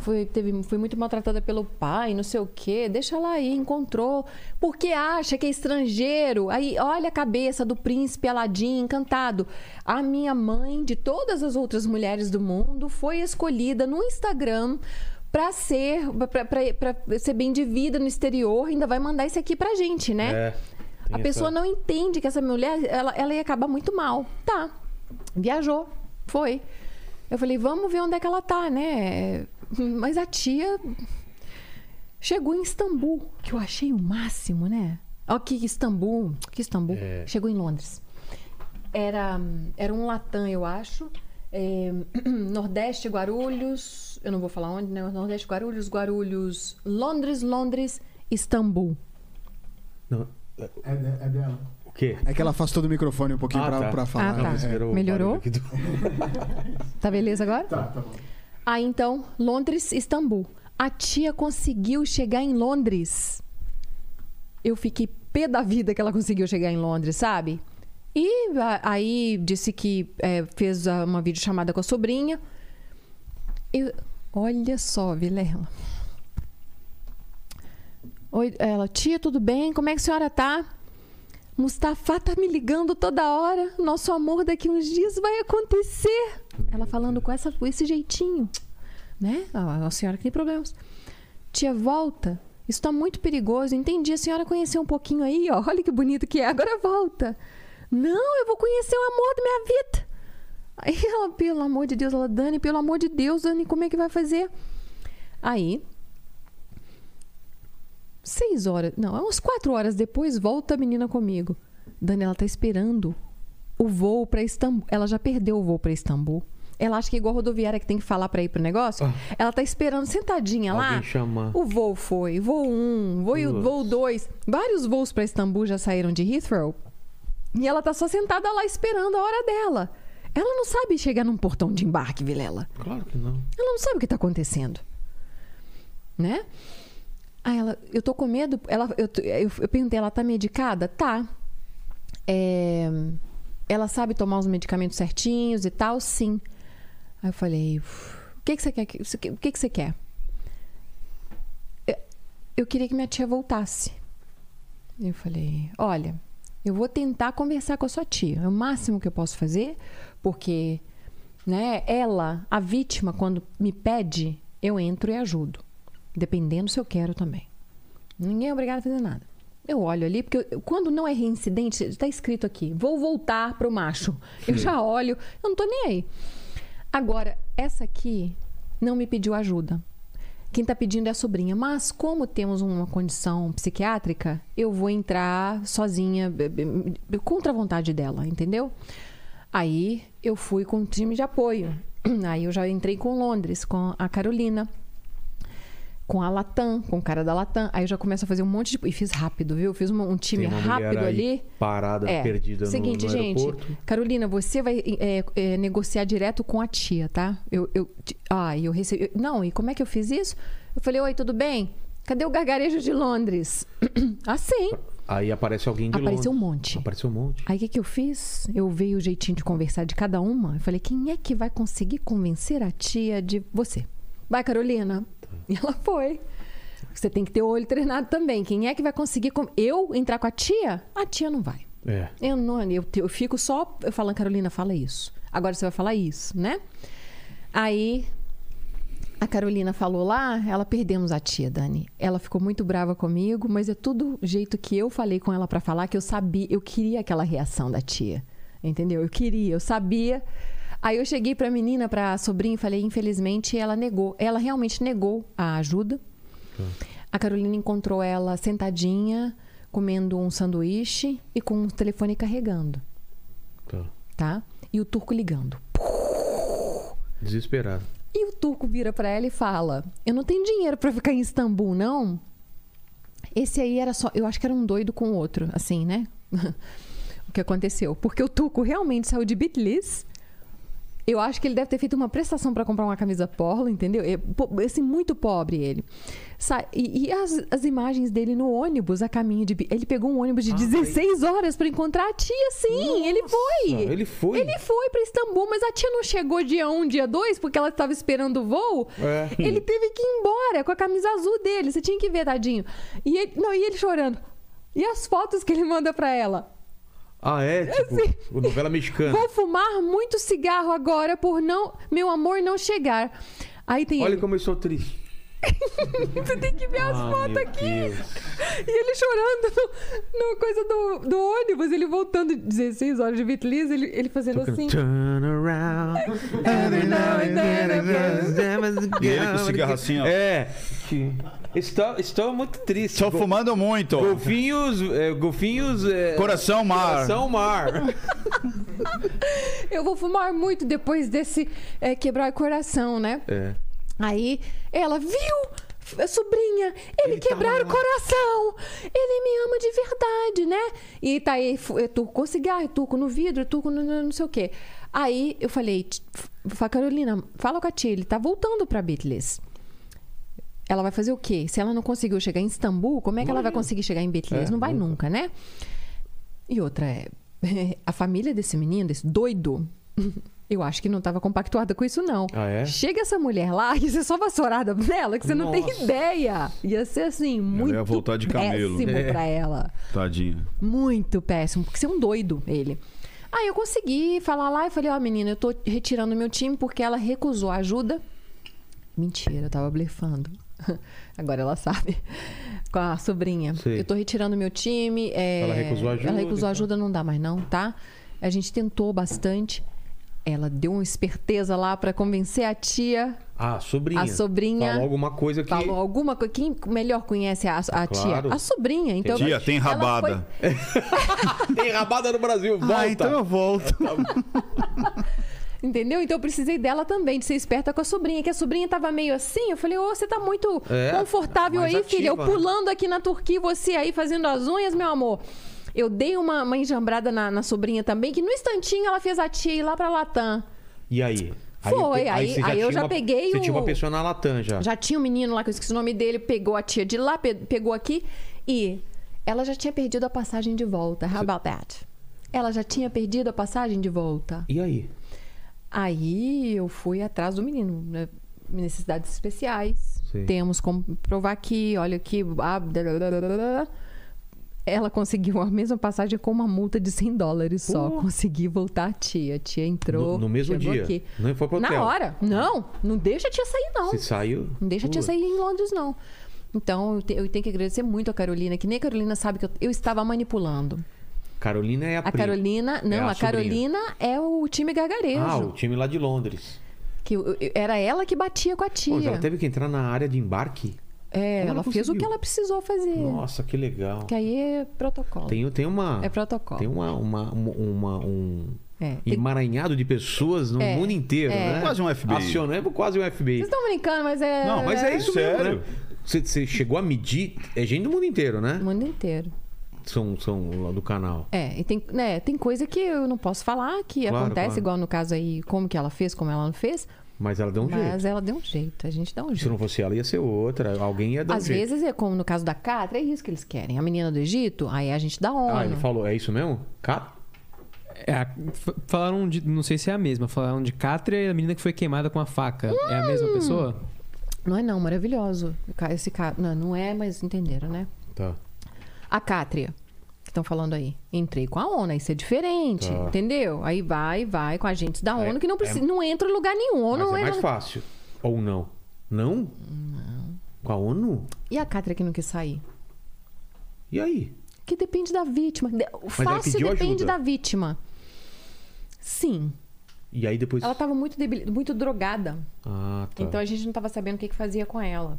Foi, teve, foi muito maltratada pelo pai, não sei o quê. Deixa ela aí, encontrou. Porque acha que é estrangeiro. Aí, olha a cabeça do príncipe Aladim encantado. A minha mãe, de todas as outras mulheres do mundo, foi escolhida no Instagram pra ser, pra ser bem de vida no exterior. Ainda vai mandar isso aqui pra gente, né? É. A pessoa essa- não entende que essa mulher, ela, ela ia acabar muito mal. Tá. Viajou. Foi. Eu falei, vamos ver onde é que ela tá, né? Mas a tia chegou em Istambul, que eu achei o máximo, né? Ó, que Istambul. Que Istambul. É. Chegou em Londres. Era, era um Latam, eu acho. É, Nordeste, Guarulhos. Eu não vou falar onde, né? Nordeste, Guarulhos, Guarulhos, Londres, Londres, Istambul. Não, É, é dela. O quê? É que ela afastou do microfone um pouquinho Ah, pra, tá. pra falar. Ah, tá. É. Melhorou? Tá beleza agora? Tá, tá bom. Aí então, Londres, Istambul. A tia conseguiu chegar em Londres. Eu fiquei pé da vida que ela conseguiu chegar em Londres, sabe? E aí disse que é, fez uma videochamada com a sobrinha. Eu- olha só, Vilela. Oi, ela, tia, tudo bem? Como é que a senhora tá? Mustafa tá me ligando toda hora. Nosso amor daqui uns dias vai acontecer. Ela falando com, essa, esse jeitinho. Né? A, a senhora que tem problemas. Tia, volta. Isso tá muito perigoso. Entendi. A senhora conheceu um pouquinho aí, ó. Olha que bonito que é. Agora volta. Não, eu vou conhecer o amor da minha vida. Aí ela, pelo amor de Deus, ela, Dani, pelo amor de Deus, Dani, como é que vai fazer? Aí, seis horas, não, é umas quatro horas depois, volta a menina comigo. Dani, ela tá esperando o voo para Istambul. Ela já perdeu o voo para Istambul. Ela acha que é igual a rodoviária que tem que falar para ir pro negócio. Ela tá esperando sentadinha lá. Alguém chamar. O voo foi, voo 1, um, voo, voo 2. Vários voos para Istambul já saíram de Heathrow. E ela tá só sentada lá esperando a hora dela. Ela não sabe chegar num portão de embarque, Vilela. Claro que não. Ela não sabe o que tá acontecendo. Né? Aí ela, eu tô com medo. Ela, eu, eu, eu perguntei, ela tá medicada? Tá. É, ela sabe tomar os medicamentos certinhos e tal? Sim. Aí eu falei, "Uf, o que, que você quer? que- O que, que você quer? Eu, eu queria que minha tia voltasse. Eu falei, olha, eu vou tentar conversar com a sua tia. É o máximo que eu posso fazer, porque né, ela, a vítima, quando me pede, eu entro e ajudo. Dependendo se eu quero também. Ninguém é obrigado a fazer nada. Eu olho ali, porque eu- quando não é reincidente, está escrito aqui: vou voltar pro macho. Eu já olho, eu não tô nem aí. Agora, essa aqui não me pediu ajuda. Quem está pedindo é a sobrinha. Mas, como temos uma condição psiquiátrica, eu vou entrar sozinha, contra a vontade dela, entendeu? Aí eu fui com o time de apoio. Aí eu já entrei com Londres, com a Carolina, com a Latam, com o cara da Latam. Aí eu já começo a fazer um monte de. E fiz rápido, viu? Fiz uma- um time rápido ali. Parada, É. perdida no- Seguinte, no, gente. aeroporto. Carolina, você vai é, é, negociar direto com a tia, tá? Eu, eu, ah, eu recebi. eu- não, e como é que eu fiz isso? Eu falei, oi, tudo bem? Cadê o gargarejo de Londres? assim. Aí aparece alguém de Apareceu um Londres. monte. Apareceu um monte. Aí o que, que eu fiz? Eu veio o jeitinho de conversar de cada uma. Eu falei, quem é que vai conseguir convencer a tia de você? Vai, Carolina. E ela foi. Você tem que ter o olho treinado também. Quem é que vai conseguir. con- Eu entrar com a tia? A tia não vai. É. Eu não, eu, eu fico só falando, Carolina, fala isso. Agora você vai falar isso, né? Aí a Carolina falou lá, ela perdemos a tia, Dani. Ela ficou muito brava comigo, mas é tudo jeito que eu falei com ela pra falar que eu sabia, eu queria aquela reação da tia. Entendeu? Eu queria, eu sabia. Aí eu cheguei pra menina, pra sobrinha e falei, infelizmente ela negou. Ela realmente negou a ajuda. A Carolina encontrou ela sentadinha, comendo um sanduíche e com o telefone carregando, Tá. tá? E o turco ligando. Desesperado. E o turco vira pra ela e fala: Eu não tenho dinheiro pra ficar em Istambul, não. Esse aí era só. Eu acho que era um doido com o outro, assim, né? o que aconteceu. Porque o turco realmente saiu de Bitlis. Eu acho que ele deve ter feito uma prestação pra comprar uma camisa polo, entendeu? É, po- Assim, muito pobre ele. E, e as, as imagens dele no ônibus a caminho de. Ele pegou um ônibus de 16 horas pra encontrar a tia, sim. ele foi. ele foi? Ele foi pra Istambul, mas a tia não chegou dia 1, dia 2, porque ela estava esperando o voo. É. Ele teve que ir embora com a camisa azul dele. Você tinha que ver, tadinho. E ele, não, e ele chorando. E as fotos que ele manda pra ela? Ah, é? Tipo, Assim. novela mexicana. Vou fumar muito cigarro agora por não meu amor não chegar. Aí tem Olha ele. como eu sou triste. Você tem que ver as Ah, fotos aqui. Deus. E ele chorando no, no coisa do, do ônibus, ele voltando 16 horas de Vitlis, ele, ele fazendo assim. Turn around. Every now and then E ele com cigarro assim, ó. É. Estou, estou muito triste. Estou fumando muito. Golfinhos. É, golfinhos. é, Coração mar. Coração mar. Eu vou fumar muito depois desse é, quebrar o coração, né? É. Aí ela viu, sobrinha, ele, Ele tava o coração. Ele me ama de verdade, né? E tá aí, é turco com cigarro, é turco no vidro, é turco no, não sei o quê. Aí eu falei, "T- f- Carolina, fala com a tia, ele tá voltando pra Bitlis. Ela vai fazer o quê? Se ela não conseguiu chegar em Istambul, como é que ela vai conseguir chegar em Bitlis? É, não vai nunca. nunca, né? E outra é, a família desse menino, desse doido, eu acho que não estava compactuada com isso, não. Ah, é? Chega essa mulher lá, ia ser só vassourada nela, que você não tem Nossa. ideia. Ia ser assim, muito ia voltar de camelo. péssimo É. pra ela. Tadinha. Muito péssimo, porque você é um doido, ele. Aí eu consegui falar lá e falei, ó, menina, eu tô retirando meu time porque ela recusou a ajuda. Mentira, eu tava blefando. Agora ela sabe. Com a sobrinha. Sei. Eu tô retirando meu time. é, Ela recusou ajuda, Ela recusou então. ajuda, não dá mais não, tá? A gente tentou bastante. Ela deu uma esperteza lá pra convencer a tia. Ah, sobrinha. A sobrinha Falou alguma coisa que. Falou alguma coisa. Quem melhor conhece a, a tia? Claro. A sobrinha. Então, Tia, tem rabada. foi- Tem rabada no Brasil, volta. Ah, então eu volto. Entendeu? Então eu precisei dela também, de ser esperta com a sobrinha. Que a sobrinha tava meio assim. Eu falei, ô, você tá muito É, confortável aí, filha. Eu ativa, né? pulando aqui na Turquia, e você aí fazendo as unhas, meu amor. Eu dei uma, uma enjambrada na, na sobrinha também, que no instantinho ela fez a tia ir lá pra Latam. E aí? Foi, aí- você aí eu já uma- peguei Você o- tinha uma pessoa na Latam já. Já tinha um menino lá, que eu esqueci o nome dele, pegou a tia de lá, pe- pegou aqui e ela já tinha perdido a passagem de volta. How about that? Ela já tinha perdido a passagem de volta. E aí? Aí eu fui atrás do menino, né? necessidades especiais. Sim. Temos como provar aqui, olha aqui. ah, dadadadadada. Ela conseguiu a mesma passagem com uma multa de 100 dólares só. Consegui voltar a tia. A tia entrou. No- no mesmo dia? Aqui. Não foi pro hotel? Na hora. Não, não deixa a tia sair, não. Você saiu? Não deixa a tia sair em Londres, não. Então, eu, te- eu tenho que agradecer muito a Carolina, que nem a Carolina sabe que eu, eu estava manipulando. Carolina é a, A. Carolina. Não, É a a, Carolina é o time gargarejo. Ah, o time lá de Londres. Que eu- eu- era ela que batia com a tia. Pô, ela teve que entrar na área de embarque? É, ela, ela fez o que ela precisou fazer. Nossa, que legal. Que aí é protocolo. Tem, tem uma. É protocolo. Tem uma, uma, uma, uma- um É, tem- emaranhado de pessoas no É, mundo inteiro, é. né? Quase um FBI. Acionando quase um FBI. Vocês estão brincando, mas é. Não, Mas é isso Sério? mesmo, né? Você, você chegou a medir. É gente do mundo inteiro, né? O mundo inteiro. São, são lá do canal. É, e tem, né, tem coisa que eu não posso falar, que Claro, acontece, claro. igual no caso aí, como que ela fez, como ela não fez. Mas ela deu um mas jeito. ela deu um jeito, a gente dá um Se jeito. não fosse ela, ia ser outra. Alguém ia dar Às um jeito. vezes é como no caso da Catra, é isso que eles querem. A menina do Egito, aí a gente dá ONU. Ah, ele falou, é isso mesmo? Cá? É, falaram de. Não sei se é a mesma. Falaram de Cátria e a menina que foi queimada com a faca. É a Hum. mesma pessoa? Não é não, maravilhoso. Esse cara, não, não é, mas entenderam, né? Tá. A Cátria, que estão falando aí. Entrei com a ONU, isso é diferente, Tá. entendeu? Aí vai, vai com agentes da É, ONU que não precisa, é- não entra em lugar nenhum. ONU Mas não é mais entra- fácil. Ou não? Não? Não. Com a ONU? E a Cátria que não quis sair? E aí? Que depende da vítima. O fácil depende ajuda. da vítima. Sim. E aí depois. Ela estava muito, debil... muito drogada. Ah, tá. Então a gente não estava sabendo o que, que fazia com ela.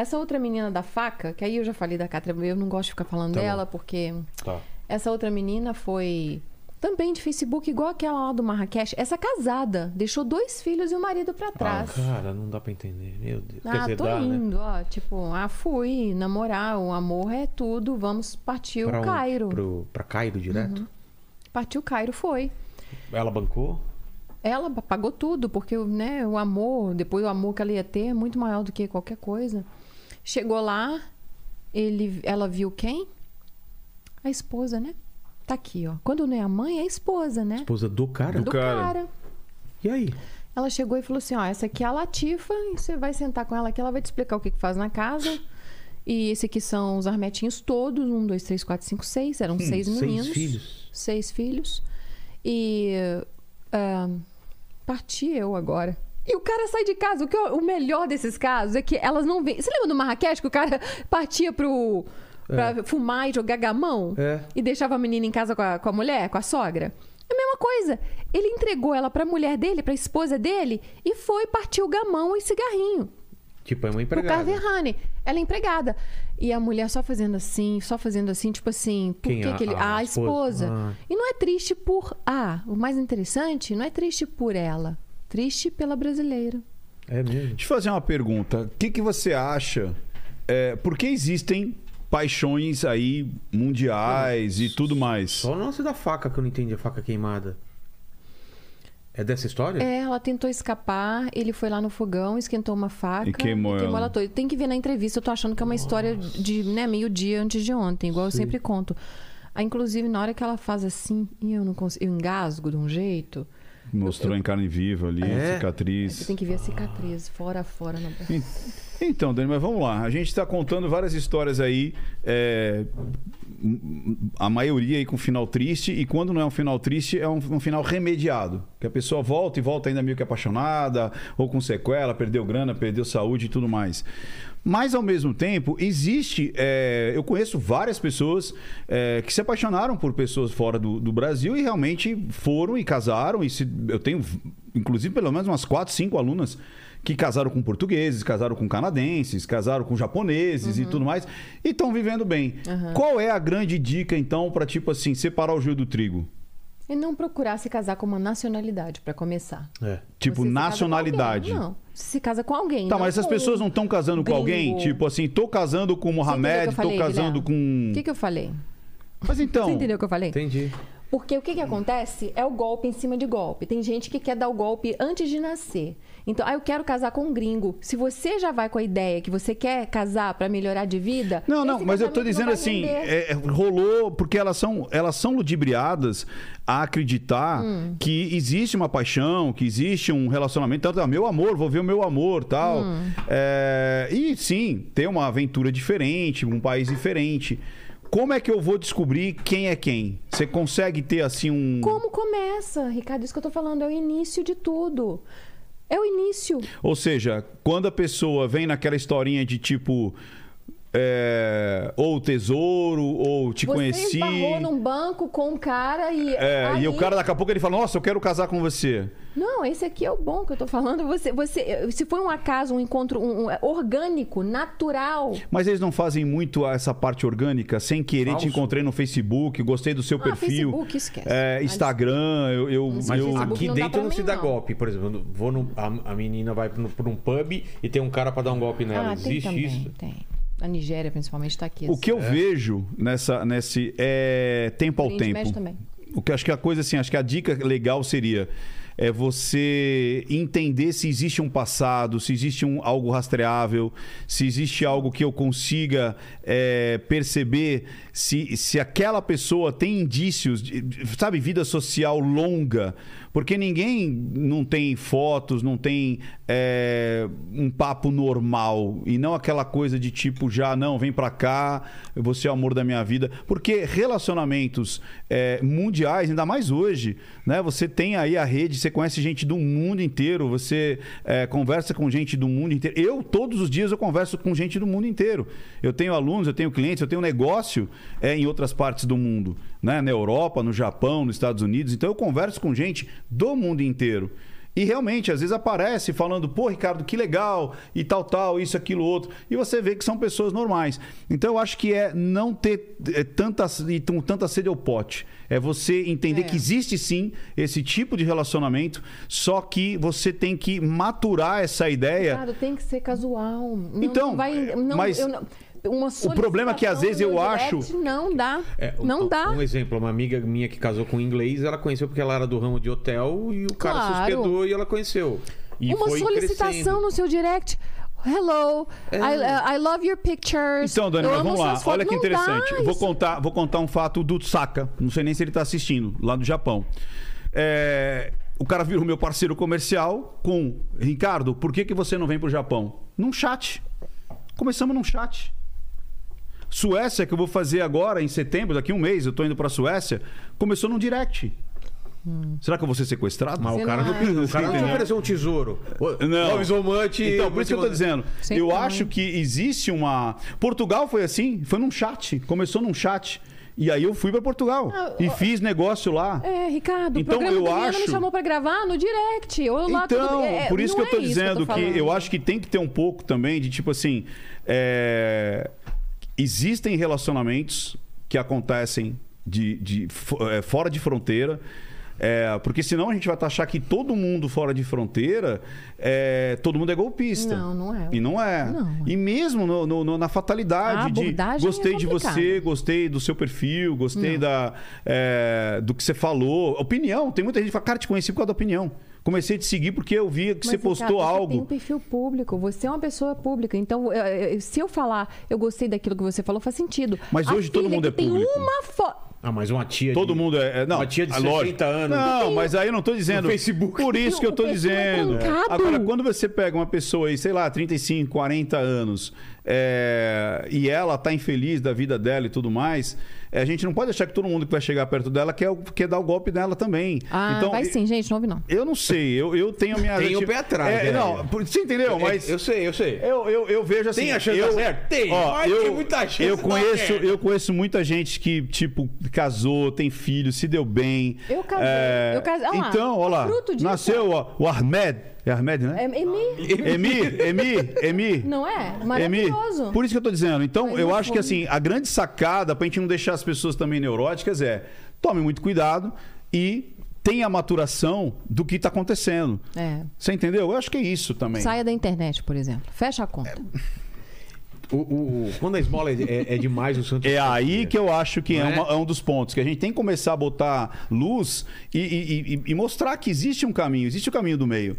Essa outra menina da faca, que aí eu já falei da Cátria, eu não gosto de ficar falando Tá bom. dela, porque Tá. essa outra menina foi também de Facebook, igual aquela lá do Marrakech. Essa casada, deixou dois filhos e o marido pra trás. Ah, cara, não dá pra entender. Meu Deus. Ah, dizer, tô dá, né? indo, ó. Tipo, ah, fui namorar, o amor é tudo, vamos partir Pra o? Cairo. Uhum. Pro, pra Cairo direto? Partiu o Cairo, foi. Ela bancou? Ela pagou tudo, porque né, o amor, depois o amor que ela ia ter é muito maior do que qualquer coisa. Chegou lá, ele, ela viu quem? A esposa, né? Tá aqui, ó. Quando não é a mãe, é a esposa, né? Esposa do cara? Do cara. cara. E aí? Ela chegou e falou assim: ó, essa aqui é a Latifa, e você vai sentar com ela aqui, ela vai te explicar o que, que faz na casa. E esse aqui são os armetinhos todos: um, dois, três, quatro, cinco, seis. Eram seis seis meninos. filhos. Seis filhos. E. ah, parti eu agora. E o cara sai de casa. O, que eu- o melhor desses casos é que elas não vêm. Você lembra do Marrakech que o cara partia pro. Pra fumar e jogar gamão? É. E deixava a menina em casa com a, com a mulher, com a sogra? É a mesma coisa. Ele entregou ela pra mulher dele, pra esposa dele, e foi partir o gamão e cigarrinho. Tipo, é uma empregada. Carverhane. Ela é empregada. E a mulher só fazendo assim, só fazendo assim, tipo assim, por Quem? que, A- que ele. a A, esposa? esposa. Ah. E não é triste por. Ah, o mais interessante, não é triste por ela. Triste pela brasileira. É mesmo. Deixa eu fazer uma pergunta. O que, que você acha? É, por que existem paixões aí mundiais e tudo mais? Só o lance da faca que eu não entendi, a faca queimada. É dessa história? É, ela tentou escapar, ele foi lá no fogão, esquentou uma faca E queimou ela. ela toda. Tem que ver na entrevista, eu tô achando que é uma história de né, meio-dia antes de ontem, igual eu Sim. sempre conto. Ah, inclusive, na hora que ela faz assim, e eu não consigo, eu engasgo de um jeito. Mostrou em carne viva ali, É? Você cicatriz. tem que ver a cicatriz, fora a fora. Na... Então, Dani, mas vamos lá. A gente está contando várias histórias aí, é, a maioria aí com final triste, e quando não é um final triste, é um, um final remediado. Que a pessoa volta e volta ainda meio que apaixonada, ou com sequela, perdeu grana, perdeu saúde e tudo mais. Mas, ao mesmo tempo, existe. é, eu conheço várias pessoas é, que se apaixonaram por pessoas fora do, do Brasil e realmente foram e casaram. E se- eu tenho, inclusive, pelo menos umas quatro, cinco alunas que casaram com portugueses, casaram com canadenses, casaram com japoneses e tudo mais, e estão vivendo bem. Qual é a grande dica, então, para, tipo assim, separar o joio do trigo? E não procurar se casar com uma nacionalidade, pra começar. É. Tipo, Você nacionalidade. alguém. Não, se casa com alguém. Tá, mas essas com pessoas não estão casando com gringo. alguém? Tipo assim, tô casando com o Mohamed, tô casando Guilherme? com. O que, que eu falei? Mas então. Você entendeu o que eu falei? Entendi. Porque o que, que acontece é o golpe em cima de golpe. Tem gente que quer dar o golpe antes de nascer. Então, ah, eu quero casar com um gringo. Se você já vai com a ideia que você quer casar para melhorar de vida. Não, não, mas eu tô dizendo assim, é, é, rolou porque elas são, elas são ludibriadas a acreditar Hum. que existe uma paixão, que existe um relacionamento, tanto, ah, meu amor, vou ver o meu amor, tal. Hum. É, e sim, ter uma aventura diferente, um país diferente. Como é que eu vou descobrir quem é quem? Você consegue ter assim um Como começa, Ricardo? Isso que eu tô falando é o início de tudo. É o início. Ou seja, quando a pessoa vem naquela historinha de tipo. É, ou tesouro, ou te você conheci. esbarrou num banco com um cara e. É, aí- E o cara daqui a pouco ele fala: Nossa, eu quero casar com você. Não, esse aqui é o bom que eu tô falando. Você, você, se foi um acaso, um encontro um- um- orgânico, natural. Mas eles não fazem muito essa parte orgânica, sem querer Falso. te encontrei no Facebook, gostei do seu Ah, perfil. Facebook, esquece. É, Instagram, eu. eu, Mas eu- aqui não dentro não se dá não. golpe. Por exemplo, vou no, a, a menina vai pra um- pub e tem um cara pra dar um golpe nela. ah, tem Existe também, isso? tem. A Nigéria, principalmente, tá aqui. O assim. que eu vejo nessa, nesse é tempo ao tempo. Também. O que acho que a coisa assim, acho que a dica legal seria é você entender se existe um passado, se existe um, algo rastreável, se existe algo que eu consiga é, perceber se, se aquela pessoa tem indícios, de- sabe, vida social longa. Porque ninguém não tem fotos, não tem é, um papo normal. E não aquela coisa de tipo, já, não, vem pra cá, você é o amor da minha vida. Porque relacionamentos é, mundiais, ainda mais hoje, né? Você tem aí a rede, você conhece gente do mundo inteiro, você é, conversa com gente do mundo inteiro. Eu, todos os dias, eu converso com gente do mundo inteiro. Eu tenho alunos, eu tenho clientes, eu tenho negócio é, em outras partes do mundo, né? Na Europa, no Japão, nos Estados Unidos. Então eu converso com gente do mundo inteiro. E realmente, às vezes aparece falando, pô, Ricardo, que legal, e tal, tal, isso, aquilo, outro. E você vê que são pessoas normais. Então eu acho que é não ter é, tanta, e tanta sede ao pote. É você entender É. que existe sim esse tipo de relacionamento, só que você tem que maturar essa ideia. Ricardo, tem que ser casual. Não, Então, não vai, não, mas eu não- uma o problema é que, às vezes, eu no acho- Não dá. É, um- não um, dá. Um exemplo, uma amiga minha que casou com um inglês, ela conheceu porque ela era do ramo de hotel e o cara se Claro. hospedou e ela conheceu. E uma foi solicitação crescendo. no seu direct. Hello, I, I love your pictures. Então, Dani, Eu mas amo vamos lá. Olha que interessante. Vou isso. contar, vou contar um fato do Saka. Não sei nem se ele está assistindo, lá do Japão. É, O cara virou meu parceiro comercial com Ricardo, por que, que você não vem pro Japão? Num chat. Começamos num chat. Suécia, que eu vou fazer agora em setembro, daqui a um mês, eu tô indo pra Suécia, começou num direct. Será que eu vou ser sequestrado? Mas Você o cara não não, é. o cara não te Entendeu? ofereceu um tesouro. Não. Much. Então, por isso que eu tô dizendo. Sim, eu também. acho que existe uma. Portugal foi assim, foi num chat. Começou num chat. E aí eu fui pra Portugal. Ah, e fiz negócio lá. É, Ricardo, Então, o programa eu do acho- me chamou pra gravar no direct. Eu lá Então, tudo... é, por isso que eu tô é dizendo que, falando. eu acho que tem que ter um pouco também de tipo assim. é, Existem relacionamentos que acontecem de, de é, fora de fronteira. é, porque senão a gente vai achar que todo mundo fora de fronteira, é, todo mundo é golpista. Não, não é. E não é. Não. E mesmo no- no- na fatalidade de abordagem gostei é de você, gostei do seu perfil, gostei Não. da, é, do que você falou. Opinião, tem muita gente que fala, cara, te conheci por causa da opinião. Comecei a te seguir porque eu vi que Mas, você postou Ricardo, Você tem um algo. perfil público, você é uma pessoa pública. Então, eu- eu- se eu falar, eu gostei daquilo que você falou, faz sentido. Mas A hoje todo mundo é tem público. uma foto. Ah, mas uma tia Todo de... mundo é. é- não, Uma tia de é lógico. 60 anos. Não, mas aí eu não tô dizendo. No Facebook. Por isso que eu tô é dizendo. trancado. Agora, quando você pega uma pessoa aí, sei lá, 35, 40 anos, é, e ela tá infeliz da vida dela e tudo mais, é, a gente não pode achar que todo mundo que vai chegar perto dela quer, quer dar o golpe nela também. Ah, então, vai sim, gente, não ouve não. Eu não sei, eu, eu tenho a minha. Tem o tipo, pé atrás, É, né? não, você entendeu? Mas. É, eu sei, eu sei. Eu, eu, eu vejo assim. Tem a chance eu, certo? Tem, Ó, mas eu, tem muita chance Eu conheço, eu conheço muita gente que, tipo, casou, tem filho, se deu bem. Eu casei, eu casei- olha então, olha lá. fruto disso. Nasceu ó, o Ahmed. É Ahmed, né? É, Emi, Emir, Emir, Emir. não é? Emir. Maravilhoso. Por isso que eu tô dizendo. Então, Mas eu acho que assim, a grande sacada pra gente não deixar as pessoas também neuróticas é tome muito cuidado e tenha a maturação do que tá acontecendo. É. Você entendeu? Eu acho que é isso também. Saia da internet, por exemplo. Fecha a conta. O, o- o- quando a esmola é, é- é demais, o santo. É aí que eu acho que é, é? uma- é um dos pontos. Que a gente tem que começar a botar luz e, e- e- e mostrar que existe um caminho, existe o caminho do meio.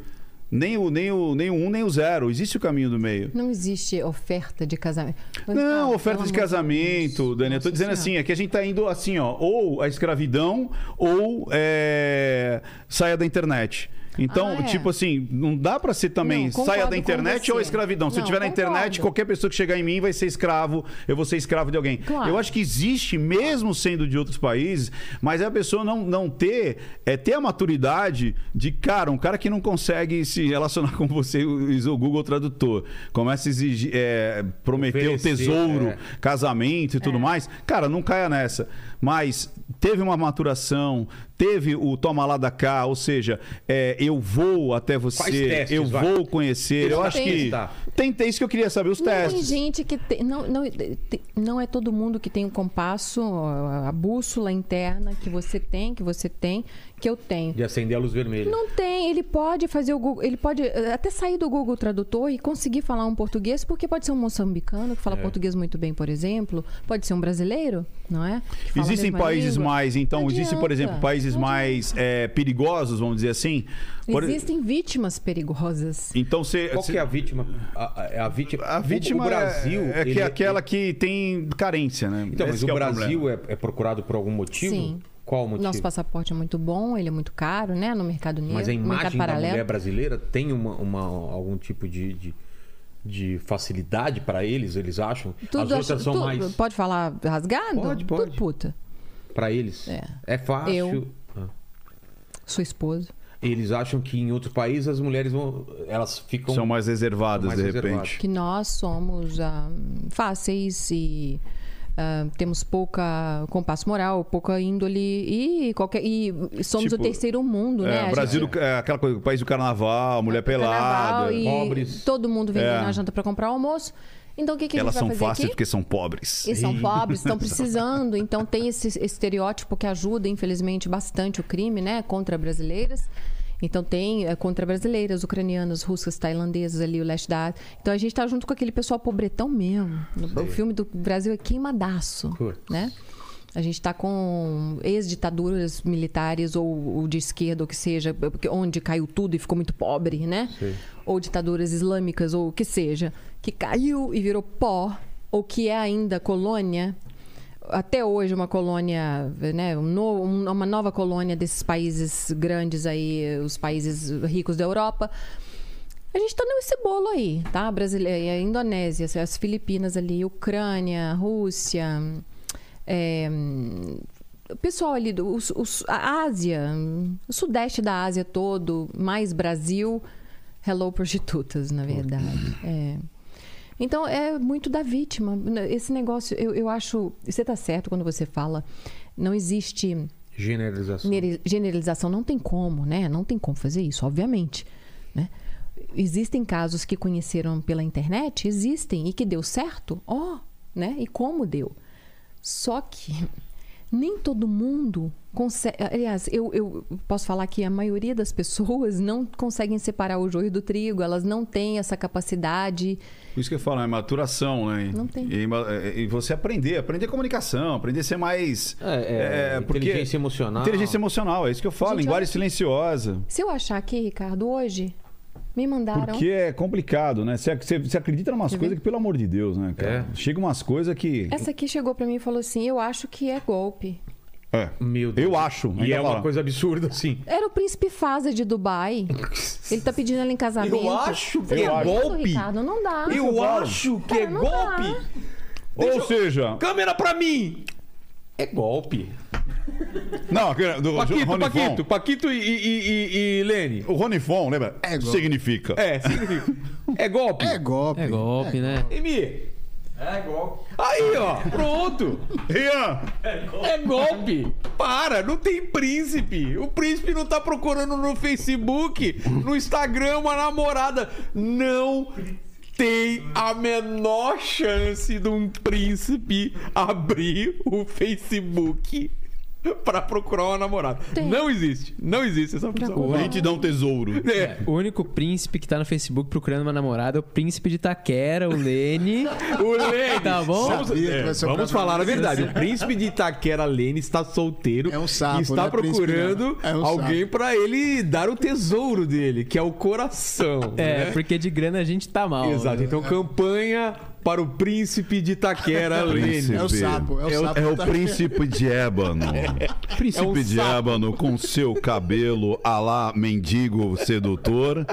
Nem o, nem, o, nem o um, nem o zero. Existe o caminho do meio. Não existe oferta de casamento. Não, Ah, oferta de casamento. Dani. Eu tô dizendo Senhora. assim, é que a gente tá indo assim, ó, ou a escravidão ou é, saia da internet. Então, Ah, é. tipo assim, não dá pra ser também Não, saia concordo da internet ou escravidão. Se eu Não, estiver na internet, concordo. qualquer pessoa que chegar em mim vai ser escravo, eu vou ser escravo de alguém. Claro. Eu acho que existe, mesmo sendo de outros países, mas é a pessoa não, não ter, é ter a maturidade de, cara, um cara que não consegue se relacionar com você, usa o Google Tradutor, começa a exigir, é, prometer o Oferecer, tesouro, é. casamento e tudo É. mais, cara, não caia nessa. Mas teve uma maturação, teve o toma lá da cá, ou seja, é, eu vou até você, Quais testes, eu vai? vou conhecer. Eu acho tem. que tem, tem isso que eu queria saber, os Não, tem testes. gente que tem, não, não, tem- não é todo mundo que tem o compasso, a bússola interna que você tem, que você tem, que eu tenho. De acender a luz vermelha. Não tem, ele pode fazer o Google, ele pode eh, até sair do Google Tradutor e conseguir falar um português, porque pode ser um moçambicano que fala É. português muito bem, por exemplo, pode ser um brasileiro, não é? Existem países língua. mais, então, existem, por exemplo, países mais é, perigosos, vamos dizer assim. Por- Existem vítimas perigosas. Então você. Qual que é a vítima? A, a- a vítima, A o- vítima o Brasil. é, é que ele- é aquela que tem carência, né? Então, mas o é Brasil é, é procurado por algum motivo? Sim. Qual o motivo? Nosso passaporte é muito bom, ele é muito caro, né? No mercado negro, Mas a no mercado imagem da paralelo. mulher brasileira tem uma, uma- algum tipo de, de, de facilidade para eles? Eles acham? Tudo As outras são tudo- mais Pode falar rasgado? Pode, Tudo pode. puta. para eles. É. fácil. Eu. Ah. Sua esposa. Eles acham que em outros países as mulheres vão, elas ficam São mais reservadas, São mais de reservadas. repente. Que nós somos ah, fáceis e ah, temos pouca compasso moral, pouca índole e, qualquer, e somos Tipo, o terceiro mundo, É, né? Brasil gente- é aquela coisa, o país do carnaval, mulher pelada. Carnaval e pobres. todo mundo vem É. na janta para comprar almoço. Então o que, que Elas são fáceis aqui? porque são pobres. E são pobres, estão precisando. Então tem esse estereótipo que ajuda, infelizmente, bastante o crime, né? Contra brasileiras. Então tem é, contra brasileiras, ucranianas, russas, tailandesas ali, o leste da Ásia. Então a gente tá junto com aquele pessoal pobretão mesmo. O filme do Brasil é queimadaço, né? A gente está com ex-ditaduras militares ou, ou de esquerda, ou que seja, onde caiu tudo e ficou muito pobre, né? Sim. Ou ditaduras islâmicas, ou o que seja, que caiu e virou pó, ou que é ainda colônia, até hoje uma colônia, né, um no- um- uma nova colônia desses países grandes aí, os países ricos da Europa. A gente tá nesse bolo aí, tá? Brasileira, a Indonésia, as Filipinas ali, Ucrânia, Rússia, é, o pessoal ali, do, os- os- a Ásia, o sudeste da Ásia todo, mais Brasil, hello prostitutas, na verdade. É. Então é muito da vítima. Esse negócio, eu, eu acho. Você tá certo quando você fala. Não existe generalização. Generalização não tem como, né? Não tem como fazer isso, obviamente. Né? Existem casos que conheceram pela internet, existem, e que deu certo, ó, né? E como deu. Só que nem todo mundo consegue. Aliás, eu, eu posso falar que a maioria das pessoas não conseguem separar o joio do trigo, elas não têm essa capacidade. Por isso que eu falo, é maturação, né? Não tem. E, e você aprender, aprender comunicação, aprender a ser mais. É, é, inteligência emocional. Inteligência emocional, é isso que eu falo, Gente, linguagem olha- silenciosa. Se eu achar aqui, Ricardo, hoje, me mandaram. Porque é complicado, né? Você, você, você acredita em umas coisas que, pelo amor de Deus, né, cara? Chega umas coisas que. Essa aqui chegou pra mim e falou assim: Eu acho que é golpe. É. Meu Deus. Eu acho. E é uma fala. coisa absurda, assim. Era o príncipe Faza de Dubai. Ele tá pedindo ela em casamento. Eu acho que Eu é acho. golpe. Ricardo, não dá. Eu falo. acho que é Cara, golpe. Ou eu- seja, Câmera pra mim! É golpe. não, do Paquito, Rony Paquito, Fon. Paquito e, e, e, e Lene. O Rony Fon, lembra? É golpe. Significa. É, significa. É golpe. É golpe. É golpe, né? Emi, É igual. aí, ó, pronto. Rian! É golpe. Para, não tem príncipe. O príncipe não tá procurando no Facebook, no Instagram, uma namorada. Não tem a menor chance de um príncipe abrir o Facebook pra procurar uma namorada. Tem. Não existe. Não existe essa opção. A gente dá um tesouro. É. O único príncipe que tá no Facebook procurando uma namorada é o príncipe de Itaquera, o Lene. O Lene. Tá bom? É, vamos falar a verdade. O príncipe de Itaquera, Lene, está solteiro. É um sapo, E está não é procurando. É um alguém pra ele dar o tesouro dele, que é o coração. É, né? porque de grana a gente tá mal. Exato. Então, campanha para o príncipe de Itaquera, Lene. É o sapo, é o sapo. É o príncipe de ébano. Príncipe É um de sapo. ébano com seu cabelo alá mendigo sedutor.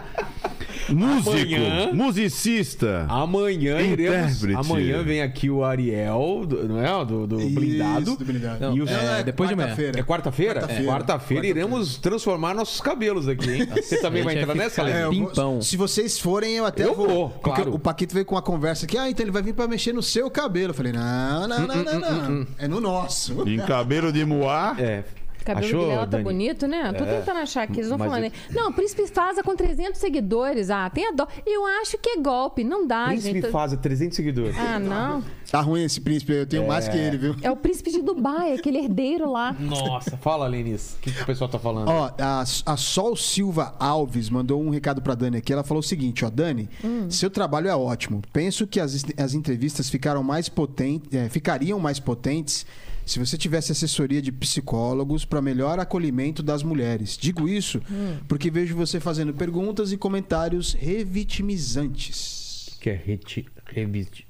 Músico, Amanhã- musicista. Amanhã iremos. Intérprete. Amanhã vem aqui o Ariel, do- não é? Do, do Isso, blindado. do blindado. Não, E os- é, depois de amanhã. quarta-feira. É quarta-feira? Quarta-feira. É. Quarta-feira iremos transformar nossos cabelos aqui, hein? Você também vai entrar nessa? É, vou- Pimpão. se vocês forem, eu até Eu vou. vou, Porque claro. o Paquito veio com uma conversa aqui. Ah, então ele vai vir pra mexer no seu cabelo. Eu falei, não, não, não, não, não. É no nosso. Em cabelo de moá. É. O cabelo Achou, dela tá Dani? bonito, né? Tô É. tentando achar aqui. Eles vão Mas falando eu- aí. Não, Príncipe Faza com 300 seguidores. Ah, tem a dó. Eu acho que é golpe. Não dá, Príncipe gente. faz 300 seguidores. Ah, não. Tá ruim esse príncipe, eu tenho mais que ele, viu? É o príncipe de Dubai, aquele herdeiro lá. Nossa, fala, Lenis. O que, que o pessoal tá falando? Ó, a, a Sol Silva Alves mandou um recado pra Dani aqui. Ela falou o seguinte, ó, Dani, seu trabalho é ótimo. Penso que as, as entrevistas ficaram mais potentes, é, ficariam mais potentes se você tivesse assessoria de psicólogos para melhor acolhimento das mulheres. Digo isso porque vejo você fazendo perguntas e comentários revitimizantes. Que é reti... revisite.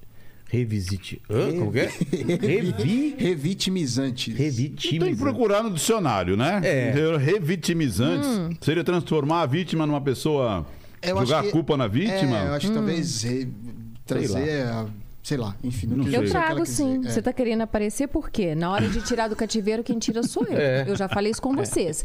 Revisite. Hã? Como que é? Revi... Revitimizantes. Tem que procurar no dicionário, né? É. Revitimizantes. Seria transformar a vítima numa pessoa. Eu jogar acho a que- culpa na vítima. É, eu acho que talvez re- trazer, a- sei lá, enfim. Não, Não. Eu trago sim. É. Você tá querendo aparecer por quê? Na hora de tirar do cativeiro, quem tira sou eu. É. Eu já falei isso com vocês.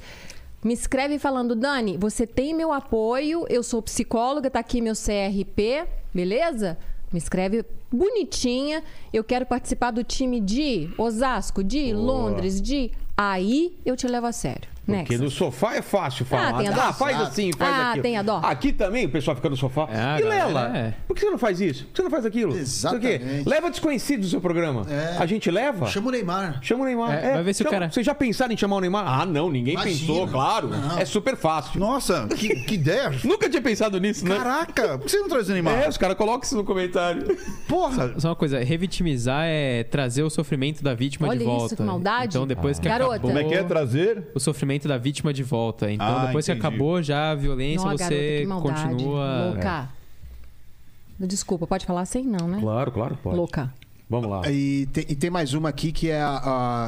Me escreve falando, Dani, você tem meu apoio, eu sou psicóloga, tá aqui meu CRP, beleza? Me escreve bonitinha. Eu quero participar do time de Osasco, de Londres, de. Aí eu te levo a sério. Porque no sofá é fácil falar. tem a dó. Ah, faz assim, faz Ah, aquilo. tem a dó. Aqui também o pessoal fica no sofá. É, e Lela, é. por que você não faz isso? Por que você não faz aquilo? Exatamente. O. Leva desconhecido do seu programa. É. A gente leva? Chama o Neymar. Chama o Neymar. É, vai ver se o chama- cara- Vocês já pensaram em chamar o Neymar? Ah, não, ninguém Imagina. pensou, claro. Não. É super fácil. Nossa, que, que ideia. Nunca tinha pensado nisso, né? Caraca, por que você não traz animal? É, os caras colocam isso no comentário. Porra! Só uma coisa, revitimizar é trazer o sofrimento da vítima Olha de isso, volta. que maldade. Então depois que Garota. acabou Como é que é trazer? o sofrimento da vítima de volta. Então Ah, depois entendi. que acabou já a violência, Não, garota, você maldade. continua Louca. Desculpa, pode falar assim não, né? Claro, claro, pode. Louca. Vamos lá. E tem, e tem mais uma aqui que é a,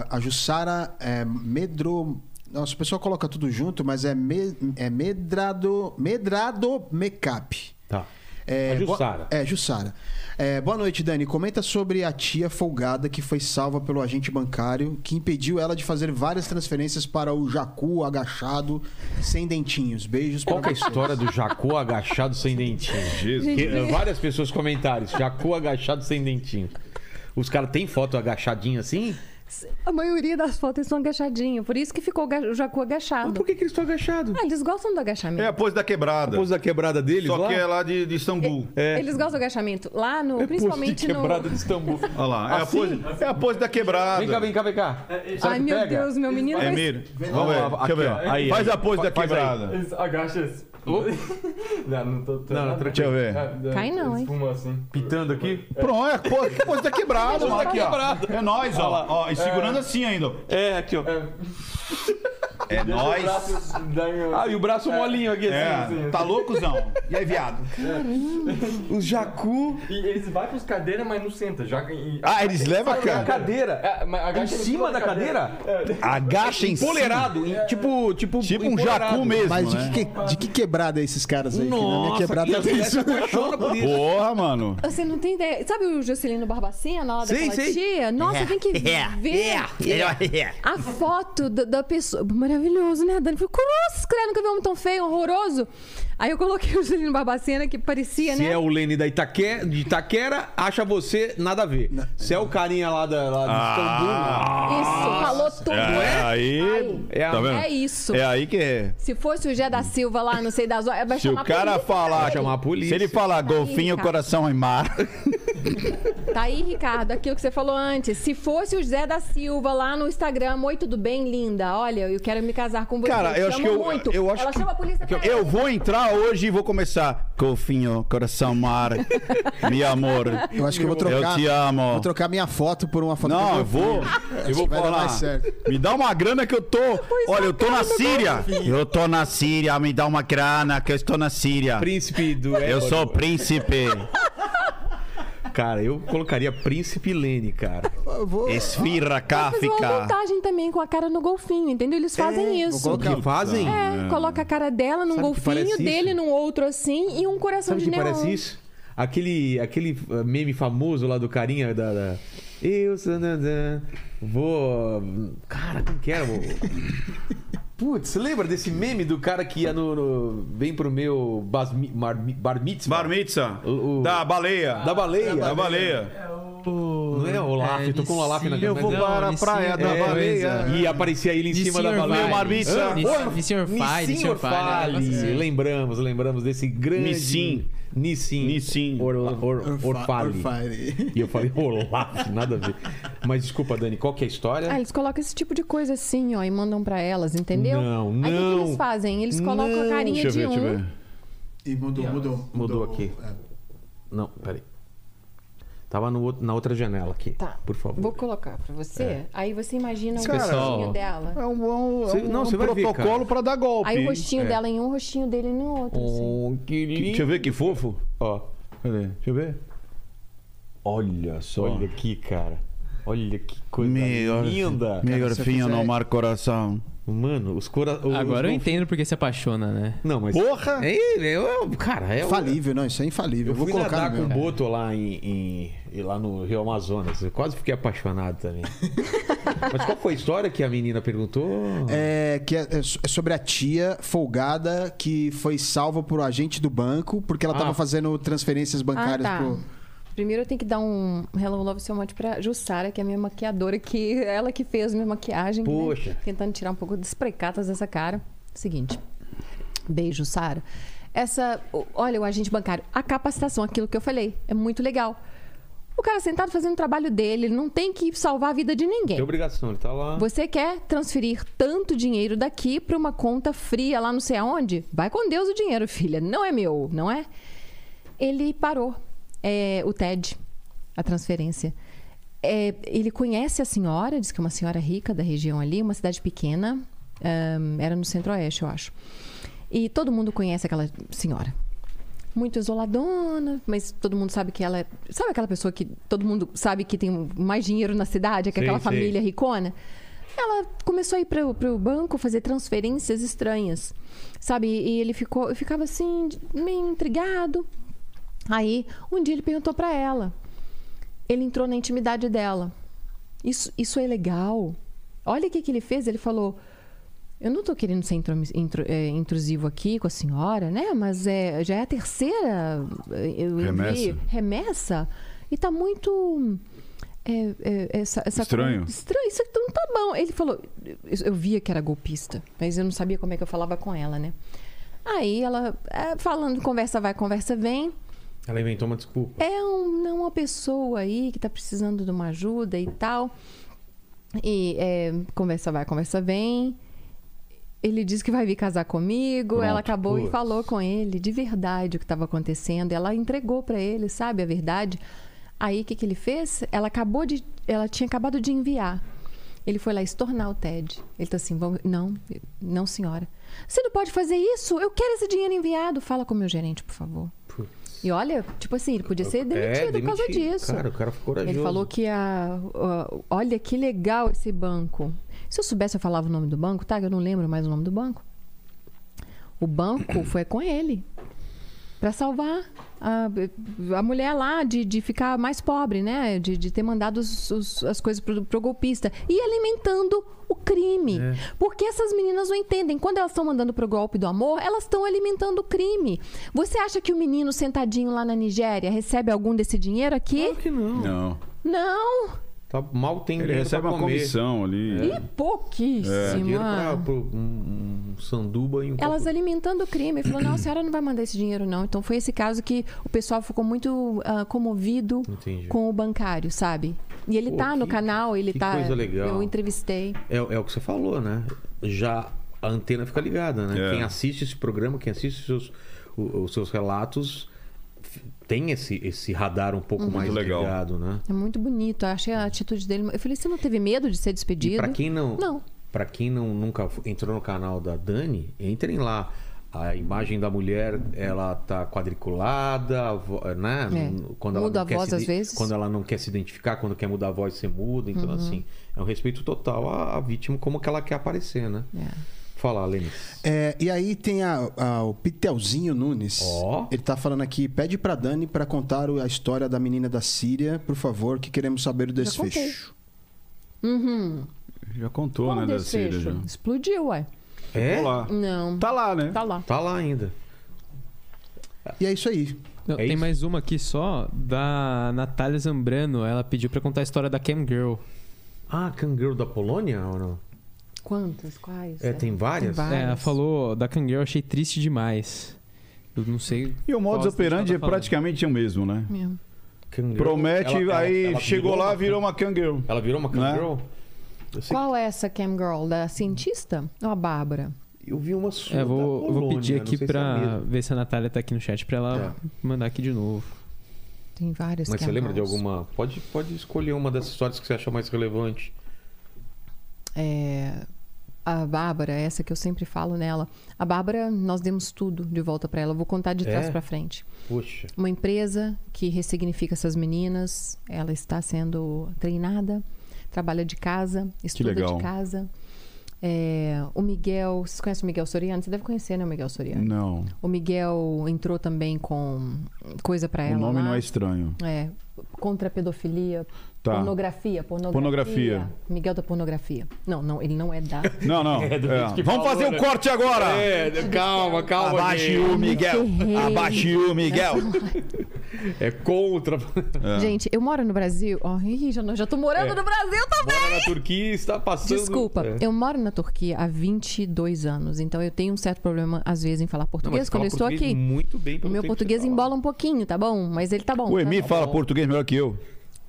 a, a Jussara é, Medro. Nossa, o pessoal coloca tudo junto, mas é, me, é Medrado, Medrado Makeup. Tá. É, A Jussara. boa- É, Jussara. É, boa noite, Dani. Comenta sobre a tia folgada que foi salva pelo agente bancário que impediu ela de fazer várias transferências para o Jacu agachado sem dentinhos. Beijos Qual para é a história do Jacu agachado sem dentinho? Jesus. Que, eh, várias pessoas comentários. Jacu agachado sem dentinho. Os caras têm foto agachadinho assim? A maioria das fotos são agachadinhas, por isso que ficou o Jacu Mas agachado. por que, que eles estão agachados? Ah, eles gostam do agachamento. É a pose da A quebrada. pose da quebrada deles Só lá? que é lá de, de Istambul. É. Eles gostam do agachamento. Lá no. É principalmente pose de quebrada no. de Istambul. Olha lá, é, a Assim? pose, é a pose da quebrada. Vem cá, vem cá, vem cá. Será Ai, que meu pega? Deus, meu menino. É, vai- mira. Vamos ver. lá, Deixa eu ver. aqui. Aí, Faz aí. a pose da quebrada. Eles Não, não tô. tô Não, não. Deixa eu ver. É, Cai não, hein? Espuma assim. Pitando aqui? Pronto, é a pose, que da quebrada, mano. ó. quebrada. É nóis, ó. ó. E segurando assim ainda. ó. É, aqui, ó. É em- Ah, e o braço molinho aqui, assim. É, sim, sim. tá loucozão. E aí, viado? O Jacu. E eles vão pros cadeiras, mas não senta. Joga em... Ah, eles levam a cadeira. É, mas Em agacha cima da cadeira? Agacha em cima. Empolerado. em- Tipo, tipo, Tipo um jacu mesmo, Mas de né? que, de que quebrada é esses caras aí? que na minha Nossa, quebrada as tem se isso. apaixonam por isso. Porra, mano. Você não tem ideia. Sabe o Juscelino Barbacena lá Sei, daquela sei. tia? Nossa, tem que ver a foto da, da pessoa. Maravilhoso, né, Dani? Falei, cruz, credo, nunca vi um homem tão feio, horroroso. Aí eu coloquei o Juscelino Barbacena, que parecia, Se né? é o Lene da Itaque... de Itaquera, acha você nada a ver. Se é o carinha lá, da, lá de Isso, falou tudo. É, aí. Aí. É tá vendo? É isso. É aí que é. Se fosse o Gé da Silva lá, não sei das horas, vai Se chamar o cara polícia falar. chamar a polícia. Se ele falar golfinho, cara. coração em mar. Tá aí, Ricardo, aquilo que você falou antes. Se fosse o Zé da Silva lá no Instagram, oi, tudo bem, linda? Olha, eu quero me casar com você. Cara, eu acho que eu, muito. eu acho Ela que chama a polícia pra eu ela. vou entrar hoje e vou começar. Golfinho, coração mar, meu amor. Eu acho que eu vou trocar. Eu te amo. Vou trocar minha foto por uma foto Não, do eu vou. Eu vou falar. Me dá uma grana que eu tô. Olha, eu tô na Síria. Eu tô na Síria. Me dá uma grana que eu estou na Síria. Príncipe do... Eu sou príncipe. Cara, eu colocaria Príncipe Lene, cara. Vou. Esfirra Fazer uma cáfica. montagem também com a cara no golfinho, entendeu? Eles fazem É, isso. vou O que fazem? É, coloca a cara dela num Sabe golfinho, dele isso? num outro assim e um coração Sabe o de que neon. parece isso? Aquele, aquele uh, meme famoso lá do carinha da. da- Eu Vou. Cara, como que era? o- Putz, lembra desse meme do cara que ia no. no- vem pro meu bas, mi- mar, bar mitzvah? Bar mitzvah. O- o- Da baleia. Da baleia. Da baleia. Não é Olaf, É, tô com o Olaf na Nissin. Eu vou para a praia é da É, baleia. E aparecia ele em cima da baleia. Nissin Nissin Orvalho, Orvalho. negócio assim. Lembramos, lembramos desse grande... Nissin. Nissin. Nissin. Orla, or, Orfa- Orfale. Orfale. E eu falei, Olaf, nada a ver. Mas desculpa, Dani, qual que é a história? Ah, eles colocam esse tipo de coisa assim, ó, e mandam pra elas, entendeu? Não, Aí o que não. eles fazem? Eles colocam a Não. carinha Deixa eu de ver, deixa eu um. ver. E mudou, mudou. Mudou aqui. é. Não, peraí. Tava no outro- na outra janela aqui. Tá. Por favor. Vou colocar pra você. É. Aí você imagina o Cara, rostinho ó. dela. É um, é um- Você- é um- não, é um ver, protocolo pra dar golpe. Aí o rostinho É. dela em um, o rostinho dele em outro. assim. Oh, que lindo. Deixa eu ver que fofo. Ó, Cadê? Deixa eu ver. Olha só. olha aqui, cara. Olha que coisa Meu, linda. meu fizer- no mar coração. Mano, os cora... os- Agora eu entendo porque se apaixona, né? Não, mas... Porra! É, é, cara, é... Infalível, não, isso é infalível. Eu vou fui colocar nadar no com o. Boto lá, em, em- e lá no Rio Amazonas. Eu quase fiquei apaixonado também. Mas qual foi a história que a menina perguntou? É, que é, é é sobre a tia folgada que foi salva por um agente do banco porque ela Ah. tava fazendo transferências bancárias ah, tá. pro. Primeiro eu tenho que dar um Hello Love So Much pra Jussara, que é a minha maquiadora, que ela que fez minha maquiagem. né? Poxa. Tentando tirar um pouco das precatas dessa cara. Seguinte. Beijo, Sara. Essa, olha, o agente bancário, a capacitação, aquilo que eu falei, é muito legal. O cara sentado fazendo o trabalho dele, ele não tem que salvar a vida de ninguém. Tem obrigação, ele tá lá. Você quer transferir tanto dinheiro daqui para uma conta fria lá não sei aonde? Vai com Deus o dinheiro, filha. Não é meu, não é? Ele parou é, o TED, a transferência. É, ele conhece a senhora, diz que é uma senhora rica da região ali, uma cidade pequena, ahn, era no centro-oeste, eu acho. E todo mundo conhece aquela senhora. Muito isoladona, mas todo mundo sabe que ela é. Sabe aquela pessoa que todo mundo sabe que tem mais dinheiro na cidade, que é Sei, aquela sei. família ricona? Ela começou a ir para o banco fazer transferências estranhas, sabe? E ele ficou, eu ficava assim, meio intrigado. Aí, um dia ele perguntou para ela. Ele entrou na intimidade dela. Isso, isso é legal. Olha o que, que ele fez. Ele falou: Eu não tô querendo ser é, intrusivo aqui com a senhora, né? Mas é, já é a terceira eu Remessa. envio- remessa. E tá muito. é, é, essa, essa Estranho. Estranho, isso não tá bom. Ele falou, eu, eu via que era golpista, mas eu não sabia como é que eu falava com ela, né? Aí ela, é, falando, conversa vai, conversa vem. Ela inventou uma desculpa. É um, não uma pessoa aí que tá precisando de uma ajuda e tal. E é, conversa vai, conversa vem. Ele disse que vai vir casar comigo. Pronto, ela acabou e putz. falou com ele de verdade o que estava acontecendo. Ela entregou para ele, sabe, a verdade. Aí o que, que ele fez? Ela acabou de, ela tinha acabado de enviar. Ele foi lá estornar o Ted. Ele tá assim, vamos, não, não senhora. Você não pode fazer isso. Eu quero esse dinheiro enviado. Fala com o meu gerente, por favor. E olha, tipo assim, ele podia ser demitido, É, por causa demitido. disso. Cara, o cara ficou corajoso. Ele falou que a, a- Olha que legal esse banco. Se eu soubesse, eu falava o nome do banco, tá? Eu não lembro mais o nome do banco. O banco foi com ele. Pra salvar a, a mulher lá de, de ficar mais pobre, né? De, de ter mandado os- os- as coisas pro, pro golpista. E alimentando o crime. É. Porque essas meninas não entendem. Quando elas estão mandando pro golpe do amor, elas estão alimentando o crime. Você acha que o menino sentadinho lá na Nigéria recebe algum desse dinheiro aqui? Claro que não. Não. Não. Tá, mal tem Ele dinheiro recebe pra uma comer. comissão ali. E pouquíssimo. Dinheiro pra, pro- um, um sanduba e um Elas copo- alimentando o crime. Falou, não, a senhora não vai mandar esse dinheiro, não. Então foi esse caso que o pessoal ficou muito ah, comovido Entendi. com o bancário, sabe? E ele Pô, tá no que- canal, ele que tá. coisa legal. Eu entrevistei. É, é o que você falou, né? Já a antena fica ligada, né? É. Quem assiste esse programa, quem assiste os seus, os seus relatos, tem esse, esse radar um pouco mais Muito legal. ligado, né? É muito bonito. Eu achei a atitude dele. Eu falei, você não teve medo de ser despedido? pra quem não, Não. para quem não nunca entrou no canal da Dani, entrem lá. A imagem da mulher, ela tá quadriculada, né? É. Quando ela Muda não a voz se às vezes. Uhum. Quando ela não quer se identificar, quando quer mudar a voz, você muda. Então, assim, é um respeito total à, à vítima, como que ela quer aparecer, né? É. Fala, Lenis. É, e aí tem a- a- o Pitelzinho Nunes. Ó. Ele tá falando aqui, pede pra Dani pra contar a história da menina da Síria, por favor, que queremos saber o desfecho. Uhum. Já contou, Qual né, o da Síria desfecho? já. Explodiu, ué. É? Tá lá. Não. Tá lá, né? Tá lá. Tá lá ainda. E é isso aí. Não, É tem isso? mais uma aqui só, da Natália Zambrano. Ela pediu pra contar a história da Cam Girl. Ah, Canguru da Polônia ou não? Quantas? Quais? É, tem várias? Tem É, ela várias. falou da Cam Girl, achei triste demais. Eu não sei. E o modus operandi é tá falando. praticamente o mesmo, né? Mesmo. Canguru. Promete, Ela- aí ela chegou lá, virou uma cangirl. Ela virou uma Né? Eu, sei Qual é essa cam girl? Da cientista ou a Bárbara? eu vi uma sua É, vou, da eu vou Polônia, pedir aqui sei se é pra ver se a Natália tá aqui no chat pra ela mandar aqui de novo. Tem várias Mas você lembra de alguma... Pode, pode escolher uma dessas histórias que você acha mais relevante. É, a Bárbara, essa que eu sempre falo nela. A Bárbara, nós demos tudo de volta pra ela. Vou contar de trás É? pra frente. Poxa. Uma empresa que ressignifica essas meninas. Ela está sendo treinada, trabalha de casa, estuda de casa. É, o Miguel, você conhece o Miguel Soriano? Você deve conhecer, né, o Miguel Soriano? Não, O Miguel entrou também com coisa pra ela o nome lá. não é estranho. É, contra a pedofilia, Tá. pornografia, pornografia. Pornografia. Miguel da pornografia. Não, não, ele não é da. Não, não. É, do é. Vamos fazer né? o corte agora! É, calma, calma. Abaixe o Miguel! Abaixe o Miguel! É contra. É. Gente, eu moro no Brasil. Ó, ih, já, já tô morando É. no Brasil também. Mora na Turquia está passando... Desculpa, É. eu moro na Turquia há 22 anos, então eu tenho um certo problema, às vezes, em falar Não, português mas quando fala eu estou aqui. muito bem O pelo meu português embola um pouquinho, tá bom? Mas ele tá bom. O tá Emi bom. fala português melhor que eu.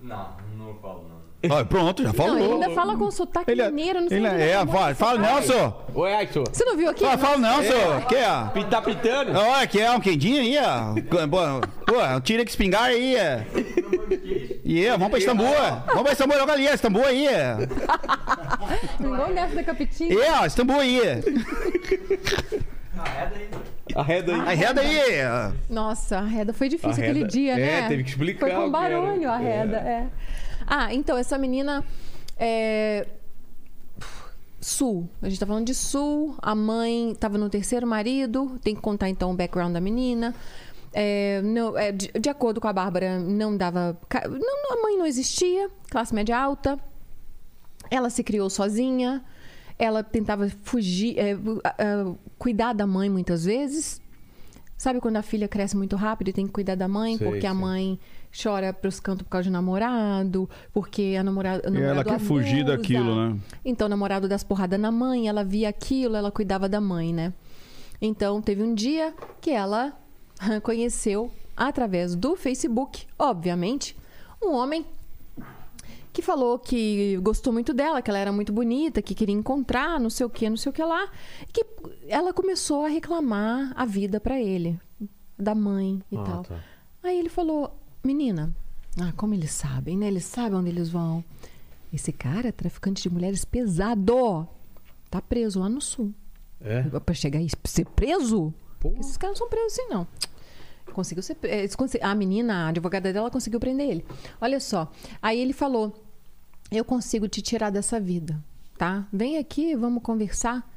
Não, não falo não. Ah, pronto, já Não, ele falou. ainda fala com sotaque Ele é, mineiro, não sei ele é, é arrumou fala, não, senhor. Oi, Aitor. Você não viu aqui? Fala, fala não, senhor. Que é? Tá pitando? Olha, que é um quentinho aí, ó. Pô, tira que espingar aí, é. E é, vamos pra Istambul, é. Vamos pra Istambul, logo ali, é. Istambul aí, é. Igual o Neto da Capitinha. E, ó, Istambul aí. é. Arreda aí. Arreda aí. é. Nossa, a reda foi difícil A aquele dia, é, né? teve que explicar Foi com barulho a reda, é. Ah, então, essa menina. É... Sul. A gente tá falando de Sul. A mãe tava no terceiro marido. Tem que contar então o background da menina. É, não- é, de, de acordo com a Bárbara, não dava. Não, a mãe não existia, classe média alta. Ela se criou sozinha. Ela tentava fugir, é, cuidar da mãe muitas vezes. Sabe quando a filha cresce muito rápido e tem que cuidar da mãe, Sei, porque a mãe chora pros cantos por causa de namorado, porque a namorada. E ela quer fugir abusa. daquilo, né? Então, o namorado das porradas na mãe, ela via aquilo, ela cuidava da mãe, né? Então, teve um dia que ela conheceu, através do Facebook, obviamente, um homem que falou que gostou muito dela, que ela era muito bonita, que queria encontrar, não sei o que, não sei o que lá. E que ela começou a reclamar a vida pra ele, da mãe e Ah, tal. tá. Aí ele falou: Menina, ah, como eles sabem, né? Eles sabem onde eles vão. Esse cara é traficante de mulheres pesado. Tá preso lá no sul. É? Pra chegar e ser preso? Pô. Esses caras não são presos assim, não. Conseguiu ser. A menina, a advogada dela, conseguiu prender ele. Olha só. Aí ele falou: Eu consigo te tirar dessa vida, tá? Vem aqui, vamos conversar.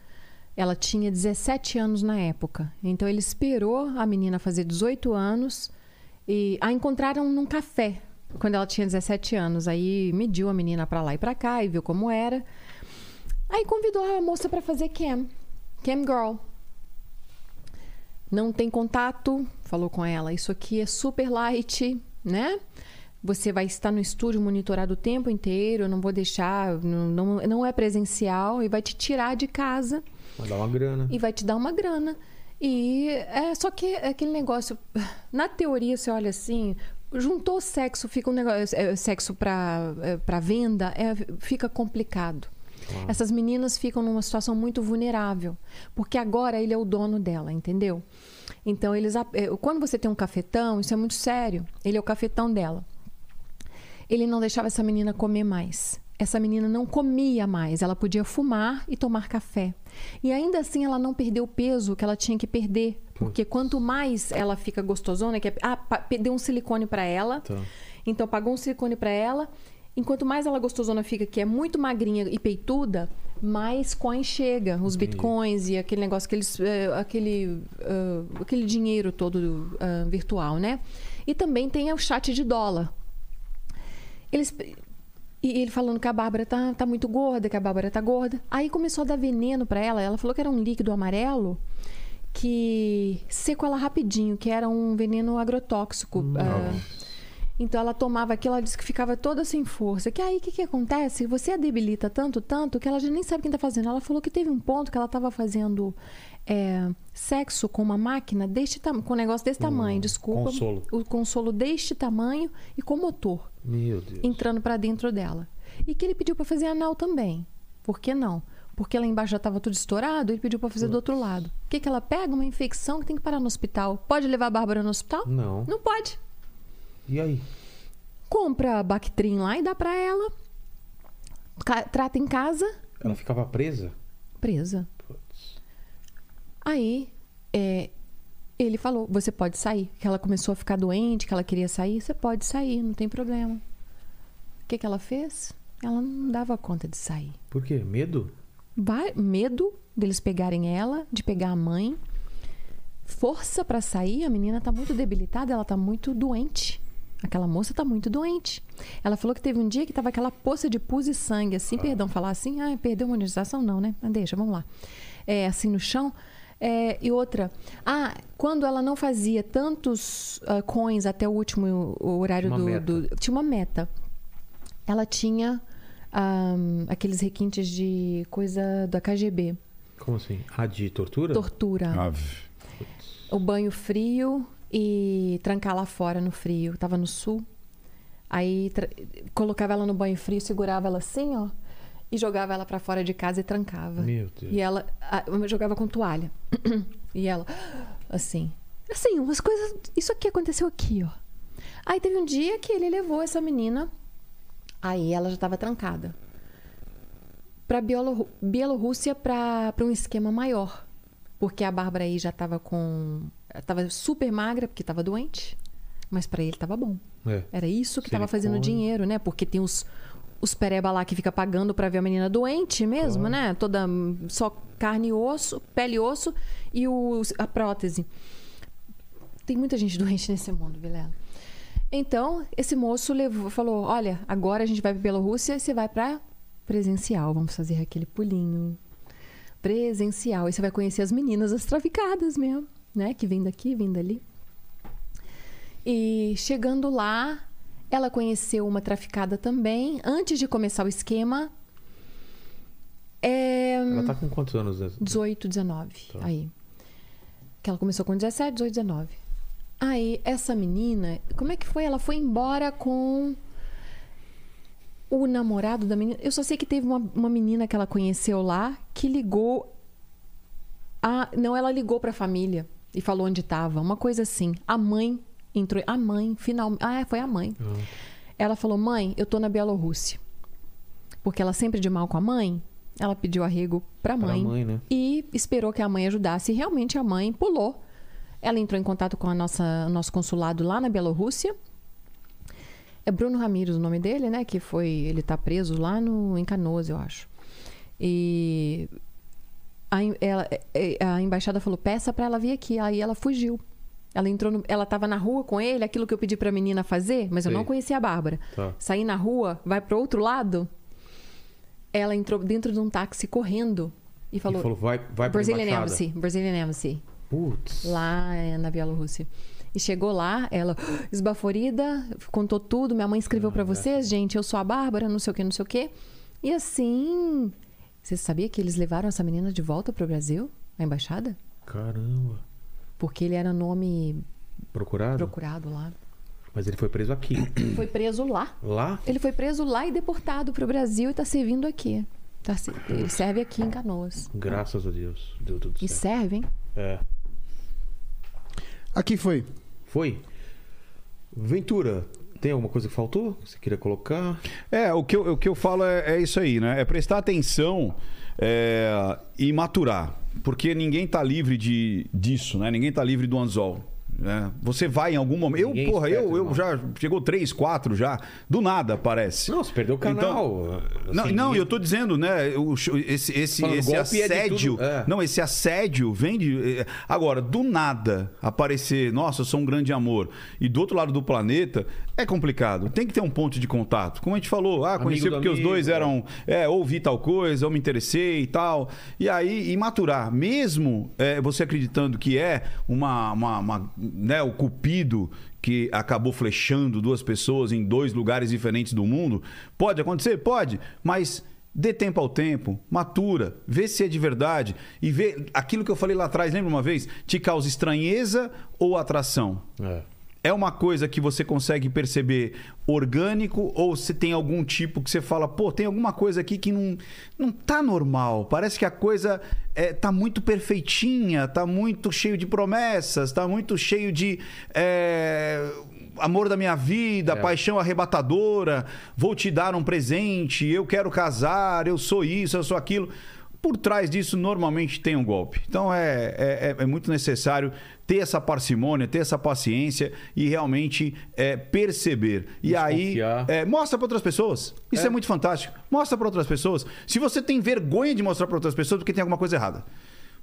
Ela tinha 17 anos na época. Então ele esperou a menina fazer 18 anos e a encontraram num café quando ela tinha 17 anos. Aí mediu a menina pra lá e pra cá e viu como era. Aí convidou a moça para fazer cam, cam girl. Não tem contato, falou com ela. Isso aqui é super light, né? Você vai estar no estúdio monitorado o tempo inteiro, não vou deixar, não, não, não é presencial e vai te tirar de casa Vai dar uma grana. e vai te dar uma grana. E é só que é aquele negócio, na teoria você olha assim, juntou sexo, fica um negócio, é, sexo para é, para venda, é, fica complicado. Essas meninas ficam numa situação muito vulnerável, porque agora ele é o dono dela, entendeu? Então eles, é, quando você tem um cafetão, isso é muito sério. Ele é o cafetão dela. Ele não deixava essa menina comer mais. Essa menina não comia mais. Ela podia fumar e tomar café. E ainda assim ela não perdeu o peso que ela tinha que perder. Porque quanto mais ela fica gostosona, que é, ah, deu um silicone para ela. Tá. Então pagou um silicone para ela. Enquanto mais ela gostosona fica, que é muito magrinha e peituda, mais coin chega, os bitcoins e aquele negócio, aqueles, eh, aquele, ah, aquele dinheiro todo ah, virtual, né? E também tem o chat de dólar. Eles. E ele falando que a Bárbara tá, tá muito gorda, que a Bárbara tá gorda. Aí começou a dar veneno pra ela. Ela falou que era um líquido amarelo que secou ela rapidinho, que era um veneno agrotóxico. Ah, então ela tomava aquilo, ela disse que ficava toda sem força. Que aí o que, que acontece? Você a debilita tanto, tanto, que ela já nem sabe quem tá fazendo. Ela falou que teve um ponto que ela tava fazendo é, sexo com uma máquina deste tamanho, com um negócio desse tamanho, desculpa. consolo. O consolo deste tamanho e com motor Meu Deus. entrando pra dentro dela. E que ele pediu pra fazer anal também. Por que não? Porque lá embaixo já estava tudo estourado, ele pediu pra fazer do outro lado. O que, que ela pega? Uma infecção que tem que parar no hospital. Pode levar a Bárbara no hospital? Não. Não pode. E aí? Compra a Bactrim lá e dá pra ela. Trata em casa, Ela ficava presa? presa. Aí, é, ele falou: você pode sair. Que ela começou a ficar doente, que ela queria sair. Você pode sair, não tem problema. O que, que ela fez? Ela não dava conta de sair. Por quê? Medo? Ba- medo deles pegarem ela, de pegar a mãe. Força pra sair, a menina tá muito debilitada, ela tá muito doente. Aquela moça tá muito doente. Ela falou que teve um dia que tava aquela poça de pus e sangue, assim, perdão, falar assim, ah, perdeu a monetização? Não, né? Mas deixa, vamos lá. É, assim no chão. É, e outra, ah, quando ela não fazia tantos ah, coins até o último o horário do, do- Tinha uma meta. Ela tinha ahm, aqueles requintes de coisa da KGB. Como assim? Ah, de tortura? Tortura. Ave. O banho frio e trancar lá fora no frio. Tava no sul. Aí colocava ela no banho frio, segurava ela assim, ó. E jogava ela pra fora de casa e trancava. Meu Deus. E ela ah, jogava com toalha. e ela, assim. Assim, umas coisas. Isso aqui aconteceu aqui, ó. Aí teve um dia que ele levou essa menina. Aí ela já estava trancada. Pra Bielorru- Bielorrússia pra pra um esquema maior. Porque a Bárbara aí já estava com. Tava super magra, porque estava doente. Mas pra ele estava bom. É. Era isso que estava fazendo dinheiro, né? Porque tem os, os pereba lá que fica pagando pra ver a menina doente mesmo, né? Toda hum, só carne e osso, pele e osso e o, a prótese. Tem muita gente doente nesse mundo, Vilela. Então, esse moço levou, falou: Olha, agora a gente vai para Bielorrússia e você vai para presencial. Vamos fazer aquele pulinho. Presencial. E você vai conhecer as meninas, as traficadas mesmo, né? Que vem daqui, vem dali. E chegando lá, ela conheceu uma traficada também. Antes de começar o esquema, é, Ela tá com quantos anos? né? 18, 19. Tá. Aí. Que ela começou com 17, 18, 19. Aí, essa menina, como é que foi? Ela foi embora com o namorado da menina. Eu só sei que teve uma, uma menina que ela conheceu lá que ligou. A, não, ela ligou pra família e falou onde tava. Uma coisa assim. A mãe entrou. A mãe, finalmente. Ah, é, foi a mãe. Ah, Ela falou: Mãe, eu tô na Bielorrússia. Porque ela sempre de mal com a mãe, ela pediu arrego pra pra mãe, mãe, né? e esperou que a mãe ajudasse. E realmente a mãe pulou. Ela entrou em contato com a nossa, o nosso consulado lá na Bielorrússia. É Bruno Ramírez o nome dele, né? Que foi. Ele tá preso lá no, em Canoas, eu acho. E a, ela- é, a embaixada falou: peça pra ela vir aqui. Aí ela fugiu. Ela entrou no, ela tava na rua com ele, aquilo que eu pedi pra menina fazer, mas eu não conhecia a Bárbara. Tá. Sair na rua, vai pro outro lado. ela entrou dentro de um táxi correndo e falou, E falou, vai, vai pra Brazilian. Embassy, Brazilian Embassy, Putz. lá eh, na Bielorrússia. E chegou lá, ela esbaforida, contou tudo. Minha mãe escreveu pra vocês, gente, eu sou a Bárbara, não sei o que, não sei o que. E assim, você sabia que eles levaram essa menina de volta pro Brasil, a embaixada? Caramba. Porque ele era nome Procurado? procurado lá. Mas ele foi preso aqui. Foi preso lá. Lá? Ele foi preso lá e deportado pro Brasil e tá servindo aqui. Tá se- ele serve aqui em Canoas. Graças a Deus. Deu tudo E certo. serve, hein? É. Aqui foi. Foi? Ventura, tem alguma coisa que faltou? Que você queria colocar? É, o que eu, o que eu falo é, é isso aí, né? É prestar atenção é, e maturar. Porque ninguém tá livre de, disso, né? Ninguém tá livre do anzol. Né? Você vai em algum momento. Eu, Ninguém porra, esperto, eu, eu já. Chegou três, quatro já. Do nada aparece. Não, você perdeu o canal. Não, Assim, não, ninguém- eu tô dizendo, né? o- esse esse, Falando, esse é assédio. tudo, é. Não, esse assédio vem de. é, Agora, do nada aparecer, nossa, eu sou um grande amor, e do outro lado do planeta, é complicado. Tem que ter um ponto de contato. Como a gente falou, ah, conheci Amigo porque os amigo, dois é. eram. É, ouvi tal coisa, eu me interessei e tal. E aí, e maturar. Mesmo é, você acreditando que é uma. uma, uma, né, o cupido que acabou flechando duas pessoas em dois lugares diferentes do mundo. Pode acontecer? Pode. Mas. Dê tempo ao tempo, matura, vê se é de verdade e vê aquilo que eu falei lá atrás, lembra uma vez? Te causa estranheza ou atração? É. É uma coisa que você consegue perceber orgânico ou se tem algum tipo que você fala, pô, tem alguma coisa aqui que não, não tá normal. Parece que a coisa é, tá muito perfeitinha, tá muito cheio de promessas, tá muito cheio de é, amor da minha vida, paixão arrebatadora, vou te dar um presente, eu quero casar, eu sou isso, eu sou aquilo. Por trás disso, normalmente tem um golpe. Então é, é, é muito necessário ter essa parcimônia, ter essa paciência e realmente é, perceber. E aí, é, mostra para outras pessoas. Isso é. muito fantástico. Mostra para outras pessoas. Se você tem vergonha de mostrar para outras pessoas, porque tem alguma coisa errada.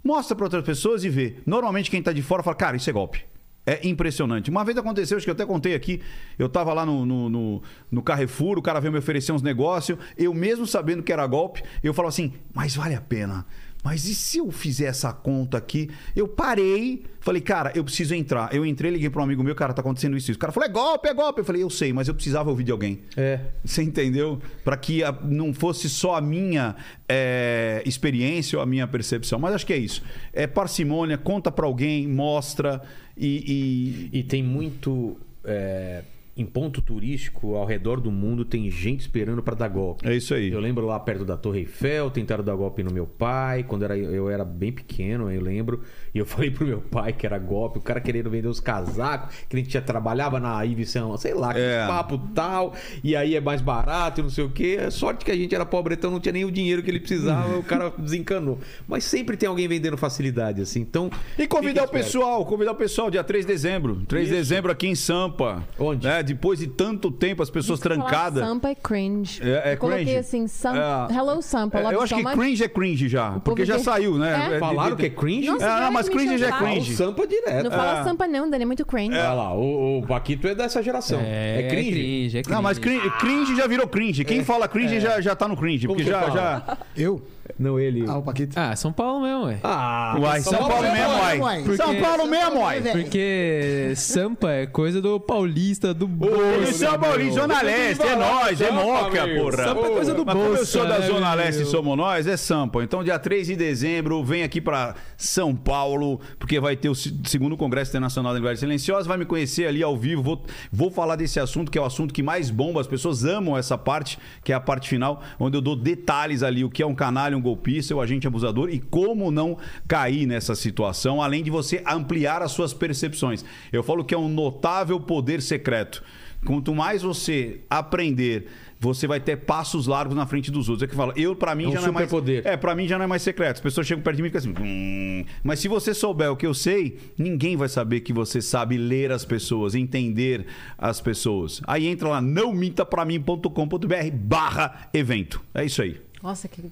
Mostra para outras pessoas e vê. Normalmente quem tá de fora fala, cara, isso é golpe. É impressionante. Uma vez aconteceu, acho que eu até contei aqui. Eu tava lá no, no, no, no Carrefour, o cara veio me oferecer uns negócios. Eu mesmo sabendo que era golpe, eu falo assim, mas vale a pena. Mas e se eu fizer essa conta aqui? Eu parei, falei, cara, eu preciso entrar. Eu entrei, liguei para um amigo meu, cara, tá acontecendo isso. isso. O cara falou, é golpe, é golpe. Eu falei, eu sei, mas eu precisava ouvir de alguém. É. Você entendeu? Para que não fosse só a minha é, experiência ou a minha percepção. Mas acho que é isso. É parcimônia, conta para alguém, mostra e. e- E tem muito. é, em ponto turístico, ao redor do mundo, tem gente esperando pra dar golpe. É isso aí. Eu lembro lá perto da Torre Eiffel, tentaram dar golpe no meu pai, quando era, eu era bem pequeno, eu lembro. E eu falei pro meu pai que era golpe, o cara querendo vender os casacos, que a gente já trabalhava na Laurent, sei lá, que É. papo tal, e aí é mais barato e não sei o quê. Sorte que a gente era pobre, então não tinha nem o dinheiro que ele precisava, o cara desencanou. Mas sempre tem alguém vendendo facilidade, assim. Então. E convidar o pessoal, convidar o pessoal dia 3 de dezembro. 3 de dezembro aqui em Sampa. Onde? Né? Depois de tanto tempo, as pessoas trancadas. Sampa é cringe. É, é Eu coloquei cringe? assim, Sam... É. Hello Sampa, É, love eu acho so que much. cringe é cringe já. Porque povo já saiu, né? É. Falaram que é cringe? Nossa, É, não, para mas cringe já é o cringe. O Sampa direto. Não fala É. Sampa não, Dani, é muito cringe. Olha lá, o, o Paquito é dessa geração. É, cringe. é Não, mas cringe, cringe já virou cringe. Quem fala cringe já, já tá no cringe. Como Porque já, já. Eu? Não, ele. Ah, o Paquito. Ah, São Paulo mesmo, ué. Ah, Uai, São Paulo mesmo, uai. uai. São Paulo mesmo, uai. Porque Sampa é coisa do paulista, do Ô, bolso. São Paulo, Zona Leste, é nós, é Moca, porra. Sampa é coisa do Mas como eu bolso, sou da né, Zona? Leste e somos nós, é Sampa. Então, dia 3 de dezembro, vem aqui pra São Paulo, porque vai ter o se- segundo Congresso Internacional da Linguagem Silenciosa. Vai me conhecer ali ao vivo. Vou, vou falar desse assunto, que é o assunto que mais bomba. As pessoas amam essa parte, que é a parte final, onde eu dou detalhes ali, o que é um canalha, um golpista, o agente abusador e como não cair nessa situação, além de você ampliar as suas percepções. Eu falo que é um notável poder secreto. Quanto mais você aprender, você vai ter passos largos na frente dos outros. É que fala, eu para mim É um já não é mais superpoder. É, para mim já não é mais secreto. As pessoas chegam perto de mim e ficam assim, "Hum". mas se você souber o que eu sei, ninguém vai saber que você sabe ler as pessoas, entender as pessoas. Aí entra lá nãomintapramim.com.br/barra evento. É isso aí. Nossa, que...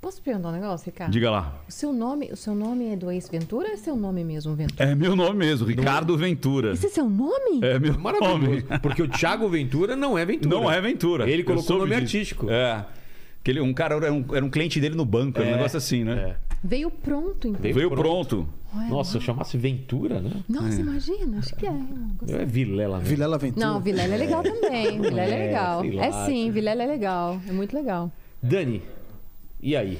Posso perguntar um negócio, Ricardo? Diga lá. O seu nome, o seu nome é do ex-Ventura ou é seu nome mesmo, Ventura? É meu nome mesmo, Ricardo Ventura. Esse é seu nome? É meu Maravilhoso. nome. Porque o Thiago Ventura não é Ventura. Não é Ventura. Ele Eu colocou o nome disso. artístico. É. Que ele, um cara era um, era um cliente dele no banco, era um É, negócio assim, né? Veio pronto, então. Veio Veio pronto. pronto. Ué, Nossa, se eu chamasse Ventura, né? Nossa, imagina, acho que é. Gostei. É Vilela mesmo. Vilela Ventura. Não, Vilela é legal também. Vilela é É, legal. É sim, Vilela é legal. É muito legal. Dani, e aí?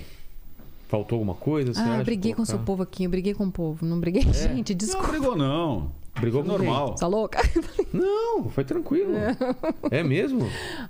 Faltou alguma coisa? Você Ah, acha eu briguei com o seu povo aqui, eu briguei com o povo. Não briguei, gente, Não desculpa. brigou, não. Brigou com normal. Tá louca? Não, foi tranquilo. É mesmo?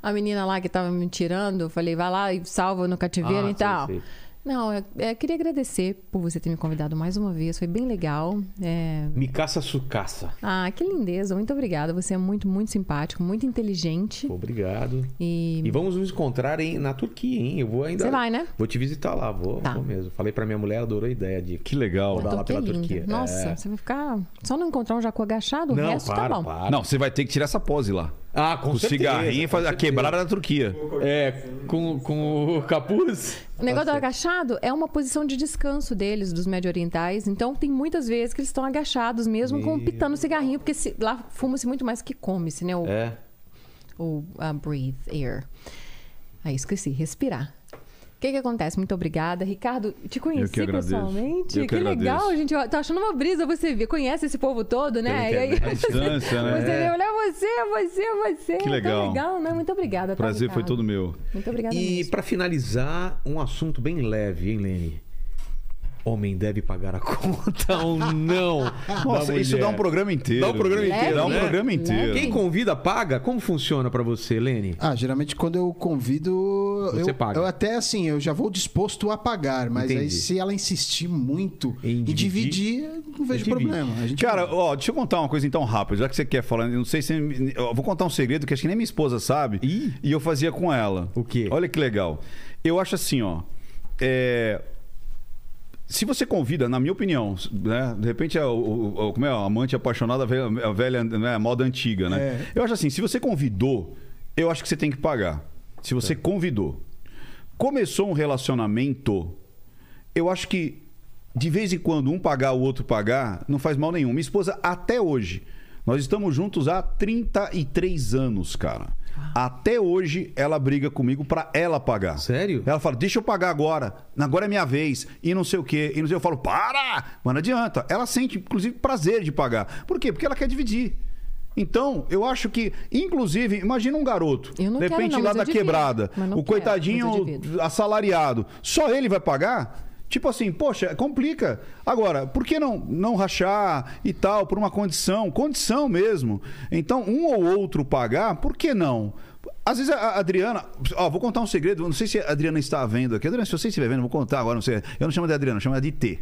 A menina lá que tava me tirando, eu falei, vai lá e salva no cativeiro Ah, e sei, tal. sei. Não, eu, eu queria agradecer por você ter me convidado mais uma vez, foi bem legal. É, Micaça Sucaça. Ah, que lindeza, muito obrigada. Você é muito, muito simpático, muito inteligente. Obrigado. E. E vamos nos encontrar em, na Turquia, hein? Eu vou ainda. Você vai, né? Vou te visitar lá, vou, Tá. vou mesmo. Falei pra minha mulher, adorou a ideia de. Que legal. Rodar a lá Turquia pela é linda. Turquia. Nossa, É. você vai ficar. Só não encontrar um jacu agachado, o Não, resto para, tá bom. para. Não, você vai ter que tirar essa pose lá. Ah, com o certeza, cigarrinho e com fazer a quebrada da Turquia. É, com, com o capuz. O negócio do agachado é uma posição de descanso deles, dos médio orientais. Então tem muitas vezes que eles estão agachados mesmo, com Meu pitando cigarrinho, porque se- lá fuma-se muito mais que come-se, né? O, É. o ah, breathe air. Aí esqueci, respirar. O que, que acontece? Muito obrigada. Ricardo, te conheci que pessoalmente. Eu que legal, agradeço. gente. Eu tô achando uma brisa você ver. Conhece esse povo todo, né? E aí. A distância, né? você vê, olha você, você, você. Que Tão legal. legal, né? Muito obrigada. Tá, prazer foi Ricardo? todo meu. Muito obrigada E pra finalizar, um assunto bem leve, hein, Lene? Homem deve pagar a conta ou não? Nossa, isso dá um programa inteiro. Dá um programa Leve, inteiro, Dá um né? programa inteiro. Quem convida paga? Como funciona pra você, Lene? Ah, geralmente quando eu convido. Você eu, paga. eu até assim, eu já vou disposto a pagar, mas Entendi. aí se ela insistir muito Em em dividir, dividir, eu não vejo divide. problema. A gente Cara, ó, deixa eu contar uma coisa então rápido, já que você quer falar. eu Não sei se. Eu vou contar um segredo que acho que nem minha esposa sabe. Ih. E eu fazia com ela. O quê? Olha que legal. Eu acho assim, ó. é, Se você convida, na minha opinião, né? De repente é o, como é, amante apaixonado, a velha, a velha né, moda antiga, né? É. Eu acho assim, se você convidou, eu acho que você tem que pagar. Se você convidou. Começou um relacionamento, eu acho que de vez em quando um pagar, o outro pagar, não faz mal nenhum. Minha esposa, até hoje, nós estamos juntos há 33 anos, cara. Até hoje ela briga comigo pra ela pagar. Sério? Ela fala, deixa eu pagar agora. Agora é minha vez. E não sei o quê. E não sei, eu falo, para! Mas não adianta. Ela sente, inclusive, prazer de pagar. Por quê? Porque ela quer dividir. Então, eu acho que, inclusive, imagina um garoto, Eu não de quero, repente não, lá da divido. quebrada, o quero, coitadinho assalariado, só ele vai pagar? Tipo assim, poxa, complica. Agora, por que não, não rachar e tal, por uma condição? Condição mesmo. Então, um ou outro pagar, por que não? Às vezes a Adriana. Ó, vou contar um segredo. Não sei se a Adriana está vendo aqui. Adriana, se você estiver vendo, vou contar agora. Não sei. Eu não chamo de Adriana, eu chamo de T.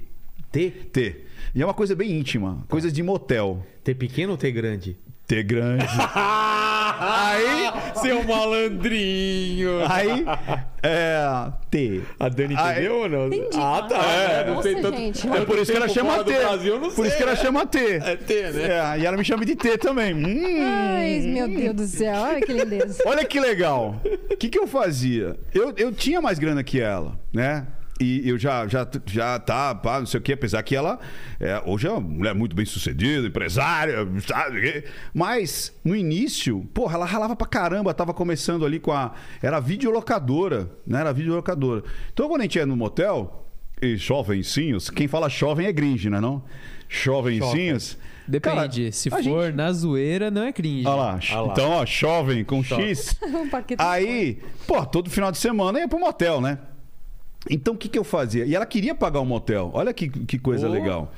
T? T. E é uma coisa bem íntima. Coisas de motel. T pequeno ou T grande? T grande. Aí, seu malandrinho! Aí, é. T. A Dani Aí- entendeu ou não? Entendi. Ah, tá. É, não nossa, tem tanto, gente. É por isso que ela chama T. Brasil, por sei, isso que ela né? chama T. É T, né? É, e ela me chama de T também. Hum. Ai, meu Deus do céu, olha que lindeza. Olha que legal. O que, que eu fazia? Eu, eu tinha mais grana que ela, né? E eu já, já, já tá, pá, não sei o quê, apesar que ela é, hoje é uma mulher muito bem sucedida, empresária, sabe? Mas no início, porra, ela ralava pra caramba, tava começando ali com a. Era videolocadora, né? Era videolocadora. Então quando a gente ia no motel, e jovencinhos, quem fala jovem é gringe, né? Não? Jovencinhos. Depende. Cara, Se for gente- na zoeira, não é cringe. Olha lá. Ah lá. Então, ó, jovem com X. Um Aí, pô, todo final de semana ia pro motel, né? Então o que, que eu fazia? E ela queria pagar um motel. Olha que, que coisa Oh. legal.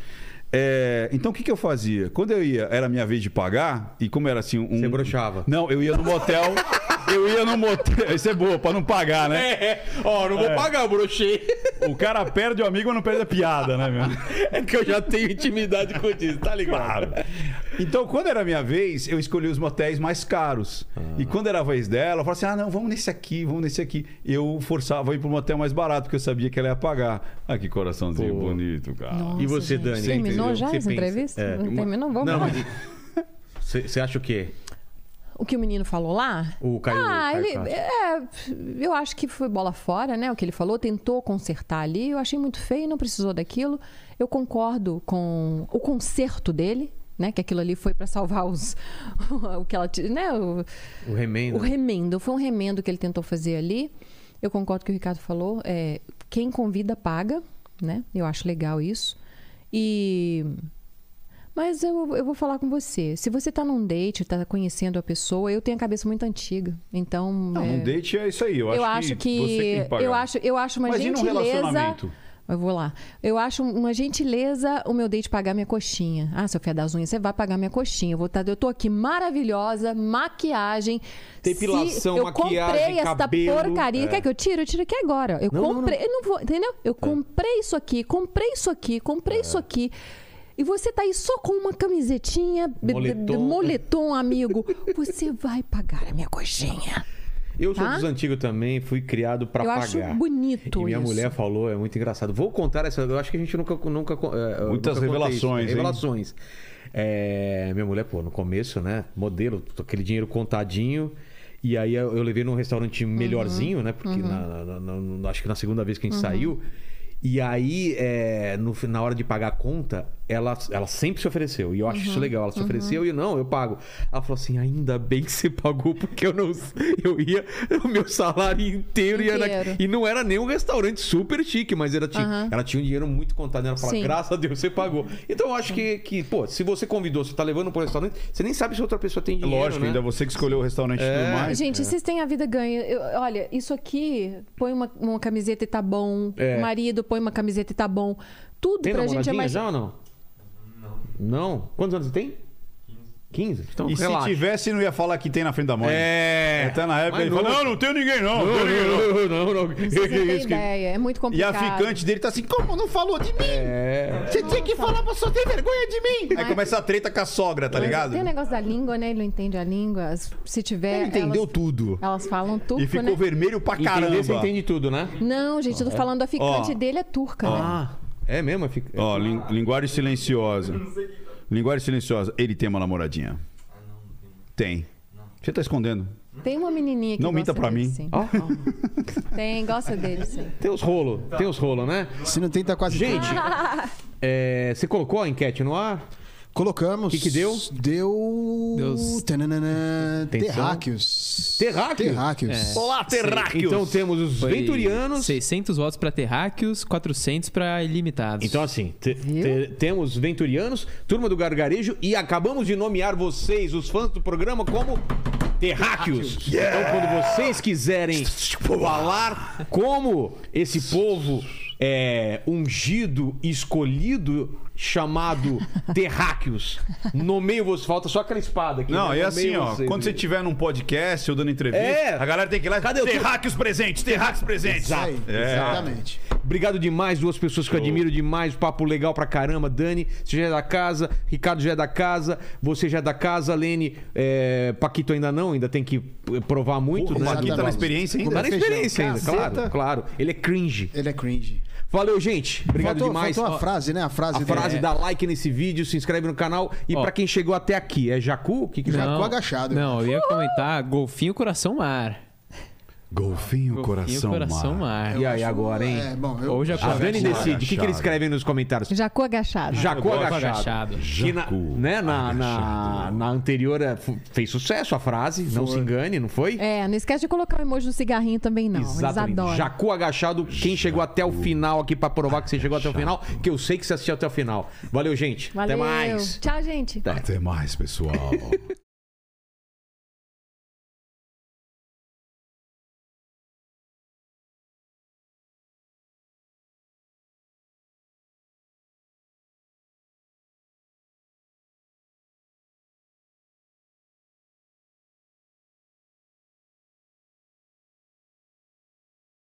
É, então o que, que eu fazia? Quando eu ia, era a minha vez de pagar, e como era assim um. Você broxava. Não, eu ia no motel. eu ia no motel. Isso é boa, pra não pagar, né? É, ó, não vou pagar, brochei. O cara perde o amigo ou não perde a piada, né, meu? É que eu já tenho intimidade com isso, tá ligado? Claro. Então, quando era a minha vez, eu escolhi os motéis mais caros. E quando era a vez dela, eu falava assim: ah, não, vamos nesse aqui, vamos nesse aqui. Eu forçava a ir pro motel mais barato, porque eu sabia que ela ia pagar. Ah, que coraçãozinho Pô. bonito, cara. Nossa, E você, gente. Dani? Terminou entendeu? já Você essa pensa- entrevista? É. Não terminou? Vamos Não, lá. mas... Você acha o quê? O que o menino falou lá? O Caio- Ah, Caio ele. É, eu acho que foi bola fora, né? O que ele falou, tentou consertar ali. Eu achei muito feio, não precisou daquilo. Eu concordo com o conserto dele, né? Que aquilo ali foi para salvar os. o que ela. Né? O, O remendo. o remendo. Foi um remendo que ele tentou fazer ali. Eu concordo com o que o Ricardo falou. É, quem convida paga, né? Eu acho legal isso. E. Mas eu, eu vou falar com você. Se você tá num date, tá conhecendo a pessoa, eu tenho a cabeça muito antiga. Então. Não, é, num date é isso aí. Eu, eu acho que, que. eu, acho, eu acho uma num gentileza. relacionamento? Eu vou lá. Eu acho uma gentileza o meu date pagar minha coxinha. Ah, seu fé das unhas, você vai pagar minha coxinha. Eu, vou tá, eu tô aqui maravilhosa, maquiagem. Depilação, Se eu maquiagem, comprei esta cabelo. porcaria. É. Quer que eu tire? Eu tiro aqui agora. Eu Não, não, comprei. Eu não vou, entendeu? É. Eu comprei isso aqui, comprei isso aqui, comprei isso aqui. E você tá aí só com uma camisetinha, Moletom. moletom, amigo. Você vai pagar a minha coxinha. Eu sou Tá? dos antigos também, fui criado pra Eu pagar. acho bonito E minha isso. mulher falou, é muito engraçado. Vou contar essa, eu acho que a gente nunca nunca é, eu Muitas nunca contei isso. revelações, hein? Revelações. É, minha mulher, pô, no começo, né, modelo, aquele dinheiro contadinho. E aí eu, eu levei num restaurante Uhum. melhorzinho, né? Porque na- na- na- na- acho que na segunda vez que a gente saiu. E aí, é, no, na hora de pagar a conta, ela, ela sempre se ofereceu. E eu acho isso Uhum. legal. Ela se ofereceu e eu, não, eu pago. Ela falou assim: ainda bem que você pagou, porque eu não. Eu ia. O meu salário inteiro ia na- Inteiro. E não era nem um restaurante super chique, mas era, tinha, Aham. ela tinha um dinheiro muito contado. Ela falou: graças a Deus você pagou. Então eu acho que, que, pô, se você convidou, você tá levando pro restaurante, você nem sabe se outra pessoa tem É dinheiro. lógico, né? ainda você que escolheu o restaurante É. tudo mais. Gente, vocês têm a vida ganha. Eu- olha, isso aqui, põe uma, uma camiseta e tá bom. É. O marido põe uma camiseta e tá bom. Tudo Tem pra gente é mais. já ou não? Não. Quantos anos você tem? 15. Então, E relaxa. se tivesse, não ia falar que tem na frente da mãe. É. Até na época Mas ele falou: não. Não, não tenho ninguém, não. Não, ninguém, não. não, não, não. Não têm ideia, é muito E complicado. a ficante dele tá assim: Como não falou de mim? É. Você tinha que falar pra só ter vergonha de mim. Aí começa a treta com a sogra, tá ligado? Tem o negócio da língua, né? Ele não entende a língua. Se tiver. Ele entendeu elas, tudo. Elas falam turco, E ficou né? vermelho pra caramba. Entender, você entende tudo, né? Não, gente, eu tô falando a ficante Ó. dele é turca, né? É mesmo? Fica... Ó, lin- linguagem silenciosa. Linguagem silenciosa. Ele tem uma namoradinha. Tem. Você tá escondendo. Tem uma menininha que Não minta pra dele, mim. sim. Ó, Tem, gosta dele, sim. tem os rolos, tem os rolos, né? Se não tem, tá quase Gente, é, você colocou a enquete no ar? Colocamos. Que que deu? Deu. Deus. Tananana. Terráqueos. Terráqueos? Terráqueos. Olá, terráqueos! Então temos os Foi venturianos. 600 votos pra terráqueos, 400 pra ilimitados. Então, assim, te- Viu? te- temos Venturianos, Turma do Gargarejo e acabamos de nomear vocês, os fãs do programa, como Terráqueos. Então, quando vocês quiserem falar como esse povo é ungido, escolhido, chamado Terráqueos, nomeio você, falta só aquela espada aqui. Não, né? é assim, ó. vocês. Quando você estiver num podcast ou dando entrevista, É. a galera tem que ir lá. Cadê terráqueos presentes, terráqueos presentes. Isso aí, É. Exatamente. Obrigado demais, duas pessoas que eu admiro demais. Papo legal pra caramba. Dani, você já é da casa. Ricardo já é da casa. Você já é da casa. Lene, é, Paquito ainda não, ainda tem que provar muito. Porra, né? o Paquito tá na experiência ainda. Tá na experiência ainda, Caceta. claro, claro. Ele é cringe. Ele é cringe. Valeu, gente. Obrigado faltou, demais. faltou a frase, né? A frase a dele. frase, dá like nesse vídeo, se inscreve no canal. E Ó. pra quem chegou até aqui, é Jacu? O que que Jacu agachado. Não, eu ia comentar golfinho coração mar. Golfinho, Golfinho coração, coração mar. mar. E aí, agora, hein? É, bom, eu... Ou já A Dani Jacu decide. O que, que eles escrevem nos comentários? Jacu agachado. Jacu agachado. agachado. Que na, Jacu né, na, na, na anterior é, fez sucesso a frase, não se engane, não foi? É, não esquece de colocar o emoji do cigarrinho também, não. Eles Exatamente. adoram. Jacu agachado, quem chegou até o final aqui pra provar que você chegou até o final, que eu sei que você assistiu até o final. Valeu, gente. Valeu. Até mais. Tchau, gente. Até mais, pessoal.